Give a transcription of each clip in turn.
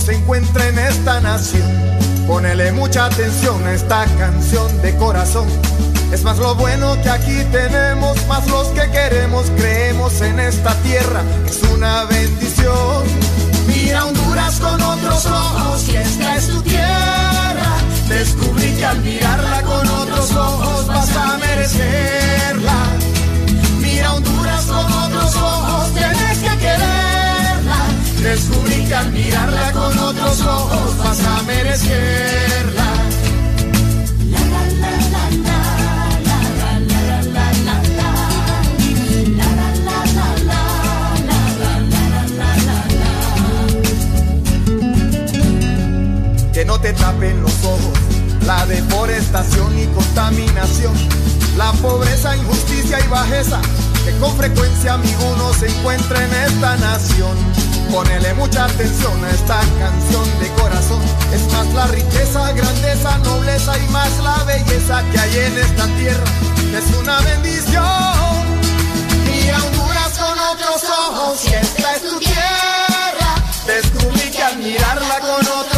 se encuentra en esta nación. Ponele mucha atención a esta canción de corazón. Es más lo bueno que aquí tenemos, más los que queremos, creemos en esta tierra. Es una bendición. Mira Honduras con otros ojos y esta es tu tierra. Descubrí que al mirarla con otros ojos vas a merecerla. Mira Honduras con otros ojos, tienes que quererla. Descubrí que al mirarla con otros ojos vas a merecerla. que no te tapen los ojos, la deforestación y contaminación, la pobreza, injusticia y bajeza que con frecuencia amigo se encuentra en esta nación. Ponele mucha atención a esta canción de corazón. Es más la riqueza, grandeza, nobleza y más la belleza que hay en esta tierra. Es una bendición. Y Honduras con otros ojos, y esta es tu tierra. Descubrí que al mirarla con otros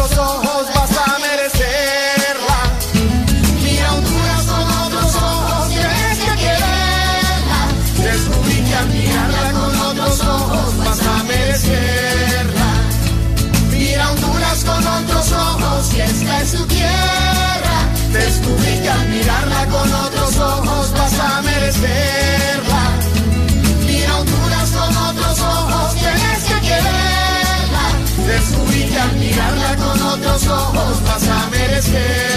tierra. Descubrí que al mirarla con otros ojos vas a merecerla. Mira Honduras con otros ojos, tienes que quererla. Descubrí que al mirarla con otros ojos vas a merecerla.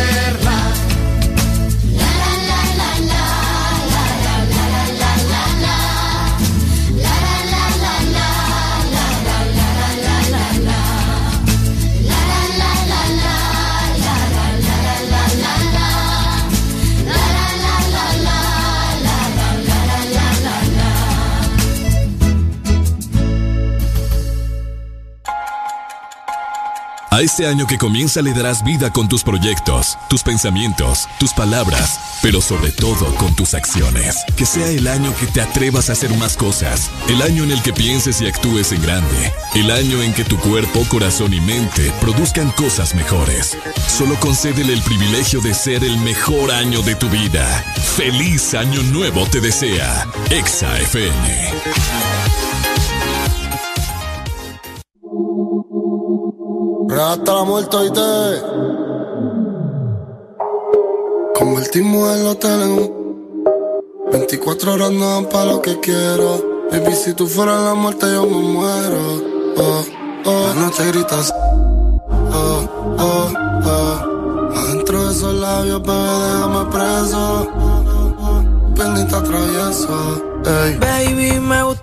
A este año que comienza le darás vida con tus proyectos, tus pensamientos, tus palabras, pero sobre todo con tus acciones. Que sea el año que te atrevas a hacer más cosas, el año en el que pienses y actúes en grande, el año en que tu cuerpo, corazón y mente produzcan cosas mejores. Solo concédele el privilegio de ser el mejor año de tu vida. Feliz año nuevo te desea. Exa FM. Hasta la muerte y te Convertimos el hotel en un 24 horas no dan pa' lo que quiero. Baby, si tú fueras la muerte yo me muero. Oh, oh. La noche gritas Oh, oh, oh. Adentro de esos labios, bebé, déjame preso. Pendiente travieso Ey. Baby, me gustaría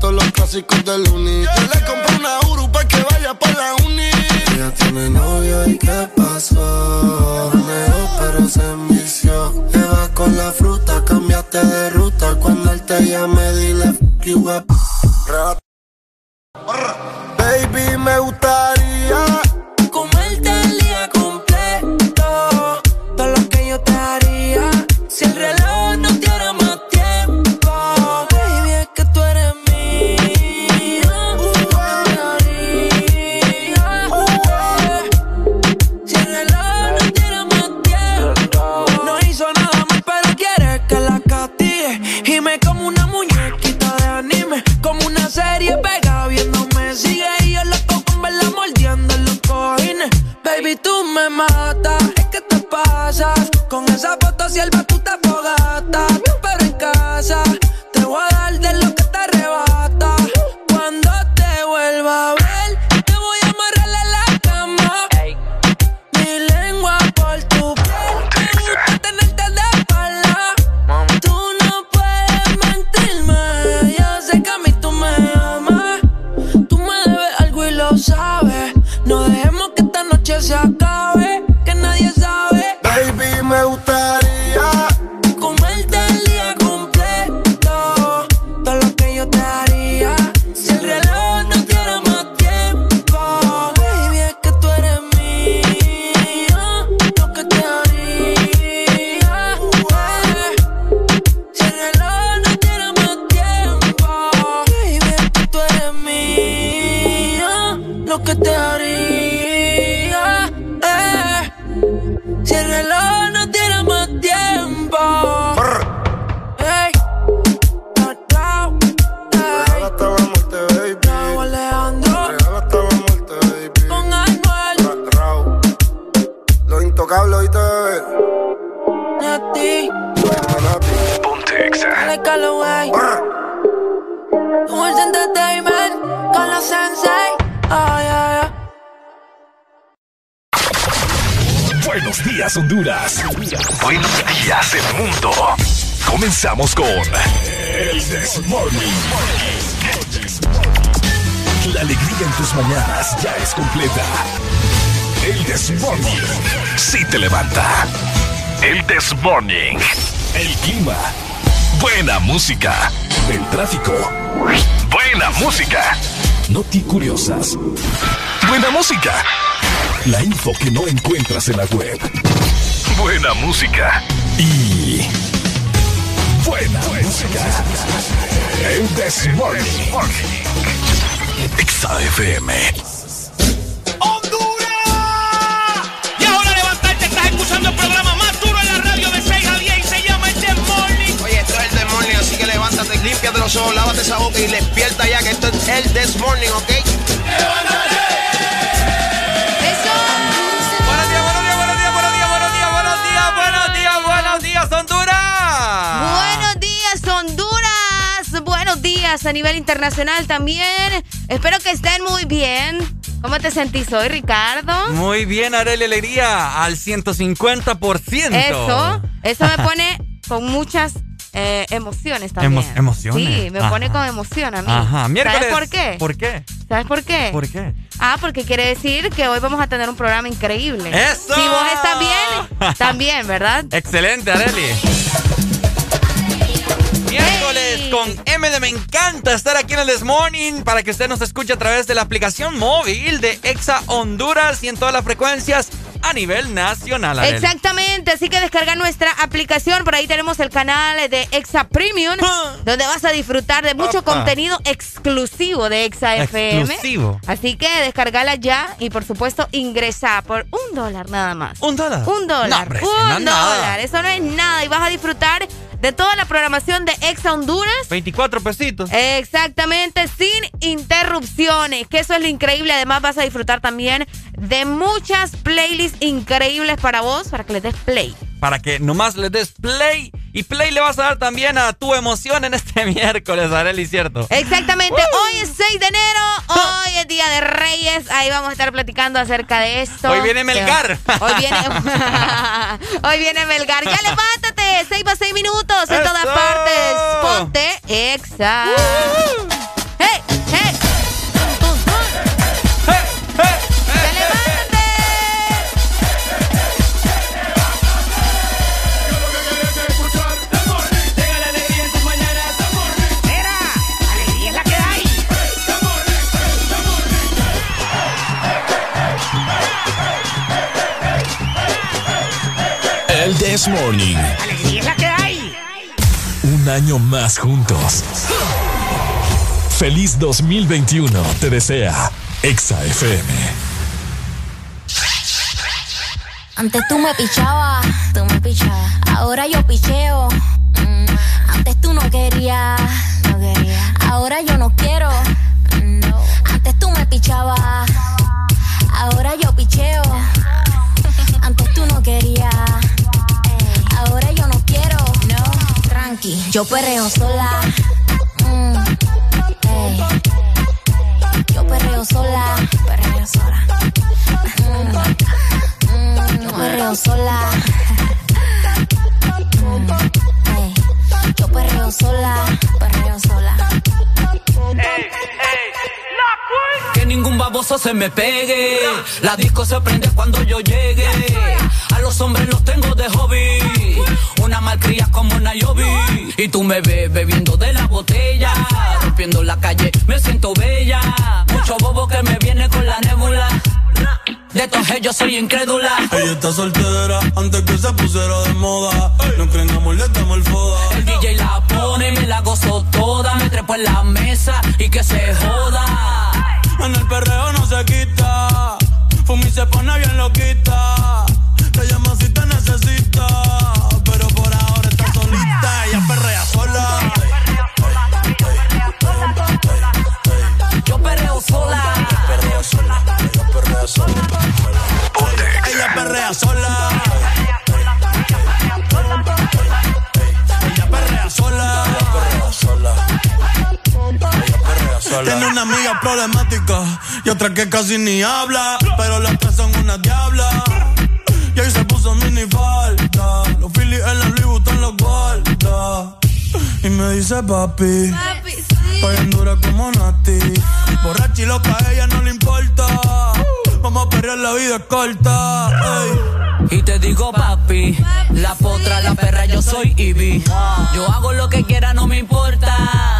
todos los clásicos del uni. Yo le compré una que no encuentras en la web. Buena música. Y. Buena, música. El Desmorning. XAFM. Y ahora levantarte, estás escuchando el programa más duro en la radio de 6 a 10 y se llama El Morning. Oye, esto es el Desmorning, así que levántate, límpiate los ojos, lávate esa boca y despierta ya que esto es el Desmorning, ¿ok? Buenos A nivel internacional también. Espero que estén muy bien. ¿Cómo te sentís hoy, Ricardo? Muy bien, Arely Alegría, al 150%. Eso, eso me pone con muchas eh, emociones también. Emo- emociones. Sí, me Ajá. pone con emoción a mí. Ajá, miércoles. ¿Sabes por qué? ¿Por qué? ¿Sabes por qué? ¿Por qué? Ah, porque quiere decir que hoy vamos a tener un programa increíble. ¡Eso! Si vos estás bien, también, ¿verdad? Excelente, Arely. Miércoles con De Me encanta estar aquí en el This Morning para que usted nos escuche a través de la aplicación móvil de Exa Honduras y en todas las frecuencias a nivel nacional. Exactamente, así que descarga nuestra aplicación. Por ahí tenemos el canal de Exa Premium, Ah. donde vas a disfrutar de mucho contenido exclusivo de Exa FM. Exclusivo. Así que descargala ya y por supuesto ingresa por un dólar nada más. ¿Un dólar? Un dólar. No, hombre, un no es nada. dólar. Eso no es nada. Y vas a disfrutar de toda la programación de Exa Honduras. 24 pesitos. Exactamente, sin interrupciones, que eso es lo increíble. Además vas a disfrutar también de muchas playlists increíbles para vos, para que les des play. Para que nomás le des play. Y play le vas a dar también a tu emoción en este miércoles, Arely, ¿cierto? Exactamente, hoy es 6 de enero, hoy es Día de Reyes, ahí vamos a estar platicando acerca de esto. Hoy viene Melgar. Hoy viene, hoy viene Melgar. Ya levántate, 6 para 6 minutos en todas partes. Ponte exa. ¡Hey, hey! Morning. Alegría es la que hay. Un año más juntos. Feliz 2021 te desea Exa FM. Antes tú me pichabas, tú me pichabas. Ahora yo picheo. Mm, Antes tú no querías, no quería. Ahora yo no quiero. No. Antes tú me pichabas. Ahora yo picheo. Antes tú no querías. Ahora yo no quiero. No. Tranqui, yo perreo sola. Mm, ey. Yo perreo sola. Perreo sola. Mm, yo perreo sola. Mm, ey. Yo perreo sola, perreo sola. Que ningún baboso se me pegue. La disco se prende cuando yo llegue. A los hombres los tengo de hobby. Una malcria como Nayobi. Y tú me ves bebiendo de la botella. Rompiendo la calle, me siento bella. Mucho bobo que me viene con la nébula. De estos yo soy incrédula. Ella está soltera antes que se pusiera de moda. No creen amor, le damos el foda. El DJ la pone, me la gozo toda. Me trepo en la mesa y que se joda. En el perreo no se quita. Fumi se pone bien loquita. Te llama si te necesita. Pero por ahora está solita. Ella perrea sola. Yo perreo sola. Ella perrea sola. Ella perrea sola. Ella perrea sola. Tiene una amiga problemática y otra que casi ni habla. Pero las tres son una diabla. Y ahí se puso mini falta. Los Phillies en la Louis Vuitton los guarda. Y me dice papi. Papi, sí. dura como Nati. Borracha y loca, a ella no le importa. Vamos a perrear, la vida es corta. Y te digo papi, la potra, la perra, yo soy Ivy. Yo hago lo que quiera, no me importa.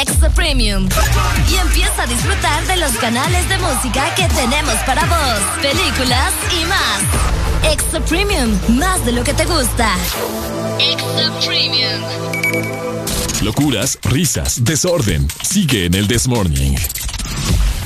Extra Premium. Y empieza a disfrutar de los canales de música que tenemos para vos, películas y más. Extra Premium, más de lo que te gusta. Extra Premium. Locuras, risas, desorden. Sigue en el Desmorning. Quisiera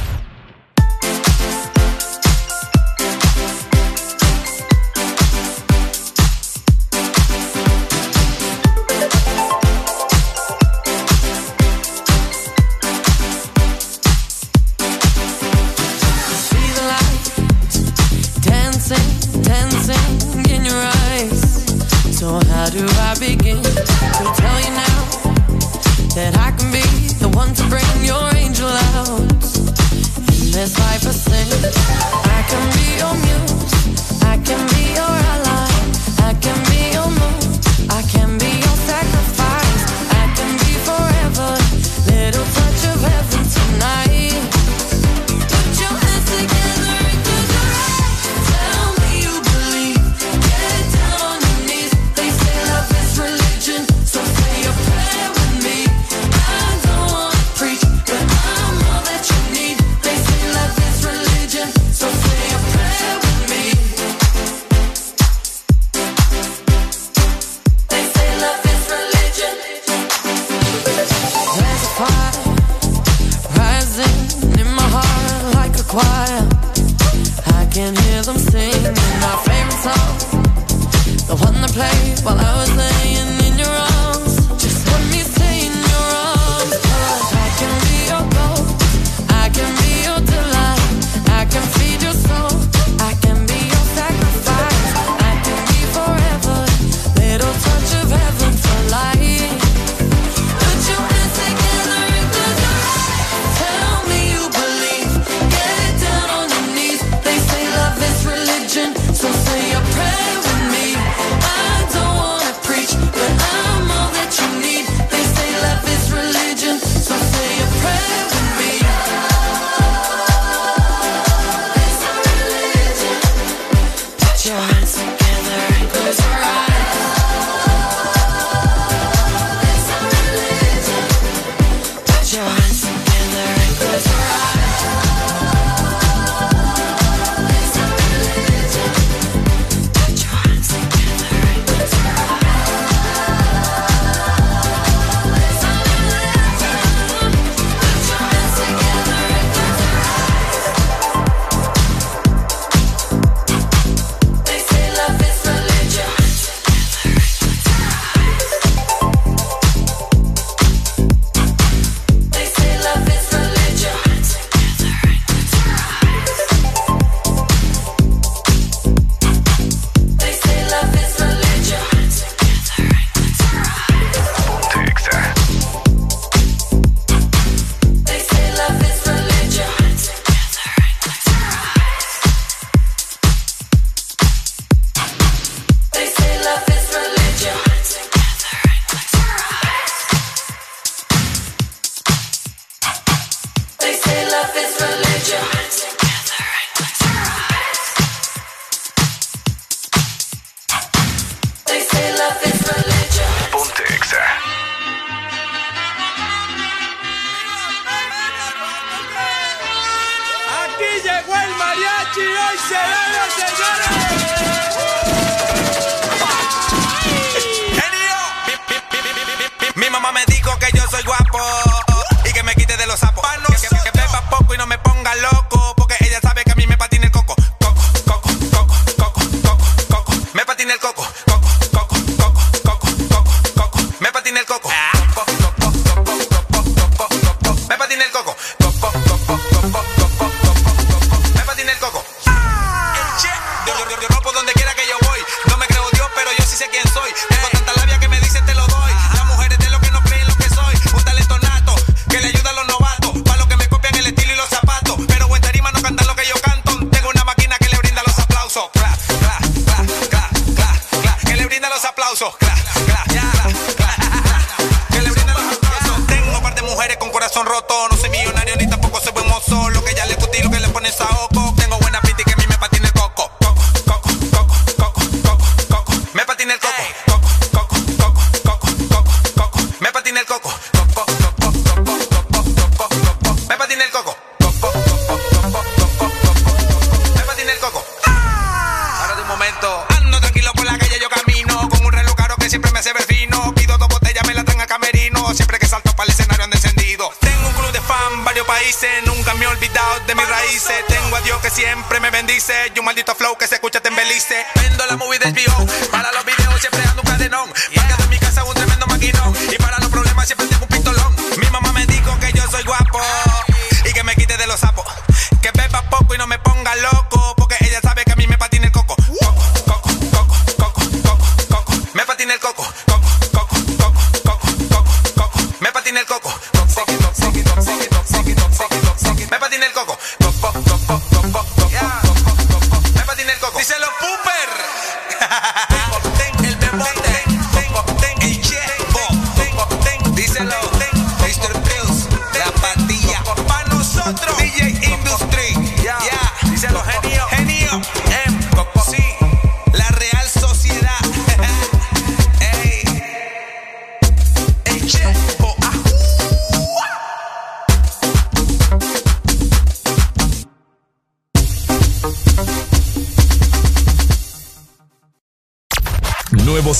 se lo pupe.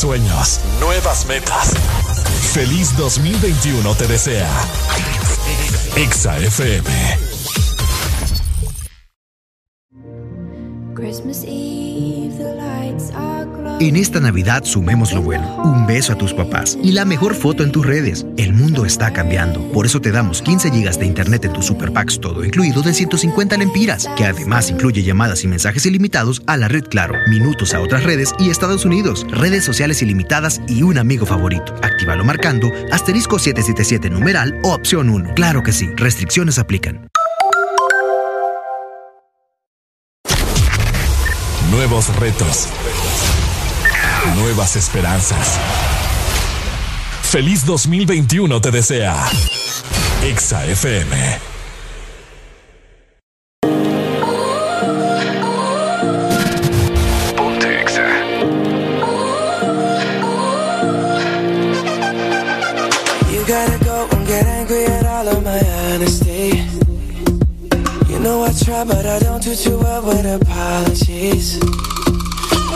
sueños, nuevas metas. Feliz 2021 te desea. Exa FM. En esta Navidad sumemos lo bueno. Un beso a tus papás y la mejor foto en tus redes. El mundo está cambiando. Por eso te damos 15 GB de internet en tus superpacks todo incluido de 150 lempiras, que además incluye llamadas y mensajes ilimitados a la red Claro, minutos a otras redes y Estados Unidos, redes sociales ilimitadas y un amigo favorito. Actívalo marcando asterisco 777 numeral o opción 1. Claro que sí. Restricciones aplican. Nuevos retos. Nuevas esperanzas. Feliz 2021 te desea. Exa FM. but I don't do too well with apologies.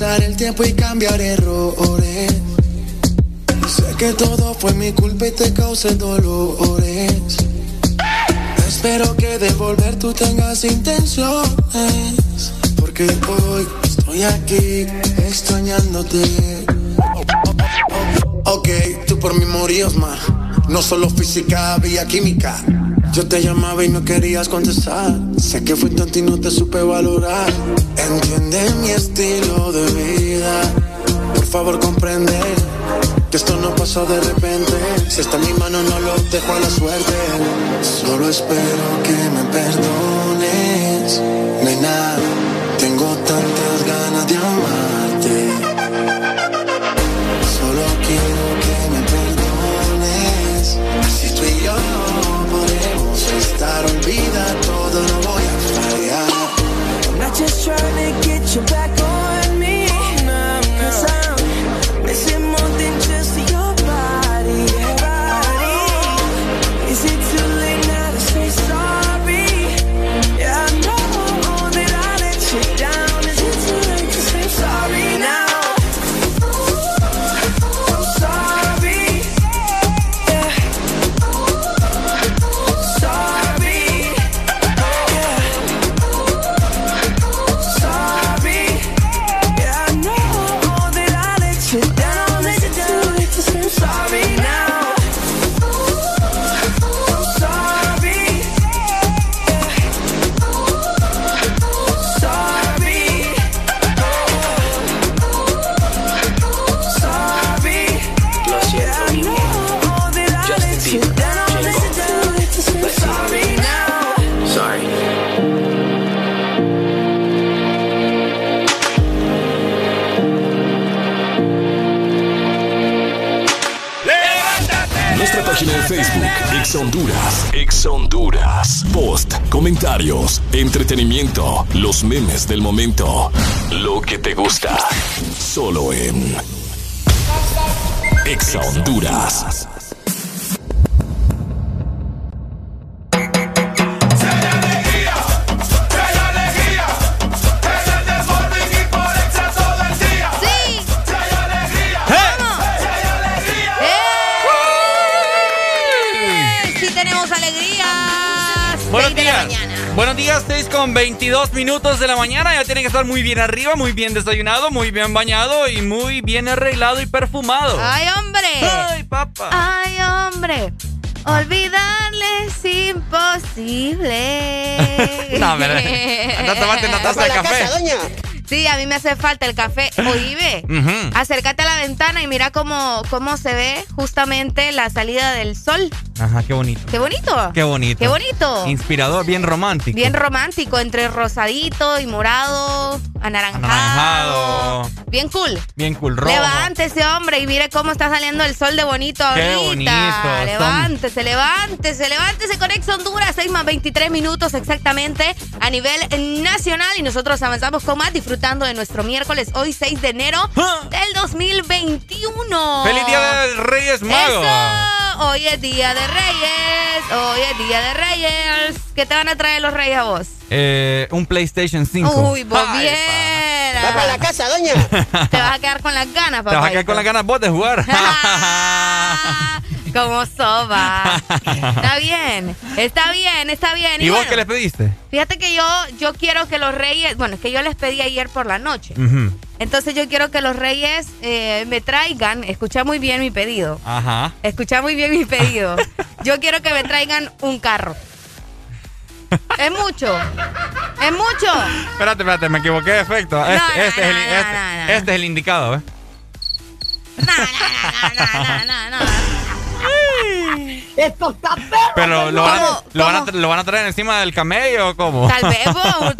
Regresar el tiempo y cambiar errores. Sé que todo fue mi culpa y te causé dolores. Espero que de volver tú tengas intenciones. Porque hoy estoy aquí extrañándote. Ok, tú por mí morías más. No solo física, había química. Yo te llamaba y no querías contestar. Sé que fui tonto y no te supe valorar. Entiende mi estilo de vida. Por favor, comprende que esto no pasó de repente. Si está en mi mano, no lo dejo a la suerte. Solo espero que me perdones. Nena, to get you back Ex Honduras. Ex Honduras. Post, comentarios, entretenimiento, los memes del momento. Lo que te gusta. Solo en Ex Honduras. 22 minutos de la mañana. Ya tiene que estar muy bien arriba, muy bien desayunado, muy bien bañado y muy bien arreglado y perfumado. ¡Ay, hombre! ¡Ay, papá! ¡Ay, hombre! Olvidarle es imposible. No, hombre. Anda a tomarte una taza de café. Sí, a mí me hace falta el café. Oíme, Ujú. acércate a la ventana y mira cómo, cómo se ve justamente la salida del sol. Ajá, qué bonito. ¡Qué bonito! Qué bonito. ¡Qué bonito! Inspirador, bien romántico. Bien romántico, entre rosadito y morado, anaranjado. Anaranjado. Bien cool. Bien cool rojo. Levántese, hombre, y mire cómo está saliendo el sol de bonito Qué ahorita. bonito, Levántese, levántese, levántese con Ex Honduras, 6 más 23 minutos exactamente a nivel nacional. Y nosotros avanzamos con más, disfrutando de nuestro miércoles, hoy 6 de enero del 2021. ¡Ah! ¡Feliz Día de Reyes Magos! Eso, hoy es Día de Reyes, hoy es Día de Reyes. ¿Qué te van a traer los reyes a vos? Eh, un PlayStation 5. Uy, vos bien. Va para la casa, doña. Te vas a quedar con las ganas, papá. Te vas a quedar con las ganas vos de jugar. Como soba. Está bien, está bien, está bien. ¿Y, vos bueno, qué les pediste? Fíjate que yo, yo quiero que los reyes, bueno, es que yo les pedí ayer por la noche. Entonces yo quiero que los reyes eh, me traigan, escucha muy bien mi pedido. Ajá. Escucha muy bien mi pedido. Yo quiero que me traigan un carro. Es mucho. Es mucho. Espérate, espérate, me equivoqué de efecto. Este, no, este es, el, no, este, no, no. este es el indicado, ¿eh? Esto está Pero lo van, a, lo, van a, lo van a traer encima del camello o cómo? Tal vez vos,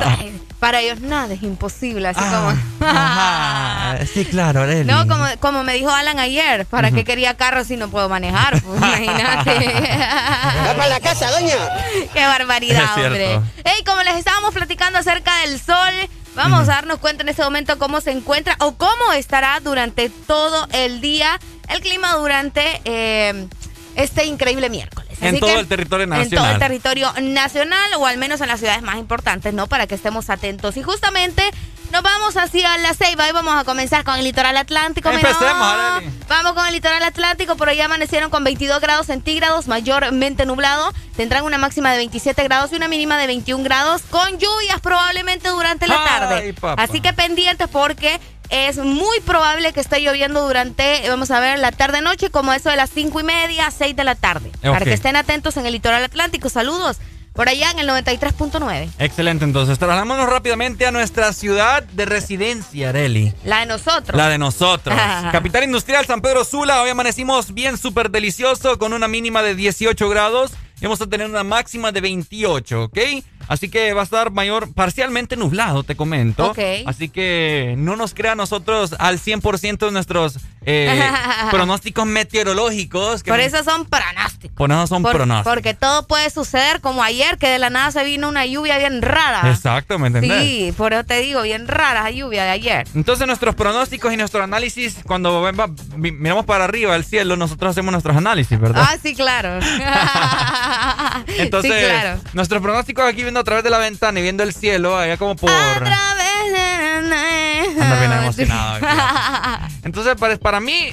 para ellos nada es imposible, así como... Ah, sí, claro, Arely. No, como, como me dijo Alan ayer, ¿para qué quería carro si no puedo manejar? Pues, imagínate. Va para la casa, doña. Qué barbaridad, Es hombre. Hey, como les estábamos platicando acerca del sol, vamos a darnos cuenta en este momento cómo se encuentra o cómo estará durante todo el día el clima durante eh, este increíble miércoles. En todo que- el territorio En todo nacional. el territorio nacional o al menos en las ciudades más importantes, ¿no? Para que estemos atentos. Y justamente Nos vamos hacia la Ceiba y vamos a comenzar con el litoral atlántico. Empecemos, Vamos con el litoral atlántico. Por allá amanecieron con 22 grados centígrados, mayormente nublado. Tendrán una máxima de 27 grados y una mínima de 21 grados, con lluvias probablemente durante la tarde. Así que pendientes porque es muy probable que esté lloviendo durante, vamos a ver, la tarde-noche, como eso de las 5 y media, 6 de la tarde. Para que estén atentos en el litoral atlántico. Saludos por allá en el 93.9. Excelente, entonces trasladámonos rápidamente a nuestra ciudad de residencia, Areli. La de nosotros. La de nosotros. Capital Industrial San Pedro Sula, hoy amanecimos bien súper delicioso con una mínima de 18 grados. Y vamos a tener una máxima de 28, ¿ok? Así que va a estar mayor, parcialmente nublado, te comento. Ok. Así que no nos crea nosotros al 100% nuestros eh, pronósticos meteorológicos. Por eso son pronósticos. Por eso son pronósticos. Porque todo puede suceder como ayer, que de la nada se vino una lluvia bien rara. Exacto, ¿me entendés? Sí, por eso te digo, bien rara la lluvia de ayer. Entonces nuestros pronósticos y nuestro análisis, cuando miramos para arriba al cielo, nosotros hacemos nuestros análisis, ¿verdad? Ah, sí, claro. Entonces, sí, claro. nuestros pronósticos aquí viendo a través de la ventana y viendo el cielo, allá como por... A través de... Bien emocionado. Entonces, para, para mí...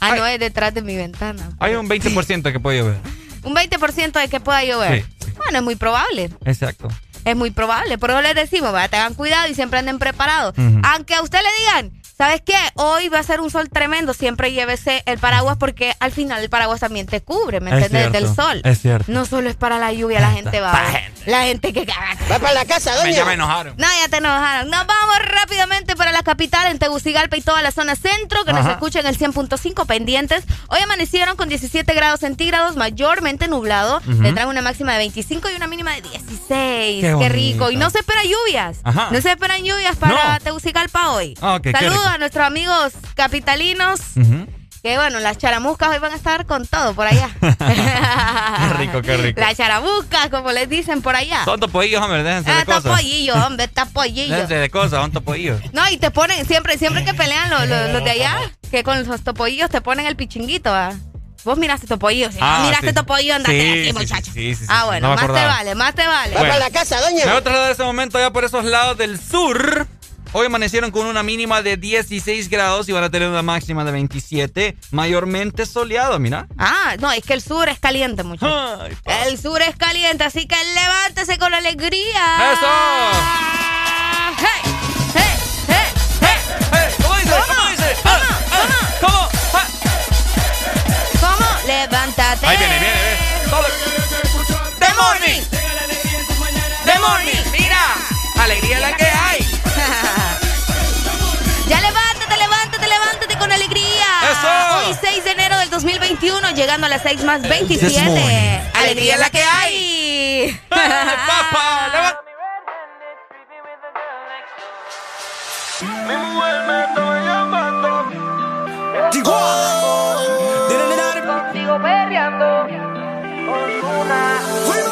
Ah, no, es detrás de mi ventana. Hay un 20% que puede llover. Un 20% de que pueda llover. Bueno, es muy probable. Exacto. Es muy probable. Por eso les decimos, tengan cuidado y siempre anden preparados. Aunque a usted le digan, ¿Sabes qué? Hoy va a ser un sol tremendo. Siempre llévese el paraguas porque al final el paraguas también te cubre, ¿me entiendes? Del sol. Es cierto. No solo es para la lluvia, la gente va. La gente que Va para la casa, doña. Ya me enojaron. No, ya te enojaron. Nos vamos rápidamente para la capital, en Tegucigalpa y toda la zona centro, que nos escuchen el 100.5 pendientes. Hoy amanecieron con 17 grados centígrados, mayormente nublado. Tendrán una máxima de 25 y una mínima de 16. Qué, rico. Y no se esperan lluvias. No se esperan lluvias para Tegucigalpa hoy. Saludos a nuestros amigos capitalinos. Que bueno, las charamuscas hoy van a estar con todo por allá. qué rico, qué rico. Las charamuscas, como les dicen por allá. Son topoillos, hombre, déjense ah, de cosas. topoillos, hombre, topoillos. déjense de cosas, son topoillos. No, y te ponen, siempre, siempre que pelean los, los, de allá, que con los topoillos te ponen el pichinguito, ¿ah? Vos miraste Topoillo, si ah, miraste sí. Andate sí, aquí, muchacho. Sí, sí, ah, bueno, más te vale, más te vale. Bueno, la casa, doña. Me voy a trasladar ese momento allá por esos lados del sur. Hoy amanecieron con una mínima de 16 grados y van a tener una máxima de 27, mayormente soleado, mira. Ah, no, es que el sur es caliente, muchachos. El sur es caliente, así que levántese con alegría. ¡Eso! ¡Hey! ¡Hey! ¡Hey! ¡Hey! hey. ¿Cómo dice? ¿Cómo, dice? ¿Cómo? Ah, ¿Cómo? ¿Cómo? ¿Cómo? Levántate. Ahí viene, viene, viene. The morning. The morning. Mira, alegría la que hay. Ya levántate, levántate, levántate con alegría. Eso. Hoy 6 de enero del 2021, llegando a las 6 más 27. Alegría la que hay. Papá, levántate. Mi mujer me está llamando. Contigo perreando. Mi mujer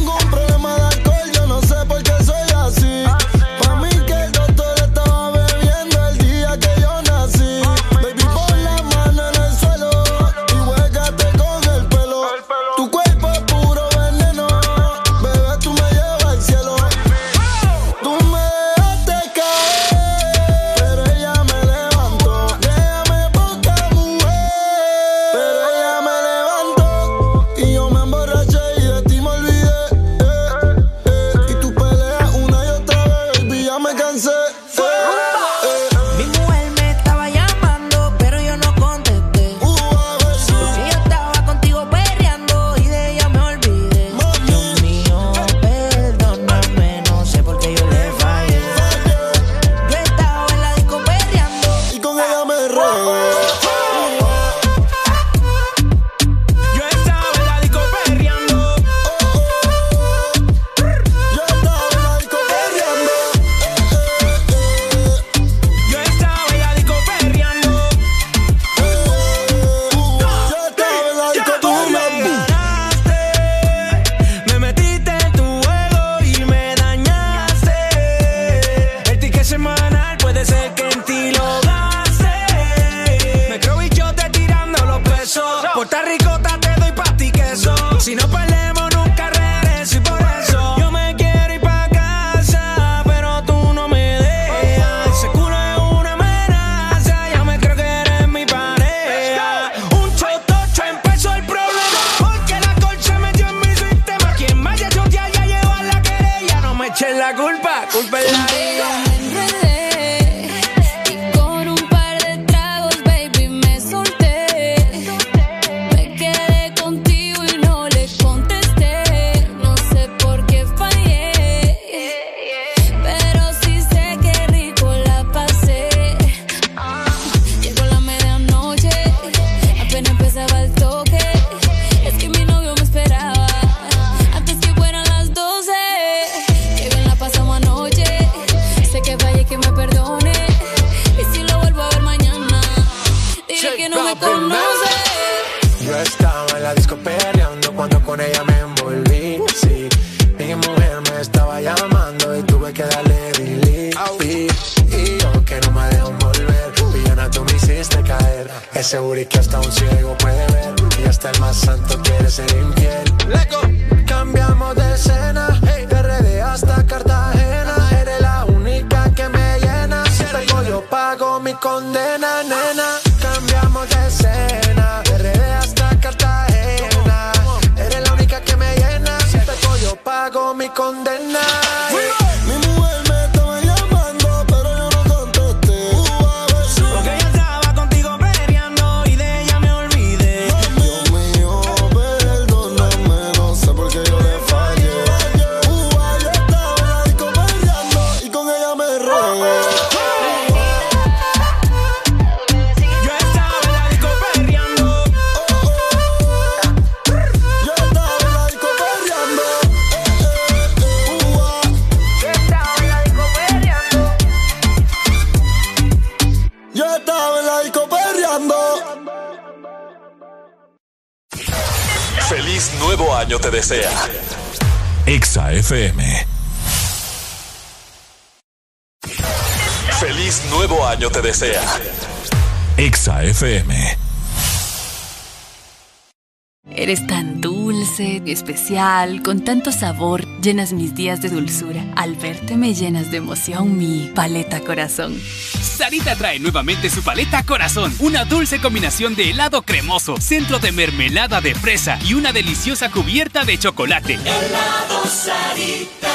con tanto sabor, llenas mis días de dulzura. Al verte me llenas de emoción mi paleta corazón. Sarita trae nuevamente su paleta corazón, una dulce combinación de helado cremoso, centro de mermelada de fresa y una deliciosa cubierta de chocolate. Helado Sarita.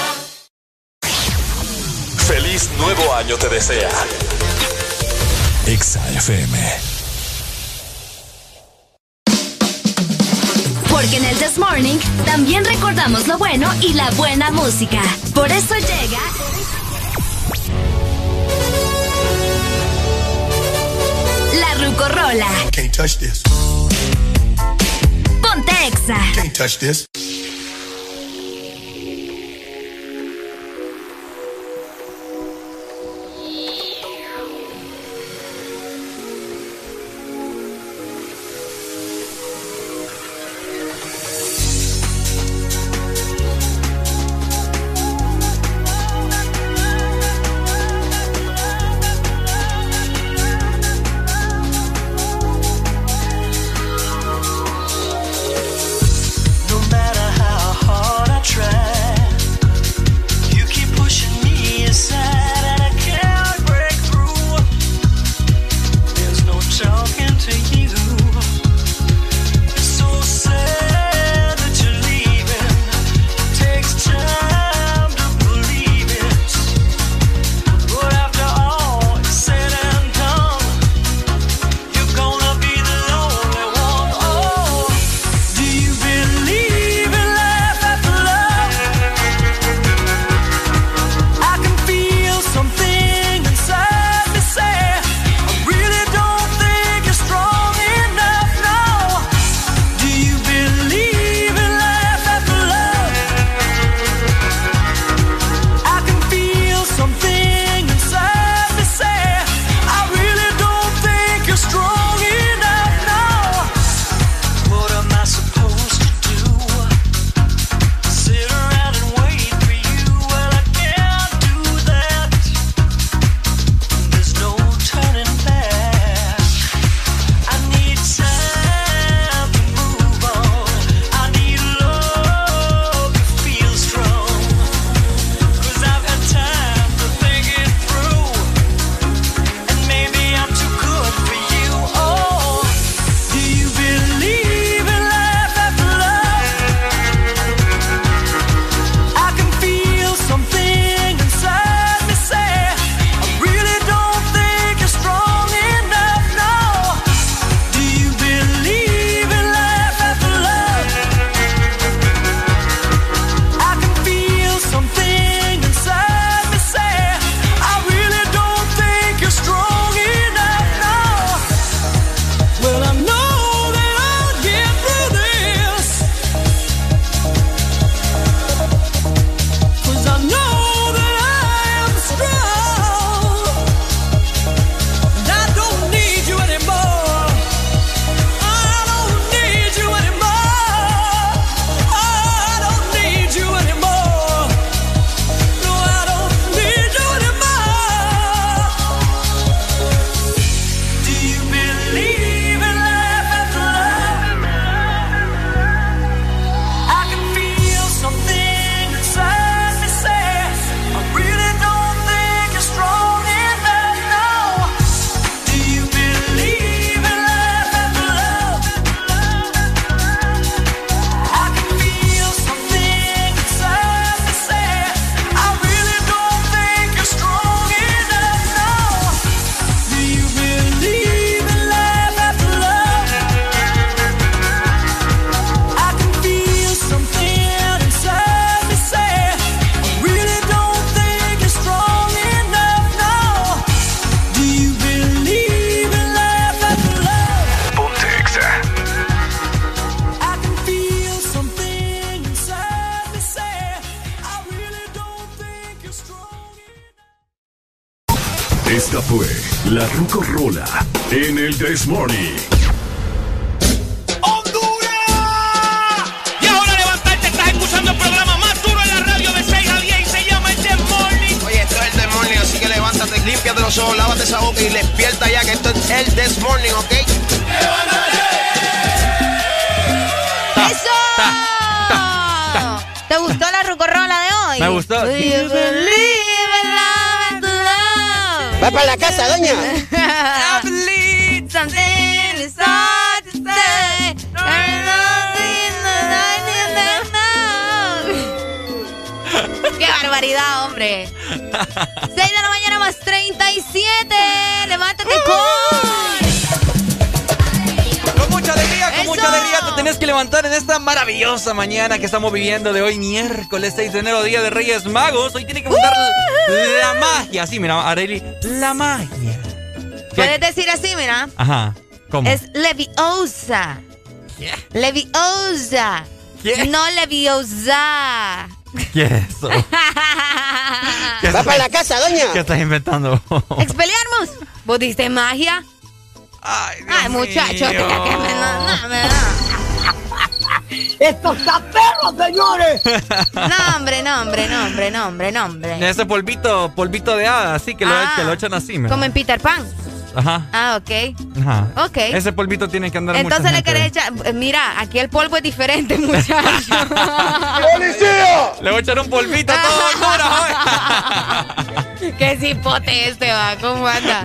Feliz nuevo año te desea. Exa FM. Morning también recordamos lo bueno y la buena música. Por eso llega... La Rucorola. Pontexa. Can't touch this. Que estamos viviendo de hoy, miércoles 6 de enero, Día de Reyes Magos. Hoy tiene que montar la magia. Sí, mira, Areli, la magia. Puedes decir así, mira. Ajá, ¿cómo? Es Leviosa. Leviosa. No Leviosa. ¿Qué es eso? ¿Qué Va para la casa, doña. ¿Qué estás inventando? ¿Expeliarmos? ¿Vos diste magia? Ay, muchacho, mío. mira que me da, no, me da. ¡Esto está perro, señores! No, hombre, no, hombre, no, hombre, no, hombre, no, hombre. Ese polvito, polvito de hada, así que lo, Ah. que lo echan así, mira. Como en Peter Pan. Ajá, Ah, ok. ajá. Ok. Ese polvito tiene que andar Entonces mucha le querés echar. eh, Mira, aquí el polvo es diferente, muchacho. ¡Policía! Le voy a echar un polvito a todo hoy. Qué cipote este va, ¿cómo anda?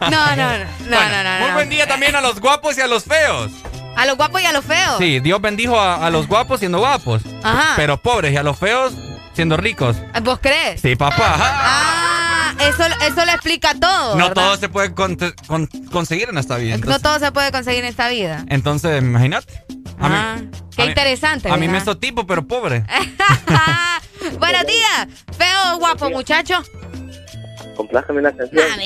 No, no, no, no, Bueno, no, no, Muy no. buen día también a los guapos y a los feos. A los guapos y a los feos. Sí, Dios bendijo a, a los guapos siendo guapos, Ajá. pero pobres y a los feos siendo ricos. ¿Vos crees? Sí, papá. ajá. Ah, eso, eso lo explica todo. No ¿verdad? todo se puede con- con- conseguir en esta vida. No todo se puede conseguir en esta vida. entonces, imagínate. A mí- Ah, qué a mí- interesante. A mí me hizo tipo, pero pobre. Buenos días. Feo, guapo, muchacho. Complájame la canción. Ah,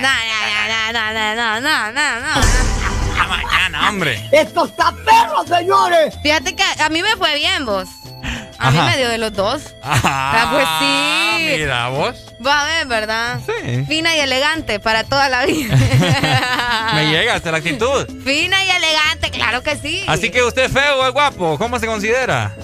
no, no, no, no, no, no, no, no, no. Mañana, hombre. ¡Esto está perro, señores! Fíjate que a mí me fue bien, vos. A mí me dio de los dos. Ah, pues sí. Mira, vos. Va a ver, ¿verdad? Sí. Fina y elegante para toda la vida. Me llega hasta la actitud. Fina y elegante, claro que sí. Así que usted es feo o es guapo, ¿cómo se considera?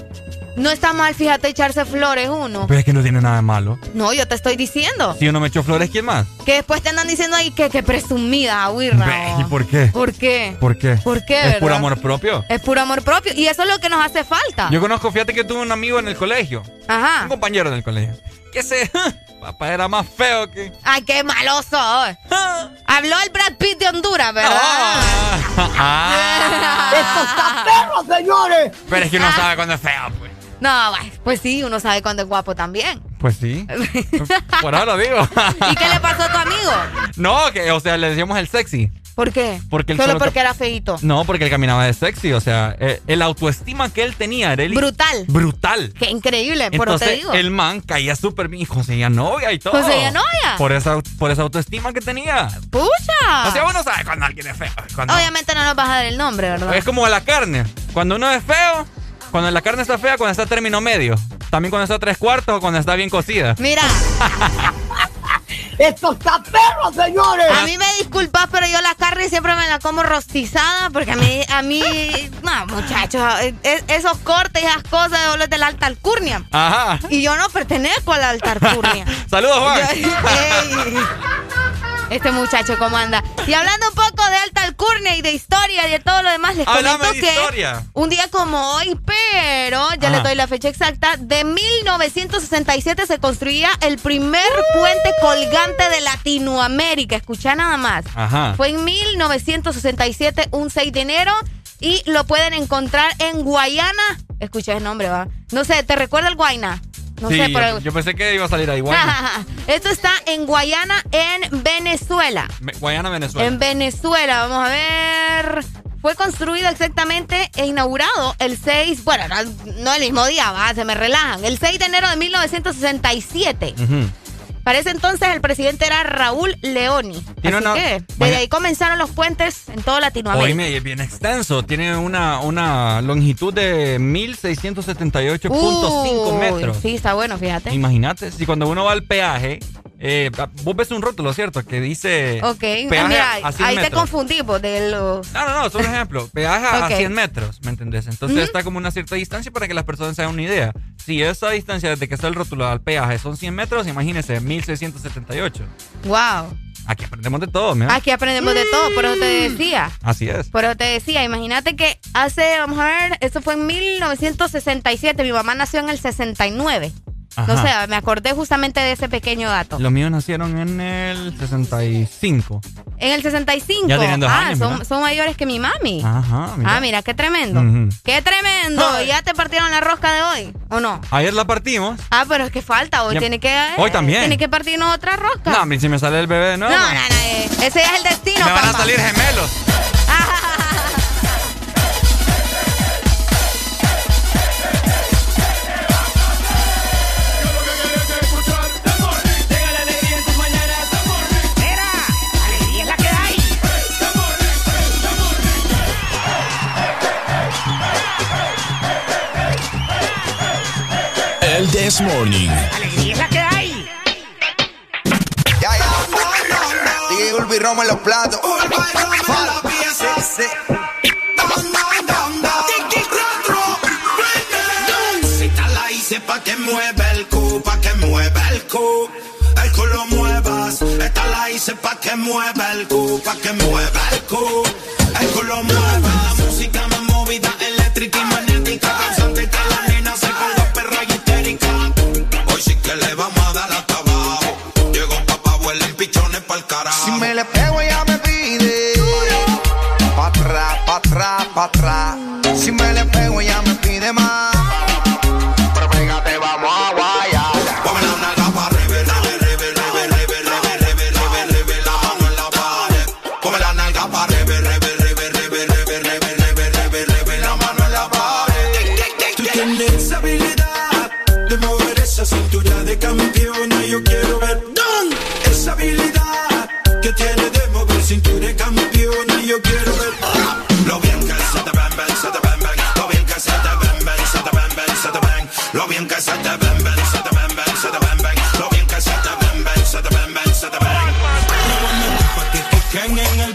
No está mal, fíjate, echarse flores uno. Pues es que no tiene nada de malo. No, yo te estoy diciendo. Si uno me echó flores, ¿quién más? Que después te andan diciendo ahí que, que presumida, huirra. Ve, ¿Y por qué? ¿Por qué? ¿Por qué? ¿Por qué, Es verdad? puro amor propio. Es puro amor propio. Y eso es lo que nos hace falta. Yo conozco, fíjate que tuve un amigo en el colegio. Ajá. Un compañero en el colegio. Que se. Papá era más feo que. Ay, qué malo soy. Habló el Brad Pitt de Honduras, ¿verdad? Ah. ¡Esto está perro, señores! Pero es que uno sabe cuando es feo, pues. No, pues sí, uno sabe cuándo es guapo también. Pues sí. Por ahora lo digo. ¿Y qué le pasó a tu amigo? No, que, o sea, le decíamos el sexy. ¿Por qué? Porque Solo solo porque era feito. No, porque él caminaba de sexy. O sea, eh, el autoestima que él tenía, Arely. Brutal. Brutal. Qué increíble, por Entonces, te digo. el man caía súper bien y conseguía novia y todo. ¿Conseguía novia? Por esa, por esa autoestima que tenía. ¡Pucha! O sea, uno sabe cuando alguien es feo. Cuando- Obviamente no nos vas a dar el nombre, ¿verdad? Es como la carne. Cuando uno es feo, cuando la carne está fea, cuando está a término medio. También cuando está a tres cuartos o cuando está bien cocida. Mira, ¡Esto está perro, señores! a mí me disculpas, pero yo la carne siempre me la como rostizada porque a mí, a mí, no, muchachos, es- esos cortes y esas cosas de de la alta alcurnia. Ajá. Y yo no pertenezco a la alta alcurnia. Saludos, Juan. Yo- Ey. Este muchacho, ¿cómo anda? Y hablando un poco de alta alcurnia y de historia y de todo lo demás, les comento de que historia. un día como hoy, pero ya Ajá. les doy la fecha exacta, de 1967 se construía el primer puente colgante de Latinoamérica. Escucha nada más. Ajá. Fue en 1967, un 6 de enero, y lo pueden encontrar en Guayana. Escucha el nombre, va. No sé, ¿te recuerda el Guayna? No sí, sé, yo, pero... yo pensé que iba a salir ahí. Esto está en Guayana, en Venezuela. Ve- Guayana, Venezuela. En Venezuela, vamos a ver. Fue construido exactamente e inaugurado el 6, bueno, no, no el mismo día, va, se me relajan. El 6 de enero de 1967. Ujú. Para ese entonces el presidente era Raúl Leoni. Tiene Así una- que desde Vaya- ahí comenzaron los puentes en toda Latinoamérica. Oíme, es bien extenso. Tiene una, una longitud de 1678.5 Uy, metros. Sí, está bueno, fíjate. Imagínate, si cuando uno va al peaje, eh, vos ves un rótulo, ¿cierto? Que dice Ok, peaje mira, a 100 ahí te metros. confundimos de los... No, no, no, un ejemplo. Peaje a Ok. 100 metros, ¿me entendés? Entonces está como una cierta distancia para que las personas se hagan una idea. Si esa distancia desde que está el rótulo al peaje son 100 metros, imagínense, 1678. Wow. Aquí aprendemos de todo, mira. Aquí aprendemos de todo, por eso te decía. Así es. Pero te decía, imagínate que hace, vamos a ver, esto fue en 1967, mi mamá nació en el 69. No sé, me acordé justamente de ese pequeño dato. Los míos nacieron en el 65. En el 65. Ya tienen dos ah, años, son, mayores que mi mami. Ajá, mira. Ah, mira, qué tremendo. Qué tremendo. ¿Ya te partieron la rosca de hoy o no? Ayer la partimos. Ah, pero es que falta. Hoy Ya- tiene que. Hoy también. Tiene que partirnos otra rosca. No, hombre, si me sale el bebé de no, nuevo. no, no, eh, Ese es el destino, me van a salir gemelos. El This Morning. Alegría es la que hay. Ya, ya. Roma en los platos. Esta la hice pa' que mueva el cu, pa' que mueva el cu. El cu lo muevas. Esta la hice pa' que mueva el cu, pa' que mueva. El cu le pego ella me pide. Pa' atrás, pa' atrás, pa' atrás de campeona. Yo quiero ver lo bien ven, ven. Lo bien que se te te ven. Lo bien que se te te ven, ven, ven. Lo bien que se se te te ven. En el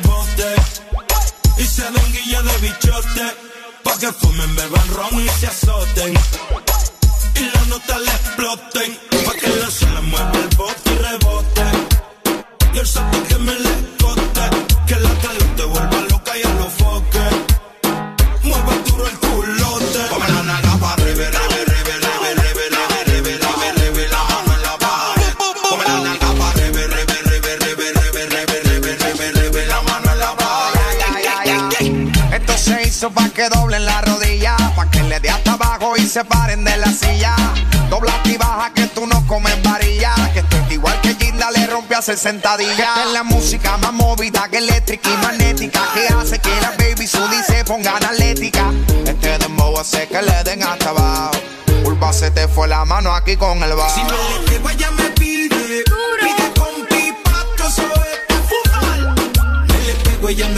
y den guilla que fumen, beban ron y se azoten. Se paren de la silla. Dobla y baja que tú no comes varilla. Que esto es igual que Ginda le rompe a hacer sentadilla es la música más movida que eléctrica y magnética. Que hace que la baby Sudi se pongan atlética Este dembow hace que le den hasta abajo. Urba se te fue la mano aquí con el bajo. Si me le pego, ella me pide. Pide con pipa, que eso es pa' fumar. Me le pego, ella me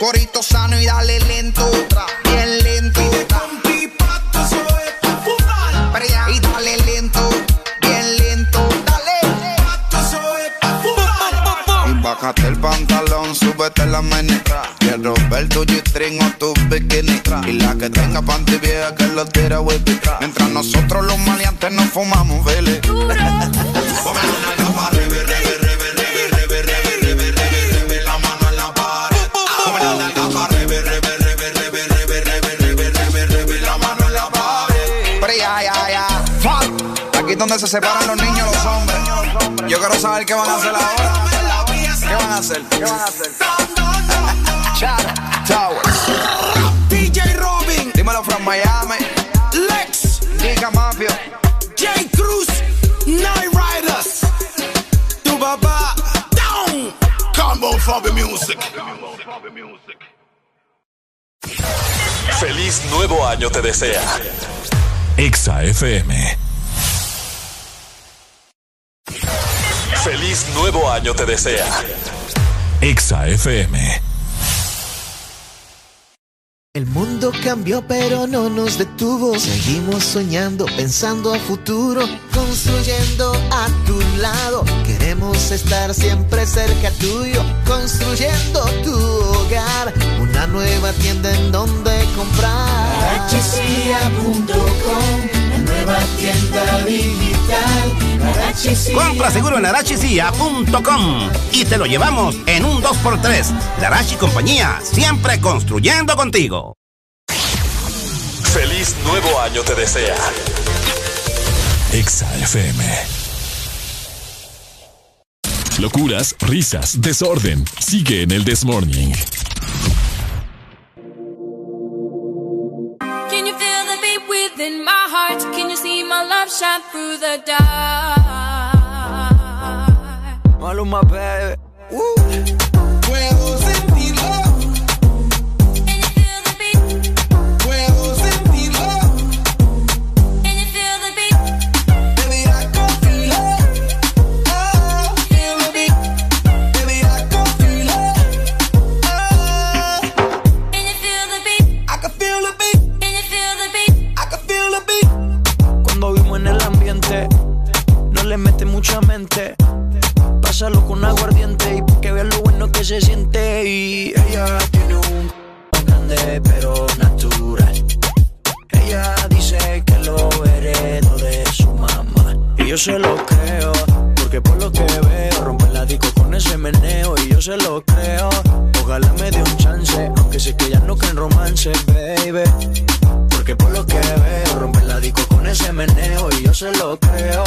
corito sano y dale separan los niños y los hombres. Yo quiero saber qué van a hacer ahora. ¿Qué van a hacer? ¿Qué van a hacer? Chad Towers. DJ Robin. Dímelo from Miami. Lex. Giga Mafia. J. Cruz. Night Riders. Tu papá. Down. Combo for the music. Feliz nuevo año te desea. Exa FM. Te desea. Exa FM. El mundo cambió pero no nos detuvo. Seguimos soñando, pensando a futuro, construyendo a tu lado. Queremos estar siempre cerca tuyo, construyendo tu hogar. Una nueva tienda en donde comprar. La nueva tienda digital. Arachicia. Compra seguro en arachicia.com y te lo llevamos en un 2x3. Darachi Compañía, siempre construyendo contigo. Feliz nuevo año te desea. Exa FM. Locuras, risas, desorden. Sigue en el This shine through the dark? Maluma, baby. Puedo Pásalo con aguardiente y que veas lo bueno que se siente. Y ella tiene un grande pero natural. Ella dice que lo heredó de su mamá. Y yo se lo creo, porque por lo que veo, rompe la disco con ese meneo. Y yo se lo creo, ojalá me dé un chance. Aunque sé que ya no creen romance, baby. Porque por lo que veo, rompe la disco con ese meneo. Y yo se lo creo,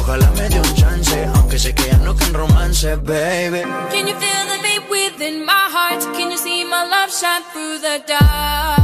ojalá me dé un chance. Aunque sé que ya no creen romance, baby. Can you feel the beat within my heart? Can you see my love shine through the dark?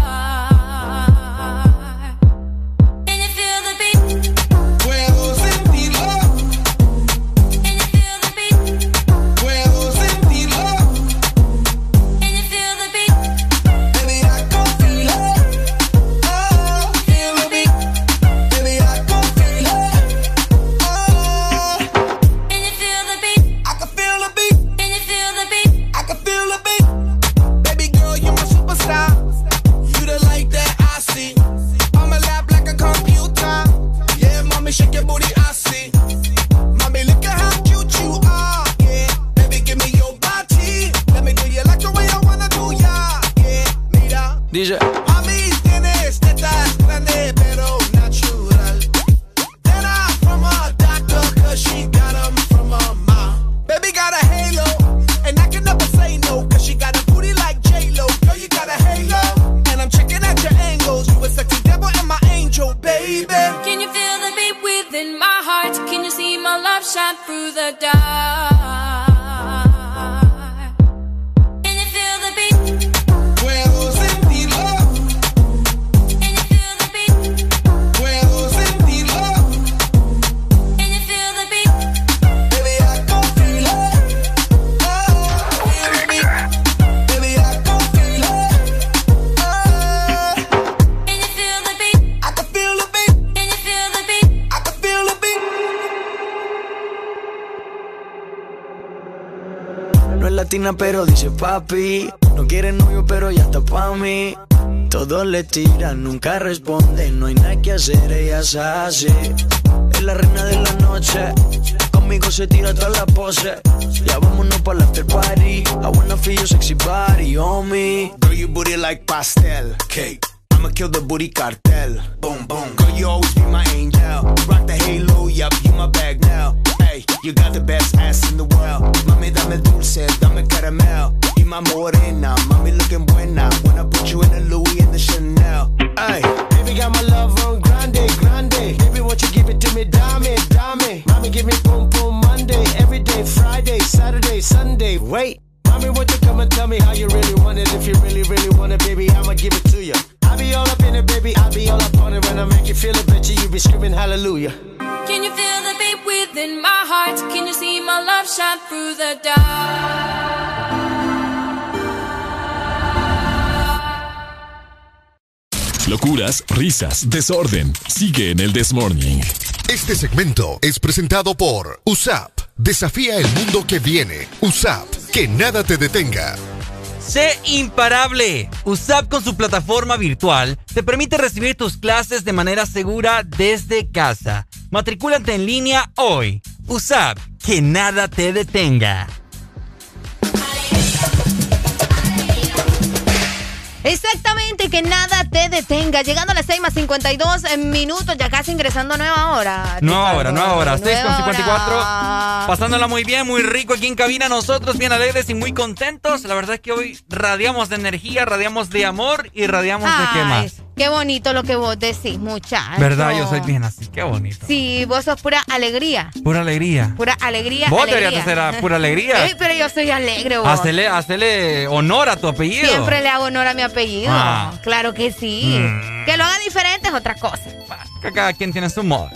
Mira. Dice. Mami, tienes tetas grandes, pero natural. Then I from a doctor, cause she got 'em from her mom. Baby got a halo, and I can never say no, cause she got a booty like J-Lo. Girl, you got a halo, and I'm checking out your angles. You a sexy devil and my angel, baby. Can you feel the beat within my heart? Can you see my love shine through the dark? Pero dice papi. No quiere novio, pero ya está pa' mí. Todos le tiran, nunca responde. No hay nada que hacer, ella es así. Es la reina de la noche. Conmigo se tira toda la pose. Ya vámonos para after party. I wanna feel your sexy body me. Girl, you booty like pastel cake. I'ma kill the booty cartel. Boom, boom. Girl, you always be my angel. Rock the halo, yup, you my bag you got the best ass in the world. Mami, dame dulce, dame caramel. Y my morena, mami looking buena. Wanna put you in the Louis and the Chanel. Hey, baby, got my love on grande, grande. Baby, won't you give it to me, dame, dame. Mami, give me boom, boom, Monday, every day, Friday, Saturday, Sunday. Wait. Mommy, won't you come and tell me how you really want it? If you really, really want it, baby, I'ma give it to you. I be all up in it, baby. I be all up on it. When I make you feel it, bet you be screaming hallelujah. Can you feel the beat within my heart? Can you see my love shine through the dark? Locuras, risas, desorden. Sigue en el Desmorning. Este segmento es presentado por USAP. Desafía el mundo que viene. USAP, que nada te detenga. ¡Sé imparable! USAP con su plataforma virtual te permite recibir tus clases de manera segura desde casa. Matricúlate en línea hoy. USAP, que nada te detenga. Exactamente, que nada te detenga. Llegando a las 6 más 52 minutos, ya casi ingresando a nueva hora. Nueva hora, nueva hora. 6 con Nueva 54. hora. Pasándola muy bien, muy rico aquí en cabina. Nosotros bien alegres y muy contentos. La verdad es que hoy radiamos de energía, radiamos de amor y radiamos de qué más. Qué bonito lo que vos decís, muchacho. ¿Verdad? Yo soy bien así. Qué bonito. Sí, vos sos pura alegría. Pura alegría. Pura alegría. Vos alegría. deberías ser a pura alegría. Ey, pero yo soy alegre, vos. Hacele, hacele honor a tu apellido. Siempre le hago honor a mi apellido. Ah. Claro que sí. Mm. Que lo haga diferente es otra cosa. Cada quien tiene su modo.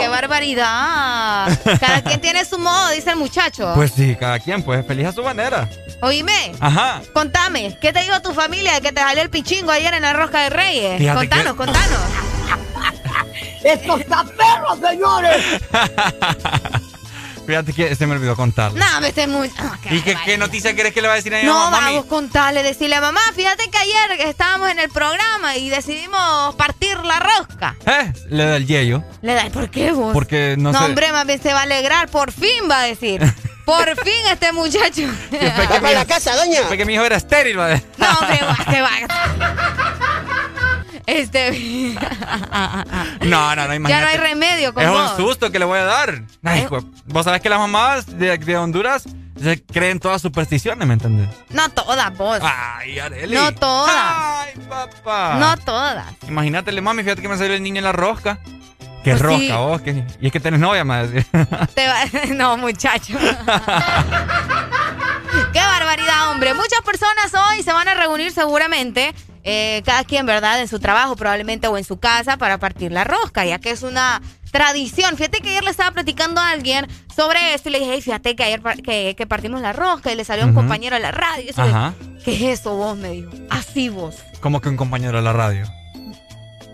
¡Qué barbaridad! Cada quien tiene su modo, dice el muchacho. Pues sí, cada quien, pues feliz a su manera. Oíme, Ajá. contame, ¿qué te dijo tu familia de que te salió el pichingo ayer en la rosca de Reyes? Fíjate contanos, que- contanos. ¡Esto está perro, señores! Fíjate que se me olvidó contarle. No, me estoy muy... ah, ¿Y qué, qué noticia querés que le va a decir a mi No, mamá? Mami? vamos, contarle, decirle a mamá, fíjate que ayer estábamos en el programa y decidimos partir la rosca. ¿Eh? Le da el yello. Le da, ¿por qué vos? Porque no, No, sé. hombre, más bien se va a alegrar, por fin va a decir. Por fin este muchacho. Va para la casa, doña. Porque mi hijo era estéril, va a decir. No, hombre, va, se va. Este. No, no, no, imagínate. ya no hay remedio con Es vos. un susto que le voy a dar. Ay, ¿Eh? Vos sabés que las mamás de, de Honduras se creen todas supersticiones, ¿me entendés? No todas, vos. Ay, Areli. No todas. Ay, papá. No todas. Imagínate, mami, fíjate que me salió el niño en la rosca. ¿Qué Pues rosca sí. vos? Y es que tenés novia, decir. Te va- No, muchacho. Qué barbaridad, hombre. Muchas personas hoy se van a reunir seguramente, eh, cada quien, ¿verdad? En su trabajo probablemente o en su casa para partir la rosca, ya que es una tradición. Fíjate que ayer le estaba platicando a alguien sobre esto y le dije, "Hey, fíjate que ayer par- que, que partimos la rosca y le salió un compañero a la radio. Eso, Ajá. ¿Qué es eso vos? Me dijo. Así vos. Como que un compañero de la radio.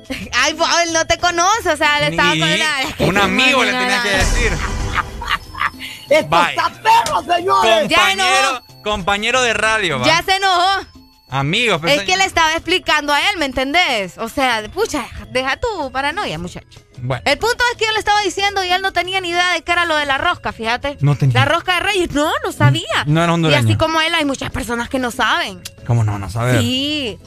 Ay, vos, él no te conoce, o sea, le estaba Ni con la... un amigo le tenía que decir. ¡Esto Bye. está perro, señores! Compañero, compañero de radio, va. Ya se enojó. Amigos, pero Es que le estaba explicando a él, ¿me entendés? O sea, pucha, deja tu paranoia, muchacho. Bueno. El punto es que yo le estaba diciendo y él no tenía ni idea de qué era lo de la rosca, fíjate. No tenía. La rosca de Reyes, no, no sabía. No era Y hondureño. así como él, hay muchas personas que no saben. ¿Cómo no? No saber. Sí.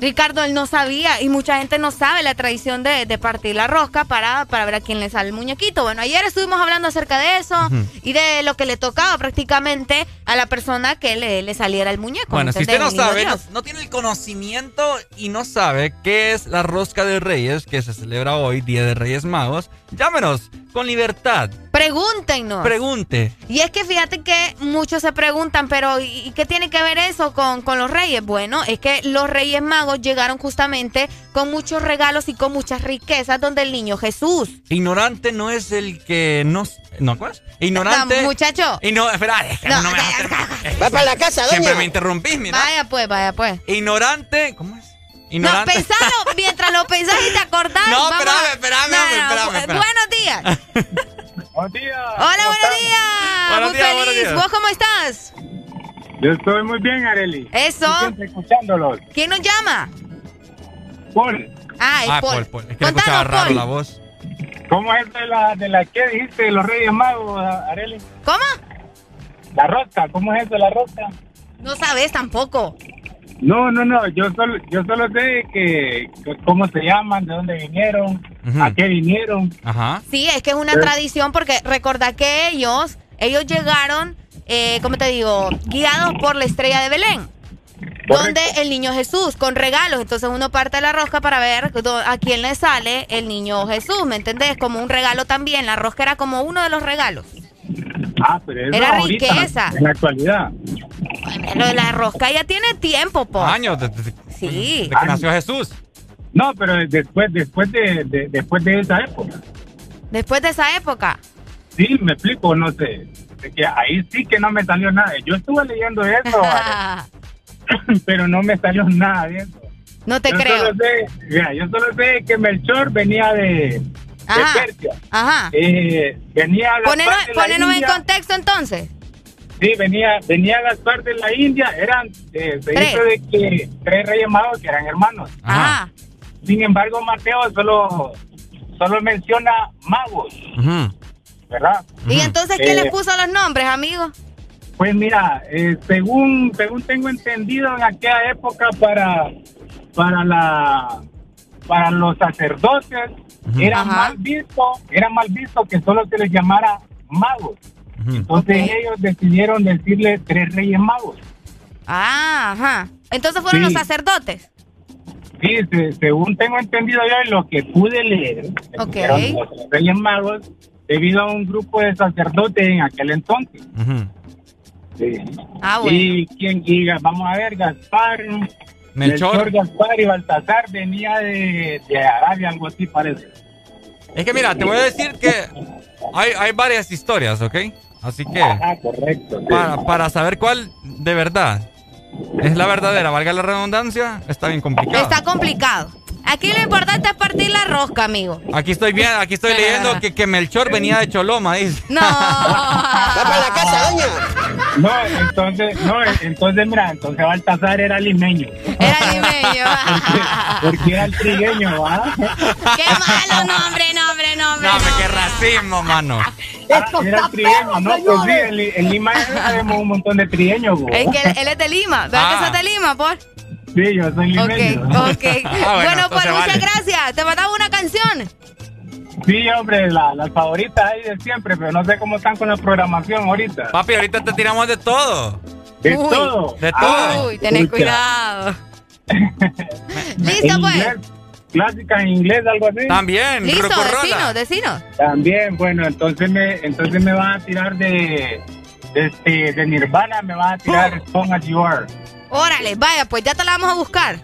Ricardo, él no sabía y mucha gente no sabe la tradición de, de partir la rosca para, para ver a quién le sale el muñequito. Bueno, ayer estuvimos hablando acerca de eso y de lo que le tocaba prácticamente a la persona que le, le saliera el muñeco. Bueno, ¿me si usted no sabe, no tiene el conocimiento y no sabe qué es la rosca de Reyes, que se celebra hoy, Día de Reyes Magos, llámenos con libertad. Pregúntenos. Pregunte. Y es que fíjate que muchos se preguntan, pero ¿y qué tiene que ver eso con, con los reyes? Bueno, es que los reyes magos llegaron justamente con muchos regalos y con muchas riquezas donde el niño Jesús. Ignorante no es el que no... ¿No? ¿Cuál? Ignorante... No, muchacho. Y no, espera, es que No, no me Va para la casa, doña. Siempre me interrumpís, mira. Vaya pues, vaya pues. Ignorante... ¿Cómo es? No, Ignorante... pensalo, mientras lo pensás y te acordás. No, espérame, espérame, No, no, espérame, bu- espérame. Buenos días. Buenos días. Hola, buenos días. Buenos Muy días, feliz. días. ¿Vos cómo estás? Yo estoy muy bien, Areli. Eso. Escuchándolos. ¿Quién nos llama? Paul. Ah, es Ah, Paul. Paul, Paul. Es que le escuchaba Contanos, raro Paul. la voz. ¿Cómo es de la, de la que dijiste de los Reyes Magos, Areli? ¿Cómo? La rosca, ¿cómo es eso de la rosca? No sabes tampoco. No, no, no, yo solo, yo solo sé que, que cómo se llaman, de dónde vinieron, a qué vinieron. Ajá. Sí, es que es una Eh. tradición porque recordad que ellos, ellos llegaron, eh, ¿cómo te digo? Guiados por la estrella de Belén. Donde el niño Jesús, con regalos. Entonces uno parte la rosca para ver a quién le sale el niño Jesús, ¿me entendés? Como un regalo también. La rosca era como uno de los regalos. Ah, pero eso Era ahorita, riqueza. en la actualidad. Lo de la rosca ya tiene tiempo, po. Años desde, Sí. desde que nació Jesús. No, pero después, después de, de- después de esa época. Después de esa época. Sí, me explico, no sé. Que ahí sí que no me salió nada. Yo estuve leyendo eso. pero no me salió nada de eso. No te Yo creo. solo sé- mira, yo solo sé que Melchor venía de, de. Persia. Ajá. Eh, venía a Ponenos, Gaspar de la ponenos en India. contexto entonces. Sí, venía, venía Gaspar de la India. Eran, eh, se Tres. hizo de que tres reyes magos que eran hermanos. Ajá. Sin embargo, Mateo solo, solo menciona magos, ¿verdad? ¿Y entonces qué Eh, les puso los nombres, amigos? Pues mira, eh, según según tengo entendido en aquella época para para la para los sacerdotes era Ajá. mal visto, era mal visto que solo se les llamara magos. Entonces ellos decidieron decirle tres reyes magos. Ah, ajá. Entonces fueron Sí. los sacerdotes. Sí, se- según tengo entendido yo y lo que pude leer, Ok. eran los reyes magos debido a un grupo de sacerdotes en aquel entonces. Sí. Ah, bueno. Y quién diga, vamos a ver, Gaspar, Melchor. Gaspar y Baltasar venía de, de Arabia, algo así parece. Es que mira, te voy a decir que hay, hay varias historias, ¿ok? Así que Ah, correcto. sí. para, para saber cuál de verdad es la verdadera, valga la redundancia, está bien complicado. Está complicado. Aquí lo importante es partir la rosca, amigo. Aquí estoy bien, aquí estoy leyendo que, que Melchor venía de Choloma, dice. No. la casa, doña! No, entonces, no, entonces mira, entonces Baltasar era limeño. Era limeño. Porque era el trigueño, ¿va? Qué malo nombre, nombre, nombre. No, hombre, qué racismo, mano. Ah, Era el trigueño, ¿no? Pues sí, en, Li- en Lima sabemos un montón de trigueños, bo. Es que él, él es de Lima. ¿Verdad Ah. que sos de Lima, por? Sí, yo soy limeño. Ok, ok. Ah, bueno, pues entonces muchas vale. gracias. Te mandamos una canción. Sí, hombre, la- las favoritas ahí de siempre, pero no sé cómo están con la programación ahorita. Papi, ahorita te tiramos de todo. De Uy. todo. De todo. Uy, tenés cuidado. Listo, pues. inglés, clásica en inglés, algo así. También, Listo, decinos, decinos. También, bueno, entonces me, entonces me van a tirar de, de, este, de Nirvana, me van a tirar Strong as You Are. Órale, vaya, pues ya te la vamos a buscar.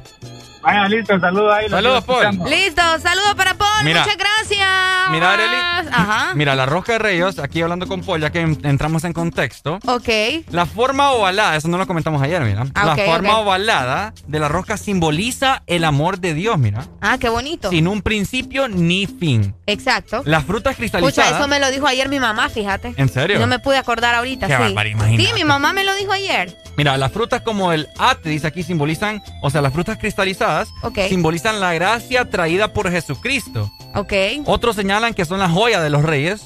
Vaya, listo, saludos ahí. Saludos, Paul. escuchando. Listo, saludos para Paul. Mira. Muchas gracias. Mira, Arely. Ajá. Mira, la rosca de reyes, aquí hablando con Paul, ya que en- entramos en contexto. Ok. La forma ovalada, eso no lo comentamos ayer, mira. Ah, la forma ovalada de la rosca simboliza el amor de Dios, mira. Ah, qué bonito. Sin un principio ni fin. Exacto. Las frutas cristalizadas. eso me lo dijo ayer mi mamá, fíjate. ¿En serio? No me pude acordar ahorita, Qué sí. bárbaro. Sí, mi mamá me lo dijo ayer. Mira, las frutas como el ate, dice aquí, simbolizan, o sea, las frutas cristalizadas Simbolizan la gracia traída por Jesucristo. Otros señalan que son la joya de los reyes.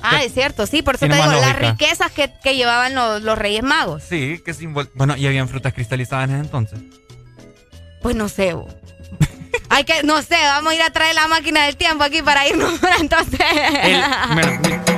Ah, es cierto, sí, por eso te digo, las riquezas que, que llevaban los, los reyes magos. Sí, que simbol... Bueno, y habían frutas cristalizadas en ese entonces. Pues no sé, bo. Hay que, no sé, vamos a ir a traer la máquina del tiempo aquí para irnos entonces. El- me-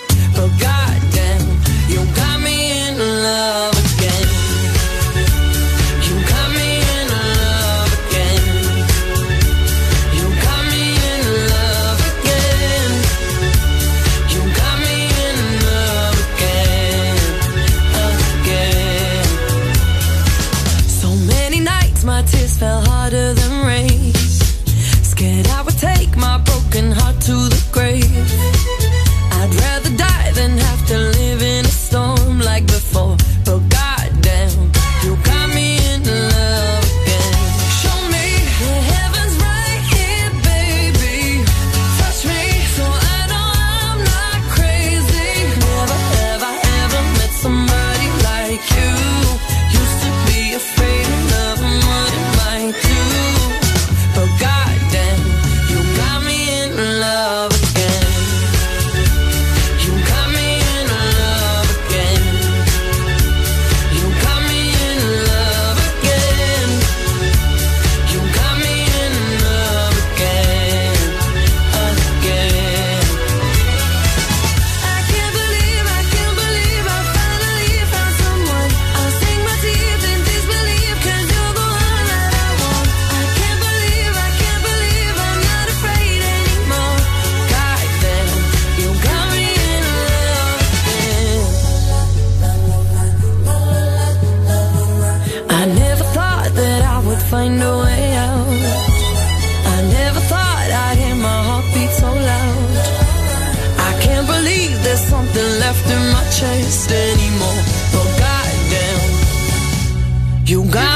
You got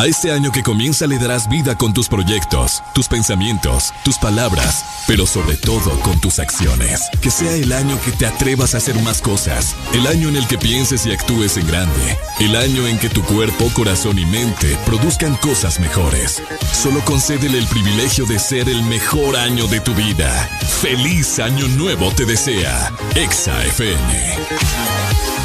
A este año que comienza le darás vida con tus proyectos, tus pensamientos, tus palabras, pero sobre todo con tus acciones. Que sea el año que te atrevas a hacer más cosas, el año en el que pienses y actúes en grande, el año en que tu cuerpo, corazón y mente produzcan cosas mejores. Solo concédele el privilegio de ser el mejor año de tu vida. Feliz año nuevo te desea, ExaFM.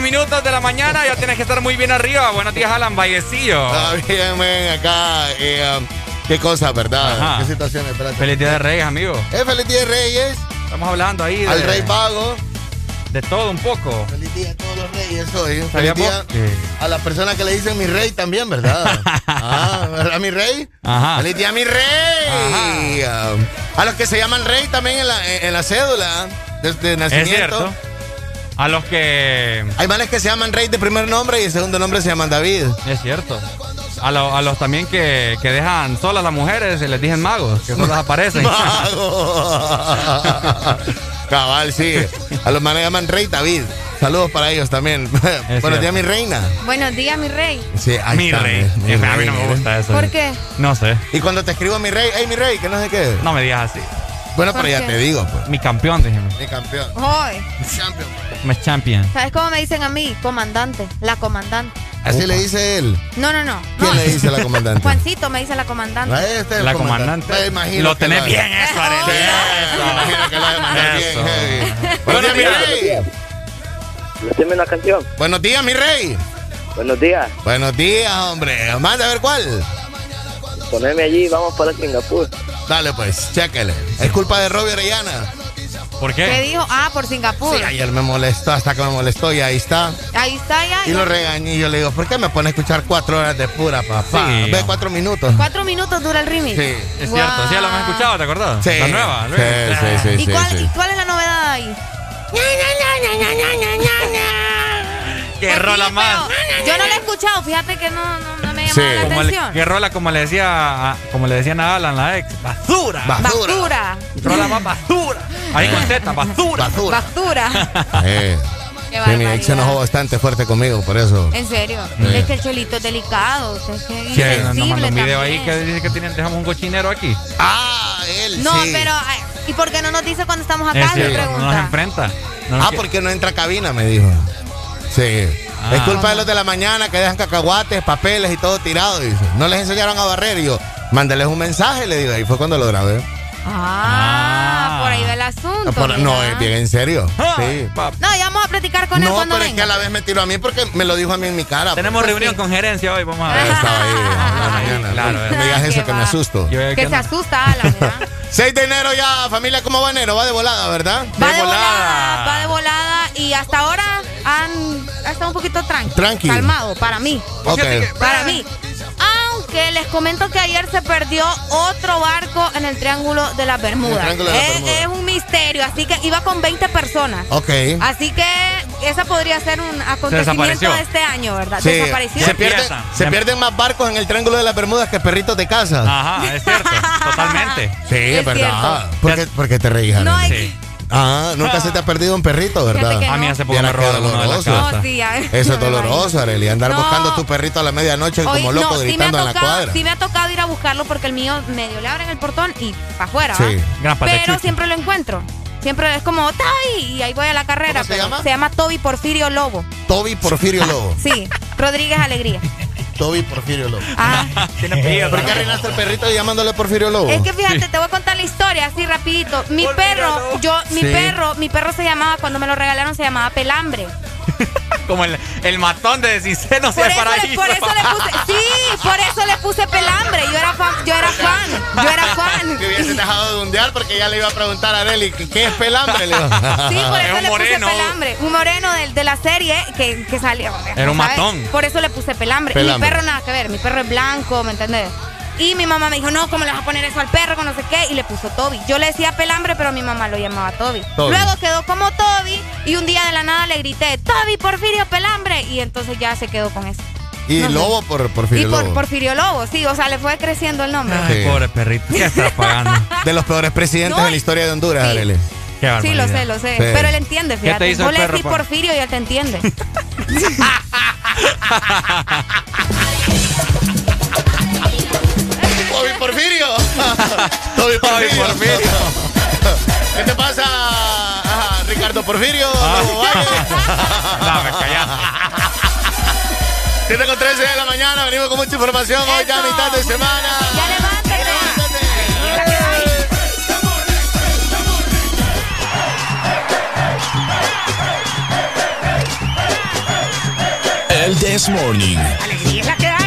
minutos de la mañana, ya tienes que estar muy bien arriba. Buenos días, Alan Vallecillo. Está bien, acá. Eh, um, qué cosas, ¿verdad? Ajá. Qué situaciones, espérate. Feliz Día de Reyes, amigo. Eh, feliz Día de Reyes. Estamos hablando ahí de... Al Rey Vago. De todo un poco. Feliz día a todos los reyes hoy. ¿eh? Feliz día a las personas que le dicen mi rey también, ¿verdad? ah, mi rey? Ajá. Feliz día a mi rey. Ajá. Ah, a los que se llaman rey también en la, en la cédula de, de nacimiento. Es cierto. A los que. Hay manes que se llaman rey de primer nombre y el segundo nombre se llaman David. Es cierto. A, lo- a los también que, que dejan solas las mujeres, se les dicen magos, que solo aparecen. Cabal, sí. A los manes llaman rey David. Saludos para ellos también. Buenos cierto. días, mi reina. Buenos días, mi rey. Sí, ahí Mi está, rey. mi a mí no me mi gusta eso. ¿Por qué? No sé. Y cuando te escribo mi rey, hey mi rey, que no sé qué. No me digas así. Bueno, ¿Por pero ya te digo, pues. Mi campeón, déjeme. Mi campeón. Hoy. Champion. Mi champion. ¿Sabes cómo me dicen a mí? Comandante. La comandante. Así le dice él. No, no, no. ¿Quién le dice la comandante? Juancito me dice la comandante. Ah, este es La comandante. Me imagino Lo tenés la- bien eso, Arely. Sí, Me imagino que mandar bien. Eso. heavy. Buenos Buenos días, mi rey. Decime una canción. Buenos días, mi rey. Buenos días. Buenos días, hombre. Manda a ver cuál. Poneme allí, vamos para Singapur. Dale, pues, chéquele. Es culpa de Robbie Orellana. ¿Por ¿Qué qué? dijo? Ah, por Singapur. Sí, ayer me molestó, hasta que me molestó y ahí está. Ahí está ya. Y lo regañé y yo le digo, ¿por qué me pone a escuchar cuatro horas de pura, papá? Sí. Ve cuatro minutos. Cuatro minutos dura el remix. Sí. Es cierto. Sí, ya lo hemos escuchado, ¿te acordás? Sí. La nueva. Sí, Luis. sí, sí, ¿Y, sí, cuál, sí. y cuál es la novedad ahí? Qué Pues sí, rola pero más. Yo no la he escuchado, fíjate que no me Sí. la Como le, atención. qué rola, como le decía, a- como le decían a Alan, la ex. Basura. Basura. Basura. rola más basura. Ahí con Z, basura. Basura. Basura. Eh, sí, mi ex se enojó bastante fuerte conmigo, por eso. En serio. Sí. Es que el cholito es delicado. o sea, es que es Sí, nos insensible mandó un video ahí que dice que tienen, dejamos un cochinero aquí. Ah, él No, sí. pero. ¿Y por qué no nos dice cuando estamos Es acá? Me cierto, no nos enfrenta. No nos Ah, que- porque no entra a cabina, me dijo. Sí. Ah. Es culpa de los de la mañana que dejan cacahuates, papeles y todo tirado. Dice. No les enseñaron a barrer. Y yo, mándeles un mensaje, le digo. Ahí fue cuando lo grabé. Ah, por ahí va el asunto. Por- no, es bien en serio. Sí. No, ya vamos a platicar con él No, cuando pero es que a la vez me tiró a mí porque me lo dijo a mí en mi cara. Tenemos pues. reunión con gerencia hoy, vamos a ver. Estaba ahí a la mañana. claro, no, eh. me digas Ah, eso que me asusto. Yo, Que ¿qué se no? asusta, Alan, mira. 6 de enero ya, familia, ¿cómo va enero? Va de volada, ¿verdad? Va De de volada, volada. va de volada y hasta ahora han ha estado un poquito tranquilo. Tranqui. Calmado, para mí. Ok. Fíjate que- Para mí. Aunque les comento que ayer se perdió otro barco en el Triángulo de las Bermudas. De las es, un misterio, así que iba con 20 personas. Ok. Así que esa podría ser un acontecimiento de este año, ¿verdad? Sí, Desapareció. se, pierden, empieza. se pierden más barcos en el Triángulo de las Bermudas que perritos de casa. Ajá, es cierto, totalmente. Sí, es, verdad. cierto. ¿Por qué, por qué te reís, No, es Sí. Ah, nunca se te ha perdido un perrito, ¿verdad? Que A mí no. hace poco me robaron uno de la casa. No, sí, ya- Eso es doloroso, Arely. Andar No. buscando tu perrito a la medianoche Hoy- como loco no, sí me, ha gritando en la tocado, cuadra. sí me ha tocado ir a buscarlo porque el mío medio le abren el portón y para afuera. Sí. Pero siempre lo encuentro. Siempre es como Toby y ahí voy a la carrera. ¿Cómo se pero llama? Se llama Toby Porfirio Lobo. Toby Porfirio Lobo. Sí, Rodríguez Alegría. Toby Porfirio Lobo. Ah, ¿Por qué arruinaste el perrito llamándole Porfirio Lobo? es que fíjate, te voy a contar la historia así rapidito. Mi perro, yo, mi Sí. perro, mi perro se llamaba, cuando me lo regalaron se llamaba Pelambre. Como el, el matón de Cinceno Por se eso, le, paraíso. por eso le puse, sí, por eso le porque ya le iba a preguntar a Nelly ¿qué, es pelambre? Le. Sí, por Es eso un le moreno. puse pelambre. Un moreno de, de la serie que, que salió. Era un ¿sabes? matón. Por eso le puse pelambre. Pelambre. Mi perro nada que ver. Mi perro es blanco, ¿me entendés? Y mi mamá me dijo, no, ¿cómo le vas a poner eso al perro? Con no sé qué. Y le puso Toby. Yo le decía pelambre, pero mi mamá lo llamaba Toby. Toby. Luego quedó como Toby. Y un día de la nada le grité, Toby, Porfirio, pelambre. Y entonces ya se quedó con eso. Y No. Lobo por y Porfirio por Lobo. Porfirio Lobo, sí. O sea, le fue creciendo el nombre. Ay, Sí. pobre perrito. ¿Qué estás pagando? De los peores presidentes No, de la historia de Honduras, sí. Arely. Qué Sí, lo sé, lo sé. Sí. Pero él entiende, ¿Qué te fíjate. Vos le decís pa? Porfirio y él te entiende. Toby Porfirio. Toby Porfirio. Porfirio. ¿Qué te pasa, ajá, Ricardo Porfirio? Ah. No, me callas. 7 con 13 de la mañana, venimos con mucha información hoy ya a Eso. mitad de semana. Ya levántate. El This Morning. Alegría es la que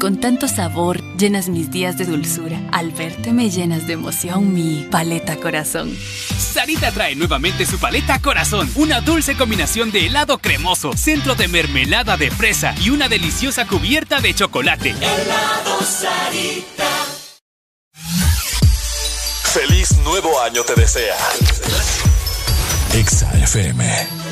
con tanto sabor, llenas mis días de dulzura. Al verte me llenas de emoción mi paleta corazón. Sarita trae nuevamente su paleta corazón, una dulce combinación de helado cremoso, centro de mermelada de fresa y una deliciosa cubierta de chocolate. Helado Sarita. Feliz nuevo año te desea. Exa FM.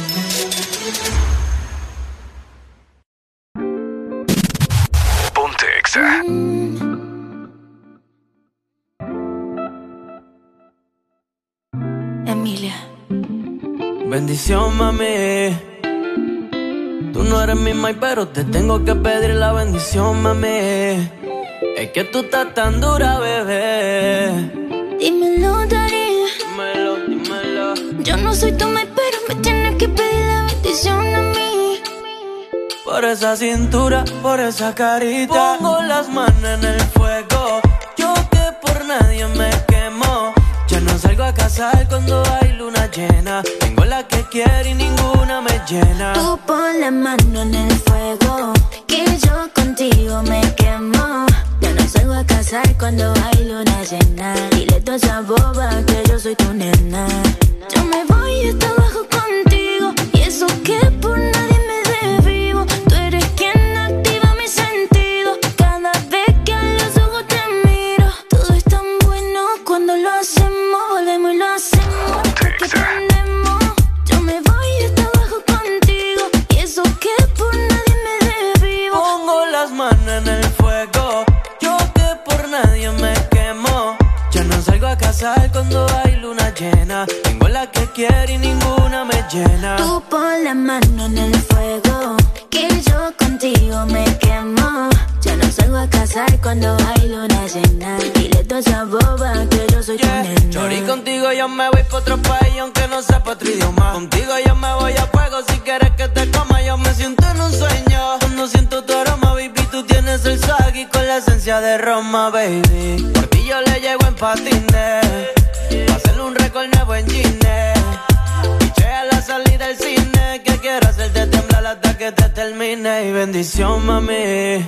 que tú estás tan dura, bebé. Dímelo, Darío. Dímelo, dímelo. Yo no soy tu mate, pero me tienes que pedir la bendición a mí. Por esa cintura, por esa carita. Pongo las manos en el fuego. Yo que por nadie me quemo. Ya no salgo a casar cuando hay luna llena. Tengo la que quiero y ninguna me llena. Tú pon la mano en el fuego. Que yo contigo me quedo cuando bailo una llena. Dile toda esa boba que yo soy tu nena. baby. Por ti yo le llego en patines. Hacerle un récord nuevo en Gine. Piché a la salida del cine. Que quiero hacerte temblar hasta que te termine. Y bendición, mami.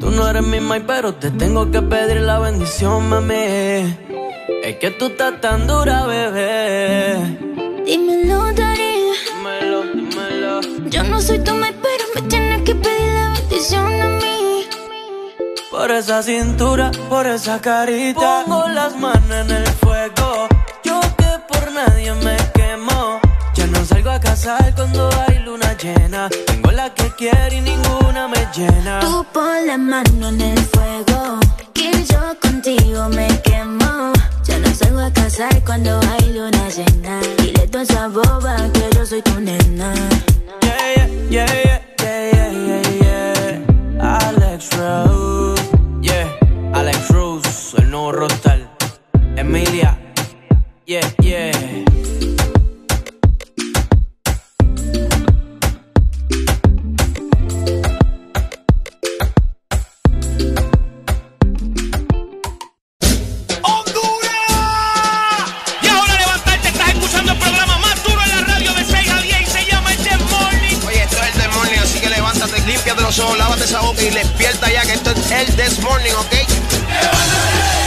Tú no eres mi mai, pero te tengo que pedir la bendición, mami. Es que tú estás tan dura, bebé esa cintura, por esa carita. Pongo las manos en el fuego. Yo que por nadie me quemo. Ya no salgo a casar cuando hay luna llena. Tengo la que quiero y ninguna me llena. Tú pon las manos en el fuego. Que yo contigo me quemo. Ya no salgo a casar cuando hay luna llena. y Dile toda esa boba que yo soy tu nena. Yeah, yeah, yeah. Lávate esa boca y despierta ya que esto es el This Morning, ¿ok?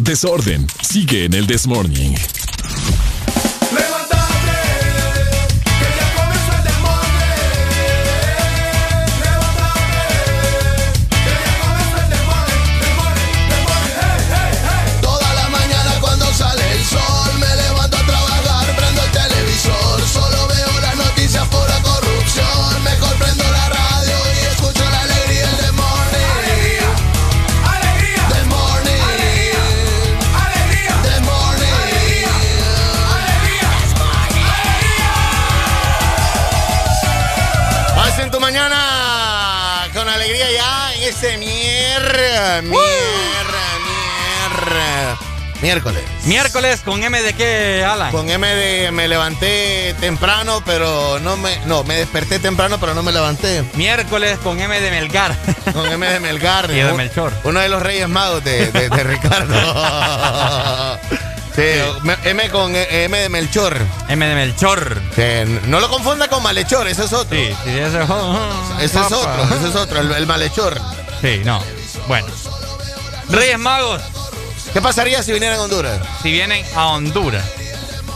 Desorden. Sigue en el This Miércoles. Miércoles con M de qué, Alan? Con M de me levanté temprano, pero no me. No, me desperté temprano, pero no me levanté. Miércoles con M de Melgar. Con M de Melgar. Y de Melchor. Uno de los Reyes Magos de, de, de Ricardo. Sí, M con e, M de Melchor. M de Melchor. No lo confunda con malhechor, ese es otro. Sí, sí, ese, ese es otro, ese es otro, el, el malhechor. Sí, no. Bueno. Reyes Magos. ¿Qué pasaría si vinieran a Honduras? Si vienen a Honduras,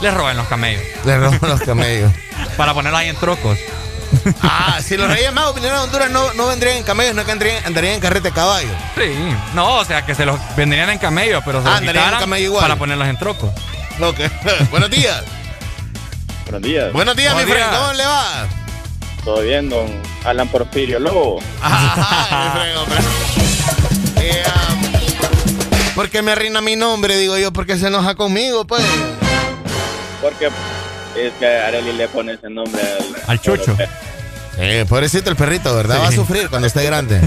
les roban los camellos. Les roban los camellos. Para ponerlos ahí en trocos. Ah, si los Reyes Magos vinieran a Honduras no, no vendrían en camellos, no que andarían, andarían en carrete de caballo. Sí, no, o sea que se los vendrían en camello, pero se Ah, los andarían en camello igual. para ponerlos en trocos. Ok. Buenos días. Buenos días. Buenos días, Buenos mi friend. días. ¿Cómo le va? Todo bien, don Alan Porfirio Lobo. Ajá, mi friend, hombre. ¿Por qué me arruina mi nombre? Digo yo, porque se enoja conmigo, pues. Porque es que Areli le pone ese nombre al, Al chucho. Eh, pobrecito el perrito, ¿verdad? Sí. Va a sufrir cuando esté grande.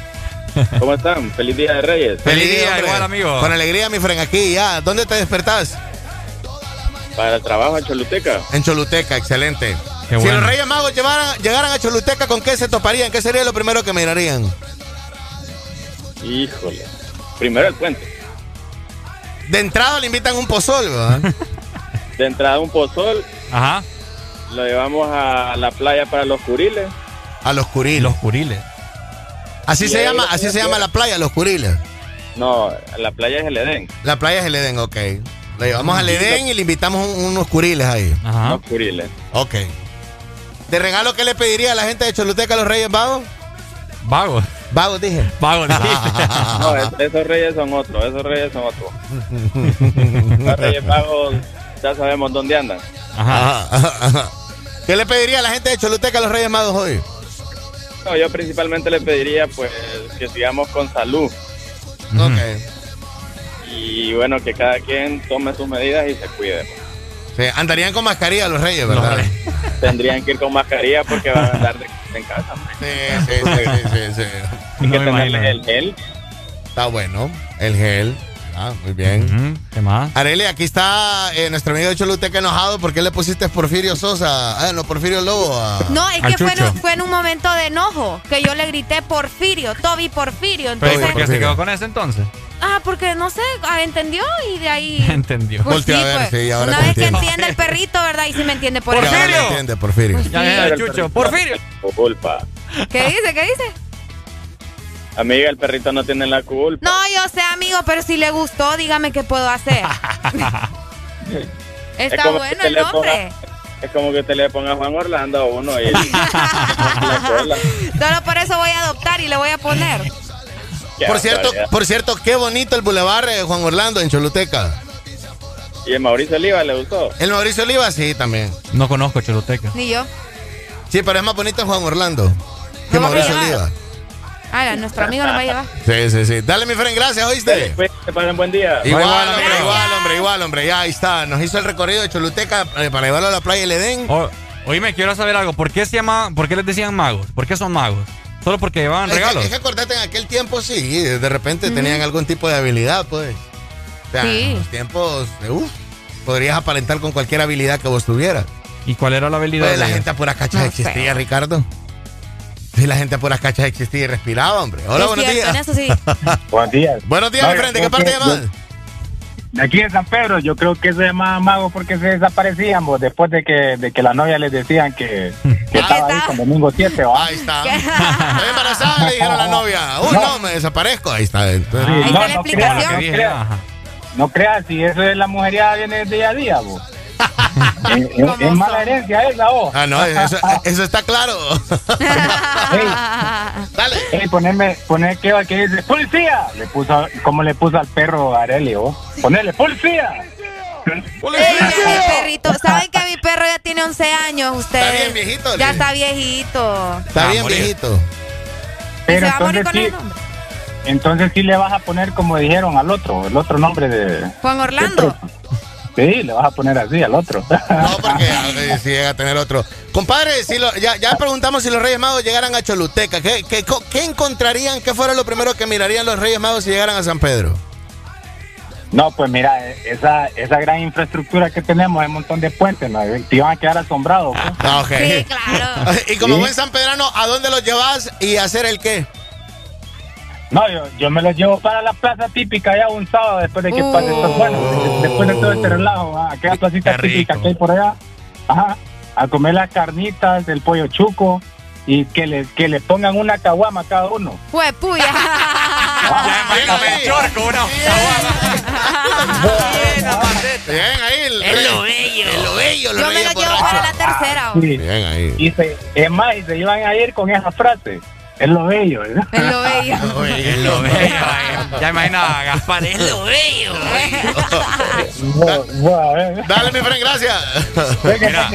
¿Cómo están? Feliz Día de Reyes. Feliz día, hombre. igual, amigo. Con alegría, mi friend, aquí ya. ¿Dónde te despertás? Para el trabajo en Choluteca. En Choluteca, excelente. Qué si bueno. los Reyes Magos llevaran- llegaran a Choluteca, ¿con qué se toparían? ¿Qué sería lo primero que mirarían? Híjole. Primero el puente. De entrada le invitan un pozol, ¿verdad? De entrada un pozol, Ajá. lo llevamos a la playa para los curiles. A los curiles. Los curiles. Así Y se llama, así se llama la playa, los curiles. No, la playa es el Edén. La playa es el Edén, ok. Le llevamos al Edén y le invitamos un- unos curiles ahí. Ajá. Los curiles. Ok. ¿De regalo qué le pediría a la gente de Choluteca a los Reyes Vagos? Vagos. Vagos, dije. Vagos. No, es- esos reyes son otros, esos reyes son otros. Los reyes magos ya sabemos dónde andan. Ajá. Ajá, ajá, ajá. ¿Qué le pediría a la gente de Choluteca a los Reyes Magos hoy? No, yo principalmente le pediría pues que sigamos con salud Ok. y bueno, que cada quien tome sus medidas y se cuide. Sí, andarían con mascarilla los Reyes, ¿verdad? Tendrían que ir con mascarilla porque van a andar de- en casa. hombre. Sí, sí, sí, sí, sí, sí. Hay No que tenerle imagino. el gel. Está bueno. El gel. Ah, muy bien. Ujú, ¿Qué más? Arely, aquí está eh, nuestro amigo de Choluteca enojado. ¿Por qué le pusiste Porfirio Sosa? Ah, no, Porfirio Lobo. a- No, es que fue en, fue en un momento de enojo que yo le grité Porfirio, Toby Porfirio. Pero ¿y Entonces, por qué se quedó con ese entonces? ah, porque no sé, ah, entendió y de ahí. Entendió. Pues Voltea sí, a ver, pues, sí, ahora Una vez que entiende el perrito, ¿verdad? Y sí me entiende por Ya ahora Porfirio. me entiende, Porfirio. Ya es el chucho. Porfirio. Culpa. ¿Qué dice? ¿Qué dice? Amiga, el perrito no tiene la culpa. No, yo sé, amigo, pero si le gustó, dígame qué puedo hacer. Es Está bueno el nombre. Es como que te le ponga Juan Orlando a uno y. Solo por eso voy a adoptar y le voy a poner. Qué Por cierto, por cierto, qué bonito el bulevar eh, Juan Orlando en Choluteca. ¿Y el Mauricio Oliva le gustó? El Mauricio Oliva, sí, también. No conozco Choluteca. Ni yo. Sí, pero es más bonito Juan Orlando que ¿Lo vamos a Mauricio? Oliva. Ah, nuestro amigo nos va a llevar. Sí, sí, sí. Dale, mi friend, gracias, ¿oíste? Pues, que pasen buen día. Igual, Igual, hombre, gracias. igual, hombre, igual, hombre. Ya, ahí está. Nos hizo el recorrido de Choluteca eh, para llevarlo a la playa del Edén. O- oíme, quiero saber algo. ¿Por qué se llama, por qué les decían magos? ¿Por qué son magos? ¿Solo porque llevaban Es que- regalos? Es que acordate, en aquel tiempo sí, de repente tenían algún tipo de habilidad, pues. O sea, Sí. en los tiempos, de, uf, podrías aparentar con cualquier habilidad que vos tuvieras. ¿Y cuál era la habilidad? Pues la gente a puras cachas No existía, sé. Ricardo. Sí, la gente a puras cachas existía y respiraba, hombre. Hola, Es buenos cierto, días. eso sí. Buenos días. Buenos días, No, mi frente. ¿Qué parte llamas? De aquí de San Pedro, yo creo que se llamaba mago porque se desaparecían vos, después de que, de que la novia les decían que, que estaba ahí con domingo 7. ¿va? Ahí está. Estoy embarazada, le dijeron a la novia. Uy, no, me desaparezco. Ahí está. Entonces, Ahí no, está la no explicación. creas, ¿Qué no creas. No creas, si eso es la mujería viene día a día, vos. Es, es- ¿Cómo es mala herencia esa, vos. Ah, no, eso, eso está claro. Dale. Ey, ponerme, poner que va que dice, ¡Policía! Le puso, como le puso al perro Areli, vos. Ponerle, ¡Policía! Ey, mi perrito. ¿Saben que mi perro ya tiene 11 años? Ustedes. Está bien viejito, Ya está viejito. Está bien, morir. viejito. Y se Pero va a morir con sí, el nombre. entonces sí le vas a poner como dijeron al otro, el otro nombre de... Juan Orlando. Sí, le vas a poner así al otro. No, porque si llega a tener otro. Compadre, si lo- ya, ya preguntamos si los Reyes Magos llegaran a Choluteca. ¿Qué, qué, co- qué encontrarían? ¿Qué fuera lo primero que mirarían los Reyes Magos si llegaran a San Pedro? No, pues mira, esa, esa gran infraestructura que tenemos, un montón de puentes, ¿no? te iban a quedar asombrados. pues. Ah, ok. Sí, claro. Y como Sí. buen San Pedrano, ¿a dónde los llevas y hacer el qué? No, yo, yo me los llevo para la plaza típica ya un sábado después de que Uh. pase esto, bueno, de- después de todo este relajo, ¿va? aquella placita típica que hay por allá, ajá, a comer las carnitas, el pollo chuco y que le, que le pongan una caguama a cada uno. Fue puya. Chorco, una Bien ahí. El, Es lo bello. Es lo bello, lo Yo me lo llevo para la tercera. Sí. Bien ahí. Y se, es más, y se iban a ir con esa frase. Es lo bello, ¿verdad? Es lo bello. Es lo bello. Ya imagina a Gaspar. Es lo bello. Dale, mi friend, gracias. Mira.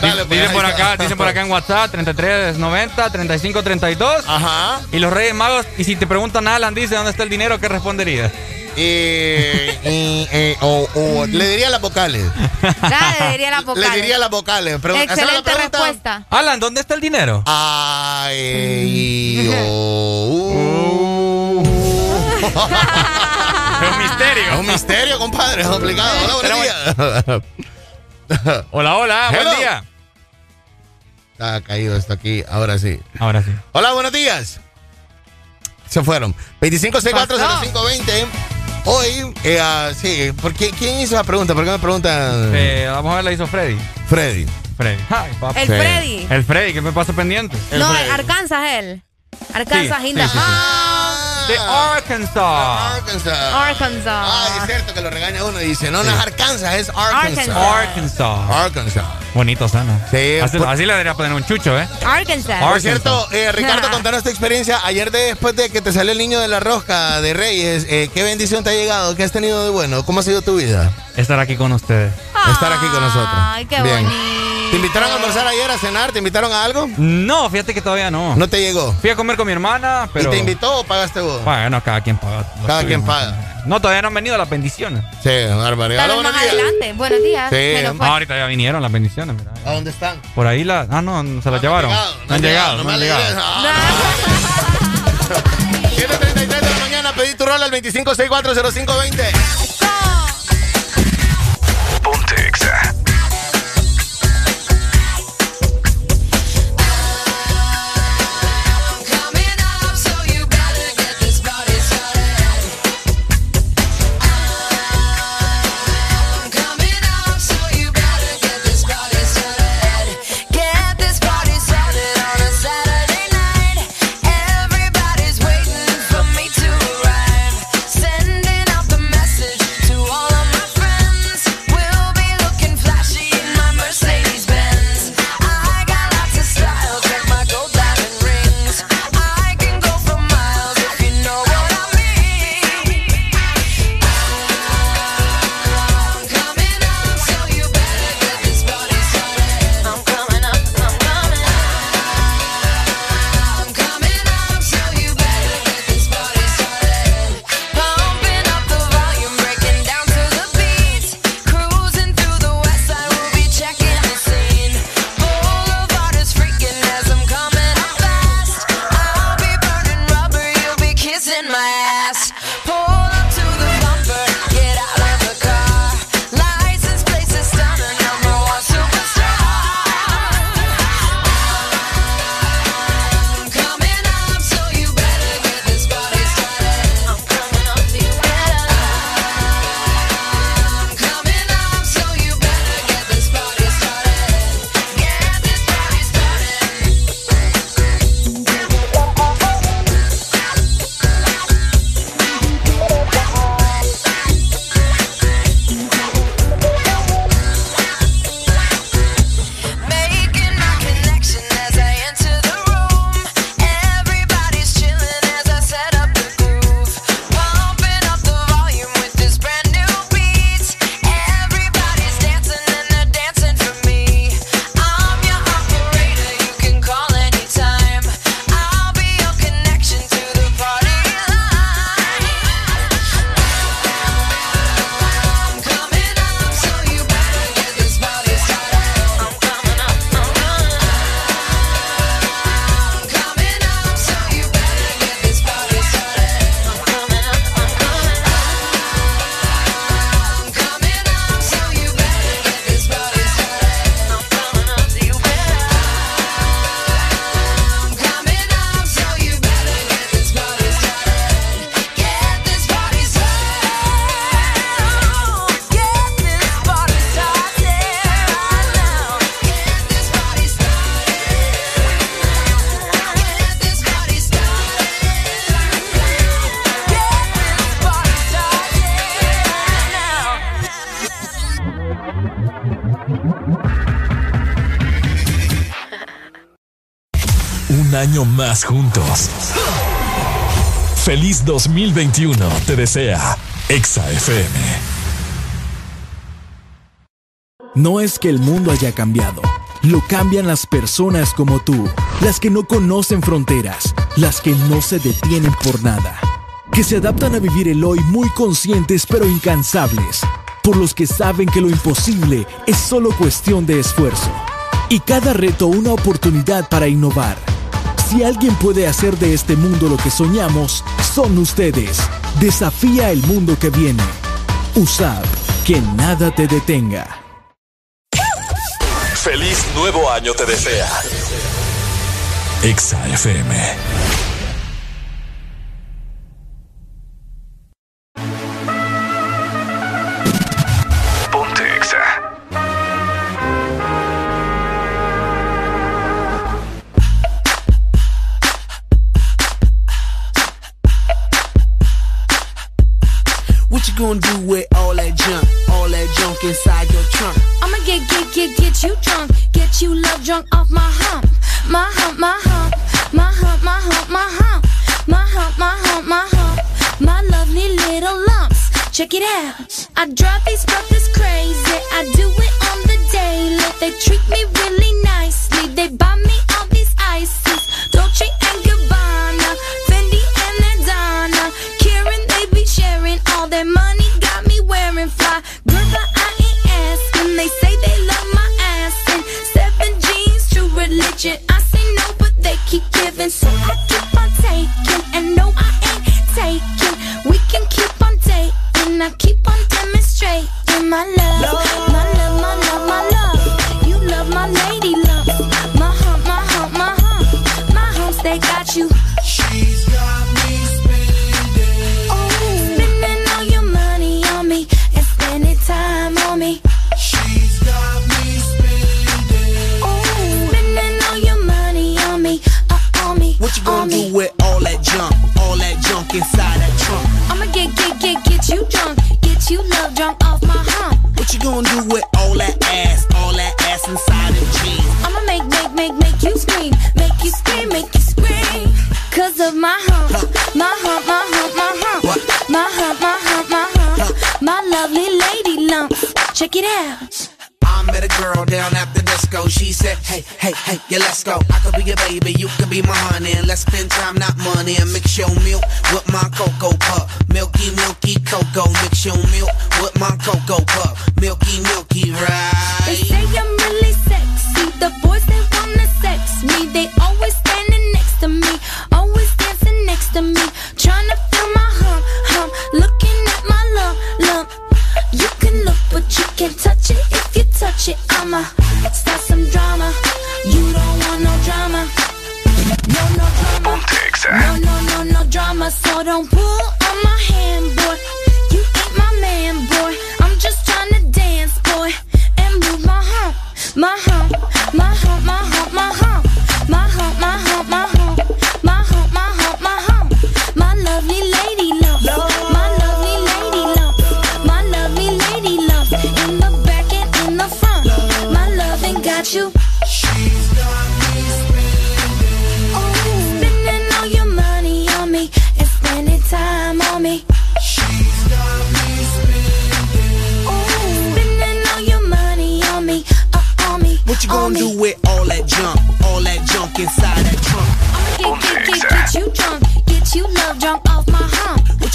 Dale, pues, Dicen por acá, dicen por acá en WhatsApp 3390 3532. Ajá. Y los Reyes Magos, y si te preguntan Alan, dice dónde está el dinero, ¿qué responderías? Y, y- y- o- o le diría las vocales. Dale, le diría la vocal. Le diría las vocales. Pero, la Excelente pregunta. respuesta. Alan, ¿dónde está el dinero? Ay, oh, uh. Es un misterio. Es un misterio, compadre. Es complicado. Hola, buenos días. Hola, hola, Hello. buen día. Está caído esto aquí. Ahora sí. Ahora sí. Hola, buenos días. Se fueron. 25640520. Hoy, eh, ah, sí, ¿por qué, ¿quién hizo la pregunta? ¿Por qué me preguntan? Eh, vamos a ver, la hizo Freddy. Freddy. Freddy. Ay. El Sí. Freddy. El Freddy, ¿qué me pasa pendiente? El No, Freddy. Arkansas él. Arkansas Sí, in the sí, sí, sí. De Arkansas. Arkansas. Arkansas. Ay, es cierto que lo regaña uno y dice, no, no es Arkansas, es Arkansas. Arkansas. Arkansas. Bonito suena. Sí, Así, por- así le debería poner un chucho, ¿eh? Arkansas. Por Arkansas. cierto, eh, Ricardo, contanos tu experiencia. Ayer de- después de que te salió el niño de la rosca de Reyes, eh, ¿qué bendición te ha llegado? ¿Qué has tenido de bueno? ¿Cómo ha sido tu vida? Estar aquí con ustedes. Estar aquí con nosotros. Ay, qué Bien. bonito. ¿Te invitaron a almorzar ayer, a cenar? ¿Te invitaron a algo? No, fíjate que todavía no. No te llegó. Fui a comer con mi hermana, pero. ¿Y te invitó o pagaste vos? Bueno, cada quien paga. Cada quien paga. No, todavía no han venido las bendiciones. Sí, barbaridad. Tal vez más buenos días. adelante. Buenos días. Sí. No, fue. ahorita ya vinieron las bendiciones, mira. ¿A dónde están? Por ahí la. Ah, no, no se las llevaron. llegado, No han llegado, no no me han llegado. Ah, 7.33 de la mañana, pedí tu rol al 25640520. juntos. Feliz 2021 te desea Exa FM. No es que el mundo haya cambiado, lo cambian las personas como tú, las que no conocen fronteras, las que no se detienen por nada, que se adaptan a vivir el hoy muy conscientes pero incansables, por los que saben que lo imposible es solo cuestión de esfuerzo y cada reto una oportunidad para innovar si alguien puede hacer de este mundo lo que soñamos, son ustedes. Desafía el mundo que viene. USAP, que nada te detenga. Feliz nuevo año te desea. Exa FM.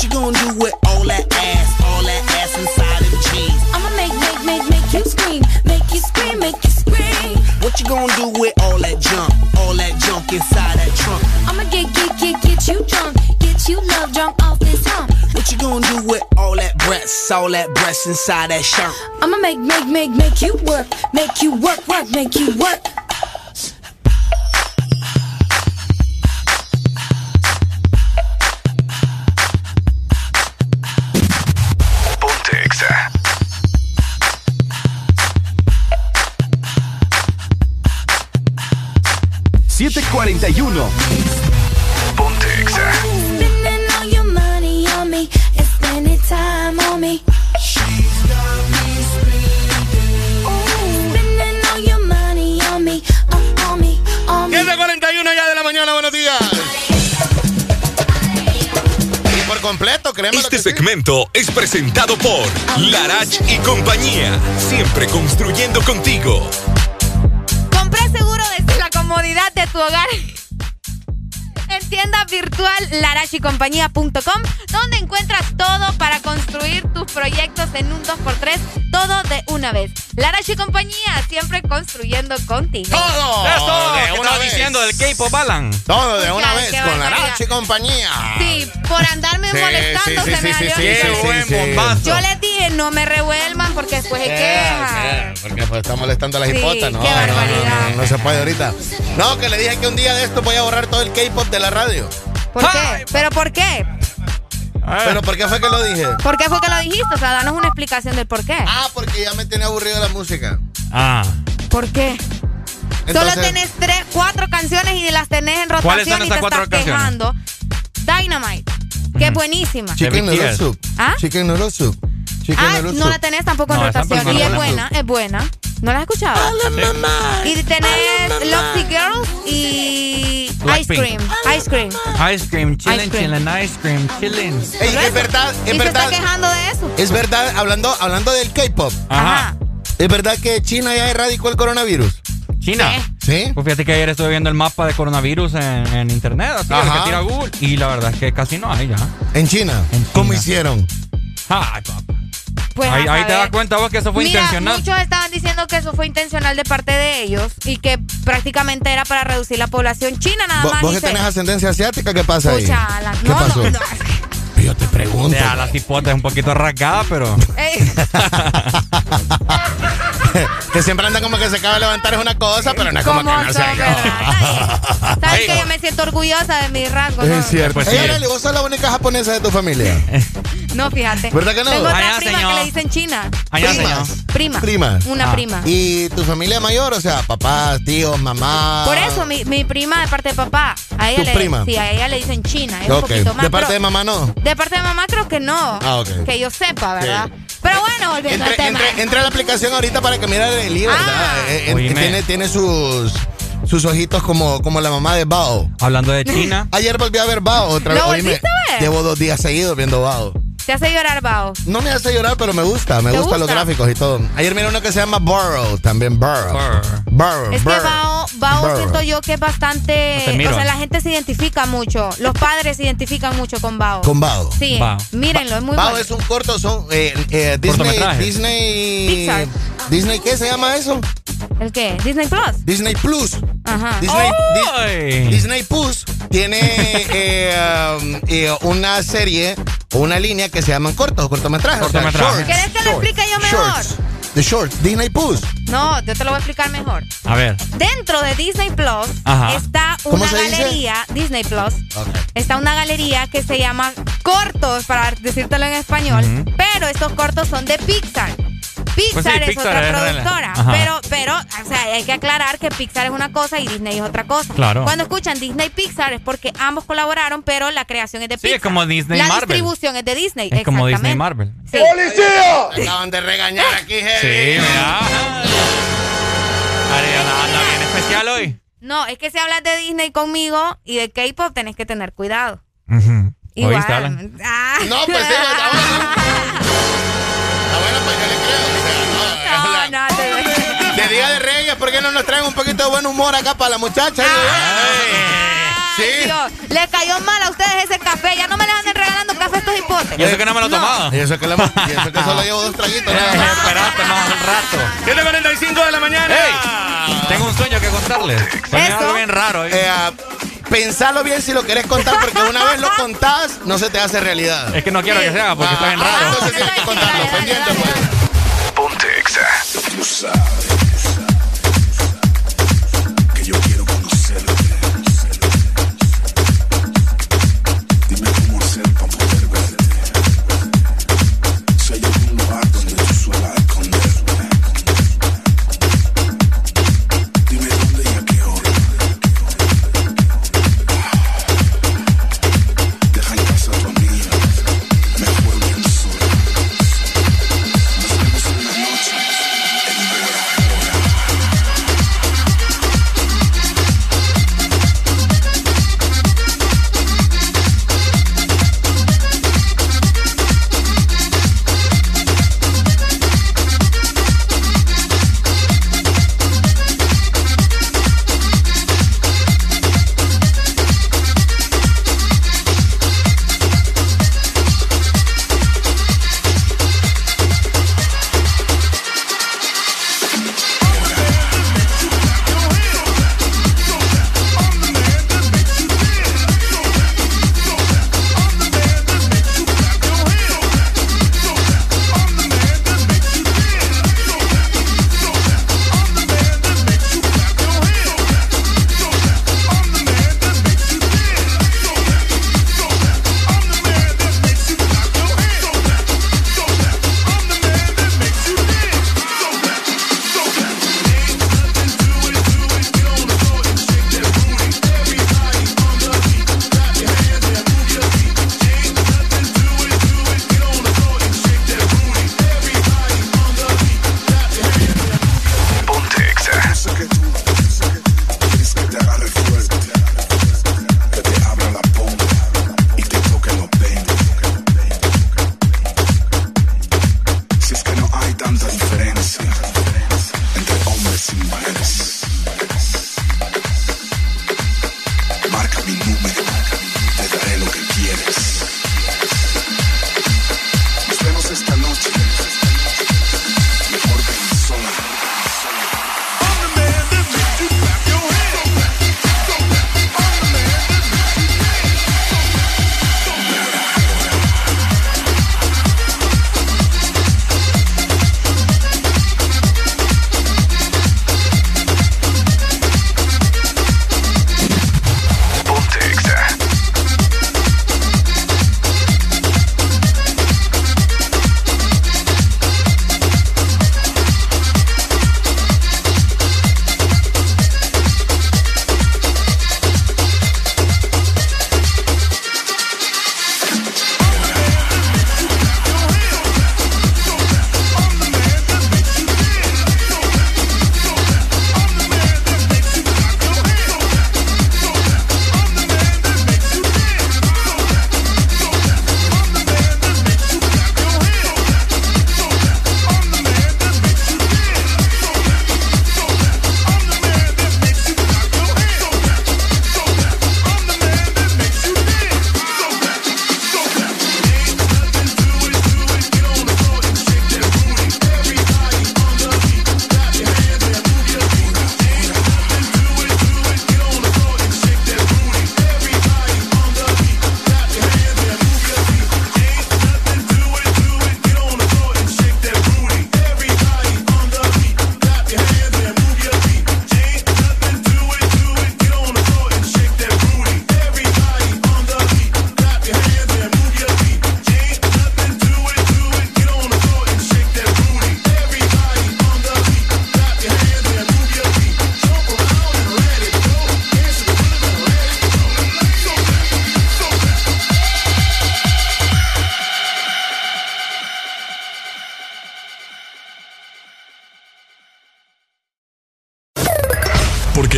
you gonna do with all that ass, all that ass inside of jeans? I'ma make, make, make, make you scream, make you scream, make you scream. What you gonna do with all that junk, all that junk inside that trunk? I'ma get, get, get, get you drunk, get you love drunk off this hump. What you gonna do with all that breasts, all that breasts inside that shirt? I'ma make, make, make, make you work, make you work, work, make you work. 41. Ponte Exa. Spending all your money ya de la mañana, buenos días. Y por completo, créeme Este segmento es presentado por Larach y compañía, siempre construyendo contigo comodidad de tu hogar. En tienda virtual larachicompañía.com, donde encuentras todo para construir tus proyectos en un 2x3, todo de una vez. Larachi Compañía, siempre construyendo contigo. Todo. Eso, de ¿qué una diciendo del K-pop Alan? Todo de una vez con barbaridad. Arachi y compañía. Sí, por andarme Sí, molestando sí, se sí, me sí, salió sí. Yo les dije, no me revuelvan porque después se quejan. Eh, Porque pues está molestando a las Sí, hipotas, ¿no? qué no, no, barbaridad. no, no se puede ahorita. No, que le dije que un día de esto voy a borrar todo el K-pop de la radio. ¿Por qué? ¿Pero por qué? ¿Pero por qué fue que lo dije? ¿Por qué fue que lo dijiste? O sea, danos una explicación del por qué. Ah, porque ya me tiene aburrido la música. Ah. ¿Por qué? Entonces- Solo tenés tres, cuatro canciones y las tenés en rotación ¿Cuáles son y te cuatro estás canciones? quejando. Dynamite, que es buenísima. Chicken Noodle. Soup. ¿Ah? Chicken Noodle Soup. Chicken Ah, Noodle no Soup. la tenés tampoco en No, rotación. Y no es buena, es buena. ¿No la has escuchado? Y tenés Lovely Girls y Ice Blackpink. Cream. Ice Cream. Ice cream, chilling, Ice cream. chilling, ice cream, chilling. Ey, es verdad, Y es se está verdad. quejando de eso. Es verdad, hablando, hablando del K-pop. Ajá. ¿Es verdad que China ya erradicó el coronavirus? China. ¿Sí? Pues fíjate que ayer estuve viendo el mapa de coronavirus en, en internet, así Ajá. que tira Google, y la verdad es que casi no hay ya. En China. ¿Cómo hicieron? Ay, papá. Pues ahí, te das cuenta vos que eso fue Mira, intencional. muchos estaban diciendo que eso fue intencional de parte de ellos y que prácticamente era para reducir la población china nada ¿Vos, más. vos que tenés ascendencia asiática, qué pasa ahí? ¿Qué no, pasó? no, no. Yo te pregunto. O sea, la cipota es un poquito rasgada, pero. Que siempre anda como que se acaba de levantar es una cosa, pero no es como que ¿Cómo no son, se verdad? ¿Sabes que yo me siento orgullosa de mis rasgos? no? Es cierto. Pues Ey, sí. Arely, vos sos la única japonesa de tu familia. No, fíjate. ¿Verdad que no? Tengo otra Allá, prima señor. que le dicen china. Allá, Primas. Prima. Prima. Una Ah. prima. ¿Y tu familia mayor? O sea, papás, tíos, mamá. Por eso, mi, mi prima de parte de papá. A ella ¿Tu le, prima? Sí, a ella le dicen china. Es un Ok. poquito más. De parte pero- de mamá no. De parte de mamá creo que no. Ah, ok. Que yo sepa, ¿verdad? Pero bueno, volviendo al Entre, tema. entre, entre a la aplicación ahorita para que mire el libro, Ah. ¿verdad? Eh, eh, tiene, tiene sus, sus ojitos como, como la mamá de Bao. Hablando de China. Ayer volví a ver Bao otra vez. ¿Lo Oíme, volviste a ver? Llevo dos días seguidos viendo Bao. Te hace llorar, Bao. No me hace llorar, pero me gusta. Me ¿Te gustan los gusta? gráficos y todo. Ayer miré uno que se llama Burrow, también Burrow. Burrow. Es que Burrow. Bao, Bao Burrow. siento yo que es bastante. No o sea, la gente se identifica mucho. Los padres se identifican mucho con Bao. Con Bao. Sí, Bao. mírenlo, es muy Bao bueno. es un corto, son eh, eh, Disney. Disney, Pixar. Disney, ¿qué se llama eso? ¿El qué? ¿Disney Plus? Disney Plus. Ajá. Disney. Di- Disney Plus tiene eh, um, eh, una serie una línea que se llaman cortos, cortometrajes. o sea, Cortometrajes. ¿Quieres que lo explique yo mejor? Shorts. The Shorts. Disney Plus. No, yo te lo voy a explicar mejor. A ver. Dentro de Disney Plus Ajá. está ¿Cómo una dice? galería, Disney Plus, está una galería que se llama Cortos, para decírtelo en español, pero estos cortos son de Pixar. Pixar Pues sí, es Pixar otra es productora, pero, pero, o sea, hay que aclarar que Pixar es una cosa y Disney es otra cosa. Claro. Cuando escuchan Disney Pixar es porque ambos colaboraron, pero la creación es de Sí, Pixar. es como Disney La Marvel. distribución es de Disney. Es como Disney. Marvel. Sí. Me acaban de regañar aquí, Sí, heavy. mira. Ariana anda bien especial hoy. No, es que si hablas de Disney conmigo y de K-pop tenés que tener cuidado. Ujú. Igual. ¿Oíste, Alan? Ah. No, pues sí, está humor acá para la muchacha? Sí. Ay, Dios, le cayó mal a ustedes ese café. Ya no me les anden regalando café a estos hipotes. Y eso que no me lo he tomado. Y eso que, le- y eso que solo llevo dos traguitos. nada más. Esperaste más un rato. 7.45 de la mañana. ¡Ey! Tengo un sueño que contarles. Soñé Eso. algo bien raro. ¿eh? Eh, ah, pensalo bien si lo querés contar, porque una vez lo contás, no se te hace realidad. Es que no quiero que se haga porque está bien Ah, raro. Entonces tienes que contarlo, pendiente pues. Ponte Exa.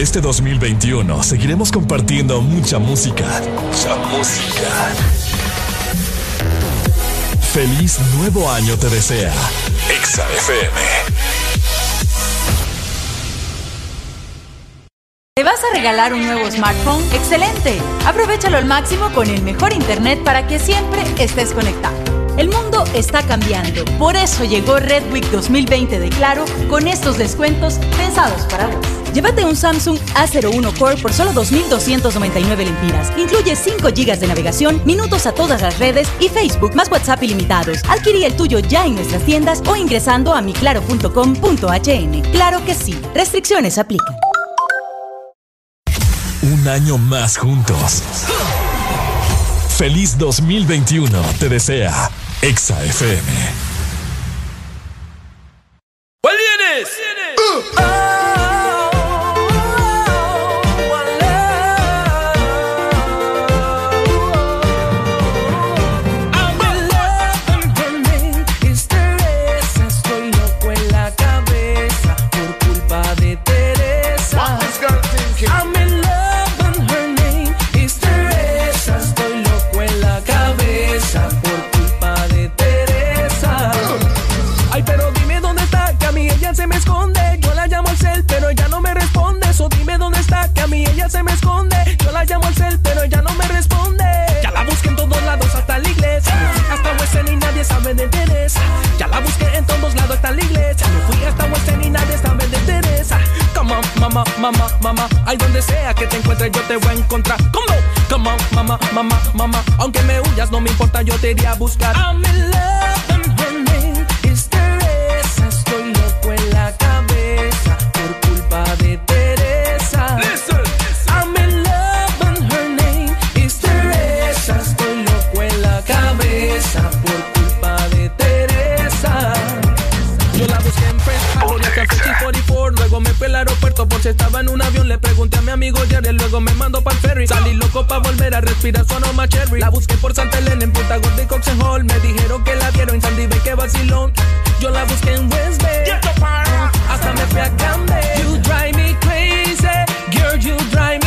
Este 2021 seguiremos compartiendo mucha música. Mucha música. Feliz nuevo año te desea. Exa FM. ¿Te vas a regalar un nuevo smartphone? ¡Excelente! Aprovechalo al máximo con el mejor internet para que siempre estés conectado. El mundo está cambiando, por eso llegó Red Week 2020 de Claro con estos descuentos pensados para vos. Llévate un Samsung A01 Core por solo 2.299 lempiras. Incluye 5 GB de navegación, minutos a todas las redes y Facebook más WhatsApp ilimitados. Adquirí el tuyo ya en nuestras tiendas o ingresando a miclaro.com.hn. Claro que sí, restricciones aplican. Un año más juntos. Feliz 2021 te desea Exa FM. ¿Cuál vienes? Estresa, sabe de Teresa. Ya la busqué en todos lados, hasta la iglesia. Me fui hasta Western y nadie sabe de Teresa. Come on, mamá, mamá, mamá. Ay, donde sea que te encuentres, yo te voy a encontrar. Come on, come on, mamá, mamá, mamá. Aunque me huyas, no me importa, yo te iré a buscar. I'm in love estaba en un avión Le pregunté a mi amigo Jerry, luego me mandó para el ferry. Salí loco para volver a respirar su aroma cherry. La busqué por Santa Elena, en Punta Gorda y Cox and Hall. Me dijeron que la vieron en Sandy Bay, que vacilón. Yo la busqué en West Bay. Hasta me fui a Camden You drive me crazy Girl, you drive me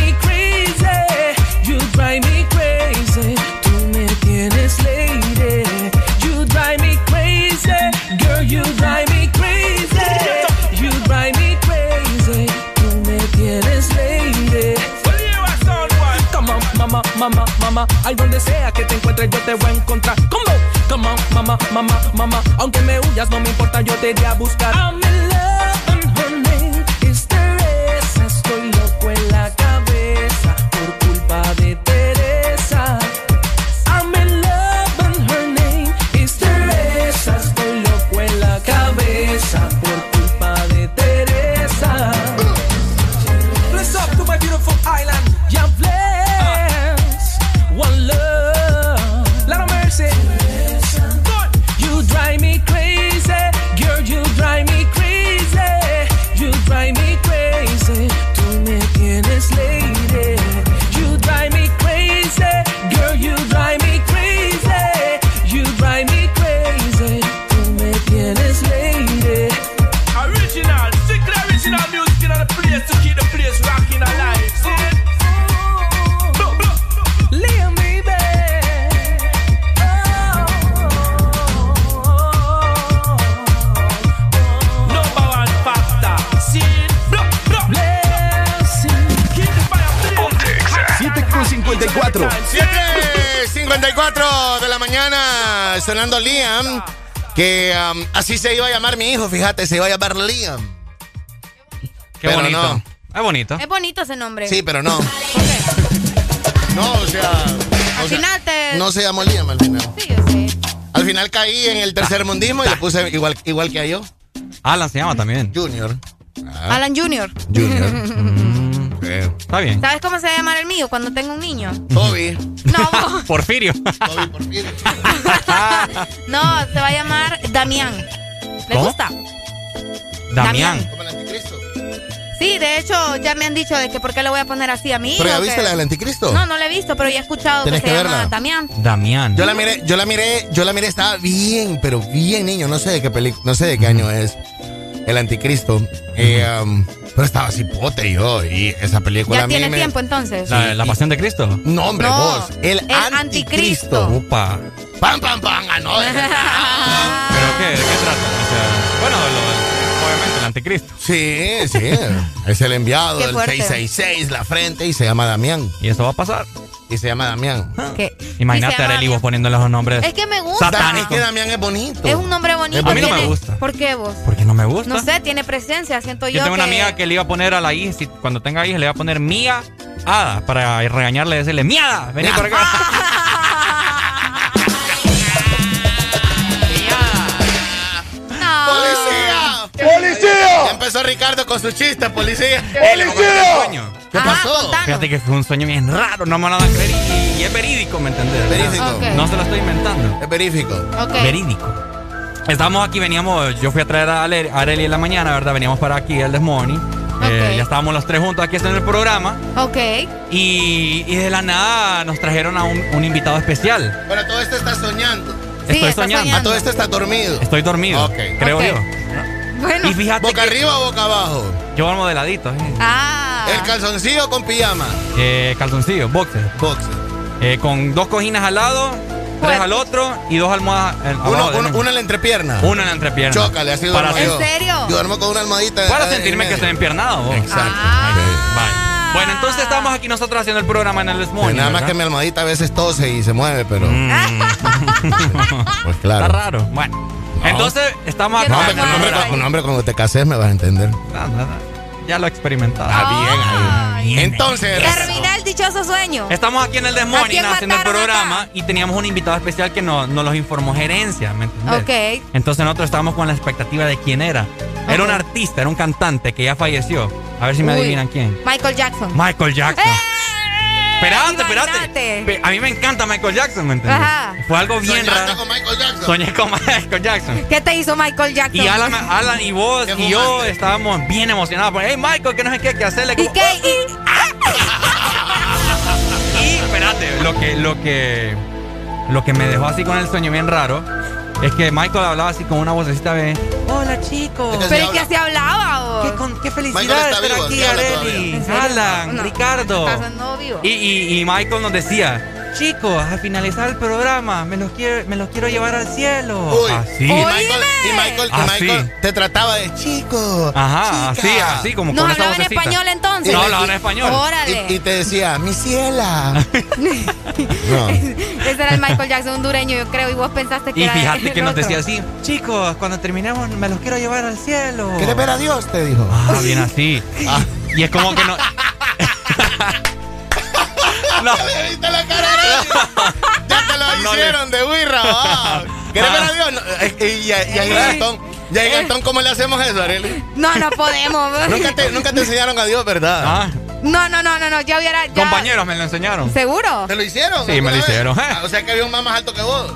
mamá, mamá. Ay, donde sea que te encuentres, yo te voy a encontrar. Come on, come on, mamá, mamá, mamá. Aunque me huyas, no me importa, yo te iré a buscar. Sonando Liam. Que um, así se iba a llamar mi hijo, fíjate, se iba a llamar Liam. Qué Pero bonito. no. Es bonito. Es bonito ese nombre. Sí, pero no. No, o sea. o Al sea, final te. No se llamó Liam al final. Sí, yo sé. Al final caí en el tercer mundismo y le puse igual, igual que a yo. Alan se llama también. Junior. Alan Junior. Junior. Está bien. ¿Sabes cómo se va a llamar el mío cuando tenga un niño? Toby. No, Porfirio. no, se va a llamar Damián. ¿Le ¿Cómo? gusta? Damián. Sí, de hecho, ya me han dicho de que por qué le voy a poner así a mi hijo. ¿Pero ya que- viste la del anticristo? No, no la he visto, pero ya he escuchado Tienes que que se llama verla. Damián. Damián. Yo la miré, yo la miré, yo la miré, estaba bien, pero bien niño, no sé de qué película, no sé de qué año es. El anticristo. Eh, um, pero estaba cipote yo y esa película Ya a mí tiene me- tiempo entonces. La, la pasión de Cristo. No, hombre, No, vos. El, el anticristo. anticristo. Upa. Pam, pam, pam, ah, no. ¿Pero qué? ¿De qué trata? O sea, bueno, lo- obviamente el anticristo. Sí, sí. Es el enviado del fuerte. 666, la frente, y se llama Damián. Y eso va a pasar. Y se llama Damián. ¿Qué? Imagínate a Arely vos poniéndole los nombres. Es que me gusta. Satánico. Es que Damián es bonito. Es un nombre bonito. A mí no me gusta. ¿Por qué vos? Porque no me gusta. No sé, tiene presencia, siento yo. Yo tengo una amiga que le iba a poner a la hija, si- cuando tenga hija, le iba a poner Mía Ada para regañarle y decirle, Miada, vení por acá. empezó Ricardo con su chiste, policía. Le voy a contar el sueño. ¿Qué pasó? Fíjate que fue un sueño bien raro, no me lo van a creer y, y es verídico, ¿me entendés? Verídico. Ok. No se lo estoy inventando. Es verífico. Ok. Verídico. Estábamos aquí, veníamos, yo fui a traer a Ale- a Arely en la mañana, ¿verdad? Veníamos para aquí, el Desmorning. Eh, ya estábamos los tres juntos aquí haciendo el programa. Ok. Y, y de la nada nos trajeron a un, un invitado especial. Bueno, todo esto está soñando. Estoy está soñando. A todo esto está dormido. Estoy dormido. Ok. Creo Ok. yo. Bueno. Y fíjate ¿Boca que arriba o boca abajo? yo vamos de ladito. eh. Ah. ¿El calzoncillo con pijama? Eh, calzoncillo, boxer. Boxer. Eh, con dos cojines al lado, tres Fuerte. al otro y dos almohadas eh, Uno, uno, una en la entrepierna. Una en la entrepierna. Chócale, así Para duermo yo. ¿En serio? Yo duermo con una almohadita. Para sentirme en que estoy empiernado. vos. Exacto. Ah. Vale. Bueno, entonces estamos aquí nosotros haciendo el programa en el Desmorning. nada más que mi almohadita a veces tose y se mueve, pero. Mm. Pues claro. Está raro. Bueno. Entonces estamos Qué No, acá. hombre, con hombre, cuando te cases me vas a entender. Nada, nada. Ya lo he experimentado. Ah, bien, ahí. Entonces. Termina el dichoso sueño. Estamos aquí en el ¿A Desmorning haciendo el programa acá? y teníamos un invitado especial que nos, nos los informó gerencia, ¿me entiendes? Ok. Entonces nosotros estábamos con la expectativa de quién era. Era un artista, era un cantante que ya falleció. A ver si me Uy. adivinan quién. Michael Jackson. Michael Jackson. ¡Eh! Espérate, espérate. Imagínate. Pe- A mí me encanta Michael Jackson, ¿me entiendes? Ajá. Fue algo bien Soñaste raro. con Michael Jackson. Soñé con Michael Jackson. ¿Qué te hizo Michael Jackson? Y Alan, Alan y vos ¿Qué y yo fumaste? estábamos bien emocionados. Pues, hey Michael, que no sé qué, que hacerle. ¿Y como- qué? ¿Y- Y espérate, lo que, lo que, lo que me dejó así con el sueño bien raro es que Michael hablaba así con una vocecita de Hola chicos. Es que ¿Pero habla. se hablaba? Qué, con- qué felicidad estar vivo, aquí, sí habla Arely, todavía. ¿En serio? Alan, No, Ricardo. ¿Estás no vivo? Y, y, y Michael nos decía, chicos, al finalizar el programa, me los quiero, me los quiero llevar al cielo. Uy. Así. Y Michael, y Michael, y Así. Michael te trataba de chico. Ajá, chica". así, así, como ¿Nos con esa hablaba en vocecita. español entonces? No, hablaba en español. Órale. Y, y te decía, mi ciela. no. Ese era el Michael Jackson hondureño, yo creo, y vos pensaste que Y era fíjate el que nos decía así, chicos, cuando terminemos me los quiero llevar al cielo. ¿Quieres ver a Dios? Te dijo. Ah, bien así. Y es como que no. no. ¿Le viste la cara? Ya te lo hicieron de birra. ¿Quieres ver a Dios? No, eh, eh, y, a- y a Gastón. Y a Gastón, ¿cómo le hacemos eso, Arely? No, no podemos. Nunca te, nunca te enseñaron a Dios, ¿verdad? Ah, No, no, no, no, no, ya hubiera. Ya... compañeros me lo enseñaron. ¿Seguro? ¿Te lo hicieron? Sí, me lo alguna vez? hicieron. Ah, O sea que había un más alto que vos.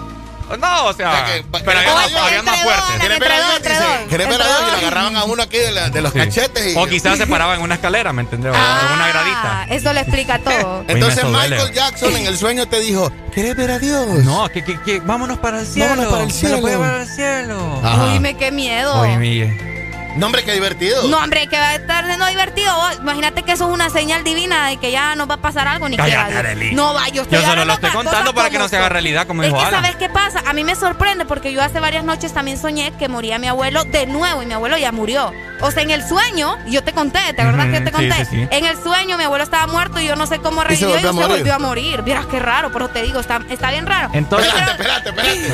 No, o sea, O sea que- pero había, más- había más fuertes. ¿Quieres ver a Entre Dios? dos, entre Dice, dos. ¿Quieres ver a Entre Dios? Y le agarraban a uno aquí de, la- de los Sí. cachetes. Y... O quizás se paraban en una escalera, ¿me entendés? O en una gradita. Ah, eso lo explica todo. Entonces. Michael Jackson en el sueño te dijo, ¿quieres ver a Dios? No, que, que, que vámonos para el cielo. Vámonos para el Me lo cielo. voy a llevar al cielo. Ajá. Uy, qué miedo. Oye, Miguel. No, hombre, qué divertido. No, hombre, que va a estar siendo divertido. Vos, Imagínate que eso es una señal divina de que ya nos va a pasar algo ni. Arely. No va, yo estoy Yo solo lo estoy contando para que no se haga realidad, como Es dijo que Alan. ¿sabes qué pasa? A mí me sorprende porque yo hace varias noches también soñé que moría mi abuelo de nuevo y mi abuelo ya murió. O sea, en el sueño, yo te conté, ¿te acordás que yo te sí, conté? sí, sí. En el sueño mi abuelo estaba muerto y yo no sé cómo Y se revivió y, volvió a se volvió a morir. Vieras qué raro, pero te digo, está, está bien raro. Entonces, Espérate, espérate, espérate.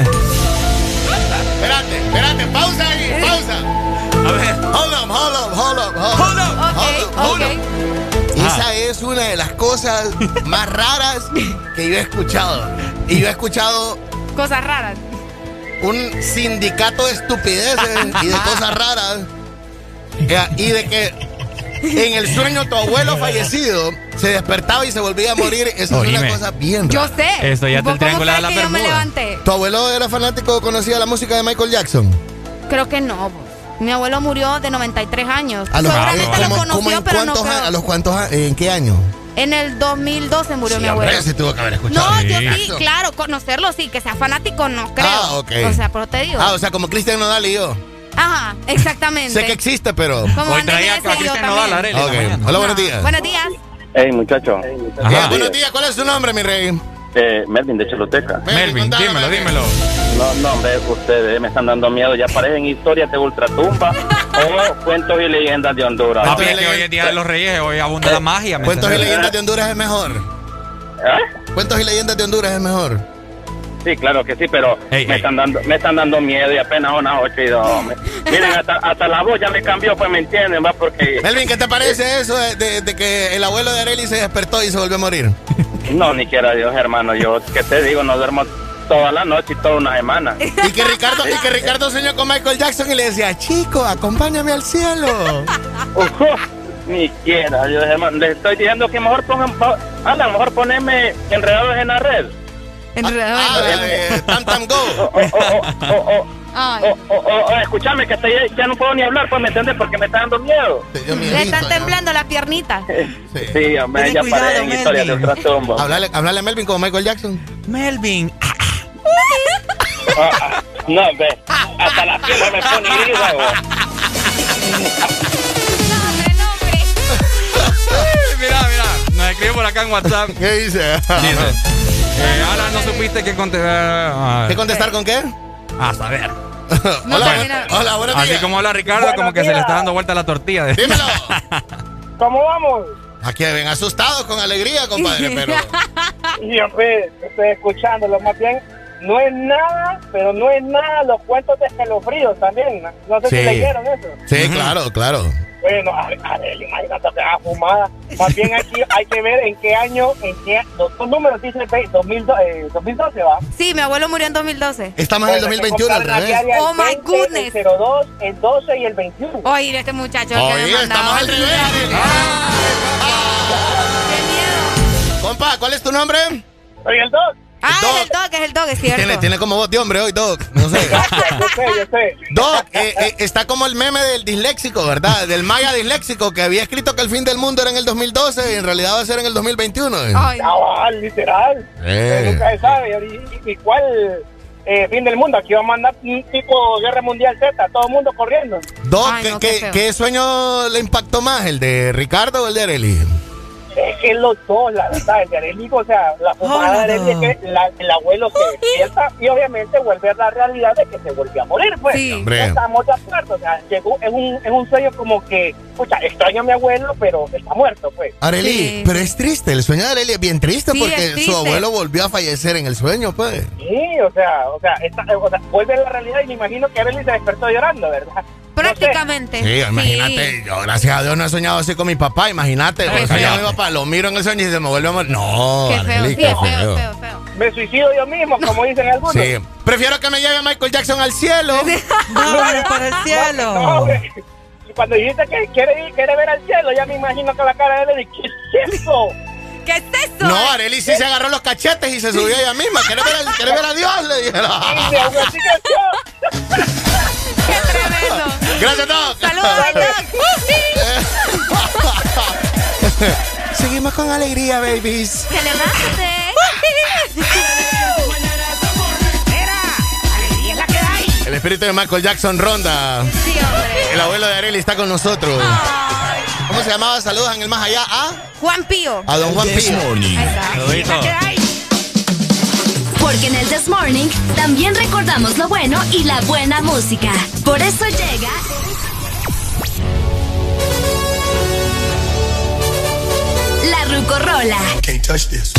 Espérate, espérate, pausa ahí, pausa. A ver. Hold up, hold up, hold up, hold up. Hold up. Ok, Hold up, hold ok. up. Esa es una de las cosas más raras que yo he escuchado. Y yo he escuchado Cosas raras. un sindicato de estupideces y de cosas raras. Y de que en el sueño tu abuelo fallecido se despertaba y se volvía a morir. Eso es una cosa bien Yo rara. sé. Eso ya ¿Vos te triangula crees la que yo me bermuda. levanté? ¿Tu abuelo era fanático, conocía la música de Michael Jackson? Creo que no. Mi abuelo murió de 93 años. A los, Seguramente lo ¿cómo- conoció, cómo en pero no creo. a- ¿A los cuántos ¿En qué año? En el 2012 murió Sí, mi hombre, abuelo. se tuvo que haber escuchado. No, yo sí, claro, conocerlo sí, que sea fanático no creo. Ah, ok. O sea, pero te digo. Ah, o sea, como Cristian Nodal y yo. Ajá, exactamente. Sé que existe, pero. Como Hoy traía a Cristian Nodal. Arely, en la Ok. mañana. Hola, buenos días. Buenos días. Hey, muchacho. Ajá. Bien, buenos días. ¿Cuál es su nombre, mi rey? Eh, Melvin de Choluteca. Melvin, dímelo, dímelo. No, no, hombre, ustedes me están dando miedo. Ya parecen historias de ultratumba o cuentos y leyendas de Honduras. Papi, es Cuéntale, que hoy es día de los reyes, hoy abunda la magia. ¿me Cuentos y leyendas de Honduras es mejor. ¿Eh? Cuentos y leyendas de Honduras es mejor. Sí, claro que sí, pero Ey, me, ey. Están dando, me están dando miedo y apenas unas ocho y dos. Miren, hasta, hasta la voz ya me cambió, pues me entienden, va, porque Melvin, ¿qué te parece eso de, de- de que el abuelo de Arely se despertó y se volvió a morir? No, ni quiera Dios, hermano. Yo, que te digo, no duermo toda la noche y toda una semana. Y que Ricardo, y que Ricardo soñó con Michael Jackson y le decía, chico, acompáñame al cielo. Ujú, ni quiera Dios, hermano. Les estoy diciendo que mejor pongan, pa- a lo mejor ponerme enredados en la red. Enredado. Ah, la de Tam Tam O, Go. o, o, o, o, Ay. o, o, o- o escúchame, que estoy, ya no puedo ni hablar, pues me entiendes, porque me está dando miedo. Le están temblando las piernitas. Sí. Sí, hombre, ya cuidado, parecen historias de Melvin. ultratumba. Hablarle, hablarle a Melvin como Michael Jackson. Melvin. ah, Ah, ah, no, ve, hasta la piel me pone hombre. Mira, mira, nos escribe por acá en WhatsApp. ¿Qué dice? Dice, eh, Alan, no supiste que contestar. ¿Qué contestar con qué? A saber. No, hola, termina. hola, buenos Así días. como habla Ricardo, como que se le está dando vuelta la tortilla. de- Dímelo. ¿Cómo vamos? Aquí ven asustados con alegría, compadre, pero. Y hombre, estoy escuchándolo. Más bien, no es nada, pero no es nada los cuentos de escalofríos también. No sé Sí. si leyeron eso. Sí, claro, claro. Bueno, a ver, a ver, imagínate que fumada. Más bien aquí hay que ver en qué año, en qué, los dos números dice ve, 2012, eh, 2012 va. Sí, mi abuelo murió en 2012. Estamos en el Bueno, hay que 2021 al revés. Oh, my 20, goodness. El 02, el 12 y el 21. Oye, este muchacho. que Oye, mandaba. estamos al revés. Arely. Qué miedo. Compa, ¿cuál es tu nombre? Soy el 2. Ah, Dog. es el dog, es el dog, es cierto. Tiene, tiene como voz de hombre hoy, Doc. No sé. Yo sé, yo sé. Doc, eh, eh, está como el meme del disléxico, ¿verdad? Del maya disléxico que había escrito que el fin del mundo era en el 2012 y en realidad va a ser en el 2021. eh. Ay, Ah, literal. Eh. Nunca se sabe. ¿Y, y cuál eh, fin del mundo? Aquí va a mandar un tipo guerra mundial Z, todo el mundo corriendo. Doc, Ay, ¿qué, no, qué qué- qué sueño le impactó más? ¿El de Ricardo o el de Arely? Es que los dos, la verdad, el de Arely, o sea, la fumada de Arely es que la- el abuelo se despierta y obviamente vuelve a la realidad de que se volvió a morir, pues. Sí. Hombre. Estamos de acuerdo, o sea, llegó, es un, es un sueño como que, escucha, extraño a mi abuelo, pero está muerto, pues. Areli, pero es triste, el sueño de Areli es bien triste Sí, porque triste. su abuelo volvió a fallecer en el sueño, pues. Sí, o sea, o sea, está- o sea, vuelve a la realidad y me imagino que Arely se despertó llorando, ¿verdad? Prácticamente. Sí, imagínate, yo gracias a Dios no he soñado así con mi papá, imagínate, soñaba feo. con mi papá, lo miro en el sueño y se me vuelve a morir. No, Qué feo, sí, qué feo, feo. feo, Me suicido yo mismo, como dicen algunos. Sí, prefiero que me lleve Michael Jackson al cielo. Vámonos para el cielo. No, hombre. Y cuando dijiste que quiere, ir, quiere ver al cielo, ya me imagino que la cara de él es, ¿qué es eso? ¿Qué es eso? No, Areli sí se agarró los cachetes y se subió ella misma. ¿Quieres ver, a- ¿quieres ver a Dios? Le dijeron. ¡Qué tremendo! Gracias, Doc. ¡Saludos, Seguimos con alegría, babies. ¡Que levántate! El espíritu de Michael Jackson ronda. El abuelo de Areli está con nosotros. ¿Cómo se llamaba? Saludos en el más allá. ¿A? Juan Pío. A don Juan Pío. morning. Porque en el This Morning también recordamos lo bueno y la buena música. Por eso llega. La Rucorola. Can't touch this.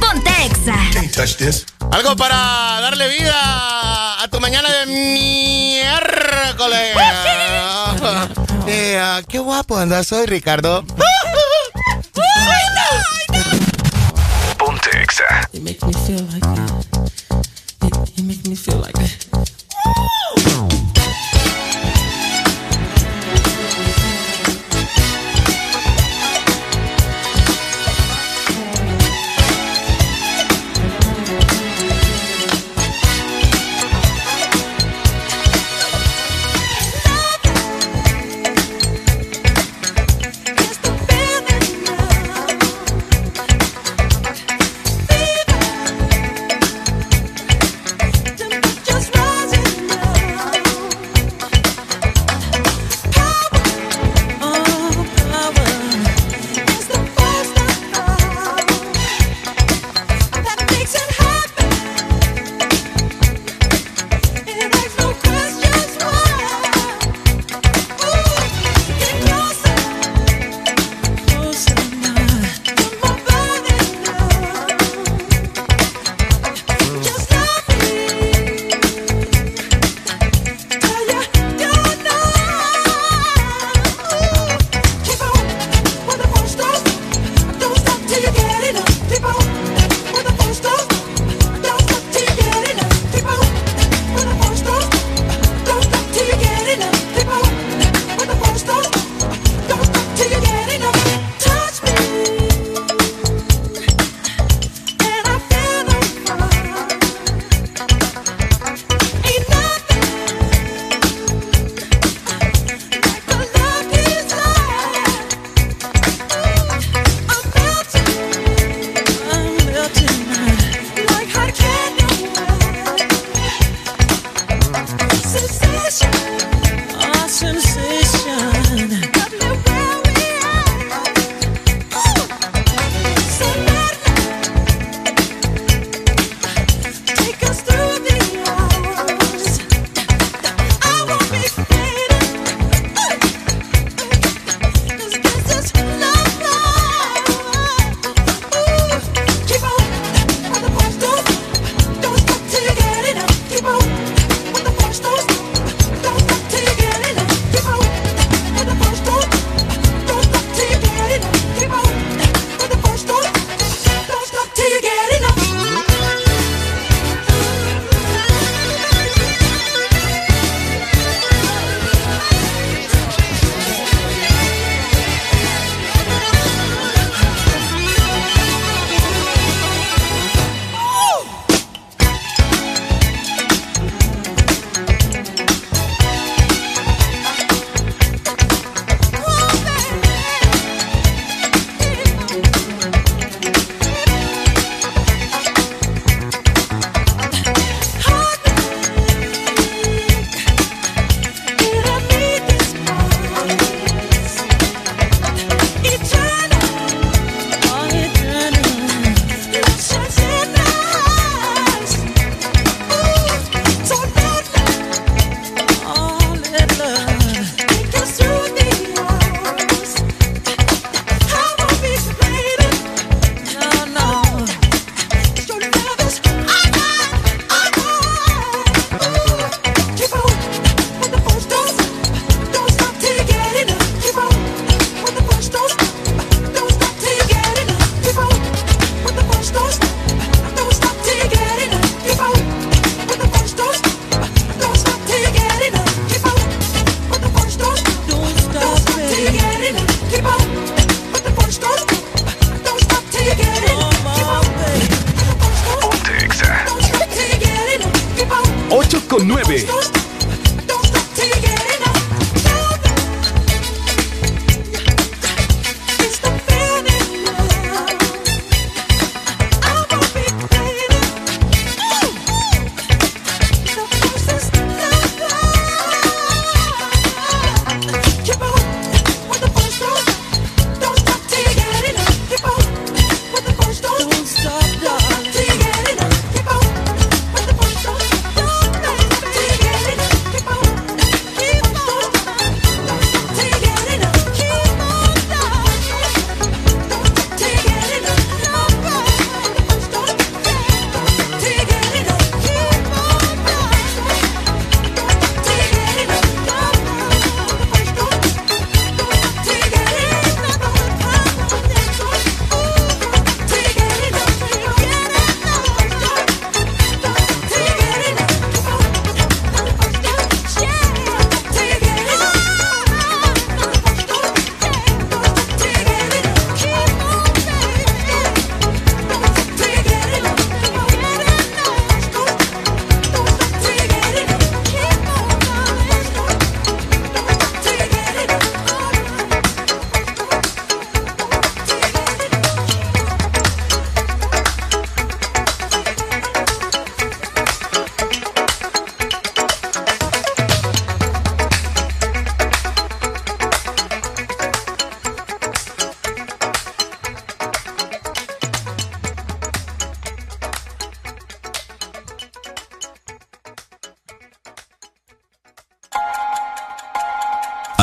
Ponte Exa. Can't touch this. Algo para darle vida a tu mañana de miércoles. Eh, qué guapo andas hoy, Ricardo. Ponte Exa. It makes me feel like that. It, it makes me feel like that.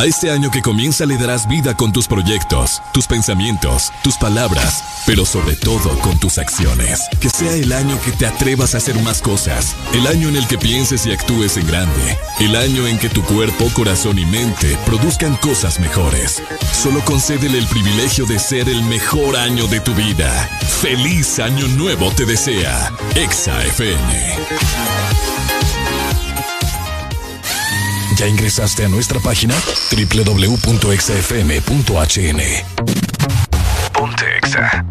A este año que comienza le darás vida con tus proyectos, tus pensamientos, tus palabras, pero sobre todo con tus acciones. Que sea el año que te atrevas a hacer más cosas, el año en el que pienses y actúes en grande, el año en que tu cuerpo, corazón y mente produzcan cosas mejores. Solo concédele el privilegio de ser el mejor año de tu vida. Feliz año nuevo te desea. Exa FM. ¿Ya ingresaste a nuestra página? www.exafm.hn Ponte Exa.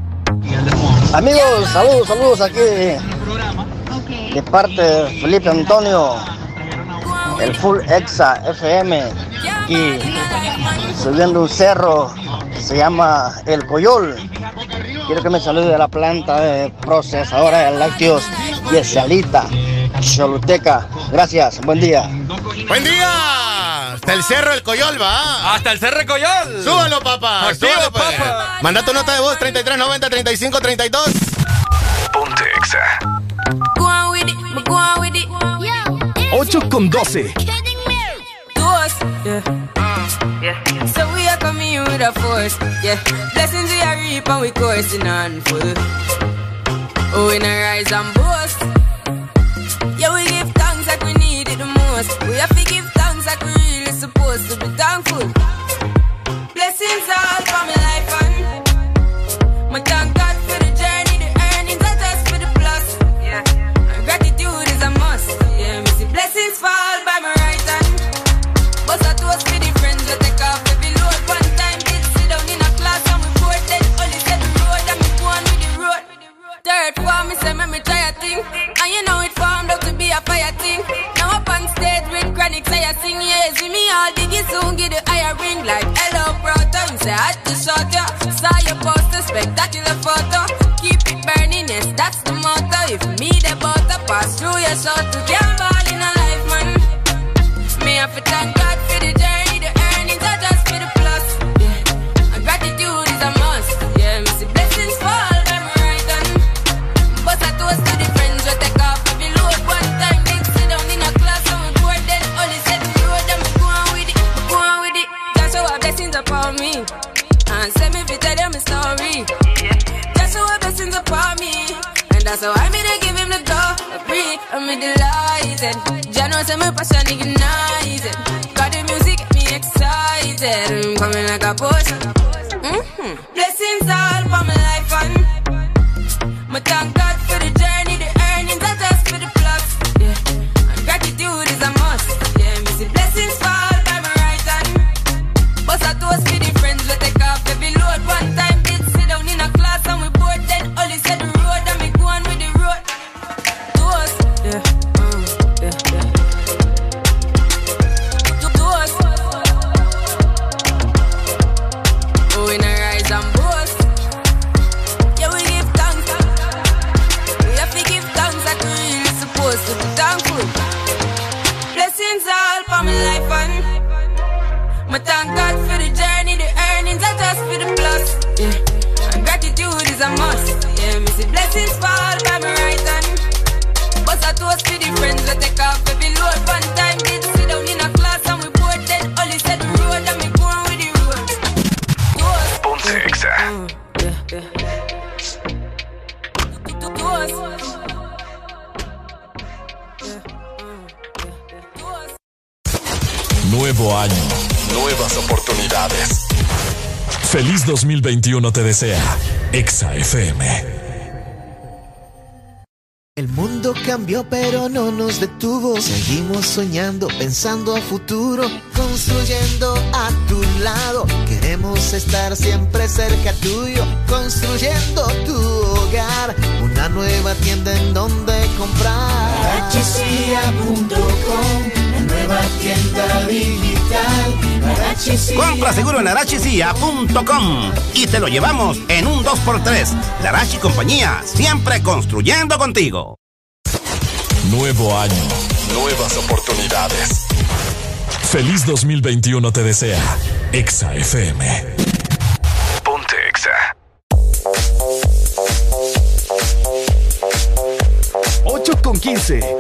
Amigos, saludos, saludos aquí de, de parte de Felipe Antonio, el Full Exa FM, y subiendo un cerro que se llama El Coyol. Quiero que me salude a la planta de procesadora de lácteos y Salita, Choluteca. Gracias, buen día. ¡Buen día! El cerro del Coyol, va. Hasta el cerro del Coyol. Súbalo, papá. Activo, Súbalo, pues. papá. Manda tu nota de voz 3390 3532. Ponte Exa. Go on with it, me go on with it. 8 con 12. To us, yeah. Yeah. So we are coming with a force, yeah. Blessings we are reap and we coursing on full. Oh, we not rise and boast. 2021 te desea Exa FM. El mundo cambió pero no nos detuvo. Seguimos soñando, pensando a futuro, construyendo a tu lado. Queremos estar siempre cerca tuyo, construyendo tu hogar. Una nueva tienda en donde comprar. Arachicia.com, la nueva tienda digital. Compra seguro en arachicia.com y te lo llevamos en un 2x3. Larachi Compañía, siempre construyendo contigo. Nuevo año, nuevas oportunidades. Feliz 2021 te desea Exa FM. Ponte Exa. Ocho con 15.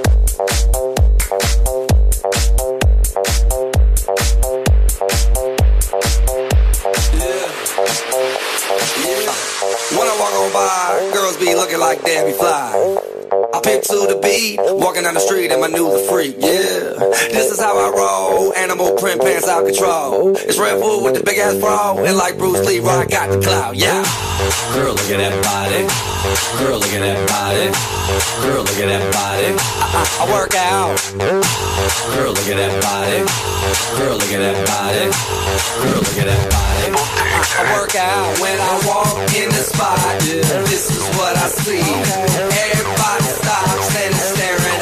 Walking down the street and my new the freak, yeah. This is how I roll, animal print pants out control. It's Red Food with the big ass bra, and like Bruce Lee, I got the clout, yeah. Girl, look at that body. Girl, look at that body. Girl, look at that body. I, I, I work out. Girl, look at that body. Girl, look at that body. Girl, look at that body. I, I work out when I walk in the spot. Yeah, this is what I see. Everybody stops and is staring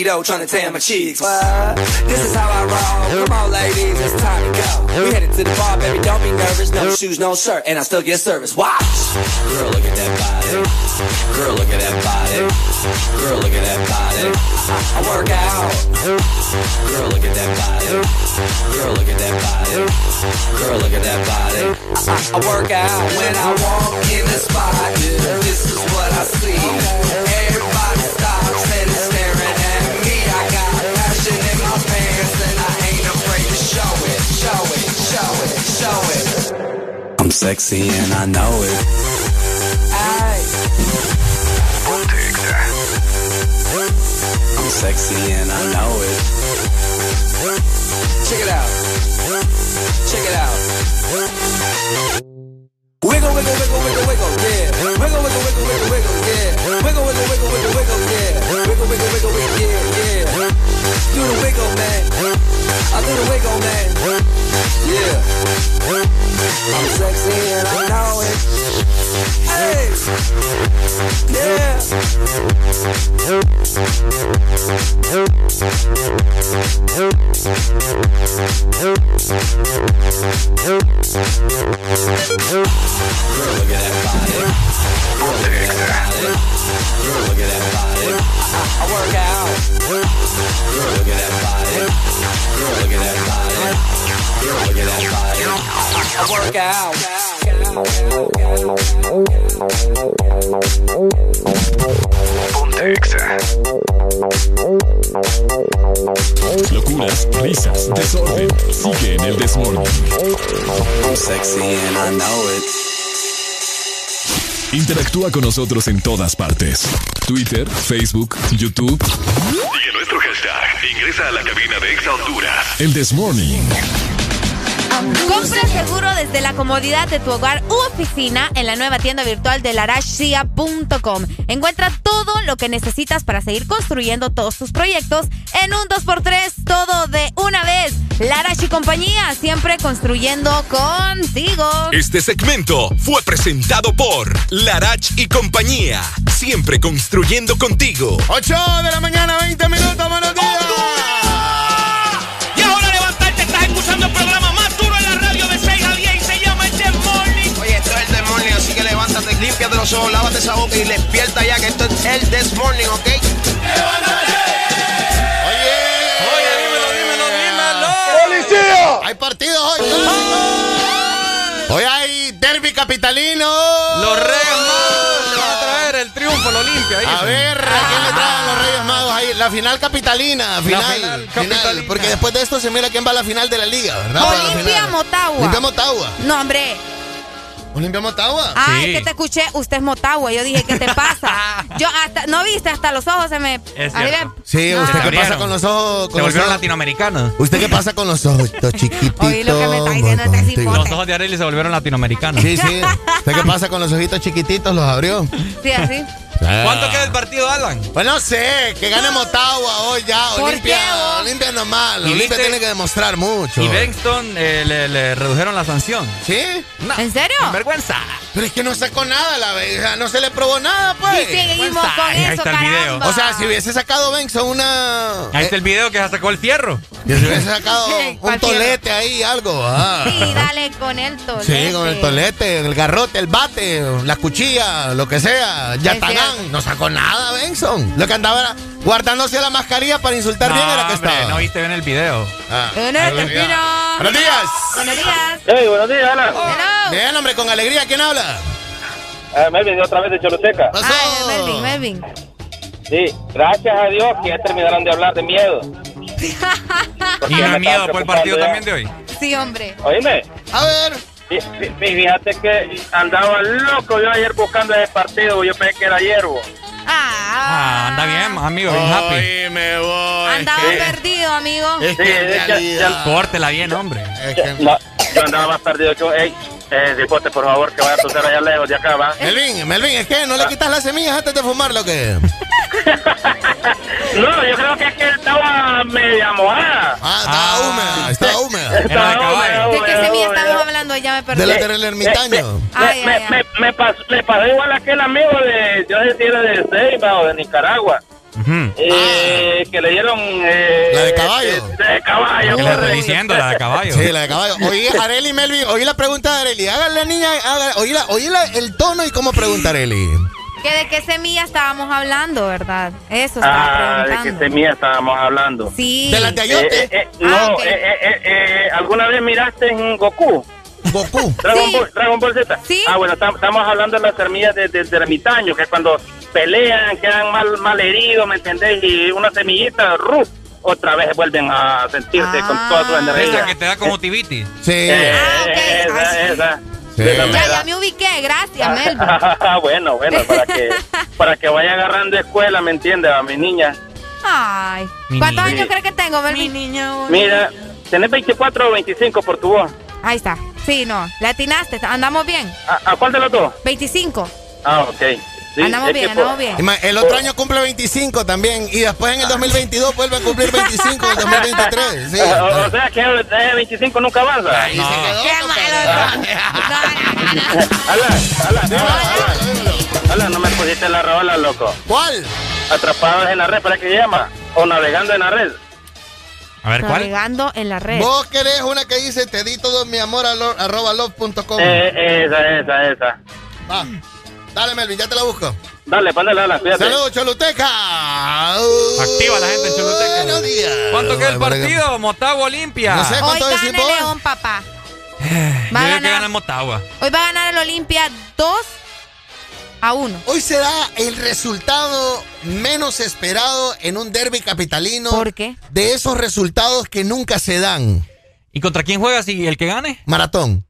Speedo trying to tan my cheeks. What? This is how I roll. Come on, ladies, it's time to go. We headed to the bar, baby, don't be nervous. No shoes, no shirt, and I still get service. Watch. Girl, look at that body. Girl, look at that body. Girl, look at that body. I, work out. Girl, look at that body. Girl, look at that body. Girl, look at that body. I, I work out when I walk in the spot. This is what I see. Everybody stops and is passion in my pants and I ain't afraid to show it, show it, show it, show it. I'm sexy and I know it. Aye. I'm sexy and I know it. Check it out. Check it out. Locuras, risas, desorden. Sigue en el Desmorning. I'm sexy and I know it. Interactúa con nosotros en todas partes. Twitter, Facebook, YouTube. Sigue nuestro hashtag. Ingresa a la cabina de Exa Honduras. El Desmorning. Compra seguro desde la comodidad de tu hogar u oficina en la nueva tienda virtual de larashia.com. Encuentra todo lo que necesitas para seguir construyendo todos tus proyectos en un 2x3, todo de una vez. Larash y compañía, siempre construyendo contigo. Este segmento fue presentado por Larach y compañía. Siempre construyendo contigo. 8 de la mañana, 20 minutos, buenos días. Límpiate los ojos, lávate esa boca y despierta ya que esto es el This Morning, ¿ok? Oye, dímelo, dímelo, dímelo. ¡Policía! Hay partidos hoy. Hoy hay derby capitalino. Los Reyes Magos le van a traer el triunfo, el Olimpia. ahí. A ver, ¿a quién le traen los Reyes Magos ahí? La final capitalina, final. final final, capitalina. porque después de esto se mira quién va a la final de la liga, ¿verdad? La Olimpia. Motagua. Olimpia Motagua. No, hombre. Olimpia Motagua. Ah, es que te escuché, usted es Motagua. Yo dije, ¿qué te pasa? Yo hasta, no viste, hasta los ojos se me. Es a mí cierto. me- Sí, No. ¿usted qué pasa con los ojos? Se Con los volvieron ojos? latinoamericanos. ¿Usted qué pasa con los ojos chiquititos? Oí lo que me está diciendo este cipote. Los ojos de Arely se volvieron latinoamericanos. Sí, sí. ¿Usted qué pasa con los ojitos chiquititos? ¿Los abrió? Sí, así. ¿Cuánto queda el partido, Alan? Pues no sé, que gane Motagua hoy ya. ¿Por Olimpia, qué? Olimpia no es malo. ¿Y Olimpia viste? tiene que demostrar mucho. Y Benston eh, le, le redujeron la sanción. ¿Sí? No, ¿En serio? Vergüenza. Pero es que no sacó nada la vez, o sea, no se le probó nada, pues. Y seguimos con Ahí eso, está el video. caramba. O sea, si hubiese sacado Benson una. Ahí está el video que ya sacó el fierro. Se hubiese sacado un tolete ahí, algo. ah. Sí, dale con el tolete. Sí, con el tolete, el garrote, el bate, la cuchilla, lo que sea. Yatagán. cierto. No sacó nada, Benson. Lo que andaba era guardándose la mascarilla para insultar bien era que hombre, estaba. no viste bien el video. Ah. Buenos Buenos días. Buenos días. Buenos días. Hey, buenos días. Hello. Bien, hombre, con alegría, ¿quién habla? Eh, Melvin, otra vez de Choluteca. Pasó. Ay, Melvin, Melvin. Sí, gracias a Dios que ya terminaron de hablar de miedo. Porque Y ya no miedo por el partido también ya. de hoy. Sí, hombre. Oíme, A ver. fí- fí- fíjate que andaba loco yo ayer buscando ese partido, yo pensé que era hierbo. Ah, anda bien, amigo, bien happy. Hoy me voy. Andaba Sí. perdido, amigo. Es Sí, que es que- realidad. Córtela bien, hombre. es que- No, yo andaba más perdido que... Ey, eh, Cipote, por favor, que vaya a toser allá lejos de acá, ¿va? Melvin, Melvin, es que no le quitas las semillas antes de fumar lo que. No, yo creo que es que él estaba media mojada. Ah, estaba Ah. húmeda, estaba húmeda. De caballo. ¿De qué semilla húmeda. estamos hablando? Ya me perdí. De la del ermitaño. Me, ay, me, me pasó, igual a aquel amigo de, yo era de Ceiba o de Nicaragua, Eh, que le dieron... eh, La de caballo. eh, de caballo. ¿Qué le estoy diciendo? La de caballo. Sí, la de caballo. Oí, Areli Melvin, oí la pregunta de Areli. Háganle, niña, haga- oí, la- oí la- el tono y cómo pregunta Areli. ¿Que ¿De qué semilla estábamos hablando, verdad? Eso estaba Ah, de qué semilla estábamos hablando. Sí. De las de Eh, ayote. eh, eh, Ah, no, ok. eh, eh, eh, eh, ¿alguna vez miraste en Goku? Goku. Dragon, Sí. Ball, Dragon Ball Z. Sí. Ah, bueno, tam- estamos hablando de las semillas de, de- del ermitaño, que cuando pelean quedan mal, mal heridos, ¿me entendés? Y una semillita, ¡ruf! otra vez vuelven a sentirse Ah. con toda su Esa energía. que te da como tibitis. Sí. Eh, Ah, esa, esa. Sí. Esa Ya, ya me ubiqué. Gracias, Melvin. bueno, bueno, para que, para que vaya agarrando escuela, ¿me entiendes? A mi niña. Ay. Mi ¿Cuántos años crees que tengo, Melvin? niña. Mira, ¿tenés 24 o 25 por tu voz? Ahí está. Sí, no. Le atinaste. Andamos bien. ¿A, a cuál de los dos? 25. Ah, ok. Sí, andamos bien, por- andamos bien. El otro año cumple 25 también. Y después en el 2022 vuelve a cumplir 25 en el 2023. Sí. O, o sea que ese 25 nunca avanza. Ahí se quedó. Qué malo. Alan, Alan, Alan, Alan, no me pusiste la rola, loco. ¿Cuál? Atrapados en la red, ¿para qué se llama? O navegando en la red. A ver, ¿cuál? Navegando en la red. Vos querés una que dice te di todo mi amor a lo- arroba love.com. Eh, esa, esa, esa. Va. Dale, Melvin, ya te la busco. Dale, póndale, Alan, cuídate. Saludos, Choluteca. Activa la gente en Choluteca. Buenos días. ¿Cuánto queda el partido? Motagua Olimpia. No sé Hoy cuánto gana decís el. León, papá. Va a digo que ganar- gana el Motagua. Hoy va a ganar el Olimpia 2 a 1. Hoy se da el resultado menos esperado en un derby capitalino. ¿Por qué? De esos resultados que nunca se dan. ¿Y contra quién juega si el que gane? Maratón.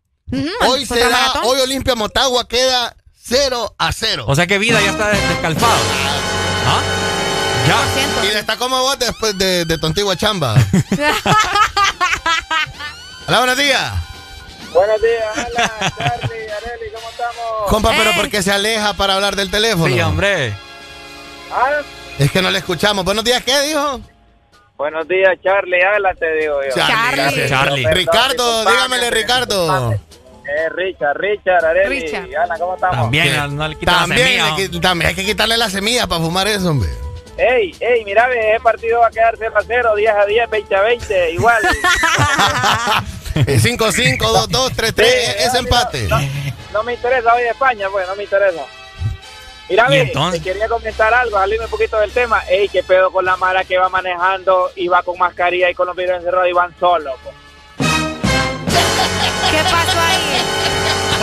Hoy se ¿contra da, Maratón? hoy Olimpia Motagua queda 0 a 0. O sea que vida ya está des- descalfado. ¿Ah? Ya. Y está como vos después de, de tu antigua chamba. Hola, buenos días. Buenos días, hola, Charlie, Areli, ¿cómo estamos? Compa, pero ¿por qué se aleja para hablar del teléfono? Sí, hombre. Ah, Es que no le escuchamos. Buenos días, ¿qué dijo? buenos días, Charlie, habla, te digo yo. Charlie. Charlie. Perdón, Ricardo, dígamele, Ricardo. Eh, Richard, Richard, Areli, Richard. Ana, ¿cómo estamos? También no, no le la También, semilla, hay que- también hay que quitarle la semilla para fumar eso, hombre. Ey, ey, mira, ese partido va a quedar 0 a 0, 10 a 10, 20 a 20, igual. 5-5, 2-2, 3-3, ese empate. No, no me interesa hoy España, pues, no me interesa. Mira, ¿Y ve, entonces? te quería comentar algo, salirme un poquito del tema. Ey, qué pedo con la mara que va manejando y va con mascarilla y con los vidrios encerrados y van solos. pues. ¿Qué pasó ahí?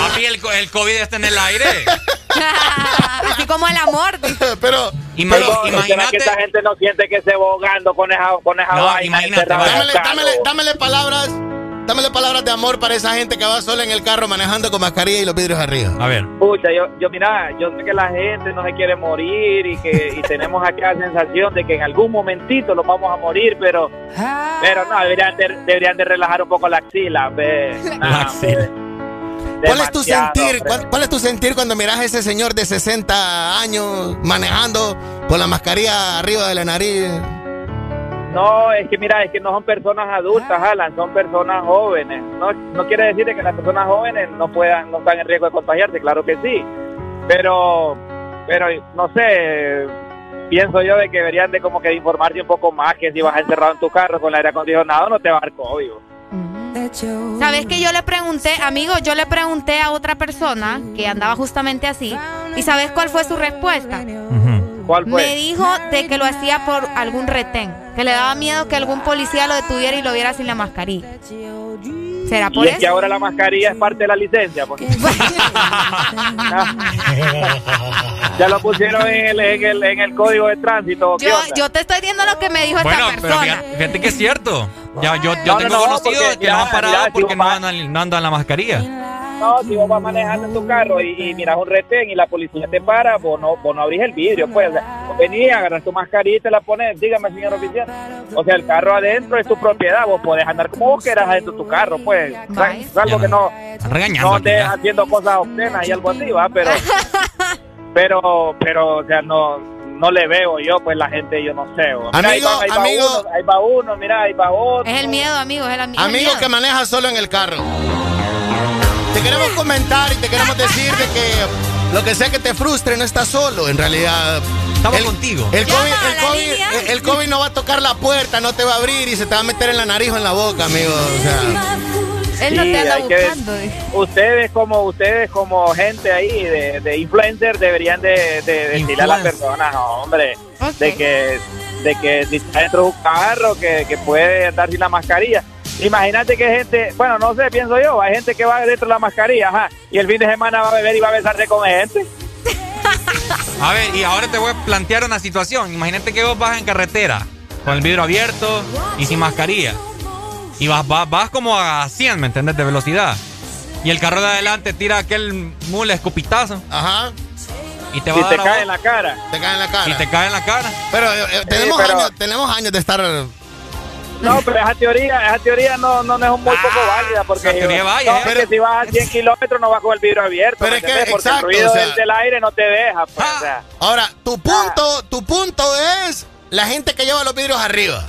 Papi, el, el COVID está en el aire. Así como el amor. Pero, Ima- Pero, ¿será imagínate. que esta gente no siente que se bogando con esa, con esa No, vaina imagínate, dámele, dámele, dámele palabras, dámele palabras de amor para esa gente que va sola en el carro manejando con mascarilla y los vidrios arriba. A ver. Pucha, yo, yo mira, yo sé que la gente no se quiere morir y que y tenemos acá la sensación de que en algún momentito los vamos a morir, pero pero no, deberían de, deberían de relajar un poco la axila, ve. La axila. ¿Cuál es tu sentir? ¿Cuál, cuál es tu sentir cuando miras a ese señor de 60 años manejando con la mascarilla arriba de la nariz? No, es que mira, es que no son personas adultas, Alan, son personas jóvenes. No, no quiere decir de que las personas jóvenes no puedan, no están en riesgo de contagiarse, claro que sí. Pero, pero no sé, pienso yo de que deberían de como que informarse un poco más que si vas encerrado en tu carro con el aire acondicionado no te va a dar COVID. ¿Sabes que yo le pregunté, amigo, yo le pregunté a otra persona que andaba justamente así? ¿Y sabes cuál fue su respuesta? ¿Cuál fue? Me dijo de que lo hacía por algún retén, que le daba miedo que algún policía lo detuviera y lo viera sin la mascarilla. ¿Será por Y es eso? que ahora la mascarilla es parte de la licencia. pues. ya lo pusieron en el, en el, en el código de tránsito. ¿qué Yo, yo te estoy diciendo lo que me dijo Bueno, esta pero persona. fíjate, fíjate que es cierto. Ya, yo yo No, tengo no, no, conocidos porque que no han parado mira, porque no andan, no andan la mascarilla. No, si vos vas manejando en tu carro y, y miras un retén y la policía te para, vos no, vos no abrís el vidrio, pues. O sea, vos venís, agarras tu mascarilla y te la pones, dígame, señor oficial. O sea, el carro adentro es tu propiedad, vos podés andar como vos quieras adentro de tu carro, pues. Es algo que no, Están regañando no estés haciendo cosas obscenas y algo así, va, pero, pero, pero, o sea, no, no le veo yo, pues la gente, yo no sé. va. Mira, ahí Amigo, va- ahí va amigo. uno, ahí va uno, mira, ahí va otro. Es el miedo, amigo, es el, ami- es el Amigo que maneja solo en el carro. Te queremos comentar y te queremos decir de que lo que sea que te frustre no estás solo, en realidad. Estamos el, contigo. El COVID, el, COVID, línea. el- el COVID no va a tocar la puerta, no te va a abrir y se te va a meter en la nariz o en la boca, amigo. O sea, Él no Sí, te anda hay que- buscando. eh. ustedes como ustedes como gente ahí de, de influencer deberían de, de decirle a las personas hombre Ok. de que de que si está dentro de un carro que, que puede andar sin la mascarilla imagínate que gente bueno no sé pienso yo hay gente que va dentro de la mascarilla ajá, y el fin de semana va a beber y va a besarse con gente A ver, y ahora te voy a plantear una situación. Imagínate que vos vas en carretera con el vidrio abierto y sin mascarilla. Y vas, vas, vas como a 100, ¿me entiendes? De velocidad. Y el carro de adelante tira aquel mule escupitazo ajá, y te va a te cae vos, en la cara te cae en la cara. y te cae en la cara. Pero eh, eh, tenemos, pero- años, tenemos años de estar. No pero esa teoría esa teoría no no, no es un muy poco Ah, válida porque teoría vaya, ¿eh? si vas a 100 kilómetros no vas con el vidrio abierto Pero ¿me es que, porque exacto, el ruido o sea- del, del aire no te deja pues, o sea. Ahora, tu punto, tu punto es la gente que lleva los vidrios arriba.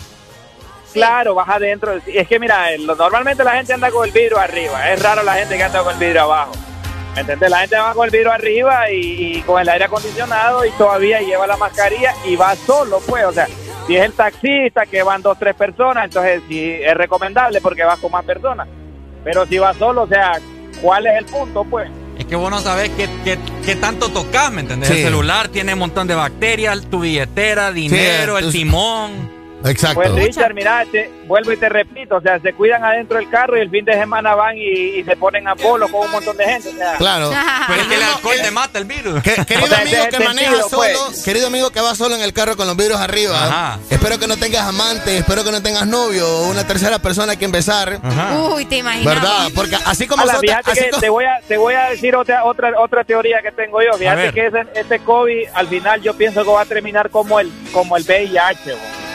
Claro, vas adentro. Es que mira, normalmente la gente anda con el vidrio arriba. Es raro la gente que anda con el vidrio abajo. ¿Me entiendes? La gente va con el vidrio arriba y, y con el aire acondicionado y todavía lleva la mascarilla y va solo, pues. O sea, si es el taxista que van dos, tres personas, entonces sí es recomendable porque vas con más personas. Pero si va solo, o sea, ¿cuál es el punto, pues? Es que vos no sabés qué, qué, qué tanto tocas, ¿me entendés? Sí. El celular tiene un montón de bacterias, tu billetera, dinero, Sí, el es- timón. Exacto. Pues Richard, mira, te- vuelvo y te repito, o sea, se cuidan adentro del carro y el fin de semana van y, y se ponen a polo con un montón de gente. O sea. Claro. Pero es que el alcohol te mata el virus. Que- querido O sea, amigo que el maneja sentido, solo, pues. querido amigo que va solo en el carro con los vidrios arriba. Ajá. Espero que no tengas amante, espero que no tengas novio o una tercera persona a quien besar. Uy, te imaginas. ¿Verdad? Porque así como Ala, nosotros- así que co- te voy a te voy a decir otra otra otra teoría que tengo yo. Fíjate que ese, este COVID al final yo pienso que va a terminar como el como el VIH. bo.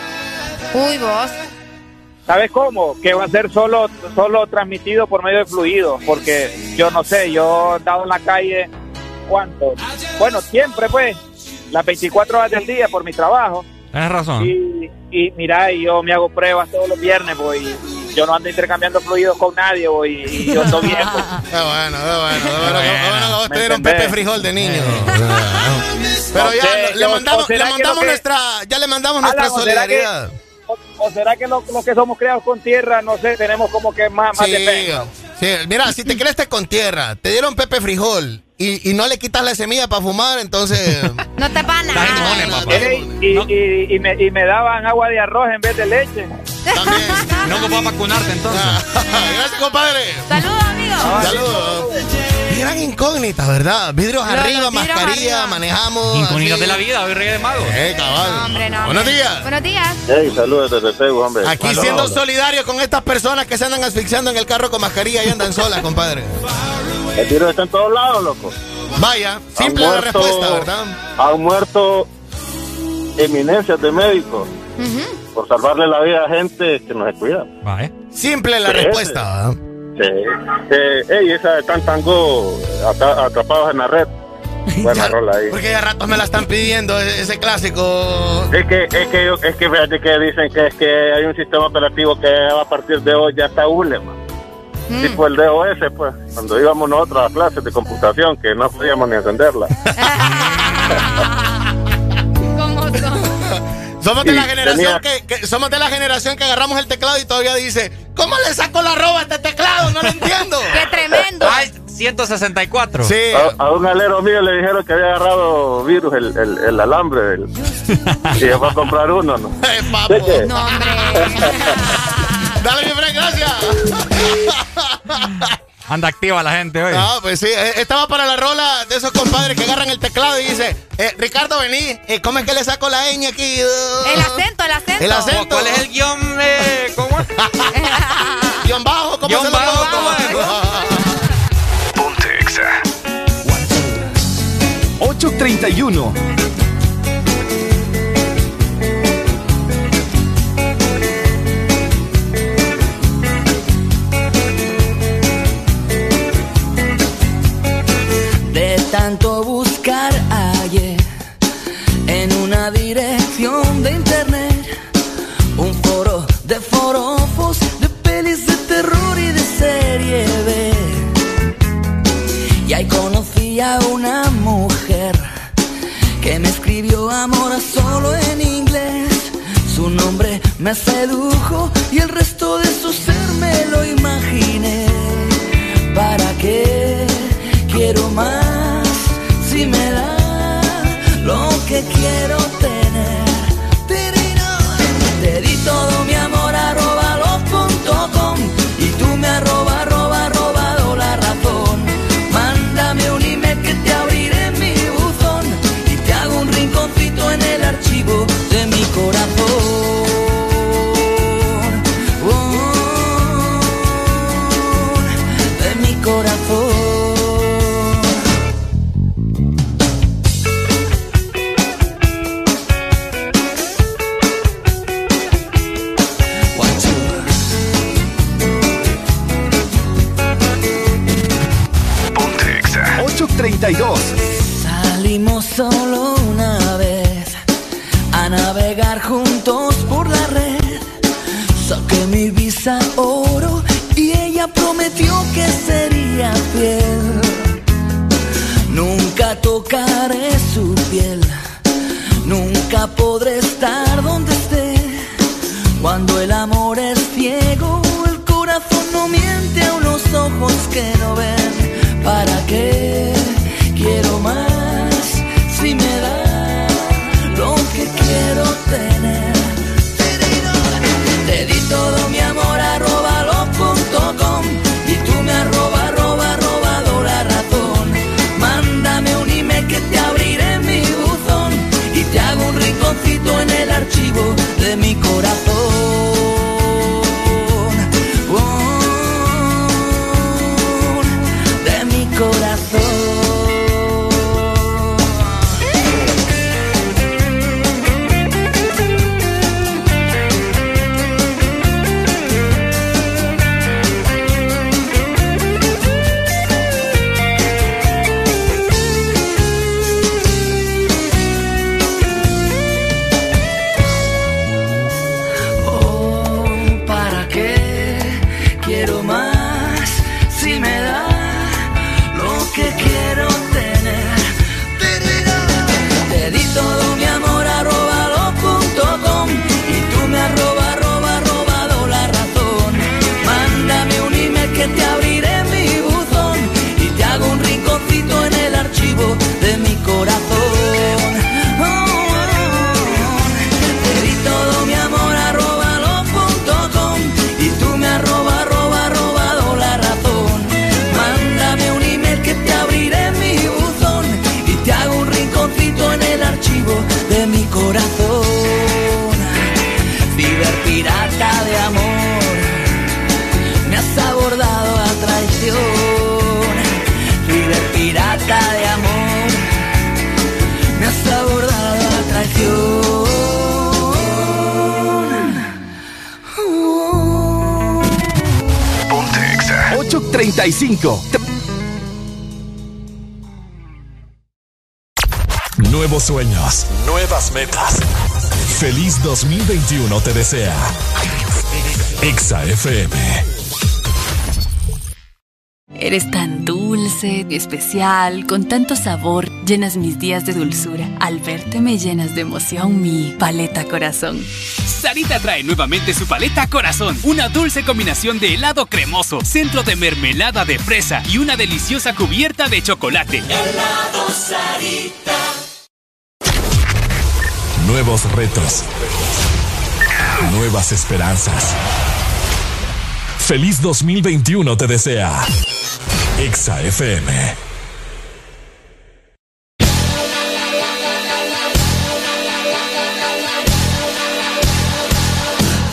Uy, vos. ¿Sabes cómo? Que va a ser solo solo transmitido por medio de fluidos, porque yo no sé, yo he andado en la calle cuánto, bueno siempre pues las 24 horas del día por mi trabajo Tienes razón. y, y mira, y yo me hago pruebas todos los viernes, pues, y yo no ando intercambiando fluidos con nadie, pues, y, y yo ando bien. pues. Qué bueno, bueno, bueno, bueno. bueno que vos ¿Me te dieron? Pepe Frijol de niño. Pero ya le mandamos, le nuestra, ya le mandamos nuestra Alan, ¿o será que- solidaridad. O, será que lo- los que somos criados con tierra, no sé, tenemos como que más, más Sí, defensa? sí, mira, si te crees con tierra, te dieron Pepe Frijol y, y no le quitas la semilla para fumar, entonces No te van nada. papá. Ey, y, y, y me, y me daban agua de arroz en vez de leche. también. No me voy a vacunarte entonces. Gracias, compadre. Saludos, amigo. Saludos. Gran incógnita, ¿verdad? Vidrios Los- arriba, vidrios mascarilla, arriba. manejamos. Incógnitas de la vida, hoy rey de mago. Eh, cabal. No, hombre, no. Buenos hombre. días. Buenos días. Hey, saludos desde Facebook, hombre. Aquí siendo solidarios con estas personas que se andan asfixiando en el carro con mascarilla y andan solas, compadre. El virus está en todos lados, loco. Vaya, simple la respuesta, ¿verdad? Han muerto eminencias de médicos por salvarle la vida a gente que no se cuida. Va, ¿eh? Simple la respuesta, ¿verdad? Sí. Eh, ey, esa de Tan Tango, atrapados en la red. Buena Ya- rola ahí. Porque ya ratos me la están pidiendo, e- ese clásico. Es que, es que, yo- es que fíjate que dicen que es que hay un sistema operativo que a partir de hoy ya está hule, man. Tipo el DOS, pues, cuando íbamos nosotros a clases de computación, que no podíamos ni encenderla. ¿Cómo son? Somos de Sí, la generación tenía- que, que- somos de la generación que agarramos el teclado y todavía dice, ¿cómo le saco la roba a este teclado? No lo entiendo. ¡Qué tremendo! Ay, 164. Sí. A, a un alero mío le dijeron que había agarrado virus el, el, el alambre del, y fue a comprar uno, ¿no? Eh, papo. ¿De qué? No, hombre. Dale, mi friend, gracias. Anda activa la gente hoy. Ah, pues sí, eh, estaba para la rola de esos compadres que agarran el teclado y dice, eh, Ricardo, vení, eh, ¿cómo es que le saco la ñ aquí? El acento, el acento. El acento. ¿Cuál es el guion? eh, ¿Cómo es? Guión bajo, ¿cómo Guión se lo bajo, pongo? Ponte Exa. 831. Tanto buscar ayer en una dirección de internet, un foro de forofos, de pelis de terror y de serie B. Y ahí conocí a una mujer que me escribió amor solo en inglés. Su nombre me sedujo y el resto de su ser me lo imaginé. ¿Para qué quiero más si me da lo que quiero tener? Oro y ella prometió que sería fiel. Nunca tocaré su piel, nunca podré estar donde esté. Cuando el amor es ciego, el corazón no miente a unos ojos que no ven. 35. Nuevos sueños, nuevas metas. Feliz 2021 te desea. Exa FM. Eres tan dulce, especial, con tanto sabor, llenas mis días de dulzura. Al verte me llenas de emoción mi paleta corazón. Sarita trae nuevamente su paleta Corazón, una dulce combinación de helado cremoso, centro de mermelada de fresa y una deliciosa cubierta de chocolate. Helado Sarita. Nuevos retos. Nuevas esperanzas. Feliz 2021 te desea. Exa FM.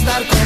Estar.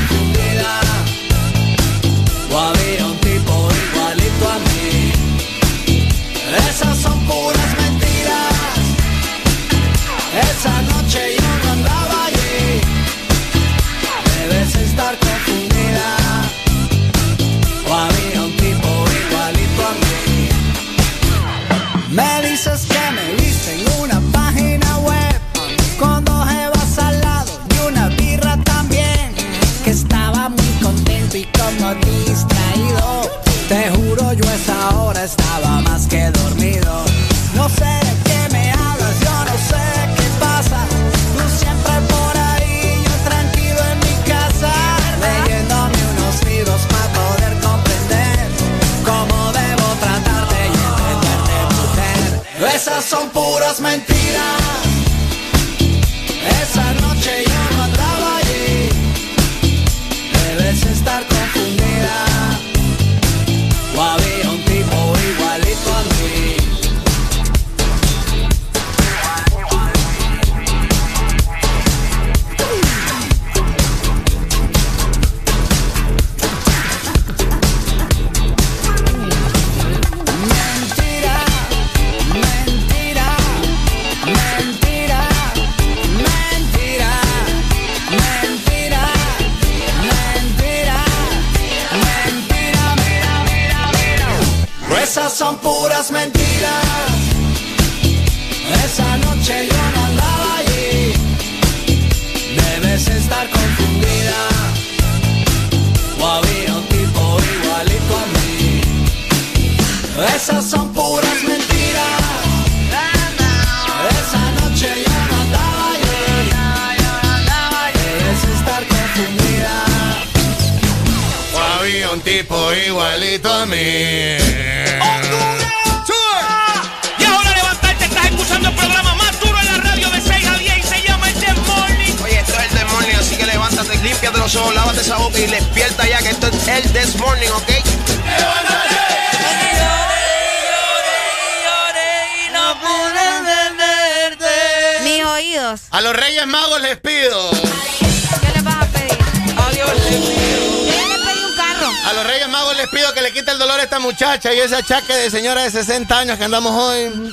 Achaque de señora de 60 años que andamos hoy.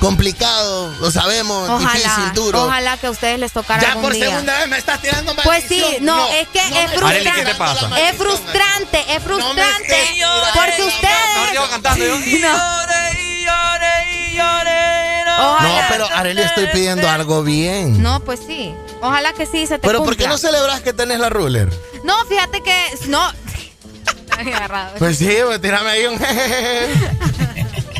Complicado, lo sabemos, difícil, duro. ojalá que a ustedes les tocara Ya algún por día. segunda vez me estás tirando Pues sí, maldición. no, es que no es frustrante. Arely, ¿qué te pasa? Es frustrante, es frustrante. estés porque No, ustedes. yo cantando yo. No. No, Ojalá. pero Arely, estoy pidiendo algo bien. No, pues sí. Ojalá que sí se te Pero ¿por qué no celebras que tenés la ruler? No, fíjate que. No. Agarrado. Pues sí, pues tírame ahí un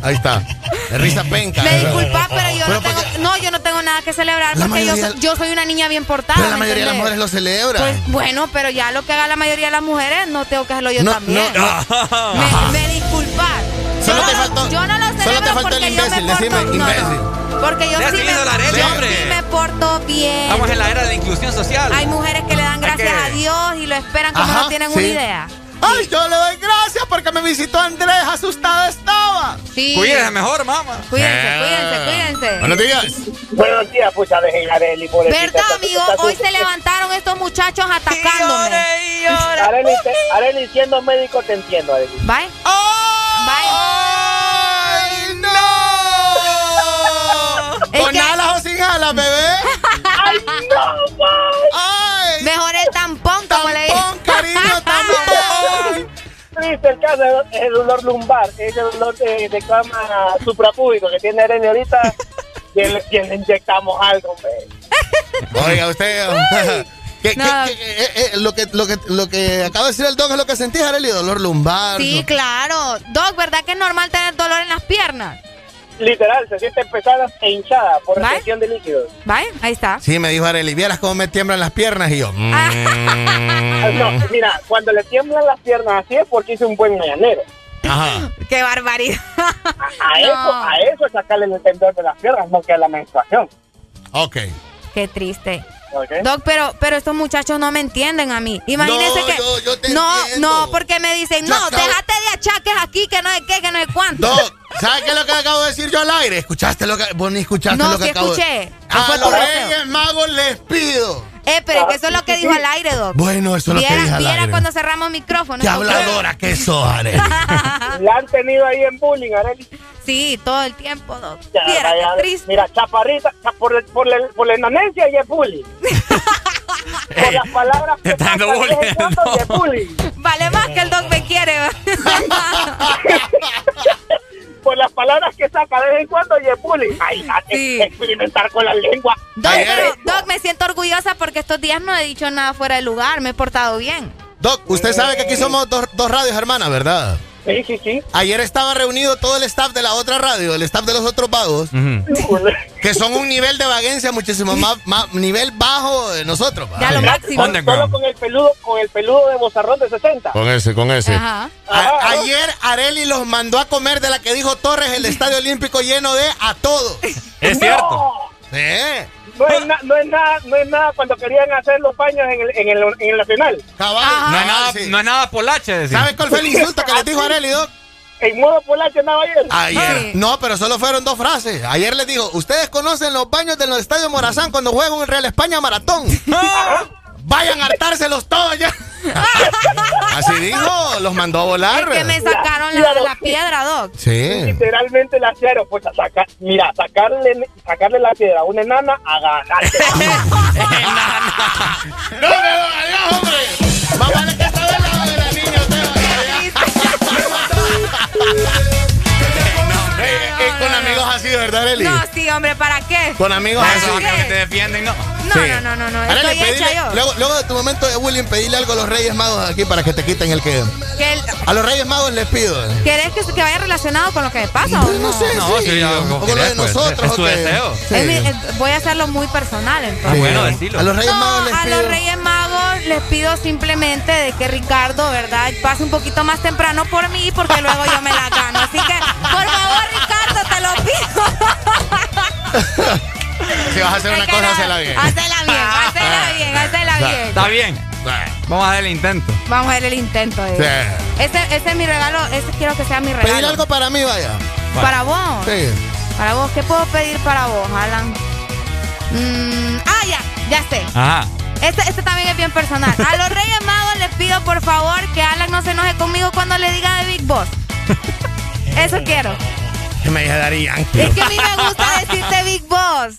Ahí está. De risa penca. Me de disculpa, verdad. pero yo no tengo, no, yo no tengo nada que celebrar La porque yo, mayoría- yo soy una niña bien portada. Pero la ¿me mayoría de las mujeres lo celebran. Pues bueno, pero ya lo que haga la mayoría de las mujeres, no tengo que hacerlo yo No, también. no, Me, me disculpas. Solo yo te no, faltó- yo no lo celebro solo te faltó porque el yo imbécil, me porto, decime no, imbécil. no, porque yo sí, me, yo hombre. sí me porto bien. Estamos en la era de la inclusión social. Hay mujeres que le dan gracias a Dios y lo esperan como Ajá, no tienen sí. una idea. Ay, yo le doy gracias porque me visitó Andrés, asustada estaba. Sí. Cuídese mejor, mamá. Cuídense, cuídense, cuídense. Buenos días. Buenos días, pucha, dejen a pobrecita. ¿Verdad, amigo? Hoy se levantaron estos muchachos atacándome. Arely, te- Arely, siendo médico te entiendo, Arely. Bye. ¡Ay, no! ¿Con que- alas o sin alas, bebé? Triste el caso es el dolor lumbar, es el dolor de, de cama suprapúbico que tiene Arely ahorita. que le, que le inyectamos algo, hombre. Oiga, usted. ¿qué- No. qué- qué- eh, eh, lo, que, lo, que, lo que acaba de decir el dog es lo que sentís, Arely, dolor lumbar. Sí, claro. Doc, ¿verdad que es normal tener dolor en las piernas? Literal, se siente pesada e hinchada por ¿Vale? retención de líquidos. ¿Vale? Ahí está. Sí, me dijo Arely, vieras cómo me tiemblan las piernas y yo. mm. Ah, No, mira, cuando le tiemblan las piernas así es porque hizo un buen mañanero. Ajá. Qué barbaridad. A No. eso, a eso es sacarle el temblor de las piernas, no que a la menstruación. Ok. Qué triste. Doc, pero, pero estos muchachos no me entienden a mí. Imagínense No, que. yo- yo te no, entiendo. no, porque me dicen, Yo no, acabo- déjate de achaques aquí, que no sé qué, que no sé cuánto. Doc, ¿sabes qué es lo que acabo de decir yo al aire? ¿Escuchaste lo que.? Vos ni escuchaste No, lo que sí acabo de escuché. A los Reyes. Magos les pido. Eh, pero es que eso es lo que dijo al aire, Doc. Bueno, eso es lo que dije al viera aire. cuando cerramos micrófonos. Qué habladora que sos, Arely. La han tenido ahí en bullying, Arely. Sí, todo el tiempo, Doc. Ya, Viera, triste. Mira, chaparrita, cha- por, por, la- por la enanencia y es bullying. por las palabras que te está dando sacan de vez bullying, en cuando y es no. bullying. Vale más que el Doc me quiere. por las palabras que saca de vez en cuando y es bullying. Ay, Sí. experimentar con la lengua. Doc, pero, Doc, me siento orgullosa porque estos días no he dicho nada fuera de lugar. Me he portado bien. Doc, usted sabe que aquí somos dos, dos radios hermanas, ¿verdad? Sí, sí, sí. Ayer estaba reunido todo el staff de la otra radio, el staff de los otros vagos, que son un nivel de vagencia muchísimo más, más nivel bajo de nosotros. Ya lo máximo. Solo con el peludo, con el peludo de bozarrón de 60. Con ese, con ese. Ajá. A- ayer Areli los mandó a comer de la que dijo Torres, el estadio olímpico lleno de a todos. Es cierto. Sí. No es, na- no es nada, no es nada cuando querían hacer los baños en el, en el, en el nacional. Cabal, No es cabal, nada, sí. no es nada polache, decir. ¿Sabes cuál fue el insulto que les dijo Areli, Doc? En modo polache andaba ayer. Ayer. No, pero solo fueron dos frases. Ayer les dijo, ustedes conocen los baños del Estadio Morazán cuando juegan el Real España Maratón. Vayan a hartárselos todos ya. Así dijo, los mandó a volar. Es que me sacaron la, la piedra, Doc. Sí. Literalmente la cero, pues a sacar, mira, sacarle, sacarle la piedra a una enana a ganarse. No, no, adiós, hombre. Más vale que estaba al lado de la niña usted. Eh, eh, con amigos así, ¿verdad, Areli? No, sí, hombre, ¿para qué? Con amigos ¿Para así. Que te defienden, no. No, Sí. no, no, no, no. Areli, Estoy pedile- hecha yo. luego, luego de tu momento de bullying, pedirle algo a los Reyes Magos aquí para que te quiten el que. Que el- A los Reyes Magos les pido. ¿Querés que, que vaya relacionado con lo que me pasa o Pues no? no sé, No, sí. sí, o con lo de pues. nosotros. Es tu deseo. Sí. Es mi- es- voy a hacerlo muy personal, entonces. Ah, bueno, decilo. A los Reyes No, Magos les a pido. los Reyes Magos les pido simplemente de que Ricardo, ¿verdad? Pase un poquito más temprano por mí porque luego yo me la gano. Así que, por favor, Te lo pido. Si vas a hacer una Es cosa, no, hazla bien. Hacela bien, hacela bien, hacela bien. Está bien. Vamos a dar el intento. Vamos a ver el intento. eh. Sí. Ese, ese es mi regalo, ese quiero que sea mi regalo. Pedir algo para mí, vaya. Para vos. Sí. Para vos, ¿qué puedo pedir para vos, Alan? Mm, ah, ya, ya sé. Ajá. Este, este también es bien personal. A los Reyes Magos les pido por favor que Alan no se enoje conmigo cuando le diga de Big Boss. Eso quiero. Que me darían. Es que a mí me gusta decirte Big Boss.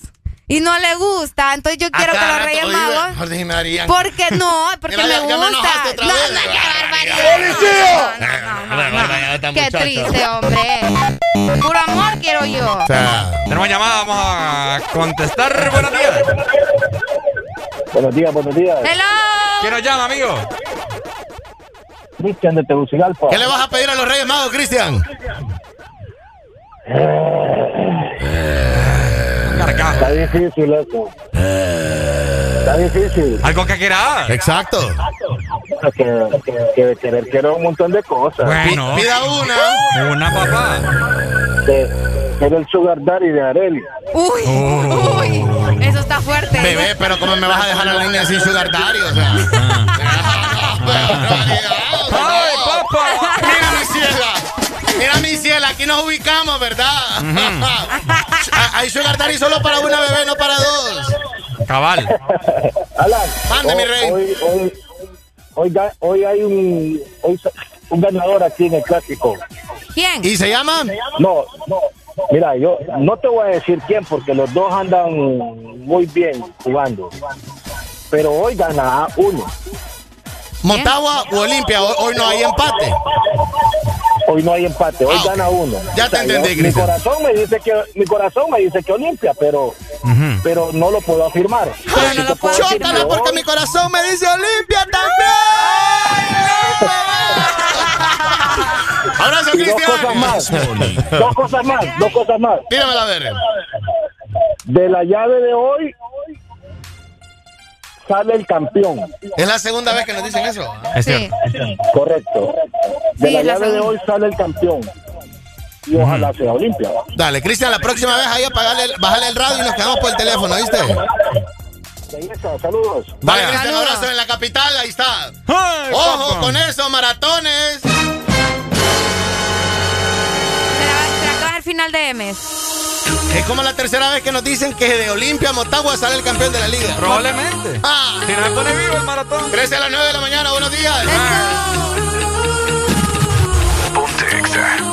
Y no le gusta. Entonces yo quiero que los Reyes Magos. Dije. Porque no, porque me gusta. no, qué barbaridad. Triste, hombre. Puro amor quiero yo. Tenemos llamada, vamos a contestar. Buenos días. Buenos días, buenos días. Hello. ¿Quién nos llama, amigo? Cristian de Tegucigalpa. ¿qué le vas a pedir a los Reyes Magos, Cristian? Está difícil eso. Está difícil. ¿Algo que quieras? Exacto. Que, que, que querer quiero un montón de cosas. Bueno. Pida una. Una, papá. Que, quiero el sugar daddy de Areli. Uy, Oh. uy. Eso está fuerte. Bebé, pero ¿cómo me vas a dejar a la niña sin sugar daddy? O sea. ¡Ay, papá! Mira mi ciela. Mira mi ciela, aquí nos ubicamos, ¿verdad? Ah, Hay sugar daddy solo para una bebé, no para dos. Cabal. Alan. Mande, mi rey. Hoy, hoy, hoy, ga- hoy hay un, un ganador aquí en el clásico. ¿Quién? ¿Y se llama? No, no. Mira, yo no te voy a decir quién porque los dos andan muy bien jugando. Pero hoy gana uno. Motagua o Olimpia, hoy, hoy no hay empate. Hoy no hay empate, hoy Ah, gana uno. Ya te entendí, yo- mi Cristian. corazón me dice que mi corazón me dice que Olimpia, pero pero no lo puedo afirmar. Pero no lo puedo decir Chócala que porque hoy- mi corazón me dice Olimpia también. Abrazo, y dos cosas más. Cristian. dos cosas más, dos cosas más. Dígamela a ver. De la llave de hoy sale el campeón. Es la segunda vez que nos dicen eso. Es Sí. Correcto. De Sí, la llave de hoy sale el campeón. Y ojalá sea Olimpia. Dale, Cristian, la próxima vez ahí apagarle, el- bajarle el radio y nos quedamos por el teléfono, ¿viste? Belleza, Saludos. Vale. Cristian, un Saludos. abrazo en la capital, ahí está. ¡Ay, Ojo papá! con eso, maratones. ¿Será, será que va a ser final de mes? Es como la tercera vez que nos dicen que de Olimpia a Motagua sale el campeón de la liga. Probablemente. Ah, Si no se pone vivo el maratón. 13 a las 9 de la mañana, buenos días. Ponte Exa. Ponte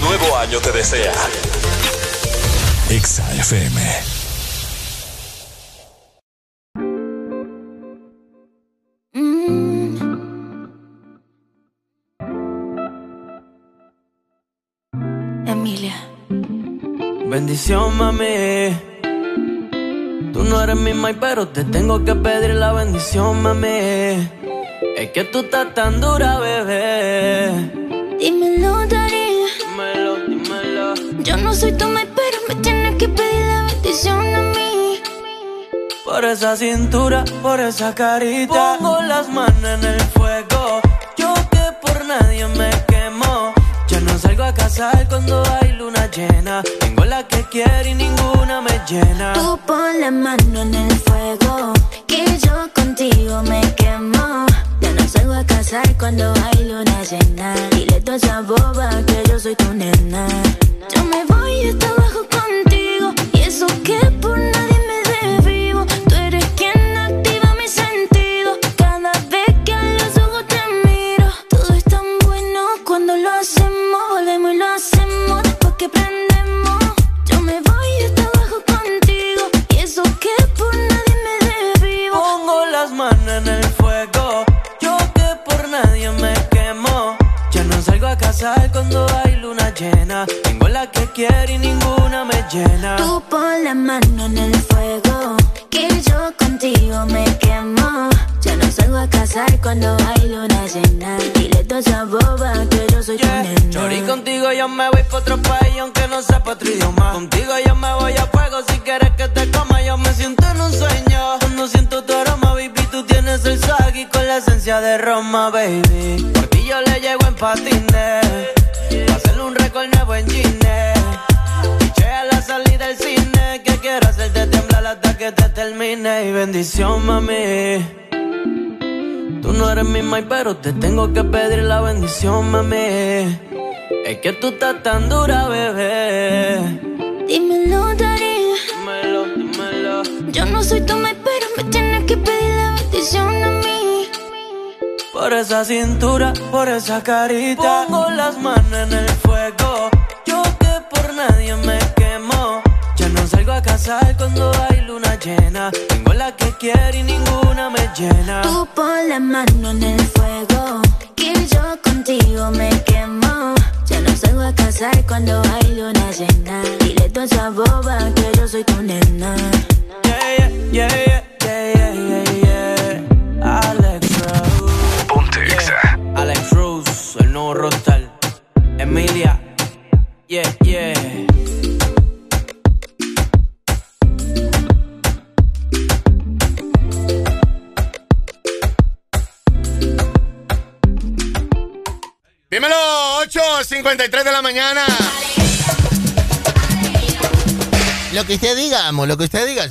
Nuevo año te desea. Exa FM. Emilia. Bendición, mami. Tú no eres mi mai, pero te tengo que pedir la bendición, mami. Es que tú estás tan dura, bebé. Dímelo, Darío. Yo no soy tu mai, pero me tienes que pedir la bendición a mí. Por esa cintura, por esa carita. Pongo las manos en el fuego. Yo que por nadie me quemo. Ya no salgo a casar cuando hay luna llena. Tengo la que quiero y ninguna me llena. Tú pon la mano en el fuego, que yo contigo me quemo. Salgo a casar cuando hay luna llena. Dile toda esa boba que yo soy tu nena. Yo me voy hasta abajo contigo, y eso que por nadie me desvivo. Tú eres quien activa mi sentido. Cada vez que a los ojos te miro, todo es tan bueno cuando lo hacemos. Volvemos y lo hacemos después que prendemos. Casar cuando hay luna llena. Tengo la que quiero y ninguna me llena. Tú pon la mano en el fuego, que yo contigo me quemo. Ya no salgo a casar cuando hay luna llena. Dile toda esa boba que yo soy tu nena. Chori, contigo yo me voy pa' otro país aunque no sepa otro idioma. Contigo yo me voy a fuego si quieres que te coma. Yo me siento en un sueño. Cuando siento tu aroma, baby, tú tienes el swag y con la esencia de Roma, baby. Por ti yo le llego en patines. Pa' hacerle un récord nuevo en Gine. A la salida del cine. Que quiero hacerte temblar hasta que te termine. Y bendición, mami. Tú no eres mi mai, pero te tengo que pedir la bendición, mami. Es que tú estás tan dura, bebé. Dímelo, Darío. Dímelo, dímelo. Yo no soy tu mai, pero me tienes que pedir la bendición a mí. Por esa cintura, por esa carita. Pongo las manos en el fuego. Nadie me quemo. Ya no salgo a casar cuando hay luna llena. Tengo la que quiero y ninguna me llena. Tú pon la mano en el fuego, que yo contigo me quemo. Ya no salgo a casar cuando hay luna llena. Dile toda esa boba que yo soy tu nena. Yeah, yeah, yeah, yeah, yeah, yeah, yeah. Alex Rose. Ponte. Alex Rose, el nuevo rostal. Emilia. Yeah, yeah. Dímelo, 8.53 de la mañana. Lo que usted diga, amo, lo que usted diga.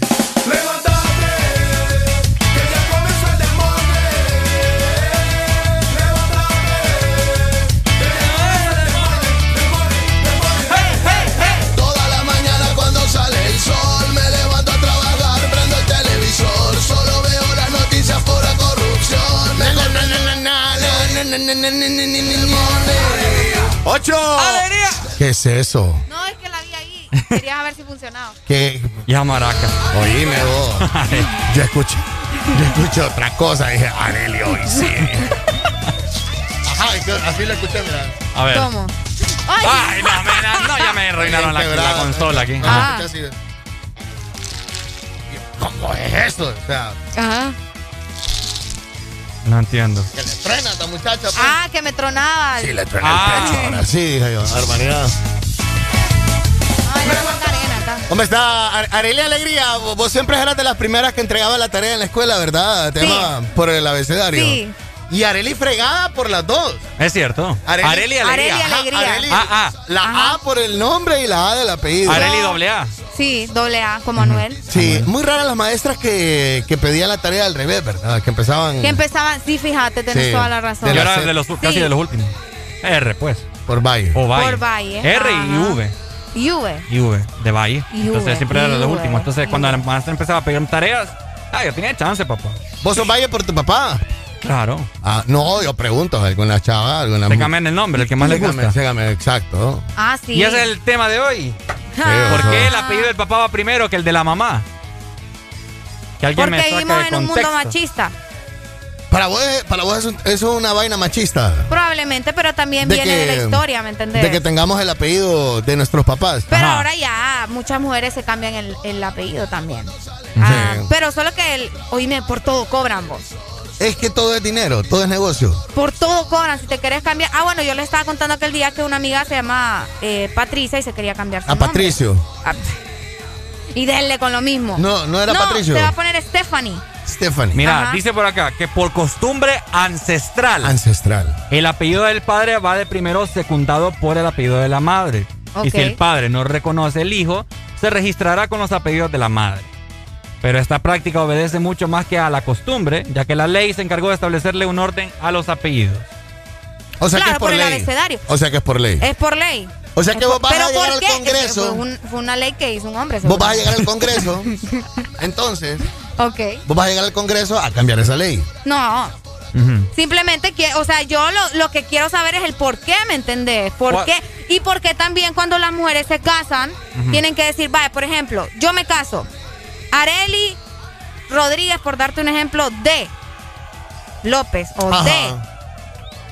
¡Ocho! ¡Alegría! ¿Qué es eso? No, es que la vi ahí. Quería ver si funcionaba. ¿Qué? Ya maraca. Oíme vos. Yo escuché, yo escuché otra cosa. Dije, Arelio, hoy sí. Ajá, así lo escuché, mira. A ver. ¿Cómo? Ay, no, mira, no, ya me arruinaron la, la consola aquí. De- ¿Cómo es eso? O sea, Ajá. No entiendo. que le truena a esta muchacha. pues. Ah, que me tronaba. Sí, le truena Ah. el pecho. Ahora sí, dije yo. Hermanidad. Ay, la ponga arena acá. Hombre, está Ar- Arelia Alegría. Vos vos siempre eras de las primeras que entregaba la tarea en la escuela, ¿verdad? Te Sí. llamaba por el abecedario. Sí. Y Areli fregada por las dos. Es cierto. Areli- Areli Alegría. Areli Ajá, Alegría. Areli. Ah, ah. La A por el nombre y la A del apellido. Areli doble A. Sí, doble A, como Anuel. Sí, muy raras las maestras que, que pedían la tarea al revés, ¿verdad? Que empezaban Que empezaban, sí, fíjate, tenés Sí. toda la razón. Yo era de los, casi Sí. de los últimos. R, pues. por Valle. O Valle. Por Valle, R y ajá. V. Juve. Y V, de Valle. Y Entonces V, siempre era de los y V, últimos. Entonces y cuando V. la maestra empezaba a pedir tareas, ah, yo tenía chance, papá. ¿Vos sos Valle por tu papá? Claro. Ah, no, yo pregunto, alguna chava, alguna Se cambian el nombre, el que más Sígame, gusta. sígame, exacto. Ah, sí. Y ese es el tema de hoy. Ah. ¿Por qué el apellido del papá va primero que el de la mamá? Que alguien me Porque saque vivimos de en un mundo machista. Para vos, para vos es, un- eso es una vaina machista. Probablemente, pero también De viene que- de la historia, ¿me entendés? De que tengamos el apellido de nuestros papás. Pero ahora ya muchas mujeres se cambian el, el apellido también. Ah, pero solo que, el, oíme, por todo cobran vos. Es que todo es dinero, todo es negocio. Por todo cobran. Si te querés cambiar. Ah, bueno, yo le estaba contando aquel día que una amiga se llama eh, Patricia y se quería cambiar su A nombre. Patricio. Ah, Y denle con lo mismo. No, no era Patricio. Se va a poner Stephanie. Stephanie. Mira, Ajá. dice por acá que por costumbre ancestral. Ancestral. El apellido del padre va de primero secundado por el apellido de la madre. Y si el padre no reconoce el hijo, se registrará con los apellidos de la madre. Pero esta práctica obedece mucho más que a la costumbre, ya que la ley se encargó de establecerle un orden a los apellidos. O sea que es por, por el ley. abecedario. O sea que es por ley. Es por ley. O sea que vos vas ¿Pero a llegar al qué? Congreso. Fue, un- fue una ley que hizo un hombre. Vos vas a llegar al. Congreso. Entonces, Ok. vos vas a llegar al Congreso a cambiar esa ley. No, Simplemente que, o sea, yo lo, lo que quiero saber es el por qué, ¿me entendés? ¿Por What? qué? Y por qué también cuando las mujeres se casan, tienen que decir, vaya, por ejemplo, yo me caso, Areli Rodríguez, por darte un ejemplo, de López o Ajá. de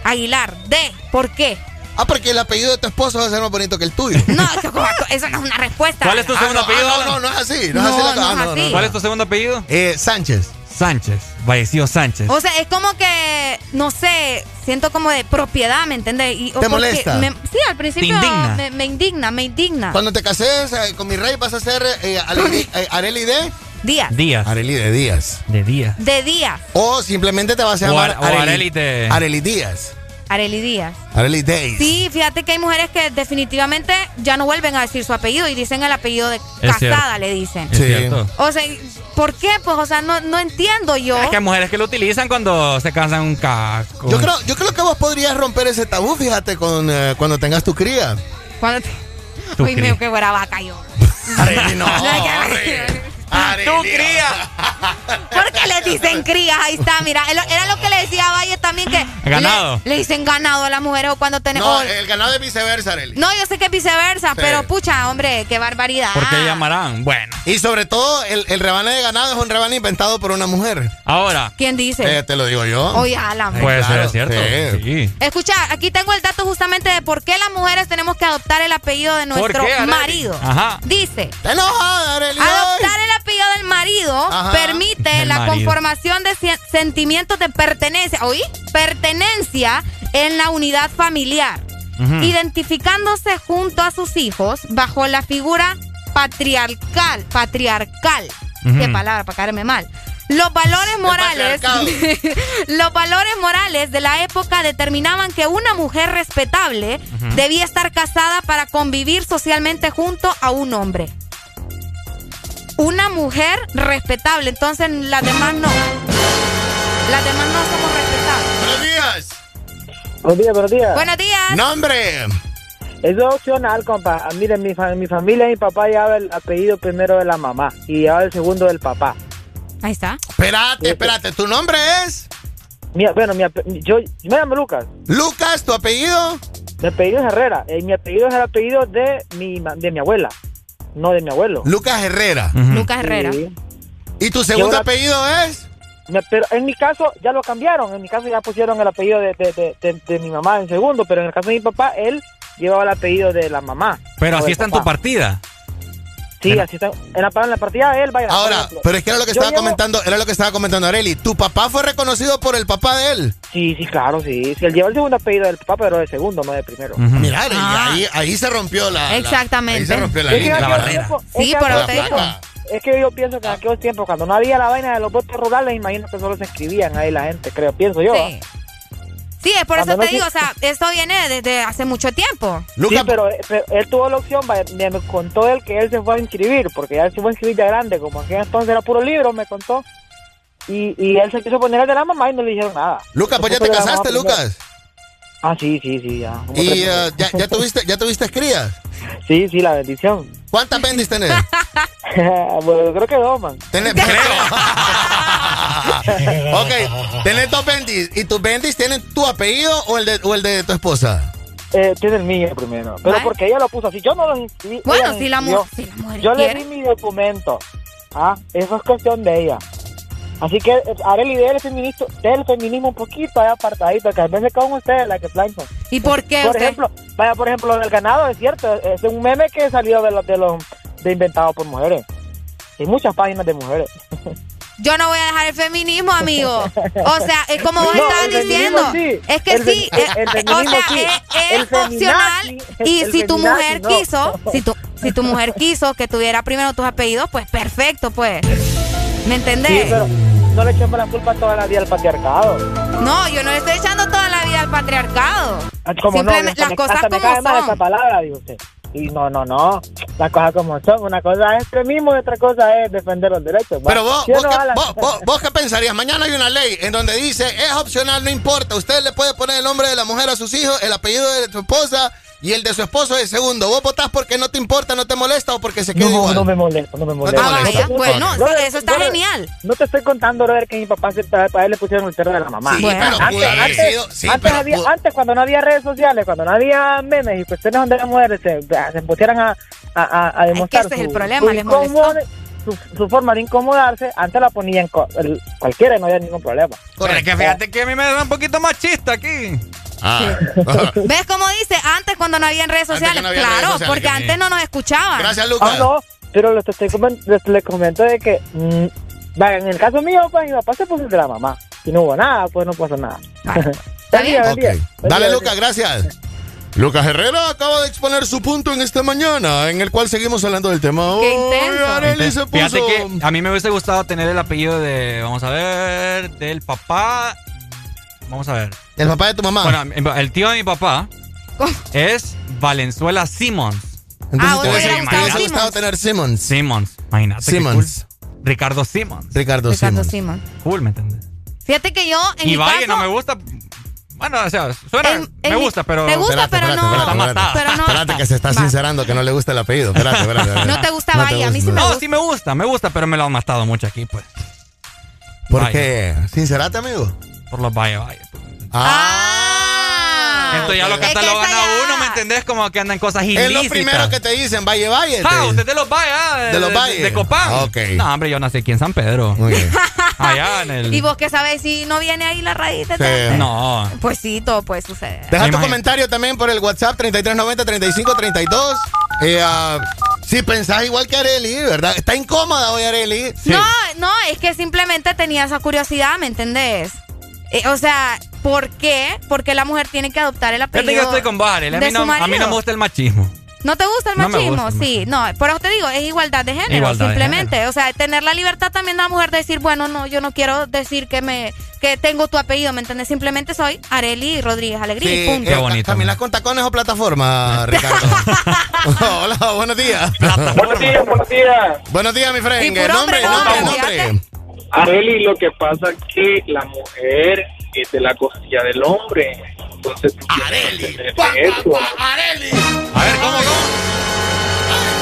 Aguilar, de, ¿por qué? Ah, porque el apellido de tu esposo va a ser más bonito que el tuyo. No, eso, eso no es una respuesta. ¿Cuál es tu Ah, segundo no, apellido? ah, no, no, no es así. No, No, es así. la- no ah, es no, no, así. no. ¿Cuál es tu segundo apellido? Eh, Sánchez. Sánchez. Vallecillo Sánchez. O sea, es como que, no sé, siento como de propiedad, ¿me entiendes? Y- o ¿Te molesta? me- sí, al principio indigna? Me, me indigna, me indigna. Cuando te cases eh, con mi rey vas a ser eh, Areli, eh, Areli de Díaz. Díaz. Areli de Díaz. De Díaz. De Díaz. O simplemente te vas a O llamar Ar- o Areli de- Areli Díaz. Areli Díaz. Areli Days. Sí, fíjate que hay mujeres que definitivamente ya no vuelven a decir su apellido y dicen el apellido de casada, cierto. le dicen. Es cierto. O sea, ¿por qué? Pues, o sea, no, no entiendo yo. Es que hay mujeres que lo utilizan cuando se casan un casco. Yo creo, yo creo que vos podrías romper ese tabú, fíjate, con, eh, cuando tengas tu cría. Cuando te... Tu Uy, mío, qué buena vaca yo. Areli, no. ¡Tu cría! ¿Por qué le dicen crías? Ahí está, mira. Era lo que le decía a Valle también que. Ganado. Le, le dicen ganado a las mujeres o cuando tenemos. No, el ganado es viceversa, Areli. No, yo sé que es viceversa, Sí. pero pucha, hombre, qué barbaridad. ¿Por qué llamarán? Bueno. Y sobre todo, el, el rebane de ganado es un rebane inventado por una mujer. Ahora. ¿Quién dice? Eh, te lo digo yo. Oye, Alan. Puede Claro, ser, ¿cierto? sí. Escucha, aquí tengo el dato justamente de por qué las mujeres tenemos que adoptar el apellido de nuestro qué, marido. Ajá. Dice, Te enojada, Areli. adoptar el apellido del marido Ajá. permite la marido. conformación de sentimientos de pertenencia, ¿oí? Pertenencia en la unidad familiar, identificándose junto a sus hijos bajo la figura patriarcal, patriarcal. Qué palabra para caerme mal. Los valores morales, los valores morales de la época determinaban que una mujer respetable debía estar casada para convivir socialmente junto a un hombre. Una mujer respetable, entonces las demás no. Las demás no somos respetables. Buenos días. Buenos días, buenos días. Buenos días. Nombre. Eso es opcional, compa. Ah, Miren, mi, fa- mi familia, mi papá llevaba el apellido primero de la mamá y llevaba el segundo del papá. Ahí está. Espérate, espérate. ¿Tu nombre es? Mi- bueno, mi, yo, yo me llamo Lucas. Lucas, ¿tu apellido? Mi apellido es Herrera. Eh, mi apellido es el apellido de mi, ma- de mi abuela, no de mi abuelo. Lucas Herrera. Lucas Herrera. Sí. ¿Y tu segundo Yo apellido es? Me- pero en mi caso ya lo cambiaron. En mi caso ya pusieron el apellido de, de- de- de- de mi mamá en segundo, pero en el caso de mi papá, él llevaba el apellido de la mamá. Pero así está en tu partida. Sí, así está. En la, en la partida de él, vaya. Ahora, pero es que era lo que yo estaba llevo- comentando, era lo que estaba comentando Areli. ¿Tu papá fue reconocido por el papá de él? Sí, sí, claro, sí. Sí, él lleva el segundo apellido del papá, pero de segundo, no de primero. Mira, Areli, Ah. ahí, ahí se rompió la. la- Exactamente. ahí se rompió la Es línea. en La barrera. es Sí, que pero en te digo. Es que yo pienso que en aquellos tiempos, cuando no había la vaina de los votos rurales, imagino que solo se escribían ahí la gente, creo, pienso yo. Sí. Sí, es por A eso te digo, que- o sea, esto viene desde hace mucho tiempo. sí, pero, pero él tuvo la opción, vaya, me, me contó él que él se fue a inscribir, porque ya se fue a inscribir ya grande, como aquel entonces era puro libro, me contó. Y, y él se quiso poner el de la mamá y no le dijeron nada. Lucas, pues ya te casaste, primero. Ah, sí, sí, sí, ya. Como Y meses. ya, ya tuviste, ya tuviste crías. Sí, sí, la bendición. ¿Cuántas bendis tenés? bueno, creo que dos, man. Tenés, ok, tenés dos bendis. ¿Y tus bendis tienen tu apellido o el de, o el de tu esposa? Eh, tiene el mío primero. Pero porque ella lo puso así. Yo no lo inscribí. Bueno, si la, si la mujer Yo le di mi documento. Ah, eso es cuestión de ella. Así que eh, Arely del feminismo, del feminismo un poquito ahí apartadito, que a veces con ustedes la que planchan. ¿Y por qué Por usted? ejemplo, vaya, por ejemplo, lo del ganado es cierto, es un meme que salió de los de los de inventado por mujeres. Hay muchas páginas de mujeres. Yo no voy a dejar el feminismo, amigo. O sea, es como vos No, estabas diciendo. sí. Es que El sí, el- eh, el o sea, sí. es, es opcional. Y si tu mujer no. quiso, si tu, si tu mujer quiso que tuviera primero tus apellidos, pues perfecto, pues. ¿Me entendés? Sí, pero no le echemos la culpa toda la vida al patriarcado. No, yo no le estoy echando toda la vida al patriarcado. Ah, Como no, Simplemente hasta las me- cosas hasta me como cae mal son. esa palabra, digo usted. Y no, no, no. Las cosas como son. Una cosa es extremismo y otra cosa es defender los derechos. Pero vos, ¿Sí o vos, no, qué, Alan? vos- vos- vos qué pensarías? Mañana hay una ley en donde dice es opcional, no importa. Usted le puede poner el nombre de la mujer a sus hijos, el apellido de su esposa y el de su esposo el segundo. ¿Vos votás porque no te importa, no te molesta o porque se queda No, igual? no me molesta, no me molesta. Ah, vaya, bueno, No, eso está no, genial. No te estoy contando, brother, que mi papá se, para él le pusieron el perro de la mamá. Sí, Bueno. pero antes, pudo haber antes- sido- sí, antes pero había- pudo- antes, cuando no había redes sociales, cuando no había memes y cuestiones donde las mujeres se, se pusieran a, a, a, a demostrar ese es el su- problema, su les molestó. incómodo- su, su forma de incomodarse, antes la ponían co- el- cualquiera y no había ningún problema. Pero es que fíjate que a mí me da un poquito machista aquí. Ah. ¿Ves cómo dice? Antes cuando no había redes sociales. no había claro, redes sociales, porque que antes no nos escuchaban. Ah, no, pero les, estoy les, les comento de que, mm, en el caso mío, pues mi papá se puso el de la mamá. Y no hubo nada, pues no pasó nada. Buen Dale, Lucas, gracias. Lucas Herrera acaba de exponer su punto en esta mañana, en el cual seguimos hablando del tema. Qué Hoy intenso. Se Fíjate que a mí me hubiese gustado tener el apellido de, vamos a ver, del papá. Vamos a ver. El papá de tu mamá. Bueno, el tío de mi papá es Valenzuela Simmons. Entonces Ah, te hubiese gustado tener Simmons. Simmons. Imagínate. qué Simmons. cool. Ricardo Simmons. Ricardo, Ricardo Simmons. Cool, ¿me entiendes? Fíjate que yo, en Y mi Valle caso, no me gusta. Bueno, o sea, suena. En- en me gusta, pero. te gusta, pero no- Está matada. pero no- Espérate que se está sincerando que no le gusta el apellido. Espérate, espérate, espérate. No te gusta No Valle, a mí sí me No, gusta. sí me gusta, me gusta, pero me lo han matado mucho aquí, pues. ¿Por Vaya. qué? ¿Sincerate, amigo? Por los Valle Valle. Ah. Entonces ya lo Es que catalogan a uno, ¿me entendés? Como que andan cosas Es ilícitas. lo primero que te dicen, Valle Valle. Ah, usted de los Valle, ah, De los Valle. De, Copán. Ok. No, hombre, yo nací aquí en San Pedro. Muy bien. Allá en el. ¿Y vos qué sabes si no viene ahí la raíz de Sí. todo? No. Pues sí, todo puede suceder. Deja tu comentario también por el WhatsApp 3390-3532. Eh, ah, si pensás igual que Areli, ¿verdad? Está incómoda hoy Areli. No, no, es que simplemente tenía esa curiosidad, ¿me entendés? Eh, o sea, ¿por qué? Porque la mujer tiene que adoptar el apellido que yo estoy con vos, Arely. A mí, no, su a mí no marido. me gusta el machismo. ¿No te gusta el No machismo? gusta el sí, no, por eso te digo, es igualdad de género, Igualdad de simplemente. O sea, tener la libertad también de la mujer de decir, bueno, no, yo no quiero decir que me que tengo tu apellido, ¿me entiendes? Simplemente soy Areli Rodríguez Alegría y Sí, punto. eh, ca- ¿Caminas con tacones o plataforma, Ricardo? Hola, buenos días. Buenos días, buenos días. Buenos días, mi Y friend. puro Nombre, hombre, nombre, hombre, nombre. Areli, lo que pasa es que la mujer es de la costilla del hombre. Entonces tú tienes que entender eso. Areli. A ver, ¿cómo,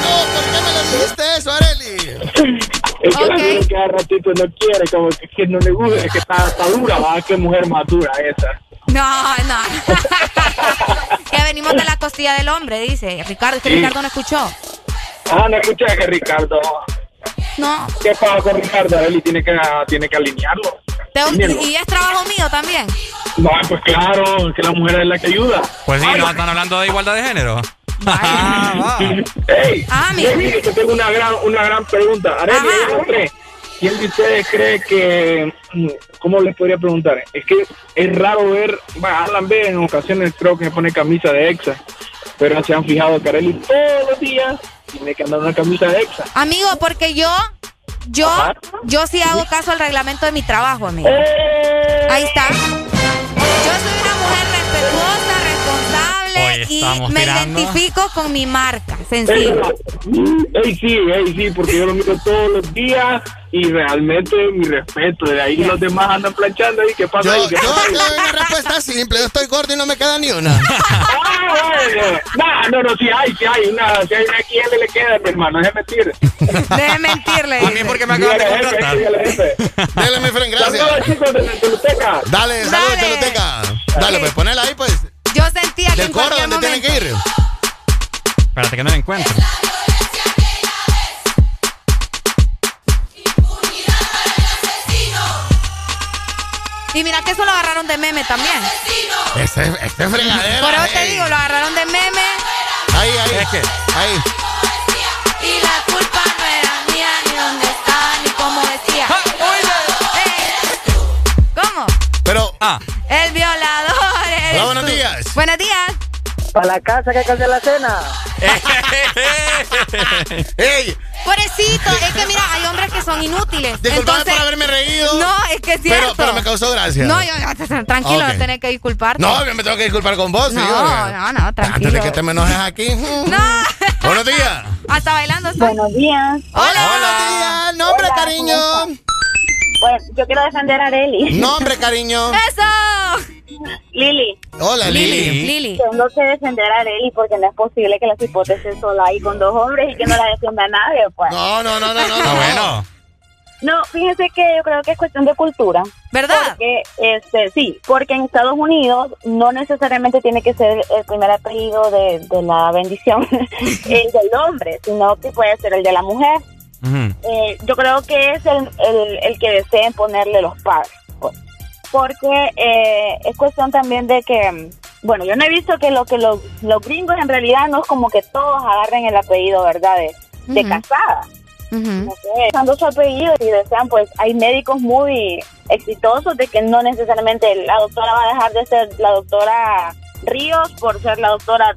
No, ¿por qué me le dijiste eso, Areli? Es que la mujer cada ratito no quiere, como que, que no le gusta, es que está, está dura, va, qué mujer más dura esa. No, no. que venimos de la costilla del hombre, dice Ricardo. Es que Sí. Ricardo no escuchó. Ah, no escuché que Ricardo. No. ¿Qué pasa con Ricardo? Areli tiene que, tiene que alinearlo. Y es trabajo mío también. No, pues claro, que la mujer es la que ayuda. Pues sí, no están hablando de igualdad de género. Ah, Ey, Ah, yo tengo una gran, una gran pregunta. Areli, tres. ¿Quién de ustedes cree que, mm, cómo les podría preguntar? Es que es raro ver, bueno, Alan B en ocasiones creo que pone camisa de exa, pero se han fijado que Areli todos los días tiene que andar una camisa de exa. Amigo, porque yo, yo, yo sí hago caso al reglamento de mi trabajo, amigo. Eh. Ahí está. Yo soy una mujer y estamos me tirando. identifico con mi marca, sencillo. Ey, sí, ey, sí, porque yo lo miro todos los días y realmente mi respeto. De ahí los demás andan planchando y qué pasa Yo, ahí, ¿Qué yo pasa doy una respuesta simple. Yo estoy gordo y no me queda ni una. Ah, bueno. No, no, no, sí hay, sí hay una, sí hay una aquí él le queda, mi hermano, es mentir. Deje mentirle. A mí porque me acaban de contratar. Dale, mi friend, gracias. Saludos, chicos. Dale, saludos, Dale. Dale, pues ponela ahí, pues. Yo sentía que Del en coro cualquier donde tienen momento. que ir. Espérate que no la encuentro. Y mira que eso lo agarraron de meme también. Este, este fregadero. Por eso te digo, lo agarraron de meme. Ahí, ahí. Es que- Ahí. Y la culpa no era mía, ni dónde está, ni cómo decía. Eh, ¿Cómo? Pero, Ah, El violador eres Hola, buenos tú. Días. Buenos días. Para la casa que hay que hacer la cena. ey, Pobrecito, es que mira, hay hombres que son inútiles. disculpame Entonces, por haberme reído. No, es que es cierto. Pero, pero me causó gracia. No, yo, tranquilo, Ok. no tenés que disculparte. No, yo me tengo que disculpar con vos, no, señor. no, no, tranquilo. Antes de que te me enojes aquí. No, Buenos días. hasta bailando. Buenos días. Hola. Buenos días. Nombre, Hola, cariño. ¿Cómo Pues yo quiero defender a Areli. Nombre, cariño. ¡Eso! Lili, Hola, Lili. Lili. tengo que defender a Areli porque no es posible que las hipótesis sola ahí con dos hombres y que no la defienda a nadie, pues. No, no, no, no, no. no. bueno. No, fíjense que yo creo que es cuestión de cultura. ¿Verdad? Porque, este, sí, porque en Estados Unidos no necesariamente tiene que ser el primer apellido de, de la bendición el del hombre, sino que puede ser el de la mujer. Eh, yo creo que es el, el, el que deseen ponerle los padres. pues. Porque eh, es cuestión también de que, bueno, yo no he visto que lo que los, los gringos en realidad no es como que todos agarren el apellido, ¿verdad? De, casada. No sé, usando su apellido y desean, pues hay médicos muy exitosos de que no necesariamente la doctora va a dejar de ser la doctora Ríos por ser la doctora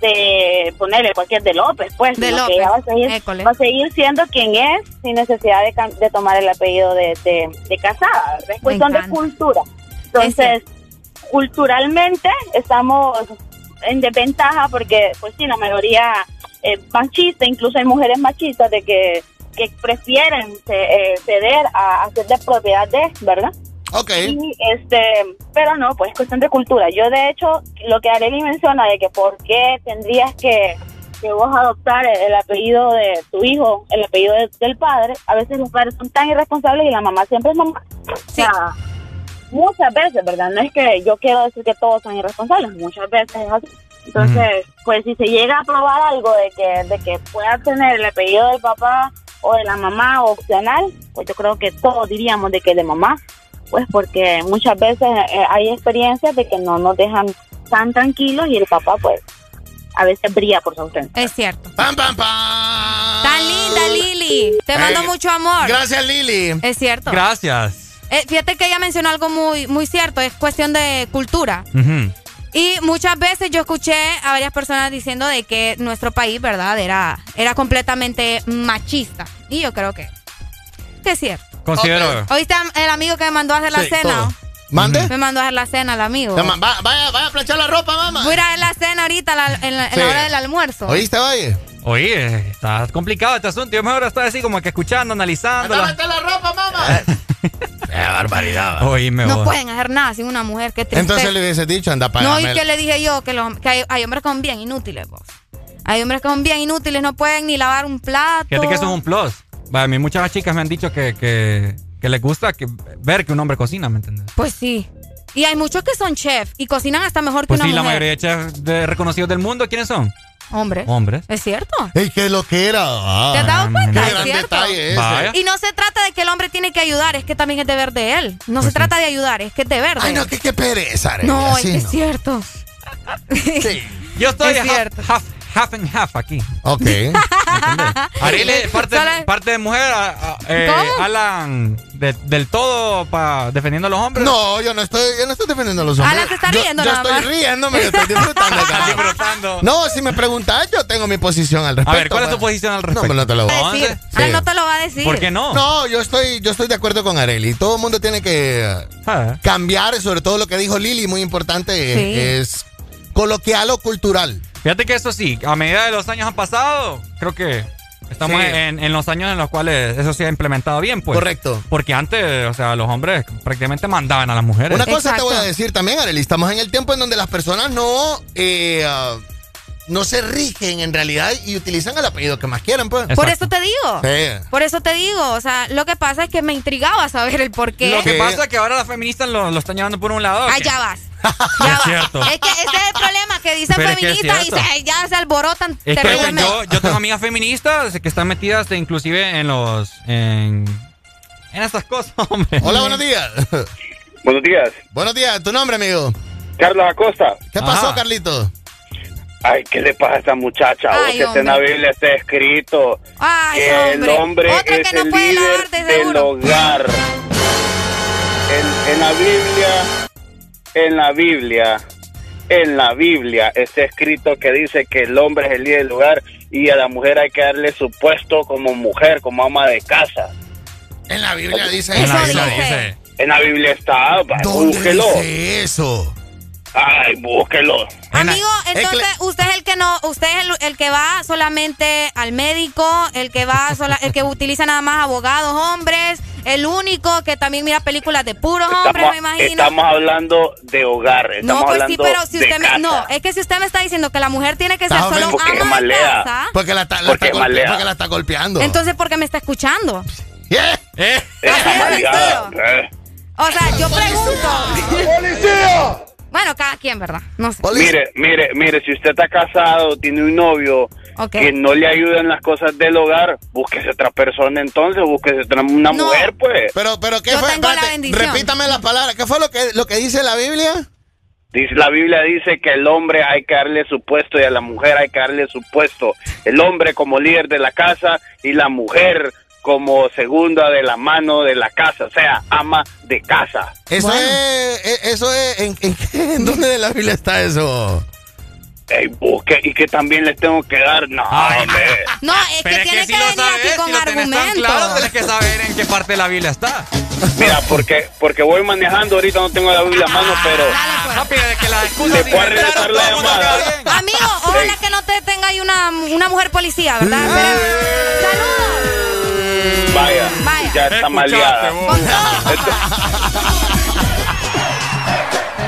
de ponerle cualquier de López, pues, De López, que ella va a seguir, va a seguir siendo quien es sin necesidad de, tomar el apellido de, de, de casada, es cuestión de cultura. Entonces, culturalmente estamos en desventaja porque, pues sí, la mayoría eh, machista, incluso hay mujeres machistas de que, que prefieren eh, ceder a, a ser de propiedad de, ¿verdad? Ok. Y, este, pero no, pues es cuestión de cultura. Yo, de hecho, lo que Arely menciona de que por qué tendrías que, que vos adoptar el, el apellido de tu hijo, el apellido de- del padre, a veces los padres son tan irresponsables y la mamá siempre es mamá. O sea, muchas veces, ¿verdad? No es que yo quiero decir que todos son irresponsables, muchas veces es así. Entonces, pues si se llega a probar algo de que, de que pueda tener el apellido del papá o de la mamá opcional, pues yo creo que todos diríamos de que de mamá, pues porque muchas veces eh, hay experiencias de que no nos dejan tan tranquilos y el papá pues a veces brilla por su ausencia. Es cierto. Pam, pam, pam. Tan linda, Lili. Te mando Eh, mucho amor. Gracias, Lili. Es cierto. Gracias. Eh, fíjate que ella mencionó algo muy, muy cierto, es cuestión de cultura. Y muchas veces yo escuché a varias personas diciendo de que nuestro país, ¿verdad? Era, era completamente machista. Y yo creo que, que es cierto. Considero. ¿Oíste el amigo que me mandó a hacer la Sí, cena? todo. ¿Mande? Me mandó a hacer la cena el amigo. Va- Vaya, vaya a planchar la ropa, mamá. Voy a ir a ver la cena ahorita la- en, la, en Sí. la hora del almuerzo. ¿Oíste, Valle? Oye, está complicado este asunto. Yo mejor estoy así como que escuchando, analizando. Anda la ropa, mamá. Qué barbaridad. Oíme No vos. pueden hacer nada sin una mujer. Qué tristeza. Entonces le hubiese dicho, anda para No, y que le dije yo que, los- que hay, hay hombres que son bien inútiles, vos. Hay hombres que son bien inútiles, no pueden ni lavar un plato. Fíjate que eso es un plus. A mí muchas chicas me han dicho que, que, que les gusta que, ver que un hombre cocina, ¿me entiendes? Pues sí. Y hay muchos que son chef y cocinan hasta mejor que Pues una sí, la mayoría de chefs de- reconocidos del mundo, ¿quiénes son? Hombres. Hombres. ¿Es cierto? ¡Ey, qué lo que era! Ah, ¿Te has dado cuenta? Qué Es gran cierto. detalle ese. Vaya. Y no se trata de que el hombre tiene que ayudar, es que también es deber de él. No se trata de ayudar, es que es deber de Ay, no, él. que qué pereza, Arely, No, es así que es no. cierto. Yo estoy Es half, cierto. half, half and half aquí. Ok. Ariel es parte, de mujer. a- a- eh. Alan, de- del todo pa, defendiendo a los hombres. No, yo no estoy, yo no estoy defendiendo a los hombres. Alan se está Yo- riendo Yo, nada estoy riéndome, yo estoy disfrutando acá. Estás disfrutando. No, si me preguntas, yo tengo mi posición al respecto. A ver, ¿cuál es tu pa. posición al No, respecto? pero no te lo voy a Va a decir. Alan no te lo va a decir. ¿Por qué no? No, yo estoy, yo estoy de acuerdo con Areli. Todo el mundo tiene que Ah. cambiar, sobre todo lo que dijo Lili, muy importante, Sí. es coloquial o cultural. Fíjate que eso sí, a medida de los años han pasado, creo que estamos Sí. en, en los años en los cuales eso se ha implementado bien, pues. Correcto. Porque antes, o sea, los hombres prácticamente mandaban a las mujeres. Una cosa te voy a decir también, Arely. Estamos en el tiempo en donde las personas no, eh, ah, no se rigen en realidad y utilizan el apellido que más quieran, pues. Por eso te digo. Sí. Por eso te digo, o sea, lo que pasa es que me intrigaba saber el por qué. Lo que pasa es que ahora las feministas lo, lo están llevando por un lado. Que- ya vas. Es cierto. Es que ese es el problema, que dicen Pero es que es feministas y se- ya se alborotan Es que terriblemente. yo, yo tengo amigas feministas que están metidas inclusive en los... En, en estas cosas, hombre. Hola, buenos días. Buenos días. Buenos días, ¿tu nombre, amigo? Carlos Acosta. ¿Qué pasó, Ajá. Ay, ¿qué le pasa a esta muchacha? Ay, que está en la. Biblia está escrito Ay, que hombre. el hombre Otra es que no el puede líder del seguro. hogar. En, en la Biblia, en la Biblia, en la Biblia está escrito que dice que el hombre es el líder del hogar y a la mujer hay que darle su puesto como mujer, como ama de casa. En la Biblia dice En eso. la Biblia dice. En la Biblia está, va, ¿Dónde búsquelo. dice eso? Ay, búsquelo. Amigo, entonces usted es el que no, usted es el, el que va solamente al médico, el que va sola- el que utiliza nada más abogados hombres, el único que también mira películas de puros hombres, Estamos, me imagino. estamos hablando de hogar, estamos no, pues sí, hablando pero si de usted me, casa. no, es que si usted me está diciendo que la mujer tiene que ser solo ofendido. ama Porque es de malea. casa, Porque la, está- la Porque está, golpe- malea. porque la está golpeando. entonces ¿por qué me está escuchando? ¿Qué? ¿Eh? Maleada, eh. O sea, yo pregunto. ¡Policía! Bueno, cada quien, ¿verdad? No sé. Mire, mire, mire, si usted está casado, tiene un novio Ok. que no le ayuda en las cosas del hogar, búsquese otra persona entonces, búsquese otra, una No. mujer, pues. Pero, pero, ¿qué Yo fue? tengo la repítame la palabra. ¿Qué fue lo que, lo que dice la Biblia? Dice, la Biblia dice que el hombre hay que darle su puesto y a la mujer hay que darle su puesto. El hombre como líder de la casa y la mujer como segunda de la mano de la casa, o sea, ama de casa. Eso es, eh, eso es, ¿en, en, qué- en dónde de la Biblia está eso? Ey, busque, y que también les tengo que dar, no, hombre. No, es que tiene que si que lo venir sabes, aquí con si argumentos. claro, tenés que saber en qué parte de la Biblia está. Mira, porque porque voy manejando, ahorita no tengo la Biblia a mano, pero Papi, de que las puedo regresar la llamada. Amigo, ojalá que no te tenga ahí una, una mujer policía, ¿verdad? Vaya, Vaya. ya está maleada.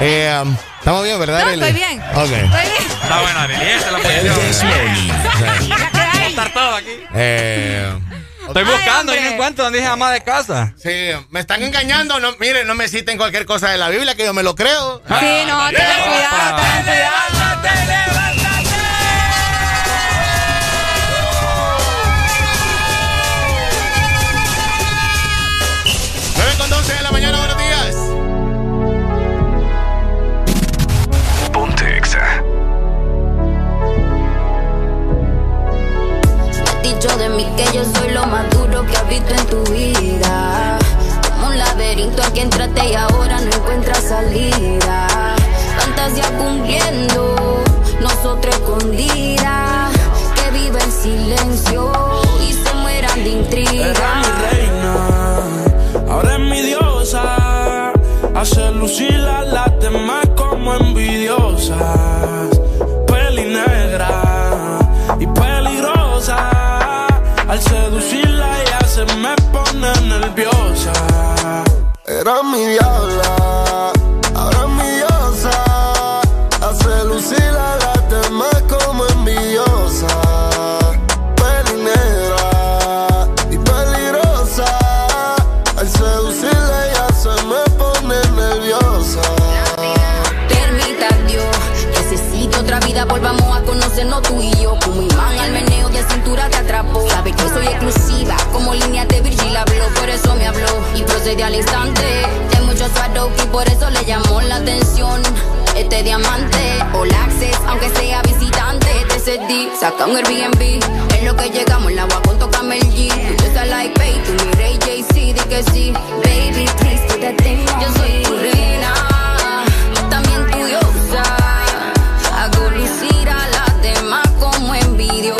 Eh, um, Estamos bien, ¿verdad? No, Arely? estoy bien. Ok. Estoy bien. Está buena, Arely, esa es la posición. Vamos a estar todos aquí. Eh, Estoy buscando y no encuentro donde dice ama de casa. Sí, me están engañando. No, miren, no me citen cualquier cosa de la Biblia que yo me lo creo. Sí, no, tengan cuidado, tengan cuidado. Dicho de mí que yo soy lo más duro que has visto en tu vida. Como un laberinto al que entraste y ahora no encuentras salida. Fantasía cumpliendo, Era mi diabla, ahora es mi diosa. Hace lucir a las demás como envidiosa. Peli negra y peligrosa. Al seducirla ya se me pone nerviosa. Permita Dios, necesito otra vida, volvamos a conocernos tú y yo. Como imán al meneo de cintura te atrapó. Sabe que soy exclusiva, como línea de Virgil habló, por eso me habló y procede al instante. Este diamante, all access, aunque sea visitante, te cedí, saca un Airbnb. En lo que llegamos, la agua con tócame el G. Tú estás like, baby, tú mi Ray J.C., di que sí. Baby, please, thing. Yo soy tu reina también tu diosa. Hago lucir a las demás como envidiosa.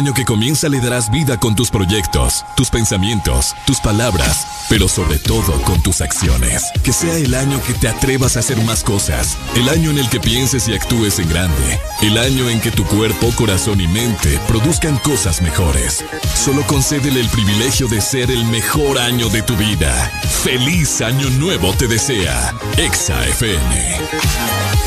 año que comienza le darás vida con tus proyectos, tus pensamientos, tus palabras, pero sobre todo con tus acciones. Que sea el año que te atrevas a hacer más cosas, el año en el que pienses y actúes en grande, el año en que tu cuerpo, corazón y mente produzcan cosas mejores. Solo concédele el privilegio de ser el mejor año de tu vida. Feliz año nuevo te desea, Exa FM.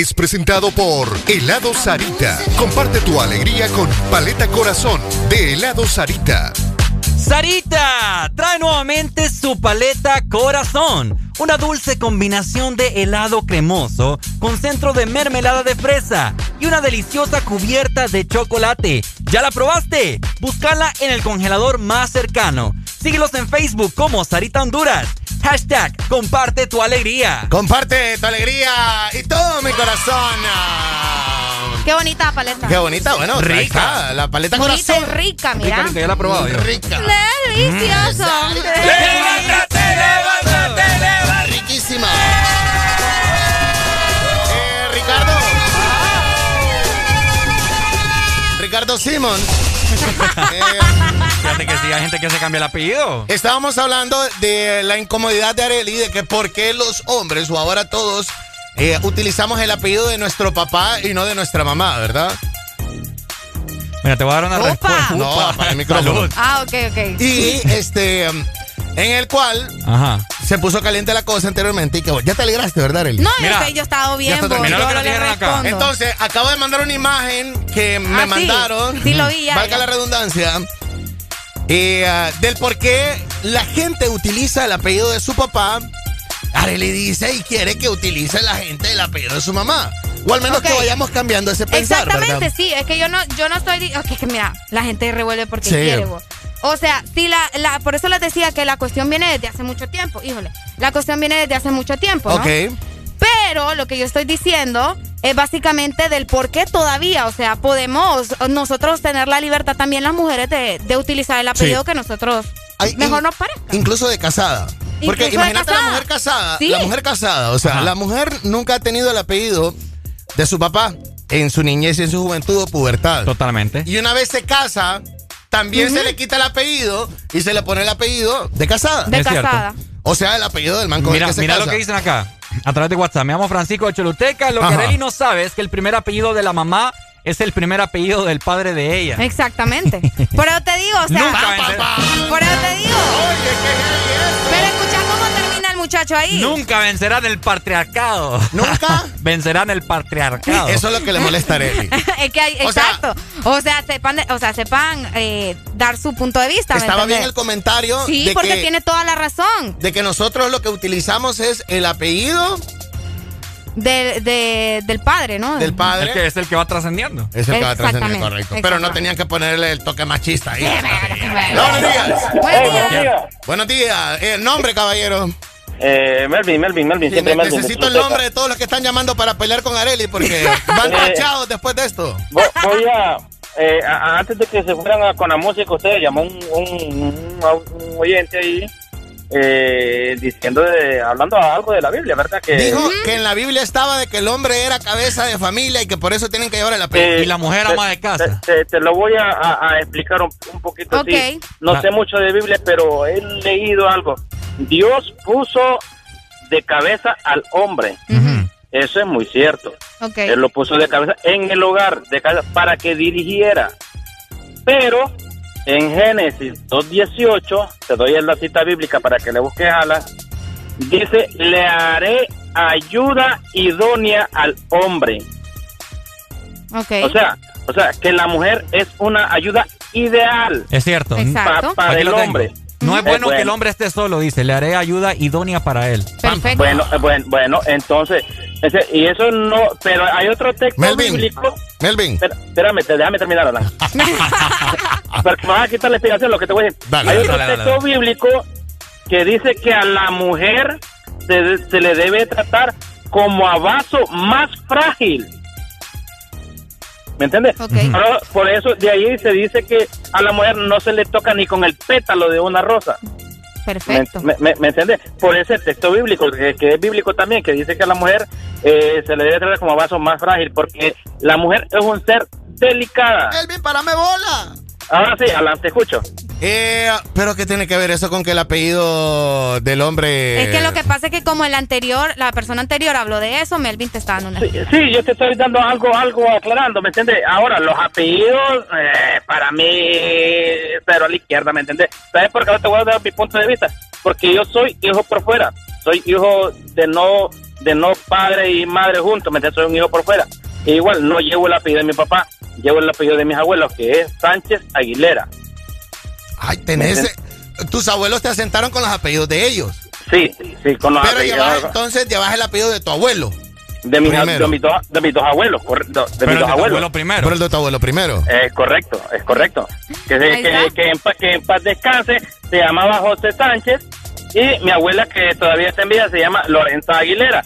Es presentado por Helado Sarita. Comparte tu alegría con Paleta Corazón de Helado Sarita. Sarita trae nuevamente su paleta Corazón, una dulce combinación de helado cremoso con centro de mermelada de fresa y una deliciosa cubierta de chocolate. ¿Ya la probaste? Búscala en el congelador más cercano. Síguelos en Facebook como Sarita Honduras. Hashtag comparte tu alegría. Comparte tu alegría y todo mi corazón. Qué bonita paleta. Qué bonita, bueno, Rica. está, la paleta Bonita corazón. y rica, mira. ya la he probado yo. Rica. Delicioso. Riquísima. Eh, Ricardo. Ricardo Simon. Eh, Fíjate que sí, hay gente que se cambia el apellido. Estábamos hablando de la incomodidad de Areli, de que por qué los hombres o ahora todos eh, utilizamos el apellido de nuestro papá y no de nuestra mamá, ¿verdad? Mira, te voy a dar una Opa. respuesta. No, apaga el micrófono. Ah, ok, ok. Y este, um, en el cual Ajá. se puso caliente la cosa anteriormente y que ya te alegraste, ¿verdad, Areli? No, Mira, es que yo estaba bien, yo lo que le dijeron acá. Entonces, acabo de mandar una imagen que me Ah, sí. mandaron. Sí, lo vi ya, Valga ya. la redundancia. eh, del por qué la gente utiliza el apellido de su papá. Areli dice y quiere que utilice la gente el apellido de su mamá. O al menos que vayamos cambiando ese pensar, Exactamente, ¿verdad? sí. Es que yo no, yo no estoy. que mira, la gente revuelve porque Sí. quiere, vos. O sea, sí, la, la, por eso les decía que la cuestión viene desde hace mucho tiempo. Híjole, la cuestión viene desde hace mucho tiempo, ¿no? Ok. Pero lo que yo estoy diciendo es básicamente del por qué todavía, o sea, podemos nosotros tener la libertad también las mujeres de, de utilizar el apellido Sí. que nosotros Ay, mejor in- nos parezca. Incluso de casada. Porque imagínate la mujer casada. Sí. La mujer casada. O sea, Ajá. la mujer nunca ha tenido el apellido de su papá en su niñez y en su juventud o pubertad. Totalmente. Y una vez se casa, también se le quita el apellido y se le pone el apellido de casada. De Es cierto. casada. O sea, el apellido del man con Mira, el que se mira casa. lo que dicen acá. A través de WhatsApp. Me llamo Francisco de Choluteca. Lo que. Arely no sabe es que el primer apellido de la mamá es el primer apellido del padre de ella. Exactamente. Por eso te digo, o sea, Nunca vencerá, por eso te digo. Pero escucha cómo termina el muchacho ahí. nunca vencerán el patriarcado. ¿Nunca? vencerán el patriarcado. Eso es lo que le molesta a Arely. es que hay, O sea- exacto. o sea, sepan, de- o sea, sepan eh, dar su punto de vista. ¿me Estaba bien el comentario Sí, de porque que, tiene toda la razón. de que nosotros lo que utilizamos es el apellido Del, de- del padre, ¿no? del padre. Es que es el que va trascendiendo. Es el que va Exactamente, correcto. Pero no tenían que ponerle el toque machista ahí. bueno. Buenos días. Buenos días. Buenos días. El nombre, caballero. Eh, Melvin, Melvin, Melvin, siempre necesito el nombre de todos los que están llamando para pelear con Areli porque van Eh. tachados después de esto. Voy, a, eh, a- antes de que se fueran a- con la música, usted llamó un, un, un oyente ahí eh, diciendo, de, hablando algo de la Biblia, ¿verdad? Que, Dijo que en la Biblia estaba de que el hombre era cabeza de familia y que por eso tienen que llevar apellido. Eh, te- Te, te- te lo voy a, a- a explicar un, un poquito así. Ok. No Ah. sé mucho de Biblia, pero he leído algo. Dios puso de cabeza al hombre. Eso es muy cierto. Ok. Él lo puso de cabeza en el hogar, de cabeza, para que dirigiera. Pero en Génesis 2.18, te doy la cita bíblica para que le busques a la, dice, le haré ayuda idónea al hombre. Ok. O sea, o sea, que la mujer es una ayuda ideal. Es cierto. Pa- para Aquí el hombre. No es bueno que el hombre esté solo, dice. Le haré ayuda idónea para él. Bueno, eh, bueno, bueno, entonces, ese- y eso no, pero hay otro texto Melvin. bíblico. Melvin. Espera- Espérame, te- déjame terminar, Alan. Pero me vas a quitar la explicación, lo que te voy a decir. Dale, hay dale, otro dale, texto dale. bíblico que dice que a la mujer se, se le debe tratar como a vaso más frágil. ¿Me entiendes? Ahora, por eso de ahí se dice que a la mujer no se le toca ni con el pétalo de una rosa. Perfecto. ¿Me, me, me entiendes? Por ese texto bíblico, que, que es bíblico también, que dice que a la mujer eh, se le debe tratar como vaso más frágil, porque la mujer es un ser delicada. Elvin, párame bola. Ahora sí, Alan, te escucho. Eh, pero ¿qué tiene que ver eso con que el apellido del hombre... Es que lo que pasa es que como el anterior, la persona anterior habló de eso, Melvin te está dando una... Sí, yo te estoy dando algo, algo aclarando, ¿me entiendes? Ahora, los apellidos, eh, para mí, pero a la izquierda, ¿me entiendes? ¿Sabes por qué ahora te voy a dar mi punto de vista? Porque yo soy hijo por fuera, soy hijo de no, de no padre y madre juntos, ¿me entiendes? Soy un hijo por fuera. E igual, no llevo el apellido de mi papá, llevo el apellido de mis abuelos, que es Sánchez Aguilera. Ay, tenés... Tus abuelos te asentaron con los apellidos de ellos. Sí, sí, con los Pero apellidos. llevas, entonces llevas el apellido de tu abuelo. de, mis, de, mis dos, de mis dos abuelos, correcto, de Pero mis el dos de tu abuelos. abuelo primero. Pero el de tu abuelo primero. Es correcto, es correcto. Que, que, que en, que en paz descanse, se llamaba José Sánchez y mi abuela que todavía está en vida se llama Lorenza Aguilera.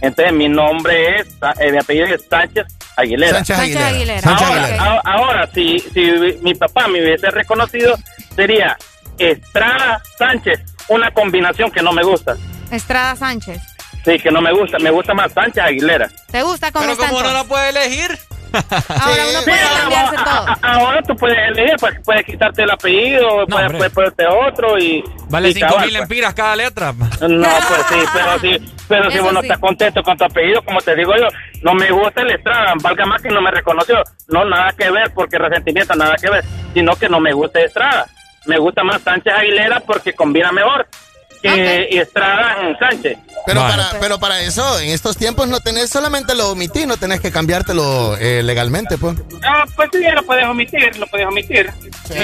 Entonces mi nombre es, eh, mi apellido es Sánchez Aguilera. Sánchez Sánchez Aguilera. Aguilera. Sánchez Ahora, Aguilera. a- ahora, si, si mi papá me hubiese reconocido, sería Estrada Sánchez, una combinación que no me gusta. Estrada Sánchez. Sí, que no me gusta, me gusta más Sánchez Aguilera. ¿Te gusta cómo Pero como no la puede elegir. Ahora uno puede cambiarse todo. A- Ahora tú puedes elegir, pues, puedes quitarte el apellido, puedes, ponerte otro y. Vale y 5 cabal, mil pues. empiras cada letra. No, pues sí, pero sí, pero si vos no sí. estás contento con tu apellido, como te digo yo, no me gusta el Estrada, valga más que no me reconoció. No, nada que ver, porque resentimiento, nada que ver, sino que no me gusta Estrada. Me gusta más Sánchez Aguilera porque combina mejor que Estrada en Sánchez. Pero para, pero para eso, en estos tiempos no tenés solamente lo omití, no tenés que cambiártelo eh, legalmente, pues. Ah, pues sí, lo puedes omitir, lo puedes omitir. Sí,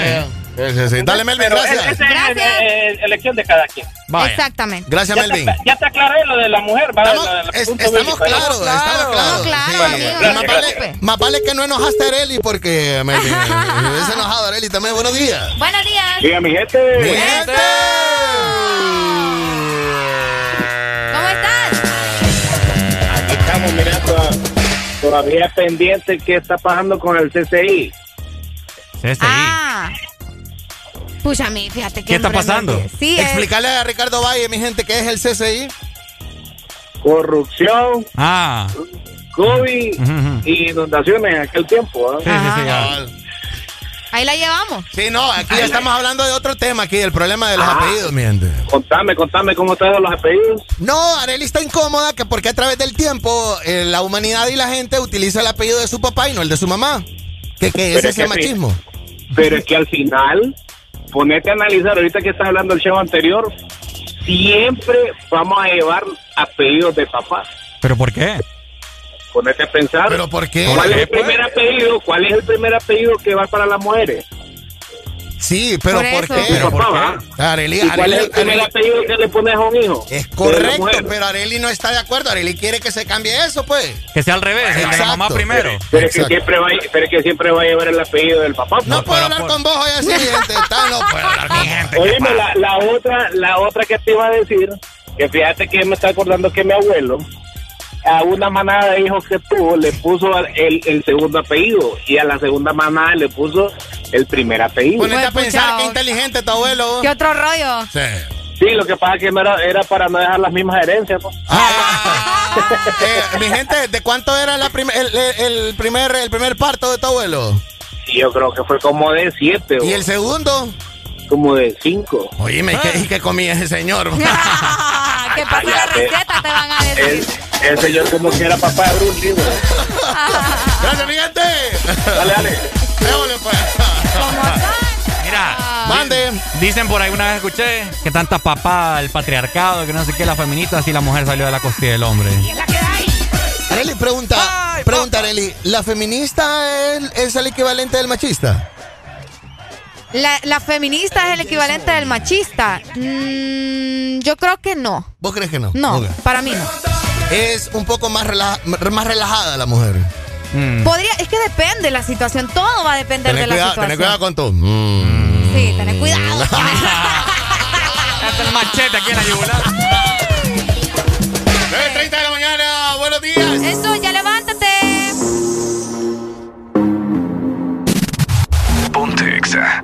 sí, sí. Dale, Melvin, Pero gracias. es- esa es eh, elección de cada quien. Exactamente. Gracias, Ya Melvin. te, ya te aclaré lo de la mujer, ¿vale? Estamos, estamos claros. claro, Sí. amigo, más, vale, preocupe. más vale que no enojaste a Areli porque Melvin me hubiese enojado a Areli también. Buenos días. Buenos días. Mi gente. Mi gente. ¿Cómo estás? Aquí estamos mirando todavía pendiente qué está pasando con el CCI. Ah. Pucha, a mí, fíjate que ¿Qué está pasando? no, Sí, Explicarle a Ricardo Valle, mi gente, qué es el CCI. Corrupción, Ah. COVID y inundaciones en aquel tiempo. ¿eh? ahí la llevamos. Sí, no, aquí ya estamos hablando de otro tema aquí, el problema de los Ah. apellidos, mi gente. Contame, contame cómo están los apellidos. No, Areli está incómoda que porque a través del tiempo eh, la humanidad y la gente utiliza el apellido de su papá y no el de su mamá. ¿Qué, qué es Pero ese que sí. machismo? Pero es que al final, ponete a analizar, ahorita que estás hablando del show anterior, siempre vamos a llevar apellidos de papá. ¿Pero por qué? Ponete a pensar. ¿Pero por qué? ¿Cuál es el ¿Por qué, primer apellido? ¿Cuál es el primer apellido que va para las mujeres? Sí, pero Por ¿por, qué? Tu papá, ¿va? Areli, ¿Y cuál es el Areli- apellido que le pones a un hijo? Es correcto, pero Areli no está de acuerdo. Areli quiere que se cambie eso, pues. Que sea al revés, el de la mamá primero. Pero es, que siempre va, a- pero es que siempre va a llevar el apellido del papá. No puedo hablar con vos hoy así, gente. Está, no puedo hablar con gente. Oíme, la, la otra, la otra que te iba a decir, que fíjate que me está acordando que mi abuelo, a una manada de hijos que tuvo, le puso el, el segundo apellido y a la segunda manada le puso el primer apellido. Ponete a pensar qué inteligente tu abuelo. ¿Qué otro rollo? Sí. Sí, lo que pasa es que no era, era para no dejar las mismas herencias. pues. Eh, mi gente, ¿de cuánto era la prim- el, el- el primer, el primer parto de tu abuelo? Yo creo que fue como de siete. ¿Y el segundo? Como de cinco. Oíme, ¿y qué, y qué comía ese señor? ¿Qué pasa la receta? Te van a decir. El, el señor como que era papá de Bruce Lee. Gracias, mi gente. Dale, dale. Déjole, pues. Mira. Mande. Dicen por ahí una vez escuché que tanta papá, el patriarcado, que no sé qué, la feminista, así la mujer salió de la costilla del hombre. Areli, pregunta, pregunta, Areli, ¿la feminista es, es el equivalente del machista? La, la feminista es el equivalente del machista. Mm, yo creo que no. ¿Vos crees que no? No, para mí no. Es un poco más, rela- más relajada la mujer. Podría, es que depende de la situación. Todo va a depender de la situación. tener cuidado con tu. Mm. Sí, tener cuidado. Hasta el machete aquí en la yugular. 9.30 de la mañana, buenos días. Eso, ya levántate. Ponte Exa.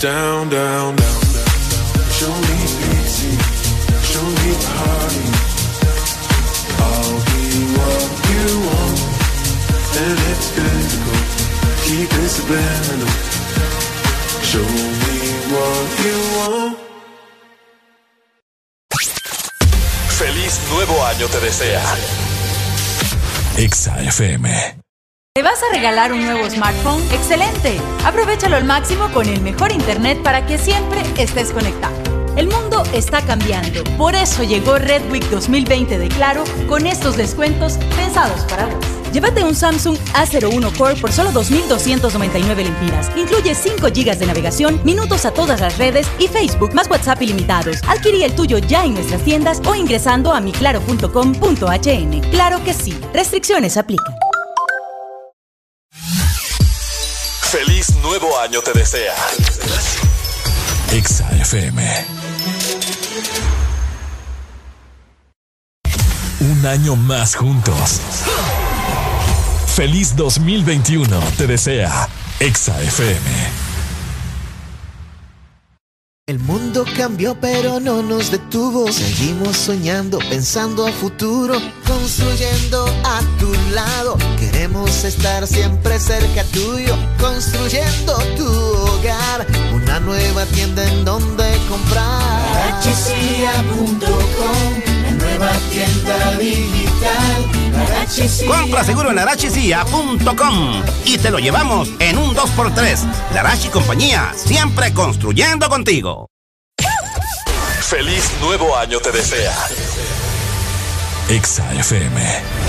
down, down, down, down. Show me pity, show me party. I'll be what you want, and it's physical. Keep it subliminal. Show me what you want. Feliz nuevo año te desea. Exa FM. ¿Te vas a regalar un nuevo smartphone? ¡Excelente! Aprovechalo al máximo con el mejor internet para que siempre estés conectado. El mundo está cambiando, por eso llegó Red Week 2020 de Claro con estos descuentos pensados para vos. Llévate un Samsung A01 Core por solo 2.299 lempiras. Incluye 5 GB de navegación, minutos a todas las redes y Facebook más WhatsApp ilimitados. Adquirí el tuyo ya en nuestras tiendas o ingresando a miclaro.com.hn. Claro que sí. Restricciones aplican. Nuevo año te desea. Exa FM. Un año más juntos. Feliz 2021 te desea Exa FM. El mundo cambió pero no nos detuvo. Seguimos soñando, pensando a futuro, construyendo a tu lado. Queremos estar siempre cerca tuyo, construyendo tu hogar. Una nueva tienda en donde comprar nueva tienda digital. Compra seguro en arachicia.com y te lo llevamos en un 2x3. Larachi Compañía, siempre construyendo contigo. Feliz nuevo año te desea. Exa FM.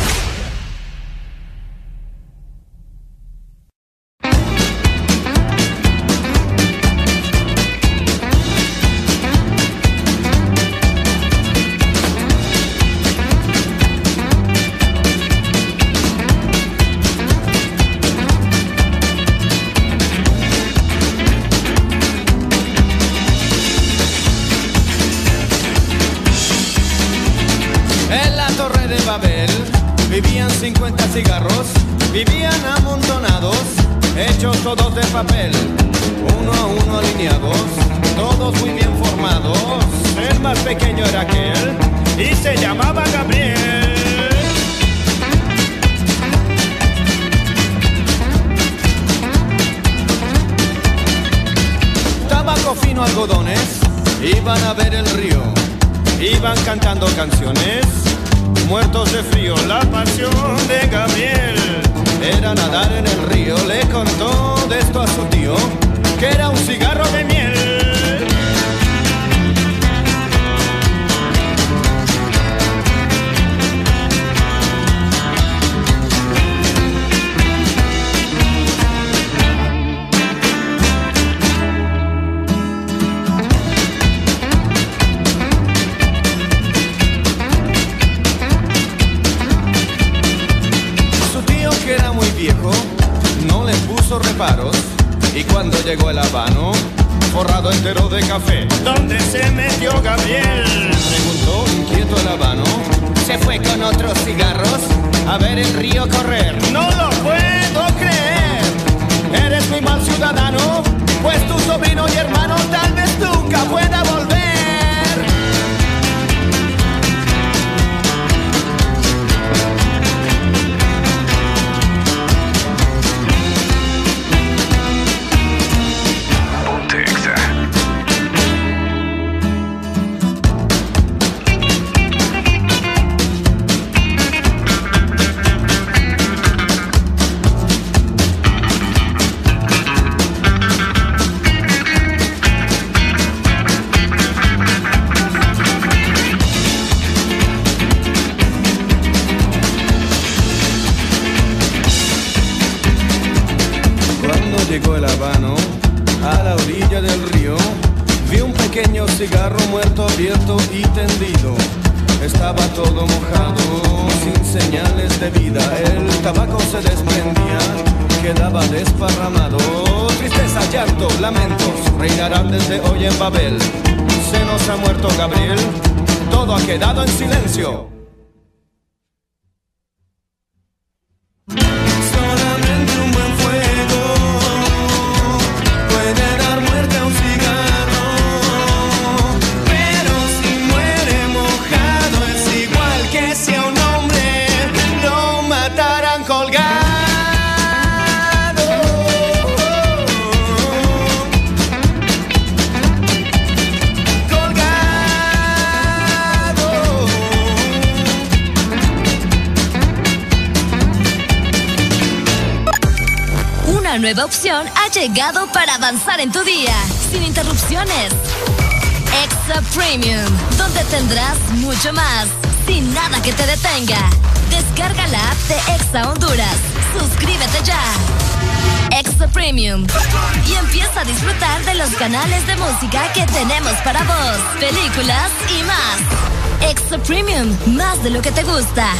Más de lo que te gusta.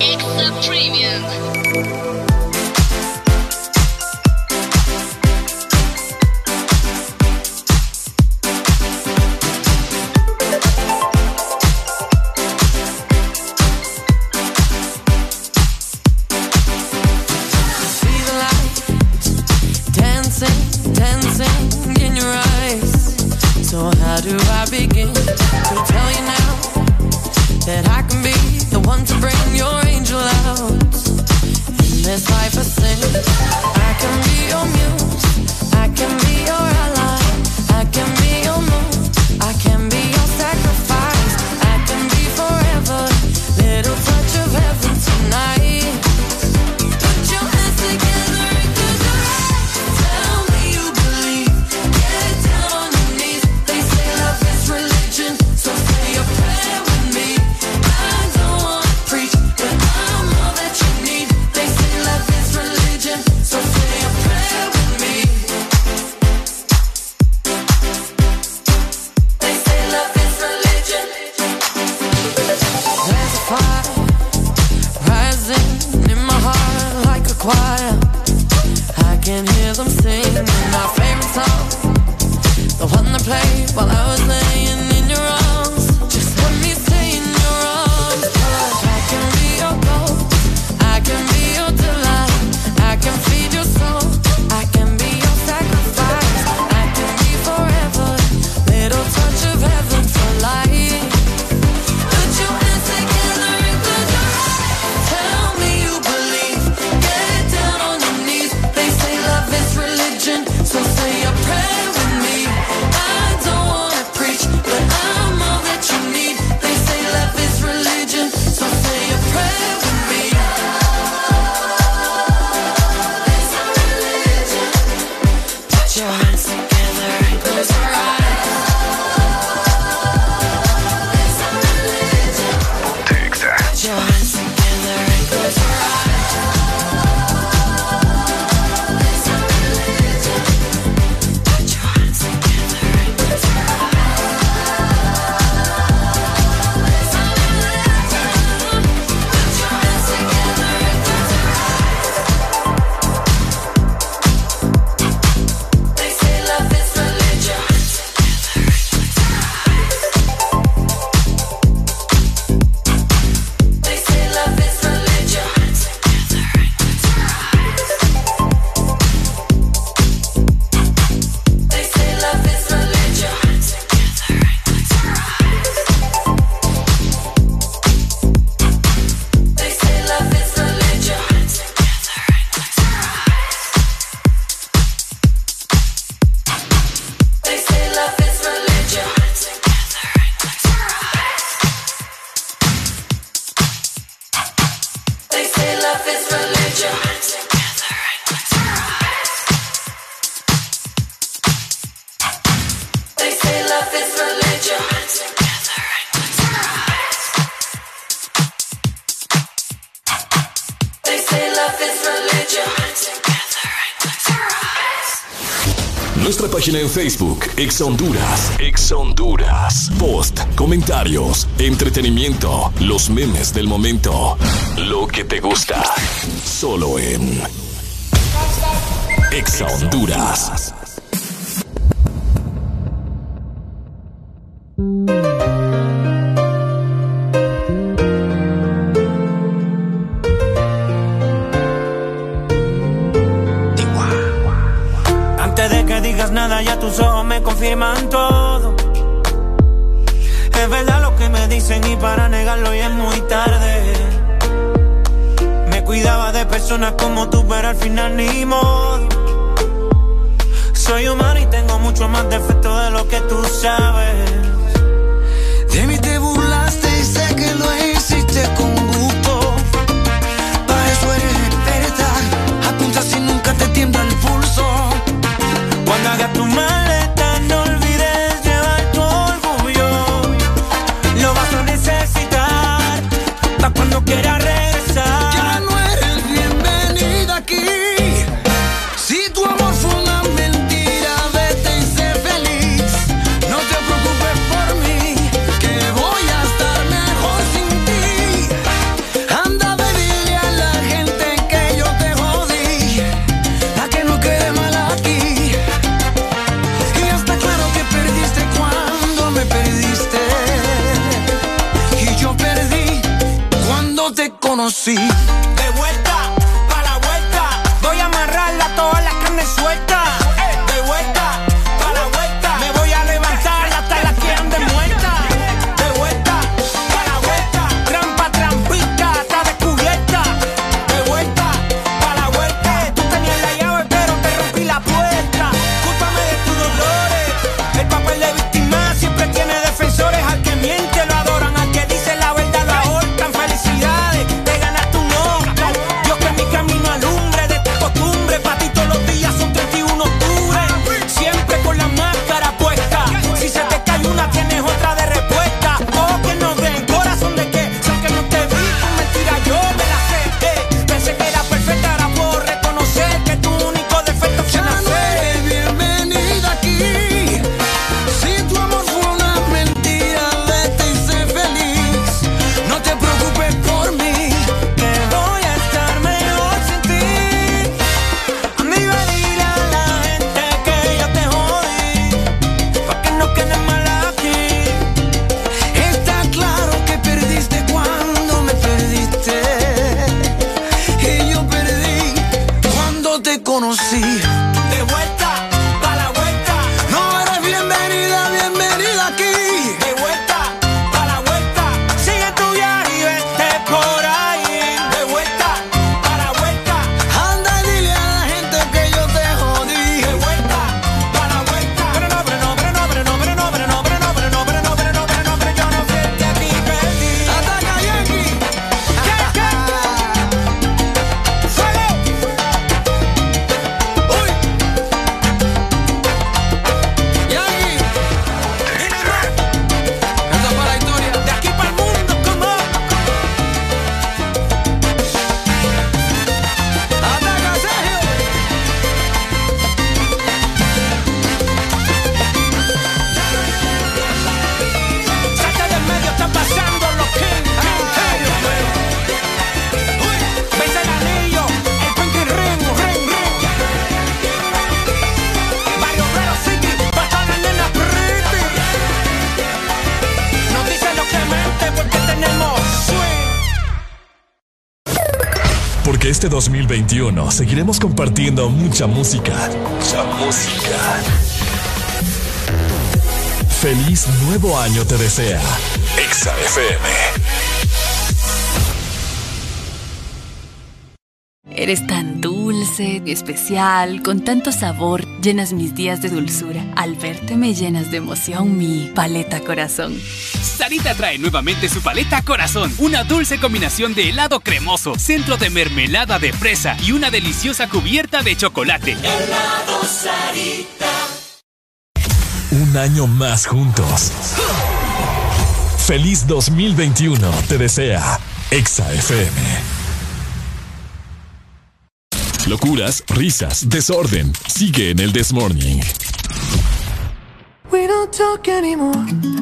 Exa Premium. Honduras. Ex Honduras. Post, comentarios, entretenimiento, los memes del momento. Lo que te gusta. Solo en Ex Honduras. seguiremos compartiendo mucha música. Mucha música. Feliz nuevo año te desea. Exa FM. Eres tan dulce, especial, con tanto sabor, llenas mis días de dulzura. Al verte me llenas de emoción mi paleta corazón. Sarita trae nuevamente su paleta Corazón, una dulce combinación de helado cremoso, centro de mermelada de fresa y una deliciosa cubierta de chocolate. Helado Sarita. Un año más juntos. Feliz 2021, te desea Exa FM. Locuras, risas, desorden. Sigue en el This Morning. We don't talk anymore.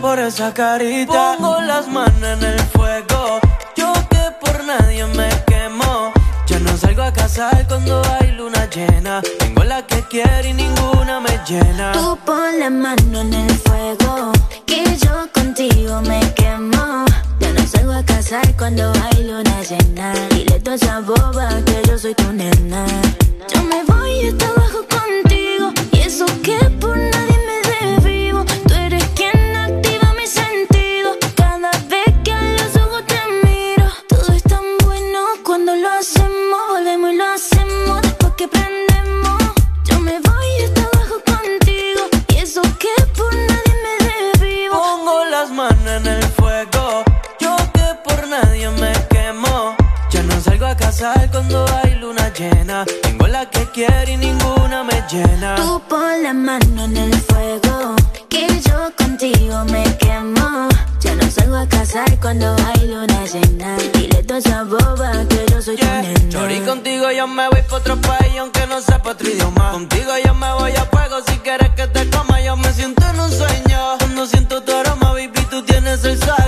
Por esa carita. Pongo las manos en el fuego. Yo que por nadie me quemo. Ya no salgo a casar cuando hay luna llena. Tengo la que quiero y ninguna me llena. Tú pon la mano en el fuego,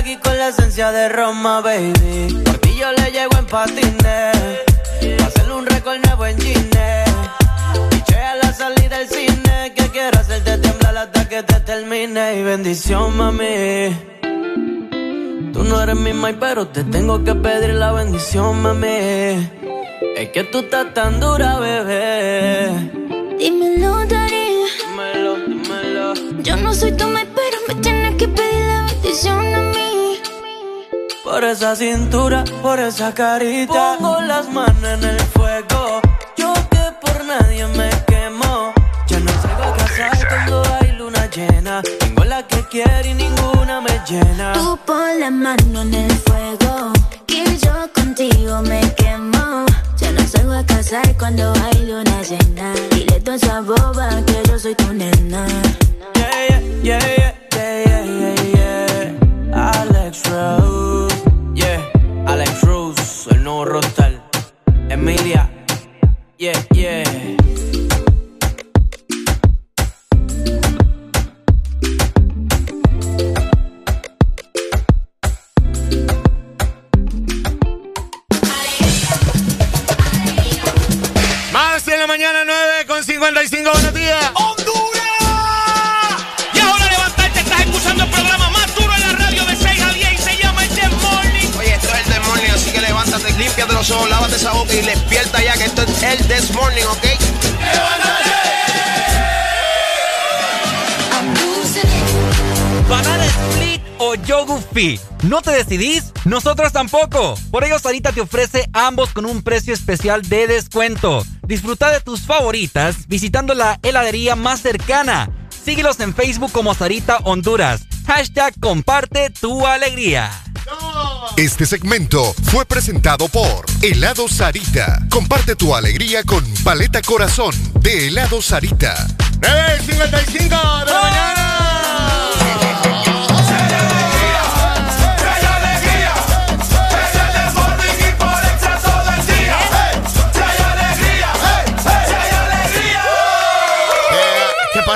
y con la esencia de Roma, baby. Por ti yo le llego en patines. Pa' hacerle un récord nuevo en Gine. Piché a la salida del cine. Que quiero hacerte temblar hasta que te termine. Y bendición, mami. Tú no eres mi mai, pero te tengo que pedir la bendición, mami. Es que tú estás tan dura, bebé. Dímelo, Dari. Dímelo, dímelo. Yo no soy tu mai, pero me tienes que pedir la bendición a mí. Por esa cintura, por esa carita. Pongo las manos en el fuego. Yo que por nadie me quemo. Ya no salgo a casar cuando hay luna llena. Tengo la que quiero y ninguna me llena. Tú pon la mano en el fuego, que yo contigo me quemo. Ya no salgo a casar cuando hay luna llena. Dile toda esa boba que yo soy tu nena. Yeah, yeah, yeah, yeah, yeah, yeah, yeah. Alex Rose. Nuevo rostal. Emilia. Yeah, yeah. Más en la mañana 9 con 55. Buenos días. Lávate esa boca y despierta ya que esto es el This Morning, ¿ok? Banana Split o Yogu Fi. ¿No te decidís? Nosotros tampoco. Por ello, Sarita te ofrece ambos con un precio especial de descuento. Disfruta de tus favoritas visitando la heladería más cercana. Síguelos en Facebook como Sarita Honduras. Hashtag comparte tu alegría. Este segmento fue presentado por Helado Sarita. Comparte tu alegría con Paleta Corazón de Helado Sarita. 9.55 de la mañana.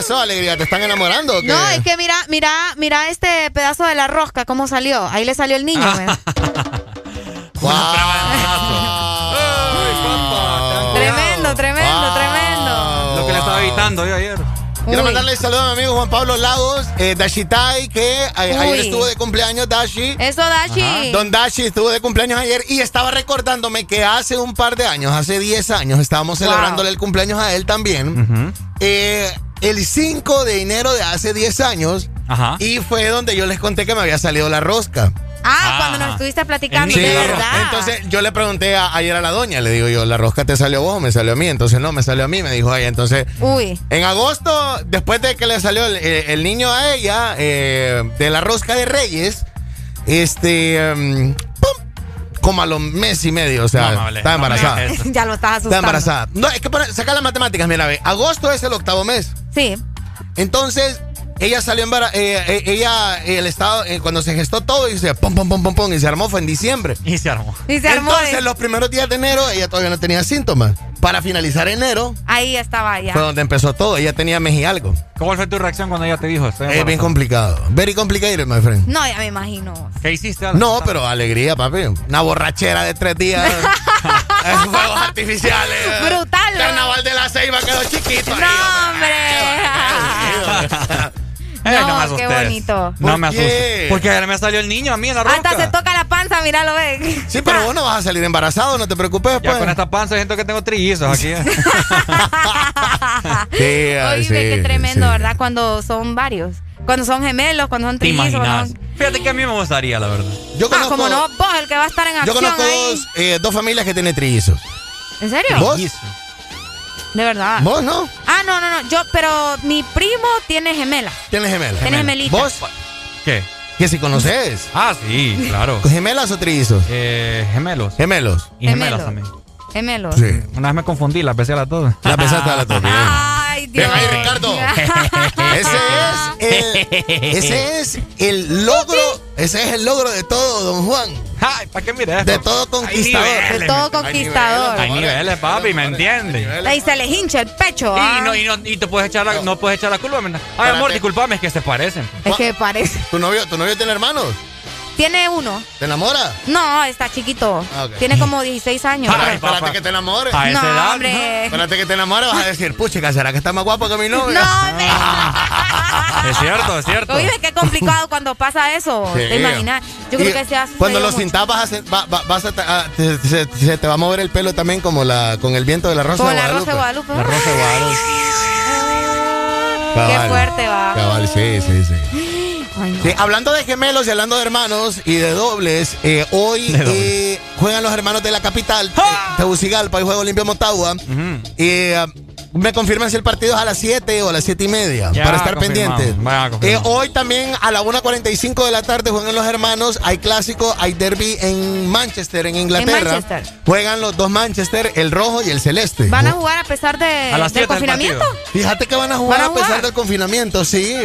Pasó, Alegría? ¿Te están enamorando o qué? No, es que mira, mira, mira este pedazo de la rosca, cómo salió. Ahí le salió el niño, ¿verdad? Tremendo, tremendo, tremendo. Lo que le estaba evitando yo ayer. Quiero Uy. mandarle saludos a mi amigo Juan Pablo Lagos, eh, Dashitai, que a- ayer estuvo de cumpleaños, Dashi. Eso, Dashi. Don Dashi estuvo de cumpleaños ayer y estaba recordándome que hace un par de años, hace 10 años, estábamos Wow. celebrándole el cumpleaños a él también. Eh, el 5 de enero de hace 10 años. Ajá. Y fue donde yo les conté que me había salido la rosca. Ah, cuando nos estuviste platicando, Sí, de verdad. Entonces yo le pregunté a- ayer a la doña, le digo yo, ¿la rosca te salió a vos o me salió a mí? Entonces no, me salió a mí, me dijo ella. Entonces Uy. en agosto, después de que le salió el, eh, el niño a ella, eh, de la rosca de Reyes, este, em. Como a los mes y medio, o sea, No, está embarazada. ya lo estás Está asustando. embarazada. No, es que pone- saca las matemáticas, mira, ve, agosto es el octavo mes. Sí. Entonces, ella salió embarazada, ella, eh, el estado, eh, cuando se gestó todo, y se pum, pum, pum, pum, pum, y se armó, fue en diciembre. Y se armó. Y se armó. Entonces, los primeros días de enero, ella todavía no tenía síntomas. para finalizar enero Ahí estaba ya. fue donde empezó todo. Ella tenía mes y algo. ¿Cómo fue tu reacción cuando ella te dijo? Estoy Es bien embarazada"? complicado. Very complicated, my friend. No, ya me imagino. ¿Qué hiciste? No, pero alegría, papi. Una borrachera de tres días. Eh, Fuegos artificiales. Brutal, ¿no? Carnaval de la Ceiba quedó chiquito. No, hombre. Eh, No, me qué asustes. bonito. No ¿Por me qué? asustes. Porque ayer me salió el niño a mí en la roca. Hasta se toca la panza, mira, lo ven. Sí, pero vos no vas a salir embarazado, no te preocupes, Ya pues. con esta panza siento que tengo trillizos aquí. Sí, Oye, sí, qué tremendo, sí. ¿verdad? Cuando son varios. Cuando son gemelos, cuando son ¿Te trillizos. son- Fíjate que a mí me gustaría, la verdad. Yo Ah, conozco, como no, vos, el que va a estar en yo acción conozco ahí. dos, eh, dos familias que tienen trillizos. ¿En serio? ¿Vos? De verdad. ¿Vos no? Ah, no, no, no. Yo, pero mi primo tiene gemela. ¿Tienes gemelas? Tiene gemelita. ¿Vos? ¿Qué? Que si conoces. Ah, sí, claro. ¿Gemelas o trillizos? Eh, gemelos. Gemelos. Y gemelas Gemelos. también. Gemelos. Sí. Una vez me confundí, las besé a las dos. La pesaste a la tope. Ay, Dios. Ven ahí, Ricardo. Ese es el, ese es el logro, ese es el logro de todo, don Juan. Ay, ¿para qué mira De todo conquistador. niveles, De todo Hay conquistador. Hay niveles, papi, ¿me entiendes? Ahí se les hincha el pecho. ah. Y no, y no, y te puedes echar la, no puedes echar la culpa, ¿verdad? Ay, amor, disculpame, es que se parecen. Es que parece. ¿Tu novio, ¿Tu novio tiene hermanos? Tiene uno. ¿Te enamora? No, está chiquito. Ah. Tiene como 16 años. Ay, espérate que te enamores. A esa no, edad, hombre. Espérate que te enamores, vas a decir, puchica, ¿será que está más guapo que mi novio? No, hombre. Es cierto, es cierto. Oye, qué complicado cuando pasa eso. Sí. ¿Te imaginas? Yo creo Y que se ha Cuando lo cintas vas a, se- va- va- vas a, a- te- se, se te va a mover el pelo también como la con el viento de la rosa Con de la Guadalupe. Rosa de Guadalupe. La rosa de Guadalupe. Qué Cabal. fuerte va. Cabal, sí, sí, sí. Ay, no. Sí, hablando de gemelos y hablando de hermanos y de dobles, eh, hoy De eh, juegan los hermanos de la capital, eh, Tegucigalpa y Juego Olimpio Motagua. Y eh, me confirman si el partido es a las 7 o a las 7 y media Ya, para estar pendientes. Eh, hoy también a la 1.45 de la tarde juegan los hermanos. Hay clásico, hay derby en Manchester, en Inglaterra. Manchester. Juegan los dos Manchester, el rojo y el celeste. ¿Van a jugar a pesar de, A las del confinamiento? Fíjate que van a jugar ¿Van a a pesar jugar? del confinamiento, sí.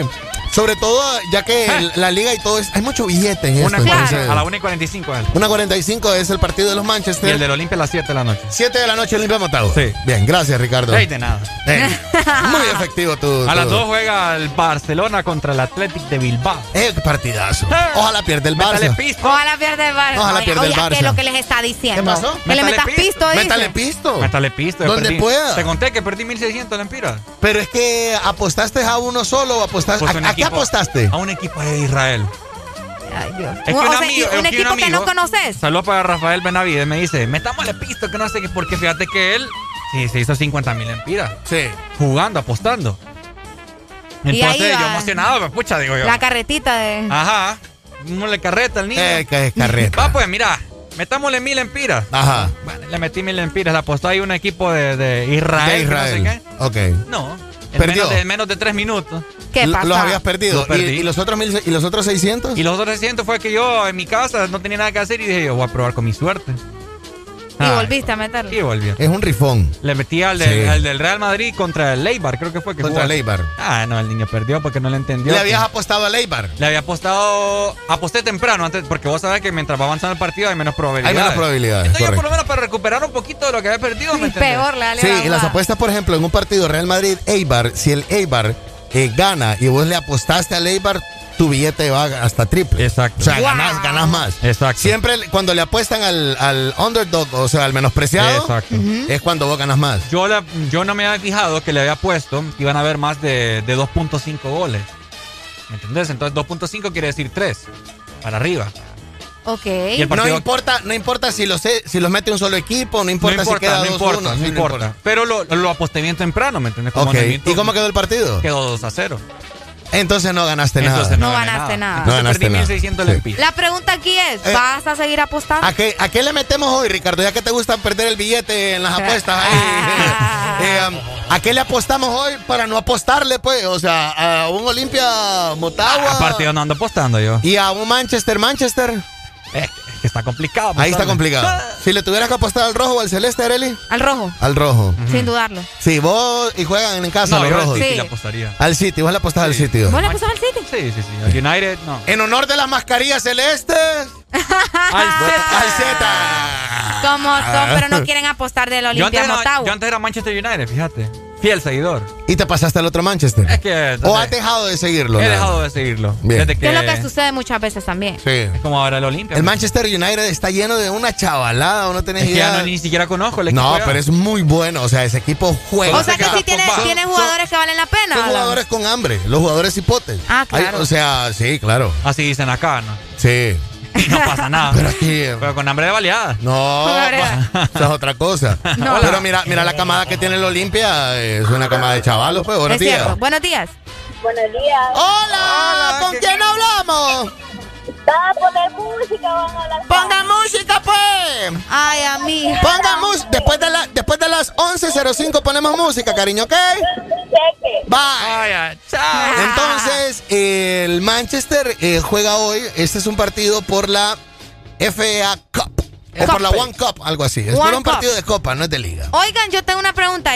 Sobre todo ya que el- la liga y todo es, hay mucho billete en Una esto. Claro. a la 1 y 45 es. Una 45 es el partido de los Y Manchester. el del Olimpia a las 7 de la noche. 7 de la noche Olimpia Motagua. Sí. Bien, gracias Ricardo. Ey, de nada. Eh, muy efectivo tu. A tu- las 2 juega el Barcelona contra el Athletic de Bilbao. Eh, qué partidazo. Ojalá pierda el Métale Barça. pisto. Ojalá pierda el Barça. Ojalá pierda el oye, ¿qué es Barça. lo que les está diciendo? ¿Qué pasó? Que le metas pisto. Métale pisto. Métale pisto. Donde pueda. Te conté que perdí 1600 lempiras. Pero es que apostaste a uno solo o apostaste. Pues ¿A, un a qué apostaste? A un equipo de Israel. Ay, Dios. Es que O un sea, amigo- es que equipo un que amigo- no conoces. Saludos para Rafael Benavides. Me dice, metámosle pisto, que no sé qué, porque fíjate que él sí, se hizo 50 mil lempiras. Sí. Jugando, apostando. Y ahí Entonces yo va. emocionado, pues, pucha, digo yo. La carretita de. Ajá. No le carreta al niño. Eh, que es carreta. Va, pues, mira. Metámosle mil lempiras. Ajá. Bueno, le metí mil lempiras. Le apostó ahí un equipo de, de Israel. De Israel. No sé qué. Ok. No. En Perdió. menos de, en menos de tres minutos. ¿Qué pasa? Los habías perdido. Los perdí. ¿Y, y los otros mil, ¿Y los otros 600? Y los otros 600 fue que yo en mi casa no tenía nada que hacer y dije yo voy a probar con mi suerte. Y Ay, volviste a meterlo. Y volví. Es un rifón. Le metí al, del- Sí. al del Real Madrid contra el Leibar, creo que fue que Contra jugó. Leibar. Ah, no, el niño perdió porque no le entendió. ¿Le habías apostado a Leibar? Le había apostado, aposté temprano antes, porque vos sabés que mientras va avanzando el partido hay menos probabilidades. Hay menos probabilidades, Entonces yo por lo menos para recuperar un poquito de lo que había perdido, ¿me entendés? Peor le dale Sí, la y las apuestas, por ejemplo, en un partido Real Madrid-Eibar, si el Eibar eh, gana y vos le apostaste al Eibar, tu billete va hasta triple. Exacto. O sea, Wow. ganás, ganás más. Exacto. Siempre cuando le apuestan al, al underdog, o sea, al menospreciado, Exacto. es cuando vos ganas más. Yo, la- yo no me había fijado que le había puesto que iban a haber más de, de 2.5 goles. ¿Me entendés? Entonces 2.5 quiere decir 3. Para arriba. Ok. Y el No partido- importa, no importa si los, si los mete un solo equipo, no importa, no importa, si queda no 2-1. importa, no sí, importa. Pero lo, lo aposté bien temprano, ¿me entiendes? Como Ok, en el minuto- ¿y cómo quedó el partido? Quedó 2 a 0. Entonces no ganaste Entonces No ganaste nada. No Entonces ganaste perdí nada. 1600 Sí. lempiras. La pregunta aquí es, Eh, ¿vas a seguir apostando? ¿A qué, ¿A qué le metemos hoy, Ricardo? Ya que te gusta perder el billete en las apuestas ahí. Eh, um, ¿A qué le apostamos hoy para no apostarle, pues? O sea, a un Olimpia Motagua. Aparte yo no ando apostando yo. Y a un Manchester Manchester. Que está complicado. Ahí está complicado. Si le tuvieras que apostar al rojo o al celeste, Areli. Al rojo, Al rojo. sin dudarlo. Sí, vos y juegan en casa No, los rojos. City Sí. le apostaría. Al City, vos le apostás al City. ¿Vos le apostás al City? Sí, sí, sí. Al United, no. En honor de las mascarillas celestes. Al Z. Al Z. Como son, pero no quieren apostar del Olimpia Motagua. yo antes era Manchester United, fíjate. Fiel seguidor. ¿Y te pasaste al otro Manchester? Es que. ¿O has dejado de seguirlo? He nada? dejado de seguirlo. Bien. Desde Que es lo que- sucede muchas veces también. Sí. Es como ahora el Olimpia. El Manchester United está lleno de una chavalada, ¿o no tenés Es que idea? ya no, ni siquiera conozco el equipo. No, pero es muy bueno. O sea, ese equipo juega. O sea que sí tiene, tiene jugadores que valen la pena. Son jugadores con hambre, los jugadores hipotes. Ah, claro. Hay- o sea, sí, claro. Así dicen acá, ¿no? Sí. No pasa nada. Pero con hambre de baleada. No, eso es otra cosa. No. Pero mira, mira la camada que tiene el Olimpia, es una camada de chavalos, pues, buenos Es días. cierto. Buenos días. Buenos días. Hola, ¿con quién hablamos? Va a poner música, van a hablar. Pongan música, pues. Ay, a mí. Pongan música. Después de, la, después de las 11.05 ponemos música, cariño, ¿ok? Bye. Entonces, el Manchester eh, juega hoy. Este es un partido por la FA Cup. O por la One Cup, algo así. Es por un partido Cup. de copa, no es de liga. Oigan, yo tengo una pregunta.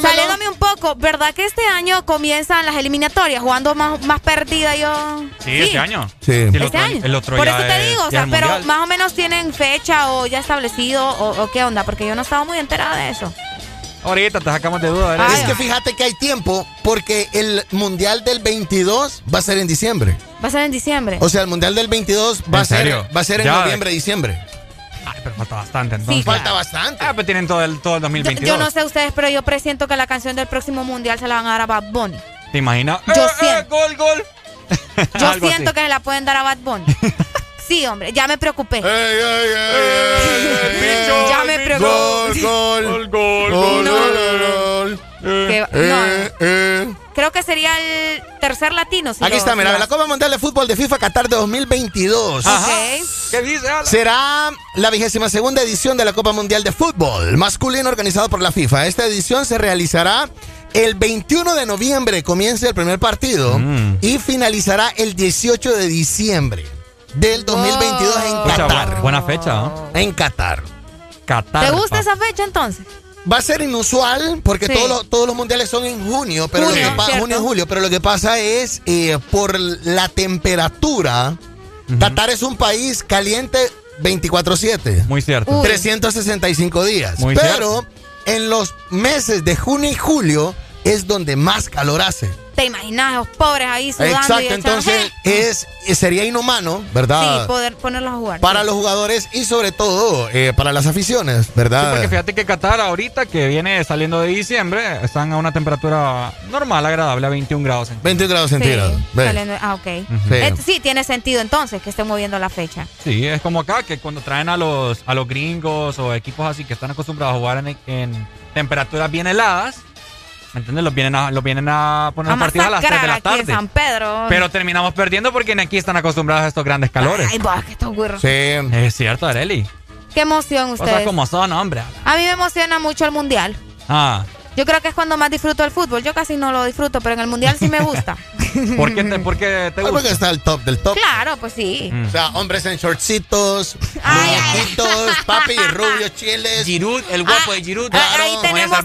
Saliéndome un poco, ¿verdad que este año comienzan las eliminatorias jugando más, más perdida yo? Sí, este año. Sí. el ¿Este otro, año? El otro Por ya eso te es- digo, o sea, pero mundial. más o menos tienen fecha o ya establecido o, o qué onda, porque yo no estaba muy enterada de eso. Ahorita te sacamos de duda. ¿verdad? Es que fíjate que hay tiempo porque el Mundial del 22 va a ser en diciembre. Va a ser en diciembre. O sea, el Mundial del 22 va a ¿En ser va a ser en Ya, noviembre, diciembre. Ay, pero falta bastante entonces. Falta bastante. Ah, pues tienen todo el, todo el yo, 2022. yo no sé ustedes, pero yo presiento que la canción del próximo mundial se la van a dar a Bad Bunny. ¿Te imaginas? Yo Eh, eh, siento. gol, gol. Yo Algo siento así. que se la pueden dar a Bad Bunny. Sí, hombre, ya me preocupé. ya me preocupé. Gol, gol, gol, gol, No. gol, gol. Que- Eh, no. Eh. Creo que sería el tercer latino. si Aquí lo- está, si mira, lo la. Copa Mundial de Fútbol de FIFA Qatar de 2022. Ok. ¿Qué dice? Será la vigésima segunda edición de la Copa Mundial de Fútbol masculino organizado por la FIFA. Esta edición se realizará el 21 de noviembre, comienza el primer partido Mm. y finalizará el 18 de diciembre del 2022 en Pucha, Qatar. bu- buena fecha, ¿no? En Qatar. Qatar. ¿Te gusta pa. esa fecha entonces? Va a ser inusual porque Sí. todos, los, todos los mundiales son en junio, pero Junio, lo que junio julio, pero lo que pasa es eh, por la temperatura, Qatar es un país caliente 24/7. Muy cierto. Uy. 365 días. Muy pero en los meses de junio y julio es donde más calor hace. ¿Te imaginas esos pobres ahí sudando? y Exacto, entonces es sería inhumano, ¿verdad? Sí, poder ponerlos a jugar. para sí. los jugadores y sobre todo eh, para las aficiones, Sí, ¿verdad? porque fíjate que Qatar ahorita que viene saliendo de diciembre están a una temperatura normal, agradable, a 21 grados. centígrados. 20 grados Sí, centígrados. saliendo- ah, ok. Sí. Eh, sí, tiene sentido entonces que estén moviendo la fecha. Sí, es como acá que cuando traen a los a los gringos o equipos así que están acostumbrados a jugar en, en temperaturas bien heladas, ¿me entiendes? Los vienen a, los vienen a poner A partidos a las 3 de la aquí en tarde. San Pedro. Pero terminamos perdiendo porque aquí están acostumbrados a estos grandes calores. Ay, va, que estos. Sí. Es cierto, Areli. Qué emoción Cosas ustedes. como son, hombre. A mí me emociona mucho el mundial. Ah, Yo creo que es cuando más disfruto el fútbol. Yo casi no lo disfruto, pero en el mundial sí me gusta. ¿por qué te, por qué te Ah, porque gusta? está el top del top. claro, pues sí. Mm. O sea, hombres en shortcitos, muñequitos, papi, rubios, chiles. Giroud, el guapo de Giroud. Ah, Ahí tenemos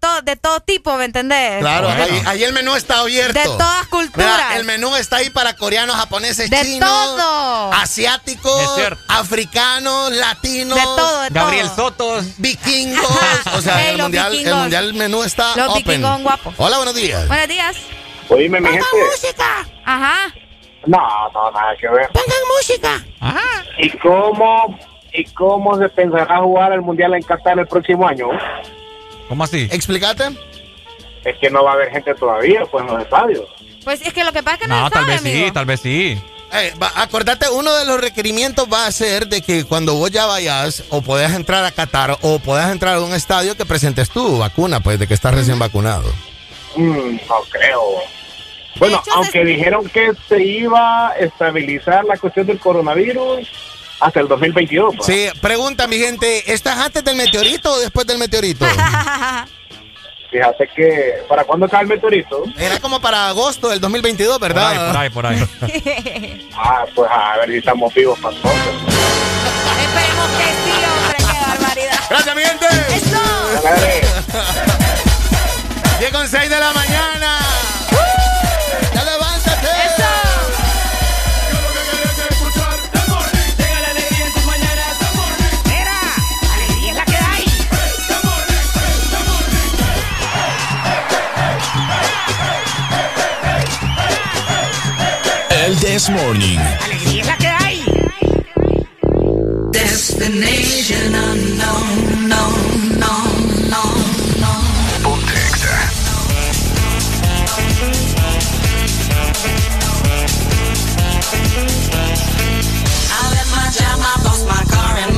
todo, de todo tipo, ¿me entendés? Claro, Bueno. ahí, ahí el menú está abierto. De todas culturas. Mira, el menú está ahí para coreanos, japoneses, De chinos, todo. asiáticos, africanos, latinos, De todo, de Gabriel todo. Sotos. vikingos. O sea, Ey, el, mundial, el vikingos. mundial menú está Los open. guapos. Hola, buenos días. Buenos días. Oíme, mi gente. música! Ajá. No, no, nada que ver. Pongan música. ¿Y cómo, ¿Y cómo se pensará jugar el Mundial en Qatar el próximo año? ¿Cómo así? Explícate. Es que no va a haber gente todavía, pues, en los estadios. Pues es que lo que pasa es que no, No, se tal sabe, vez sí, amigo. tal vez sí. Eh, va- acordate, uno de los requerimientos va a ser de que cuando vos ya vayas o puedas entrar a Qatar o puedas entrar a un estadio que presentes tu vacuna, pues de que estás recién vacunado. Mm, no creo. Bueno, hecho, aunque se- dijeron que se iba a estabilizar la cuestión del coronavirus hasta el 2022. pues. Sí, pregunta mi gente, ¿estás antes del meteorito o después del meteorito? Fíjate que, ¿para cuándo cae el meteorito? Era como para agosto del 2022, Por ahí, ¿verdad? por ahí, por ahí. Ah, pues a ver si estamos vivos para entonces. Esperemos que sí, hombre. Qué barbaridad. Gracias, mi gente. ¡Eso! Dale. 10 con 6 de la mañana. This Morning. Alegría es la que hay. Destination unknown, no, no, no, no. Ponte Exa. I left my job, my boss, my car, and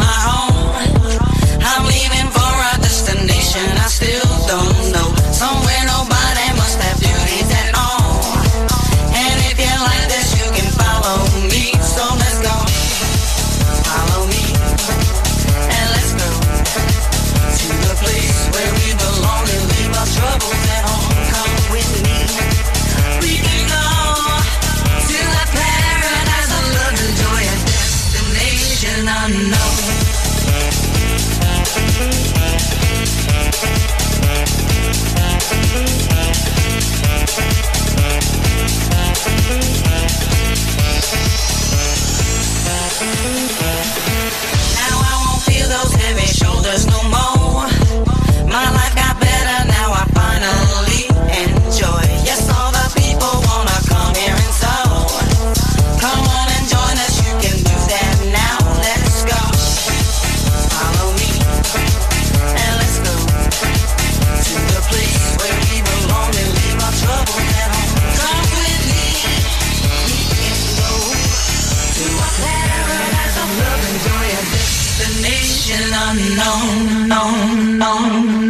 Now I won't feel those heavy shoulders no more. Unknown, known,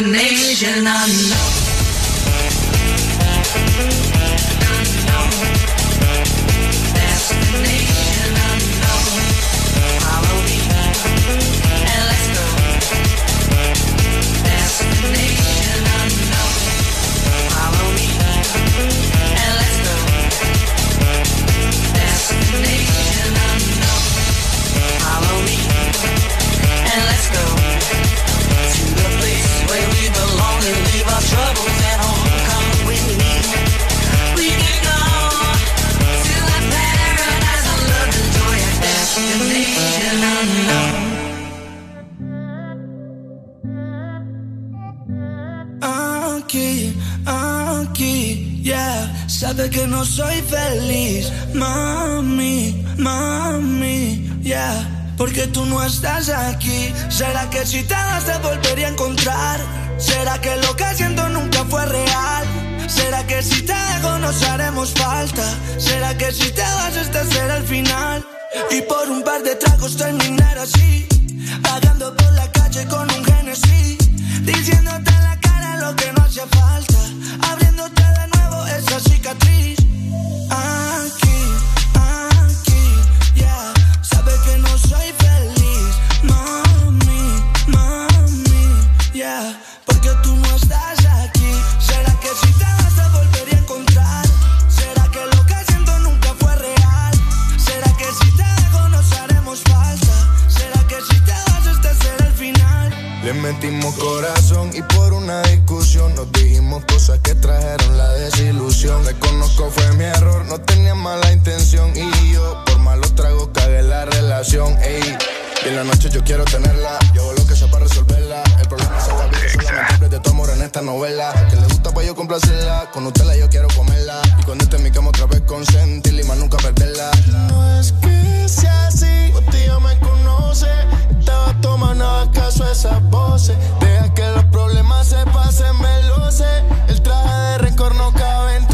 Destination unknown. Que no soy feliz, mami, mami, yeah. Porque tú no estás aquí. ¿Será que si te das te volvería a encontrar? ¿Será que lo que siento nunca fue real? ¿Será que si te dejo nos haremos falta? ¿Será que si te vas este será el final? Y por un par de tragos terminar así Vagando por la calle con un Genesis Diciéndote en la cara lo que no hace falta Abriéndote nuevo esa cicatriz Aquí, aquí, yeah Sabe que no soy feliz Mami, mami, yeah Porque tú no estás aquí ¿Será que si te vas te volvería a encontrar? ¿Será que lo que siento nunca fue real? ¿Será que si te dejo nos haremos falta? ¿Será que si te vas este será el final? Le metimos corazón y por una discusión cosas que trajeron la desilusión. Reconozco fue mi error, no tenía mala intención y yo por malos tragos cagué la relación. Ey, y en la noche yo quiero tenerla, yo hago lo que sea para resolverla. El problema es que solamente de tu amor en esta novela. Que le gusta para yo complacerla, con usted la yo quiero comerla. Y cuando esté en mi cama otra vez consentirla y más nunca perderla. No es que sea así, usted ya me conoce. Estaba tomando acaso a esas voces. Deja que los problemas se pasen, me. El traje de rencor no cabe en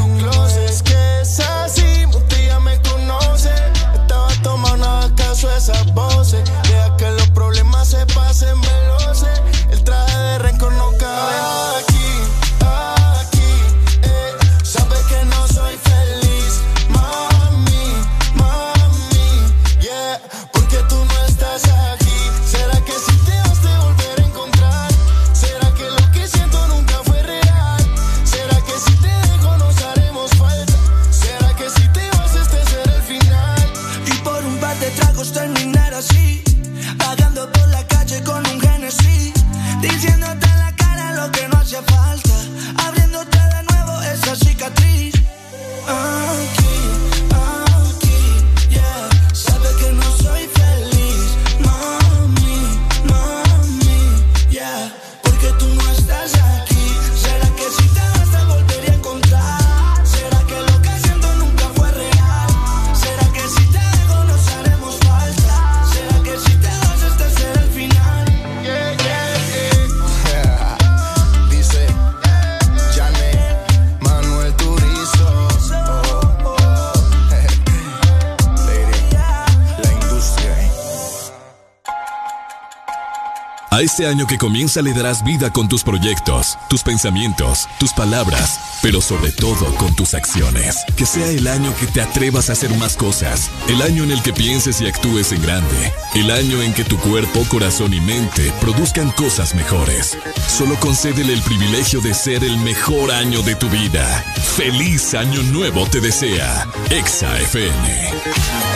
A este año que comienza le darás vida con tus proyectos, tus pensamientos, tus palabras, pero sobre todo con tus acciones. Que sea el año que te atrevas a hacer más cosas, el año en el que pienses y actúes en grande, el año en que tu cuerpo, corazón y mente produzcan cosas mejores. Solo concédele el privilegio de ser el mejor año de tu vida. Feliz año nuevo te desea. Exa FM.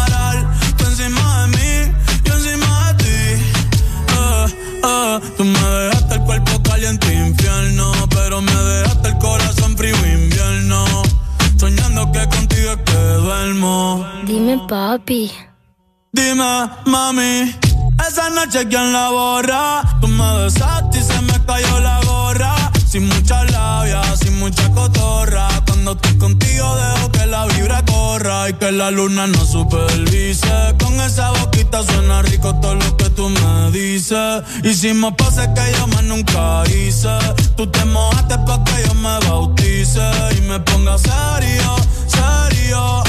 Dime, papi. Dime, mami, esa noche quién la borra. Tú me besaste y se me cayó la gorra. Sin mucha labia, sin mucha cotorra. Cuando estoy contigo dejo que la vibra corra y que la luna no supervise. Con esa boquita suena rico todo lo que tú me dices. Hicimos poses que yo más nunca hice. Tú te mojaste pa' que yo me bautice y me ponga serio, serio.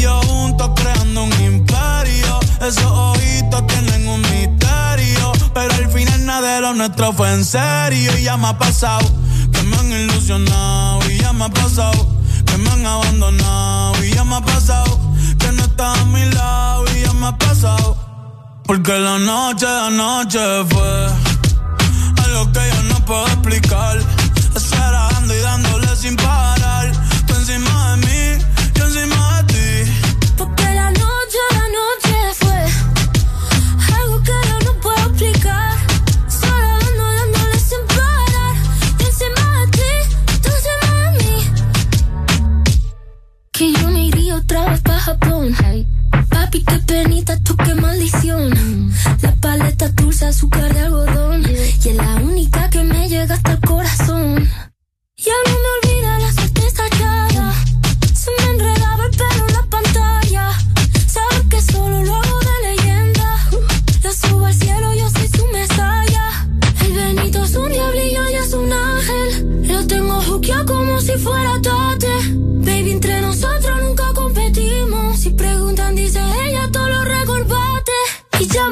Yo juntos creando un imperio. Esos ojitos tienen un misterio. Pero al final nada de lo nuestro fue en serio. Y ya me ha pasado que me han ilusionado. Y ya me ha pasado que me han abandonado. Y ya me ha pasado que no estás a mi lado. Y ya me ha pasado. Porque la noche, la noche fue algo que yo no puedo explicar. Estar dando y dándole sin parar. Tú encima de mí, yo encima Papi, qué penita, tú qué maldición. La paleta dulce, azúcar de algodón. Y es la única que me llega hasta el corazón. Ya no me olvida la certeza echada. Se me enredaba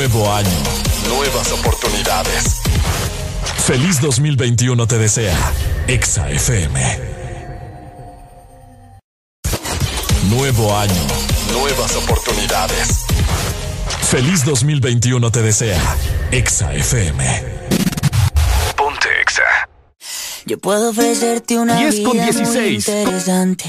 Nuevo año, nuevas oportunidades. Feliz 2021 te desea Exa FM. Nuevo año, nuevas oportunidades. Feliz 2021 te desea Exa FM. Ponte Exa. Yo puedo ofrecerte una 10 con vida muy 16. interesante.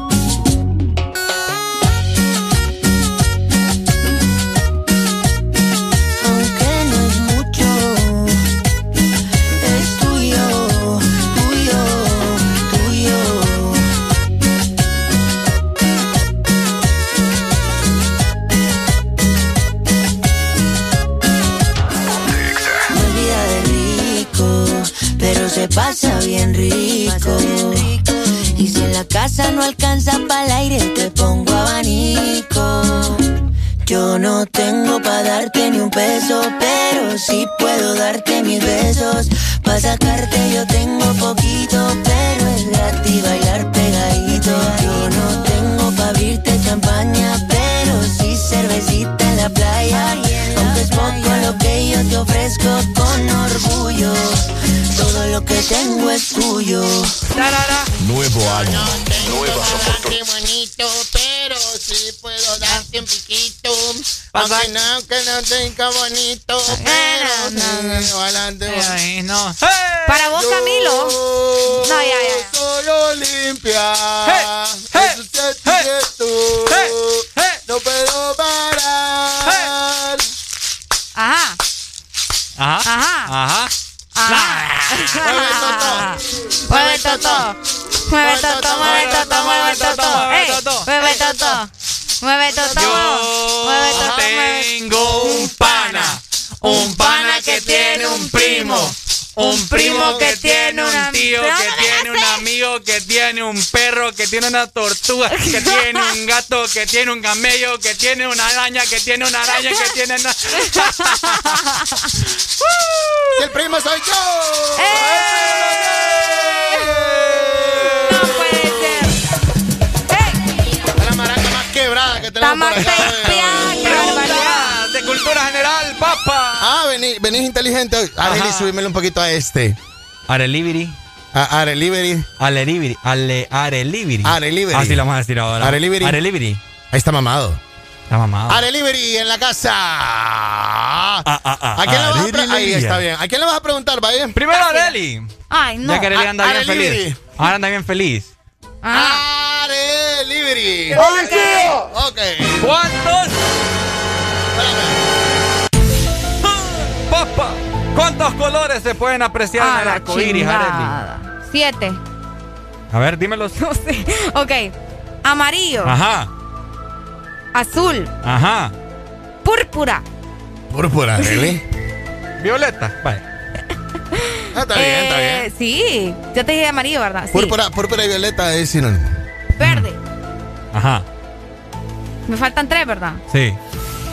Pasa bien rico. Y si en la casa no alcanza para el aire, te pongo abanico. Yo no tengo para darte ni un peso, pero sí puedo darte mis besos. Para sacarte yo tengo poquito, pero es gratis bailar pegadito. Yo no tengo para abrirte champaña, pero sí cervecita en la playa. Aunque es poco lo que yo te ofrezco con orgullo, todo lo que tengo es tuyo. Nuevo año. Nuevas Qué bonito, pero sí puedo darte un piquito. Aunque no, que no tenga bonito, pero sí, adelante. no. Para vos, Camilo. No, ya, ya. Solo limpia. Tú. No puedo parar. Ajá. Ajá. Ajá. Mueve el toto. Mueve toto, mueve toto, mueve toto. Mueve toto. Mueve toto. Mueve toto. Tengo un pana, un pana que tiene un primo. Un primo que tiene un tío, que tiene un amigo, que tiene un perro, que tiene una tortuga, que tiene un gato, que tiene un camello, que tiene una araña, que tiene una araña, que tiene una... El primo soy yo. No puede ser. Es la maraca más quebrada que tenemos por acá. Venís, venís inteligente hoy. Areli, subímelo un poquito a este. Arelibiri. A Areliberi. Arelibiri. Ale, arelibiri. Así lo vamos a decir ahora. Areliberi. Arelibiri. Ahí está mamado. Está mamado. Areliberi en la casa. Ah, ah, ah, ¿A quién le vas a pre- Areliberi. Ahí está bien. ¿A quién le vas a preguntar, vaya? Primero Areli. Ay, no. Ya que Areli anda bien feliz. Ahora anda bien feliz. Ah. Areliberi. Ok. ¿Cuántos colores se pueden apreciar Ah, en el arco iris. Siete. A ver, dímelos. No sé. Ok. Amarillo. Ajá, Azul. ajá. Púrpura. Púrpura, Areli. Violeta, vaya. Ah, está bien, está bien. Eh, Sí. Ya te dije amarillo, ¿verdad? Sí. Púrpura, púrpura y violeta es sinónimo. Verde. Ajá, Me faltan tres, ¿verdad? sí.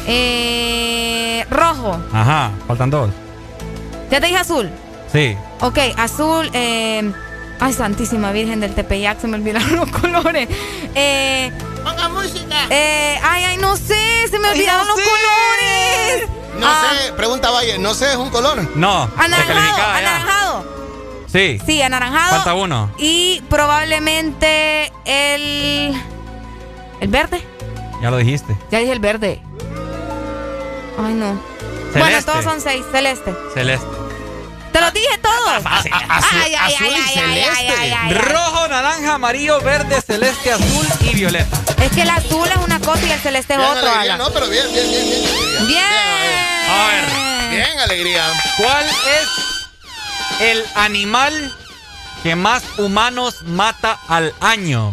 Eh, rojo. Ajá, faltan dos. Ya te dije azul. Sí. Ok, azul. Eh, ay, Santísima Virgen del Tepeyac, se me olvidaron los colores. Eh, Ponga música. eh, ay, ay, no sé, se me Ay, olvidaron no los sé. colores. No Ah, sé, pregunta Valle, no sé, es un color. No, Anaranjado, anaranjado. Sí. Sí, anaranjado. Falta uno. Y probablemente el. ¿El verde? Ya lo dijiste. Ya dije el verde. Ay, no. Celeste. Bueno, todos son seis. Celeste. Celeste. Te los dije todos. Fácil. Azul, azul celeste. Rojo, naranja, amarillo, verde, celeste, azul y violeta. Es que el azul es una cosa y el celeste es Bien, otro. alegría, no, pero bien, bien, bien, bien. alegría. Bien. A ver. Bien, alegría. ¿Cuál es el animal que más humanos mata al año?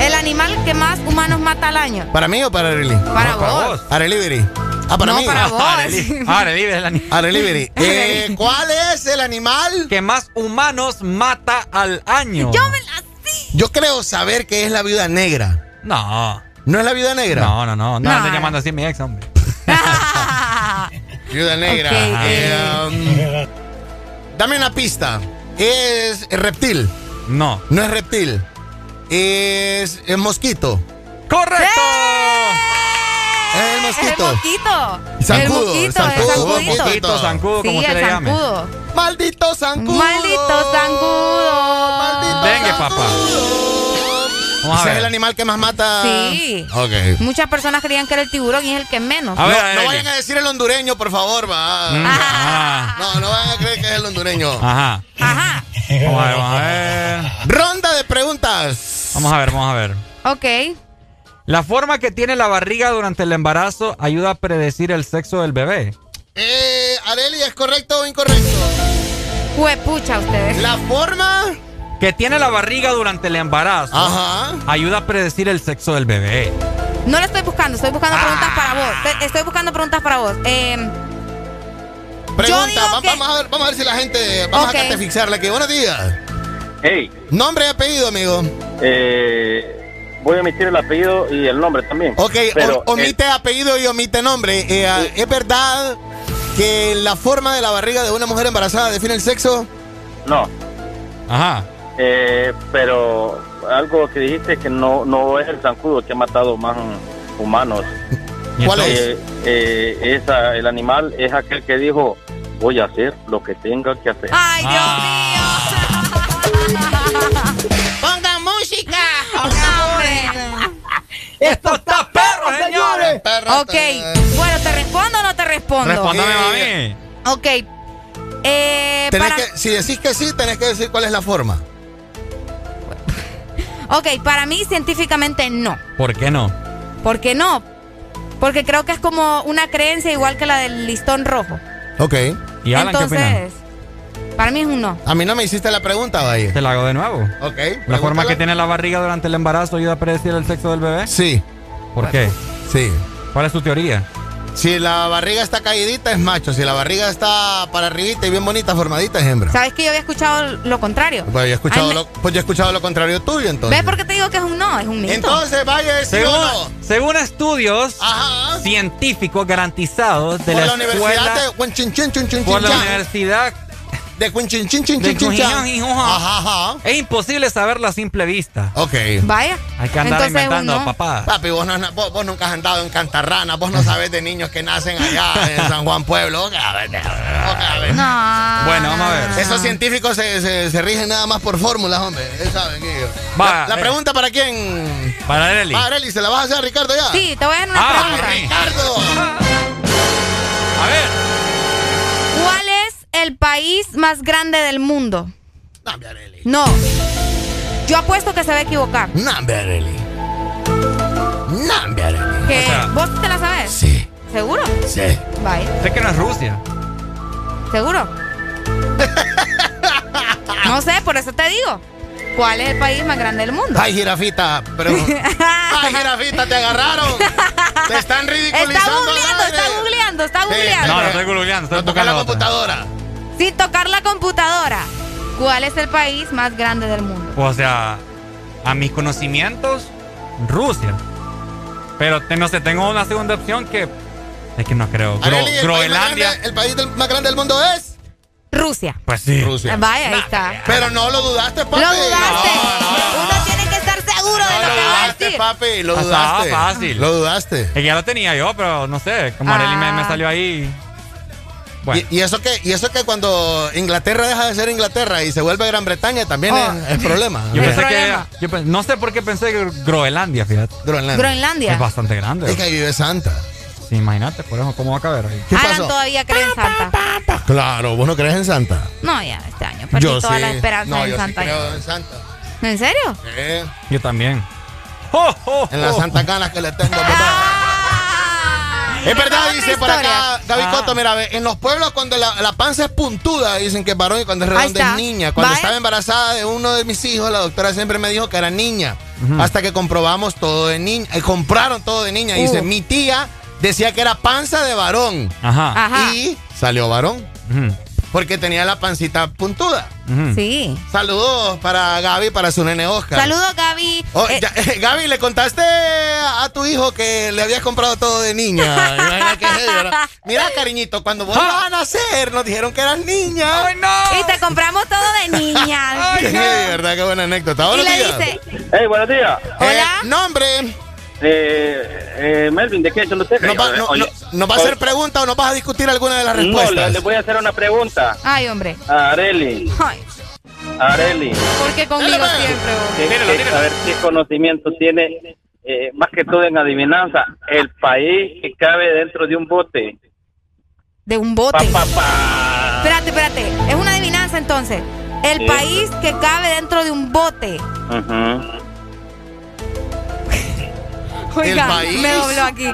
El animal que más humanos mata al año. ¿Para mí o para Areli? Para vos. Areliberi. Ah, para No, mí. para vos. Areli- Areli es el animal Areliberi. Eh, ¿Cuál es el animal? que más humanos mata al año. Yo me la sí. Yo creo saber que es la viuda negra. No. ¿No es la viuda negra? No, no, no. No, No. ande llamando así a mi ex, hombre. Viuda negra. Eh, um, dame una pista. ¿Es reptil? No. No es reptil. Es, es mosquito. ¡Correcto! Es el Es el mosquito. mosquito. Zancudo, el mosquito, el zancudo, zancudito. Mosquito, zancudo, como Sí, se el le llame. zancudo. Maldito zancudo. Maldito zancudo. Maldito Dengue, papá. Vamos Ese es el animal que más mata. Sí. Ok. Muchas personas creían que era el tiburón y es el que menos. A ver, no, a ver, no ¿qué? vayan a decir el hondureño, por favor, va. Mm, No, no vayan a creer que es el hondureño. Ajá. Ajá. Vamos a ver, vamos a ver. Ronda de preguntas. Vamos a ver, vamos a ver. Ok. La forma que tiene la barriga durante el embarazo ayuda a predecir el sexo del bebé. Eh, Areli, ¿es correcto o incorrecto? Juepucha ustedes. La forma. Que tiene la barriga durante el embarazo Ajá. ayuda a predecir el sexo del bebé. No lo estoy buscando, estoy buscando preguntas para vos. Estoy buscando preguntas para vos. Eh, Pregunta, digo va- que- vamos, a ver, vamos a ver si la gente. Vamos Ok. a catefixarle aquí. Buenos días. Hey, Nombre y apellido, amigo. eh, voy a omitir el apellido y el nombre también. Ok, Pero o- omite apellido y omite nombre. Eh, ah, ¿Es verdad que la forma de la barriga de una mujer embarazada define el sexo? no, Ajá. eh, pero algo que dijiste que no, no es el zancudo que ha matado más humanos. ¿Y ¿Cuál es? Eh, eh, esa, el animal es aquel que dijo, voy a hacer lo que tenga que hacer. Ay, Dios Ah. mío. ¡Ponga música! ¡Esto está perro, señores! Ok. Bueno, ¿te respondo o no te respondo? Respóndame, Eh, mami. Ok. Eh, Tenés para, que, si decís que sí, tenés que decir cuál es la forma. ok, para mí científicamente no. ¿Por qué no? ¿Por qué no? Porque creo que es como una creencia igual que la del listón rojo. Ok. ¿Y Alan qué? Entonces, para mí es un no. A mí no me hiciste la pregunta, Valle. Te la hago de nuevo. Ok. ¿La forma que tiene la barriga durante el embarazo ayuda a predecir el sexo del bebé? Sí, ¿Por qué? sí. ¿Cuál es tu teoría? Si la barriga está caídita es macho. Si la barriga está para arribita y bien bonita, formadita es hembra. ¿Sabes que yo había escuchado lo contrario? Pues yo he escuchado, Ay, lo, pues yo he escuchado lo contrario tuyo, entonces. ¿Ves por qué te digo que es un no? Es un mito. Entonces, Valle, ¿sí Según, o no? según estudios Ajá. científicos garantizados de por la, la Universidad escuela, de por la universidad De chin, chin, chin. Cujiñón, Ajá, ajá. es imposible saberlo a simple vista. Ok. Vaya. Hay que andar Entonces, inventando, no. papá. Papi, vos, no, vos, vos nunca has andado en Cantarrana, vos no sabes de niños que nacen allá en San Juan Pueblo. Ok, a ver, ok, a ver. No. Bueno, vamos a ver. Esos científicos se, se, se rigen nada más por fórmulas, hombre. Él sabe, Guillo. Va, La, la eh. pregunta para quién. Para Arely. Ah, Arely, ¿se la vas a hacer a Ricardo ya? Sí, te voy a dar una Ah, pregunta. Ricardo. A ver. ¿Cuál es el país más grande del mundo? Arely. No. Yo apuesto que se va a equivocar. Nambe, Arely. Arely. Que O sea- ¿Vos te la sabes? Sí, ¿Seguro? sí. Vaya. Sé que no es Rusia. ¿Seguro? no sé, por eso te digo. ¿Cuál es el país más grande del mundo? Ay, jirafita, pero. Ay, jirafita, te agarraron. Te están ridiculizando. Está googleando, está googleando, está Sí, googleando. No, no estoy googleando, estoy No toca la tocando otra. computadora. Sin tocar la computadora. ¿Cuál es el país más grande del mundo? O sea, a mis conocimientos, Rusia. Pero te- no sé, tengo una segunda opción que es que no creo. Gro- Arely, el país más Groenlandia. grande- El país del- más grande del mundo es. Rusia. Pues sí. Rusia. Vaya, ahí está. Pero no lo dudaste, papi. Lo dudaste. Uno tiene que estar seguro de lo lo que va a dudaste, decir. papi. Lo Ah, dudaste. fácil. Lo dudaste. Es que ya lo tenía yo, pero no sé, como Arely me, me Ah. salió ahí. Bueno, Y, y eso que, y eso que cuando Inglaterra deja de ser Inglaterra y se vuelve Gran Bretaña también Oh. es, es problema. yo el pensé problema. que. yo no sé por qué pensé que Groenlandia, fíjate. Groenlandia. Groenlandia. Es bastante grande. Es que ahí vive Santa. Sí, imagínate, por eso, ¿cómo va a caber ahí? ¿Qué Alan pasó? todavía cree en Santa. Claro, vos no crees en Santa. No, ya este año perdí toda la esperanza No, en yo Santa. sí creo en Santa. ¿En serio? Eh, Yo también. ¡Oh, oh, en las oh! santas ganas que le tengo, papá. Es verdad, dice por acá Gaby Ah. Coto, mira, en los pueblos cuando la, la panza es puntuda, dicen que es varón y cuando es redonda es niña. Cuando estaba embarazada de uno de mis hijos, la doctora siempre me dijo que era niña. Hasta que comprobamos todo de niña. eh, compraron todo de niña. Dice, Uh. mi tía decía que era panza de varón. Ajá. Ajá. Y salió varón. Ujú. Porque tenía la pancita puntuda. Sí. Saludos para Gaby, para su nene Oscar. Saludos, Gaby. Oh, Eh, ya- Gaby, ¿le contaste a tu hijo que le habías comprado todo de niña? ¿verdad? Mira, cariñito, cuando vos ibas a nacer, nos dijeron que eras niña. ¡Ay, no! Y te compramos todo de niña. Qué heavy, ¿verdad? Qué buena anécdota. y Buenos le dice, Hey, buenos días. Eh, nombre. Eh, eh, Melvin, ¿de qué es usted? ¿Nos va, no- no- ¿nos va a hacer pregunta o nos vas a discutir alguna de las No, respuestas? le, le voy a hacer una pregunta ay, hombre. a Areli. Ay, Areli, porque conmigo siempre. vos? que- que- a ver qué conocimiento tiene, eh, más que todo en adivinanza, el país que cabe dentro de un bote. De un bote. Pa, pa, pa. Espérate, espérate. Es una adivinanza entonces. El Sí. país que cabe dentro de un bote. Ujú. Oiga, país- me dobló aquí.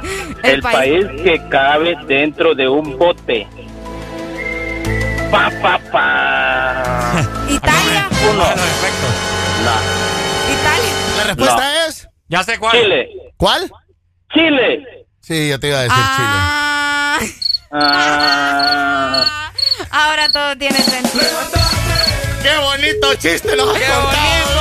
El, país. que cabe dentro de un bote. Pa, pa, pa. Italia. Uno. No. Italia. La respuesta No. es. Ya sé cuál. Chile. ¿Cuál? Chile. Sí, yo te iba a decir Ah, Ah. ahora todo tiene sentido. Chile. ¡Qué bonito chiste nos has contado!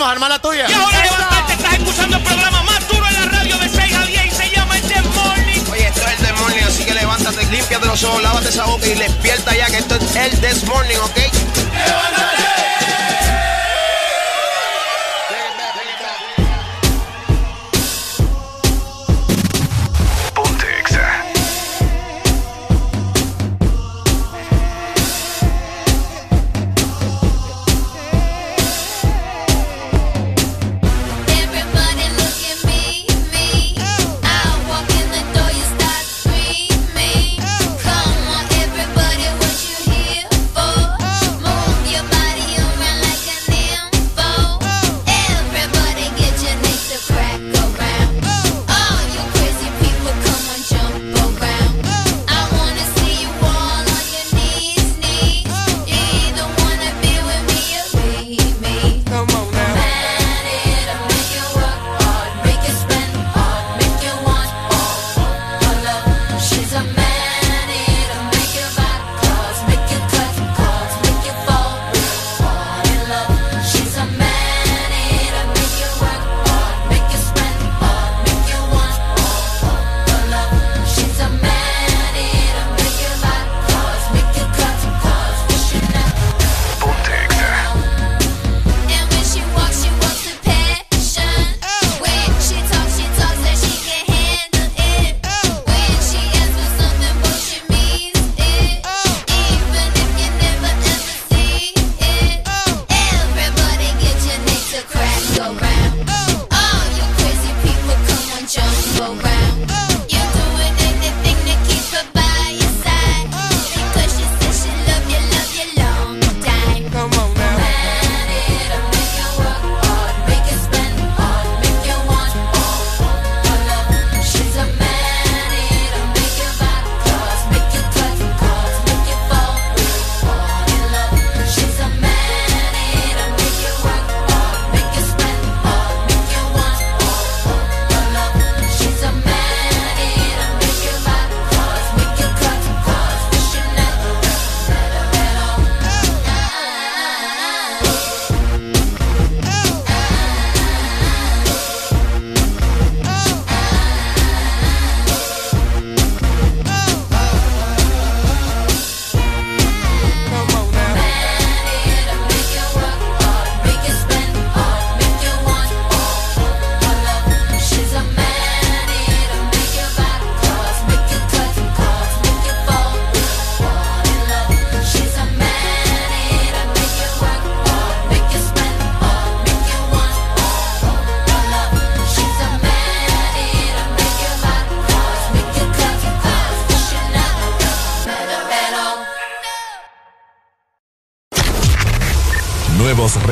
Ya venimos, arma la tuya. Y ahora levantarte, estás escuchando el programa más duro en la radio de 6 a 10 y se llama El This Morning. Oye, esto es el This Morning, así que levántate, límpiate los ojos, lávate esa boca y despierta ya que esto es el This Morning, ¿ok? Ponte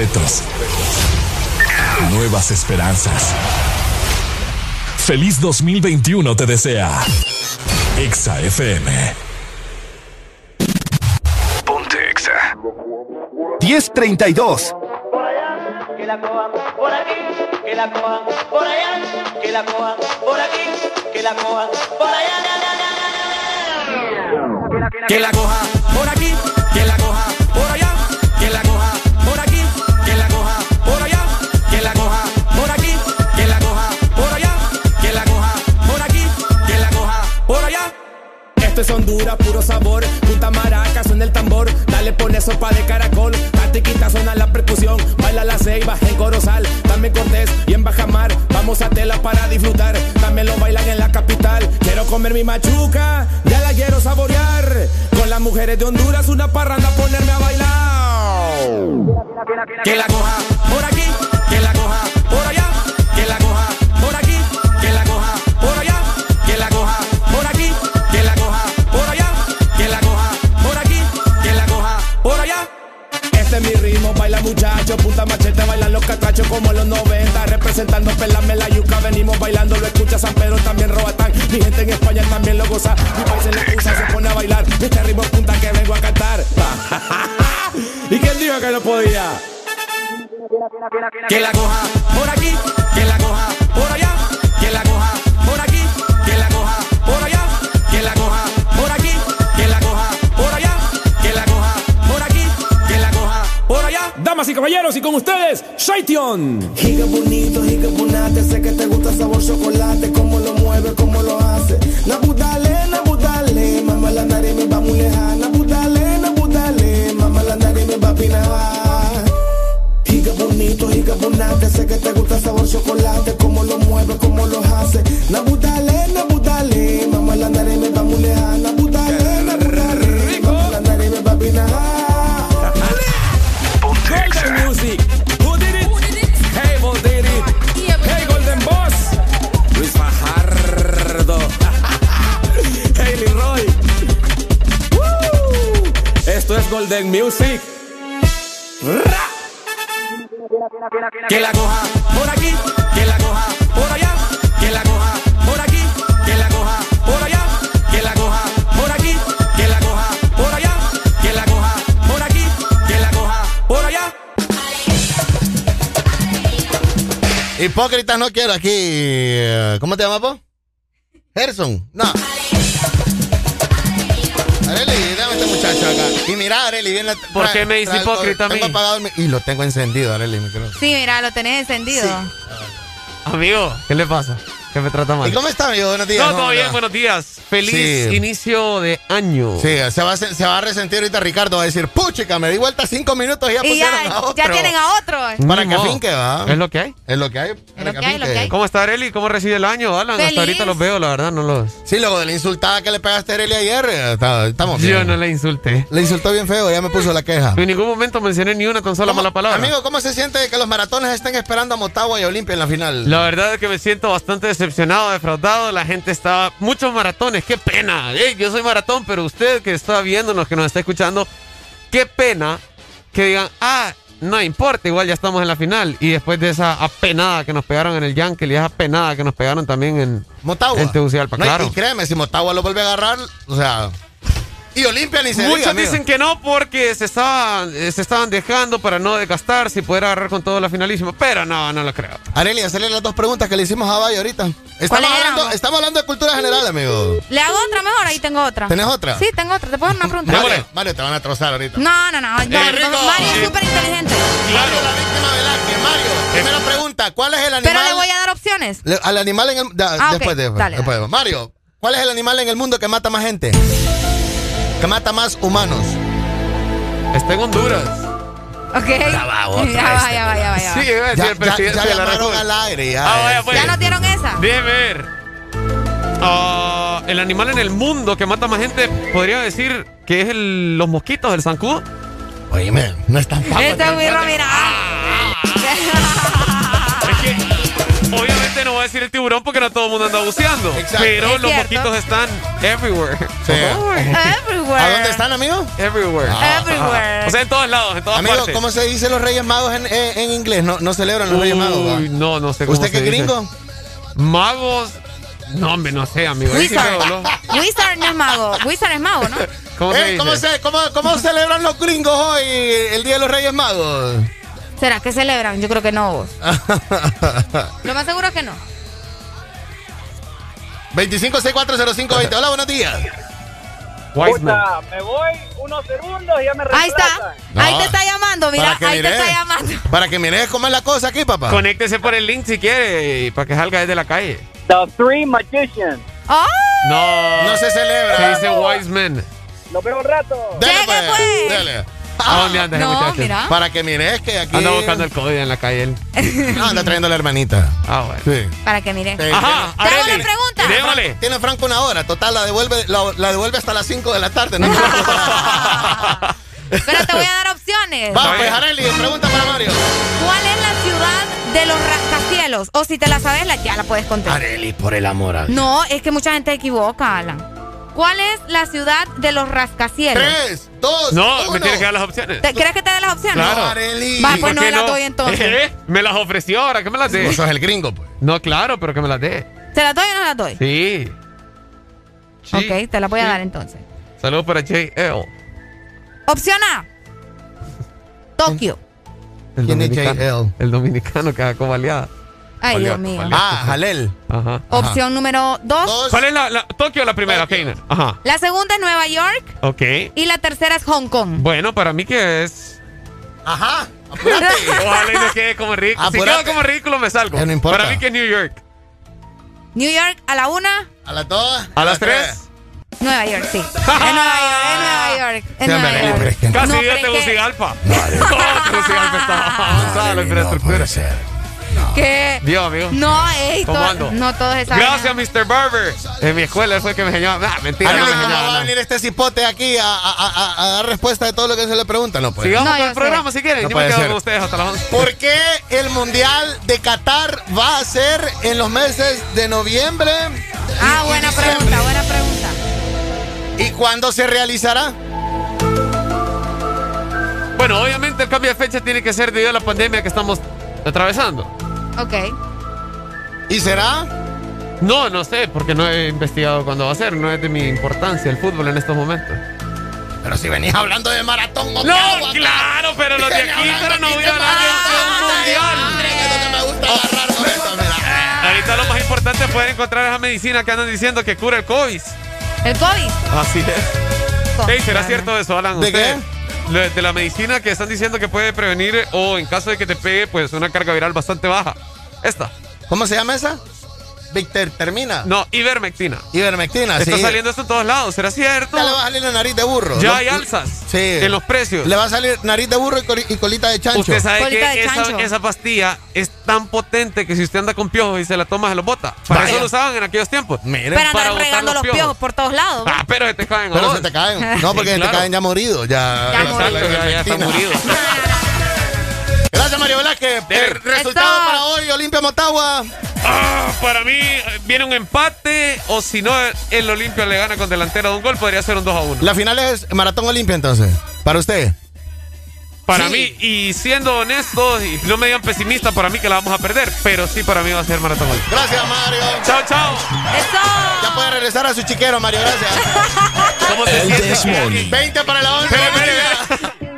retos. Nuevas esperanzas. Feliz 2021 te desea. Exa FM. Ponte Exa. 1032. Que la cojan por aquí, que la cojan por allá, que la cojan por aquí, que la cojan por allá. Que la coja por aquí, Dale, pone sopa de caracol. Catiquita suena la percusión. Baila la ceiba en Corozal. También Cortés y en Bajamar. Vamos a tela para disfrutar. También lo bailan en la capital. Quiero comer mi machuca. Ya la quiero saborear. Con las mujeres de Honduras, una parranda, ponerme a bailar. Que la coja catrachos como los 90, representando pelame la yuca, venimos bailando, lo escucha San Pedro, también Robatán, mi gente en España también lo goza, mi país se le usa, se pone a bailar, este ritmo punta que vengo a cantar. ¿Y quién dijo que no podía? Que la coja por aquí, Damas y caballeros, y con ustedes, Shaition. Giga bonito, giga bonate, sé que te gusta sabor chocolate, cómo lo mueve, cómo lo hace. Nabudale, nabudale, mamá la nariz me va muy lejana. Nabudale, nabudale, mamá la nariz me va a pinar. Giga bonito, giga bonate, sé que te gusta sabor chocolate, cómo lo mueve, cómo lo hace. Nabudale, nabudale, Golden Music. Que la coja por aquí, que la coja por allá, que la coja por aquí, que la coja por allá, que la coja por aquí, que la coja por allá, que la coja por aquí, que la coja por allá. Hipócritas no quiero aquí. eh, ¿Cómo te llamas, vos? Gerson. No. Y mira, Areli, viene. ¿Por qué me dice hipócrita a mí? Tengo apagado el mi- y lo tengo encendido, Areli. Sí, mira, lo tenés encendido. Amigo, ¿qué le pasa? ¿Qué me trata mal? ¿Y cómo está, amigo? Buenos días. No, todo ¿cómo bien, buenos días. Feliz Sí. inicio de año. Sí, se va, a, se va a resentir ahorita Ricardo. Va a decir, puchica, me di vuelta cinco minutos y ya Y pusieron ya, a otro. ya tienen a otro. Para Ni que modo. afinque, va. Es lo que hay. Es lo que hay. Es lo que hay, lo que hay. ¿Cómo está Areli? ¿Cómo recibe el año, Alan? Feliz. Hasta ahorita los veo, la verdad, no los... Sí, luego de la insultada que le pegaste a Areli ayer, eh, está- estamos bien. Yo no le insulté. Le insultó bien feo, ya me puso la queja. En ningún momento mencioné ni una tan sola mala palabra. Amigo, ¿cómo se siente que los maratones estén esperando a Motagua y Olimpia en la final? La verdad es que me siento bastante decepcionado, defraudado. La gente está. Muchos maratones, qué pena. Yo soy maratón, pero usted que está viéndonos, que nos está escuchando, qué pena que digan, ah, no importa, igual ya estamos en la final. Y después de esa apenada que nos pegaron en el Yankee y esa apenada que nos pegaron también en Motagua. En Tegucigalpa, No, claro. Y créeme, si Motagua lo vuelve a agarrar, o sea. Y Olimpia ni se Muchos diga, amigo. dicen que no porque se estaban, se estaban dejando para no desgastarse y poder agarrar con todo la finalísima. Pero no, no lo creo. Areli, hacerle las dos preguntas que le hicimos a Bayo ahorita. Estamos ¿Cuáles hablando, eran? estamos hablando de cultura general, amigo. ¿Le hago otra mejor? Ahí tengo otra. ¿Tenés otra? Sí, tengo otra. ¿Te puedo hacer una pregunta? Mario, Mario, te van a trozar ahorita. No, no, no. no, Eh, rico. Mario es súper inteligente. Mario, la víctima del acre. Mario, primera pregunta. ¿Cuál es el animal? Pero le voy a dar opciones. Le- al animal en el. da- Ah, ok. después, después, Dale, después. Mario, ¿cuál es el animal en el mundo que mata más gente? Que mata más humanos. Está en Honduras. Ok. Ya va, otra ya va, este, ya va, ya va, ya va. Sí, iba a decir Ya, el ya, presidente ya de la llamaron República. al aire. Ya, Ah, vaya, este. pues. ¿Ya no dieron esa? Déjeme ver. Ah, el animal en el mundo que mata más gente, podría decir que es el- los mosquitos, el zancudo. Oíme, no es tan fácil. Este birro, mira. Obviamente no voy a decir el tiburón porque no todo el mundo anda buceando. Pero Es los cierto. mosquitos están everywhere. Sí. Everywhere. ¿A dónde están, amigo? Everywhere. Everywhere. O sea, en todos lados, en todas Amigo, partes. ¿cómo se dice los Reyes Magos en, en- en inglés? No, no celebran los Reyes Magos. ¿va? Uy, no, no sé cómo ¿Usted qué gringo? Magos. No, hombre, no sé, amigo. Wizard. Wizard no es mago. Wizard es mago, ¿no? ¿Cómo Eh? ¿cómo, se- cómo- cómo celebran los gringos hoy el Día de los Reyes Magos? ¿Será que celebran? Yo creo que no vos. Lo más seguro es que no. 25640520. Hola, buenos días. Wiseman. Puta, me voy unos segundos y ya me Ahí está. reemplazan. Ahí te está llamando, mira. Ahí te está llamando. Para que mires cómo es la cosa aquí, papá. Conéctese por el link si quiere y para que salga desde la calle. The Three Magicians. ¡Oh! No. No se celebra. Se dice Wiseman. Los veo un rato. Llegue, pues. pues. ¿A dónde anda ese No, muchacho? mira. Para que mires que aquí. Anda buscando el código en la calle él. No, anda trayendo a la hermanita. Ah, bueno. Sí. Para que mire. Sí. Ajá, Te hago Arely. la pregunta. Démosle. Tiene Franco una hora. Total, la devuelve, la, la devuelve hasta las 5 de la tarde. ¿no? Pero te voy a dar opciones. Vamos, pues, Areli, pregunta para Mario. ¿Cuál es la ciudad de los rascacielos? O si te la sabes, la, ya la puedes contar. Areli, por el amor a Dios. No, es que mucha gente se equivoca, Alan. ¿Cuál es la ciudad de los rascacielos? Tres, dos, No, uno. me tiene que dar las opciones. ¿Te- ¿Quieres que te dé las opciones? Claro. Va, ¿Y pues no las doy entonces. ¿Eh? Me las ofreció ahora, que me las dé. Vos sos el gringo, pues. No, claro, pero que me las dé. ¿Se las doy o no las doy? Sí. Sí. Ok, te las voy a dar entonces. Saludos para JL. Opción A. Tokio. El ¿Quién es dominicano. JL? El dominicano que con baleada. Ay, Dios mío. Ah, Jalel. Ajá. Opción número 2. Dos. ¿Cuál es la, la- Tokio la primera? Tokio. Ajá. La segunda es Nueva York. Ok. Y la tercera es Hong Kong. Bueno, para mí que es. Ajá. Apúrate. Ojalá y no quede como ridículo. Si quedo como ridículo, me salgo. No importa. Para mí que es New York. New York a la una. A las dos. A las tres. Nueva York, sí. Es Nueva York, es Nueva York. Hombre, Nueva York. Casi No, que- Tegucigalpa. No, Tegucigalpa está avanzada la infraestructura. Que Dios, amigo. no, ey, ¿Cómo to- ando? no todo es esa Gracias. Mr. Barber. En mi escuela él fue el que me enseñó. Ah, mentira, no Arely, me ¿cómo enseñaba va a venir este cipote aquí a, a- a- a dar respuesta de todo lo que se le pregunta? No puede. Sigamos No, con el sé. programa si quieren. No Yo me puede quedo ser. con ustedes hasta las 11. ¿Por qué el Mundial de Qatar va a ser en los meses de noviembre? Ah, buena diciembre? pregunta, buena pregunta. ¿Y cuándo se realizará? Bueno, obviamente el cambio de fecha tiene que ser debido a la pandemia que estamos atravesando. Ok. ¿Y será? No, no sé, porque no he investigado cuándo va a ser. No es de mi importancia el fútbol en estos momentos. Pero si venís hablando de maratón, No, claro, pero los de aquí, pero no voy a hablar de un mundial. Me gusta agarrar. Ahorita lo más importante es poder encontrar esa medicina que andan diciendo que cura el COVID. El COVID. Así es. Ey, ¿Será cierto eso, Alan? ¿De ¿Usted? De la medicina que están diciendo que puede prevenir o en caso de que te pegue, pues una carga viral bastante baja. Esta. ¿Cómo se llama esa? Victor, termina. No, ivermectina. Ivermectina, Está sí. saliendo esto en todos lados. ¿Será cierto? Ya le va a salir la nariz de burro. Ya ¿no? hay alzas Sí. en los precios. Le va a salir nariz de burro y, coli- y colita de chancho. Usted sabe Colita de que esa, chancho. esa pastilla es tan potente que si usted anda con piojos y se la toma, se lo bota. Para Vaya. eso lo usaban en aquellos tiempos. Miren. Pero para andan botar regando los piojos por todos lados. ¿no? Ah, pero se te caen. Pero se te caen. No, porque Sí, se te caen ya moridos. Ya, Ya moridos. la ya, ya está ivermectina. Gracias, Mario Velázquez. El resultado para hoy, Olimpia Motagua. Ah, para mí eh, viene un empate o si no el Olimpia le gana con delantera de un gol, podría ser un 2 a 1. La final es Maratón Olimpia, entonces. Para usted. Para Sí. mí, y siendo honestos, y no me digan pesimista, para mí que la vamos a perder, pero sí para mí va a ser maratón. Gol. Gracias, Mario. Chao, chao. ¡Eso! Ya puede regresar a su chiquero, Mario. Gracias. ¿Cómo te El sientes? Desmorning. 20 para la 11.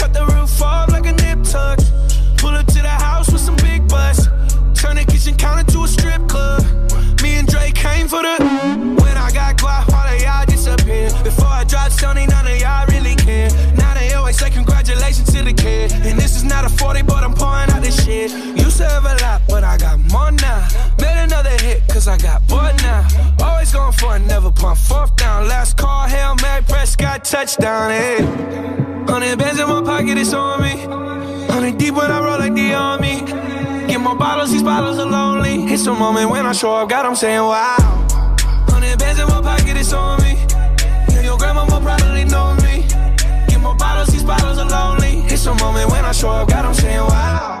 Cut the roof off like a nip tuck. Pull up to the house with some big bus, Turn the kitchen counter to a strip club. Me and Drake came for the. When I got guap, all of y'all disappear. Before I drop Sony, none of y'all really care. Now they always say congratulations to the kid. And this is not a 40, but I'm pouring out this shit. Used to have a lot, but I got more now. Made another hit, cause I got bored now. Always going for it, never punt. Fourth down, last call, Hail Mary, Prescott, touchdown, Hey, Hundred bands in my pocket, it's on me. Hundred deep when I roll like the army. Get my bottles, these bottles are lonely. It's a moment when I show up, God, I'm saying wow. Hundred bands in my pocket, it's on me. Yeah, your grandma probably know me. Get my bottles, these bottles are lonely. It's a moment when I show up, God, I'm saying wow.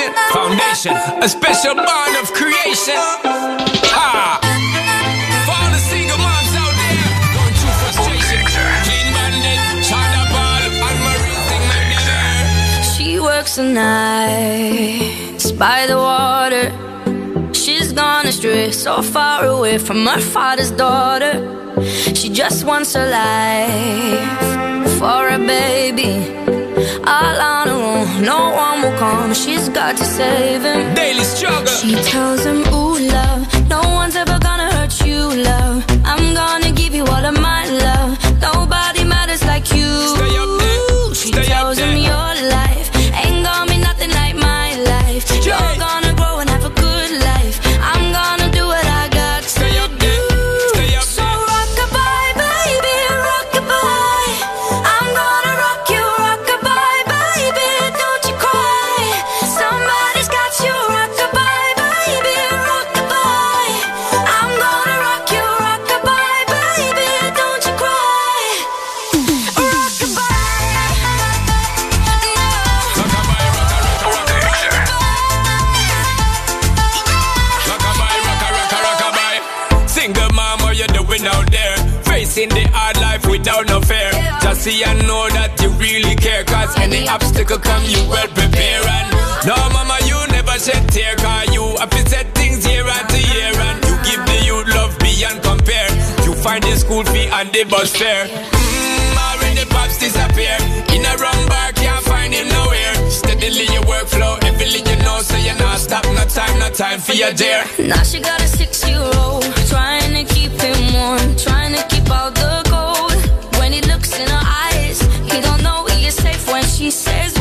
adoration. Foundation, a special bond of creation. Ha! For all the single moms out there going through frustration. Clean sing my dinner. She works the nights by the water. She's gone astray, so far away from her father's daughter. She just wants a life for a baby. All on her own, no one will come. She's got to save him. Daily struggle. She tells him, Ooh, love, no one's ever gonna hurt you, love. I'm gonna give you all of my love. Nobody matters like you. Stay up there. She Stay up tells there. him your any obstacle come, you well prepare. And no, mama, you never shed tear. Cause you have set things year after year. And you give the youth love beyond compare. You find the school fee and the bus fare. Mmm, already pops disappear. In a wrong bar, can't find him nowhere. Steadily your workflow, everything you know, so you're not stop. No time, no time for your dear. Now she got a six-year-old trying to keep him warm, trying to keep all the she says,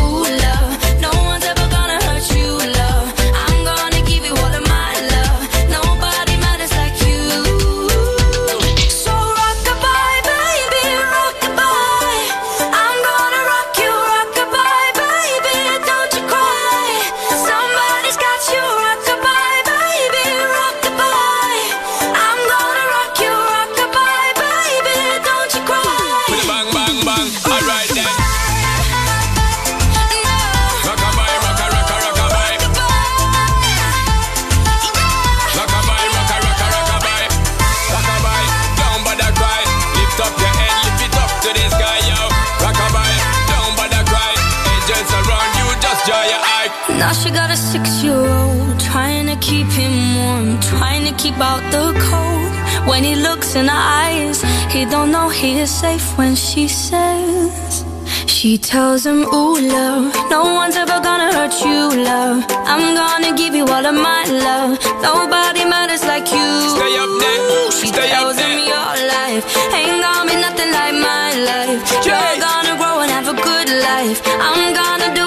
looks in her eyes, he don't know he is safe when she says. She tells him, Ooh, love, no one's ever gonna hurt you, love. I'm gonna give you all of my love. Nobody matters like you. Stay up there. She Stay up tells him your life ain't gonna be nothing like my life. You're gonna grow and have a good life. I'm gonna do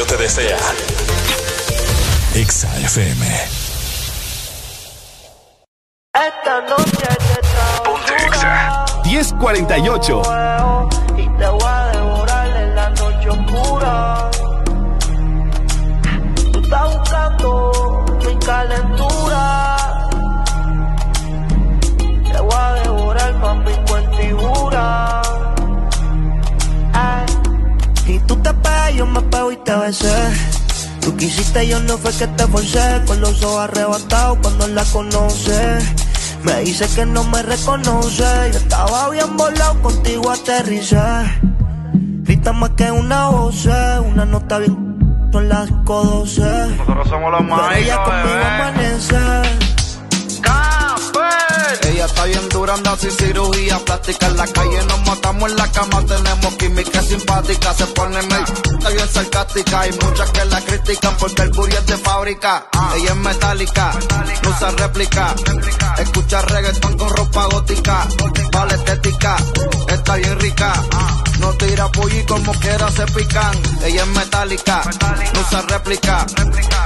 año te desea. Exa FM. Esta noche te Ponte Exa. 1048. Y te besé. Tú quisiste, yo no fue que te forcé. Con los ojos arrebatados cuando la conoce. Me dice que no me reconoce. Yo estaba bien volado, contigo aterricé. Grita más que una voz, una nota bien. Son las codoce. Nosotros somos los Pero ella conmigo amanece. Está bien dura, anda sin cirugía plástica. En la calle nos matamos en la cama, tenemos química simpática. Se pone medio está bien sarcástica. Hay muchas que la critican porque el booty es de fábrica. Ella es metálica, no usa réplica. Escucha reggaetón con ropa gótica. Vale estética, está bien rica. No tira pollo y como quiera se pican. Ella es metálica, no usa réplica.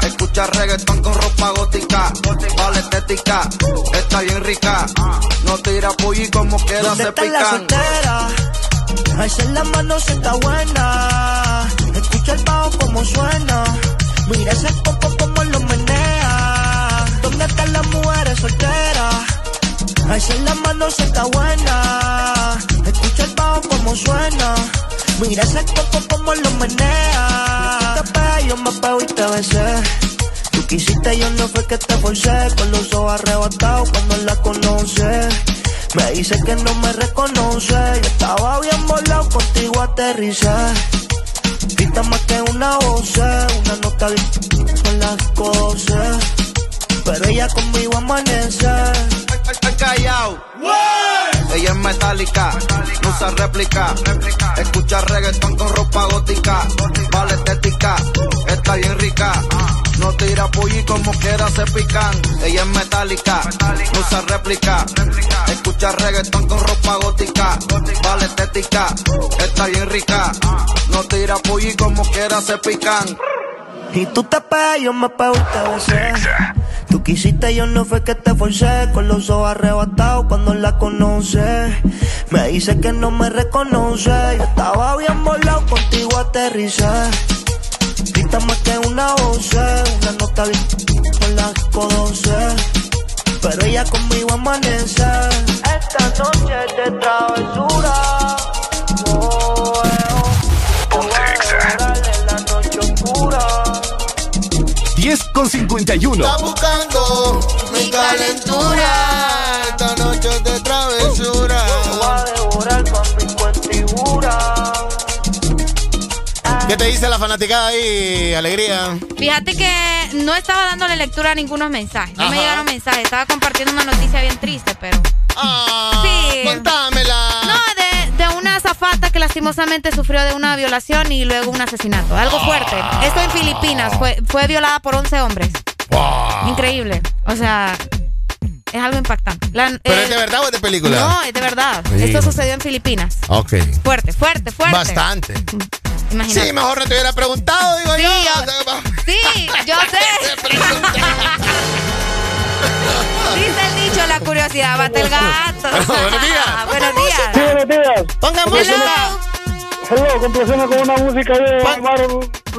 Escucha reggaetón con ropa gótica. Vale estética, está bien rica. No tira pollo y como quiera ¿Dónde se está la pican. soltera? Alza la mano se está buena. Escucha el bajo como suena. Mira ese poco como lo menea. ¿Dónde están las mujeres solteras? Alza la mano se está buena. Como suena. Mira ese poco como lo menea. Te yo me pego y te besé. Tú quisiste, yo no fue que te forcé. Con los ojos arrebatados cuando la conoce. Me dice que no me reconoce. Yo estaba bien volado, contigo aterricé. Grita más que una voz, una nota bien con las cosas. Pero ella conmigo amanece. Estoy callado. Ella es metálica, no usa réplica. Escucha reggaetón con ropa gótica. Vale estética, está bien rica. No tira pollo y como quiera se pican. Ella es metálica, no usa réplica. Escucha reggaetón con ropa gótica. Vale estética, está bien rica. No tira pollo y como quiera se pican. Y tú te pegas, yo me pego y te besé. Tú quisiste, yo no fue que te forcé. Con los ojos arrebatados cuando la conoce. Me dice que no me reconoce. Yo estaba bien volado, contigo aterricé. Grita más que una voz, una nota bien con las codoce. Pero ella conmigo amanece. Esta noche de travesura. Oh, 10 con 51. Está buscando mi calentura. Esta noche es de travesura. Voy a devorar con mi cuentigura. ¿Qué te dice la fanaticada ahí, Alegría? Fíjate que no estaba dándole lectura a ningunos mensajes. No me llegaron mensajes. Estaba compartiendo una noticia bien triste, pero. sí. Contámela. No, de, azafata que lastimosamente sufrió de una violación y luego un asesinato. Algo fuerte. Esto en Filipinas. Fue, fue violada por 11 hombres. Increíble. O sea, es algo impactante. La- ¿Pero eh, es de verdad o es de película? No, es de verdad. Sí. Esto sucedió en Filipinas. Ok. Fuerte, fuerte, fuerte. Bastante. Imagínate. Sí, mejor no te hubiera preguntado, digo Sí, yo. yo- Sí, yo sé. Dice el dicho, la curiosidad mata el gato. Buenos días. Buenos días. Sí, buenos días. Ponga. Hello, complacemos con una música de Omar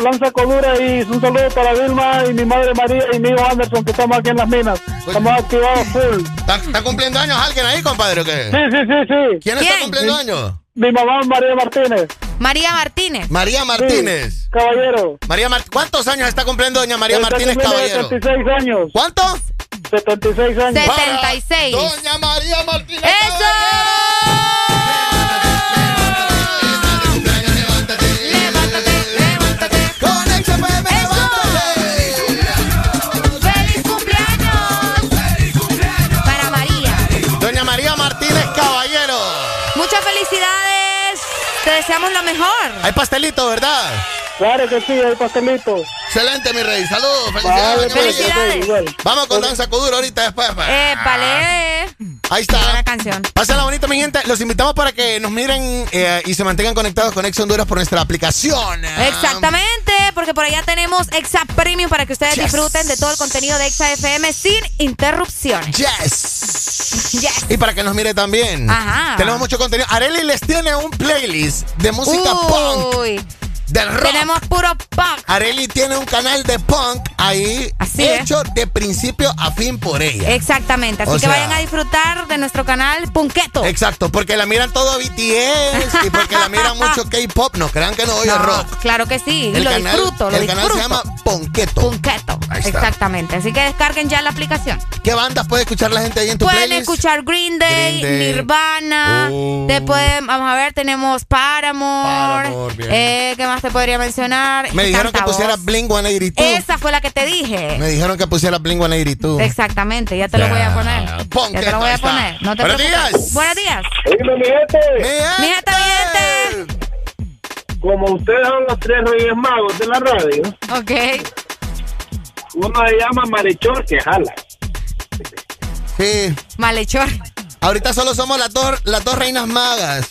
Lanza Codura y un saludo para Vilma y mi madre María y mi hijo Anderson que estamos aquí en las minas. Estamos activados full. ¿Está, está cumpliendo años alguien ahí, compadre, o qué? Sí, sí, sí, sí. ¿Quién, está cumpliendo años? Mi mamá María Martínez. María Martínez. María Martínez. Sí, caballero. María Mar- ¿Cuántos años está cumpliendo doña María Está Martínez Caballero? 76 años. ¿Cuánto? 76 años. 76. Doña María Martínez ¡Eso! Con Hay pastelito, ¿verdad? Claro que sí, hay pastelito. Excelente, mi rey. Saludos. Vale, Felicidades. María. Felicidades. Vamos con danza Cuduro ahorita después. Eh, vale. Ahí está. Buena canción. Pásenla bonito, mi gente. Los invitamos para que nos miren eh, y se mantengan conectados con Ex Honduras por nuestra aplicación. Exactamente, porque por allá tenemos Exa Premium para que ustedes Yes. disfruten de todo el contenido de Exa FM sin interrupciones. Yes. Yes. Y para que nos mire también. Ajá. Tenemos mucho contenido. Areli les tiene un playlist de música punk. Del rock. Tenemos puro punk. Areli tiene un canal de punk ahí Así es. hecho de principio a fin por ella. Exactamente, así O que sea- vayan a disfrutar de nuestro canal Punqueto. Exacto, porque la miran todo BTS y porque la miran mucho K-pop. No crean que no oye No, rock. Claro que sí, y lo canal- disfruto, lo el canal se llama. Ahí está. Exactamente, así que descarguen ya la aplicación. ¿Qué bandas puede escuchar la gente ahí en tu Pueden playlist? escuchar Green Day, Green Day. Nirvana, Oh. pueden, vamos a ver, tenemos Paramore, Paramore, bien. eh, ¿qué más te podría mencionar? Me dijeron que pusiera. Blink 182. Esa fue la que te dije. Me dijeron que pusiera Blink 182. Exactamente, ya te lo voy a poner. Ya te lo voy a poner. No te Buenos días. Buenos días. Dime, mi gente. Mi gente, mi gente. Como ustedes son los tres reyes magos de la radio, Ok. uno se llama Malhechor que jala. Sí. Malhechor. Ahorita solo somos las dos, las dos reinas magas.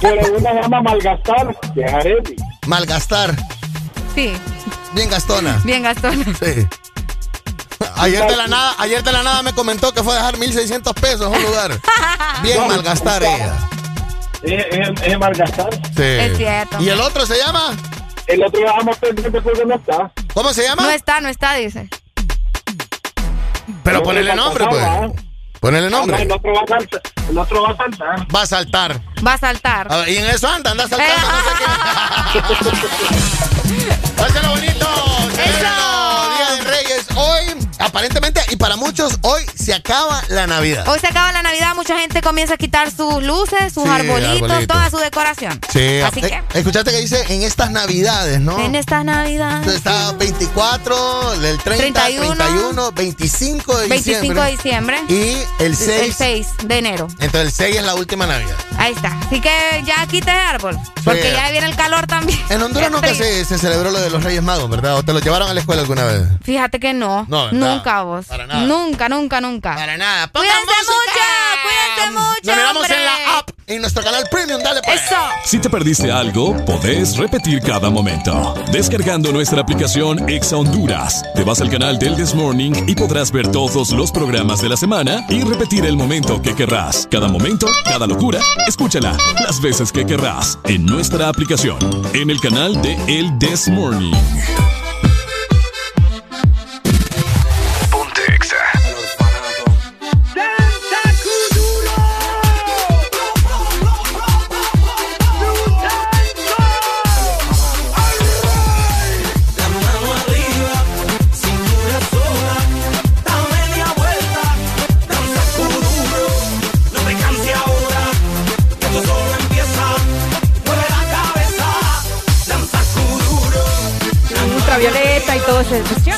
Pero uno se llama Malgastar que es. Malgastar. Sí, Bien gastona. bien Gastón. Sí. Ayer de la nada, ayer de la nada me comentó que fue a dejar 1600 pesos en un lugar. Bien malgastar ella. Es, es, es Malgastar. Sí. Es cierto. ¿Y el otro se llama? El otro ya vamos pendiente porque no está. ¿Cómo se llama? No está, no está, dice. Pero No, ponele no, nombre, no, pues. Ponele No, nombre. el otro va a saltar. El otro va a saltar. Va a saltar. Va a saltar. A ver, y en eso anda, anda saltando, no sé qué. Pásalo bonito. Celébralo, aparentemente, y para muchos, hoy se acaba la Navidad. Hoy se acaba la Navidad, mucha gente comienza a quitar sus luces, sus Sí, arbolitos, arbolito. toda su decoración. Sí, Así eh, que, escuchaste que dice en estas Navidades, ¿no? en esta Navidad. Entonces está 24, el 30, 31, 31, 25 de 25 diciembre. de diciembre. Y el 6. El 6 de enero. Entonces el 6 es la última Navidad. Ahí está. Así que ya quita el árbol. Porque ya viene el calor también. En Honduras nunca se, se celebró lo de los Reyes Magos, ¿verdad? ¿O te lo llevaron a la escuela alguna vez? Fíjate que no. No, nunca vos. Para nada. Nunca, nunca, nunca. Para nada. Cuídense mucho, cuídense mucho. Nos miramos hombre. en la app, en nuestro canal Premium, dale pues. Eso. Si te perdiste algo, podés repetir cada momento. Descargando nuestra aplicación Exa Honduras, te vas al canal del This Morning y podrás ver todos los programas de la semana y repetir el momento que querrás. Cada momento, cada locura, escúchala las veces que querrás en nuestra aplicación, en el canal de El This Morning. Danza duro,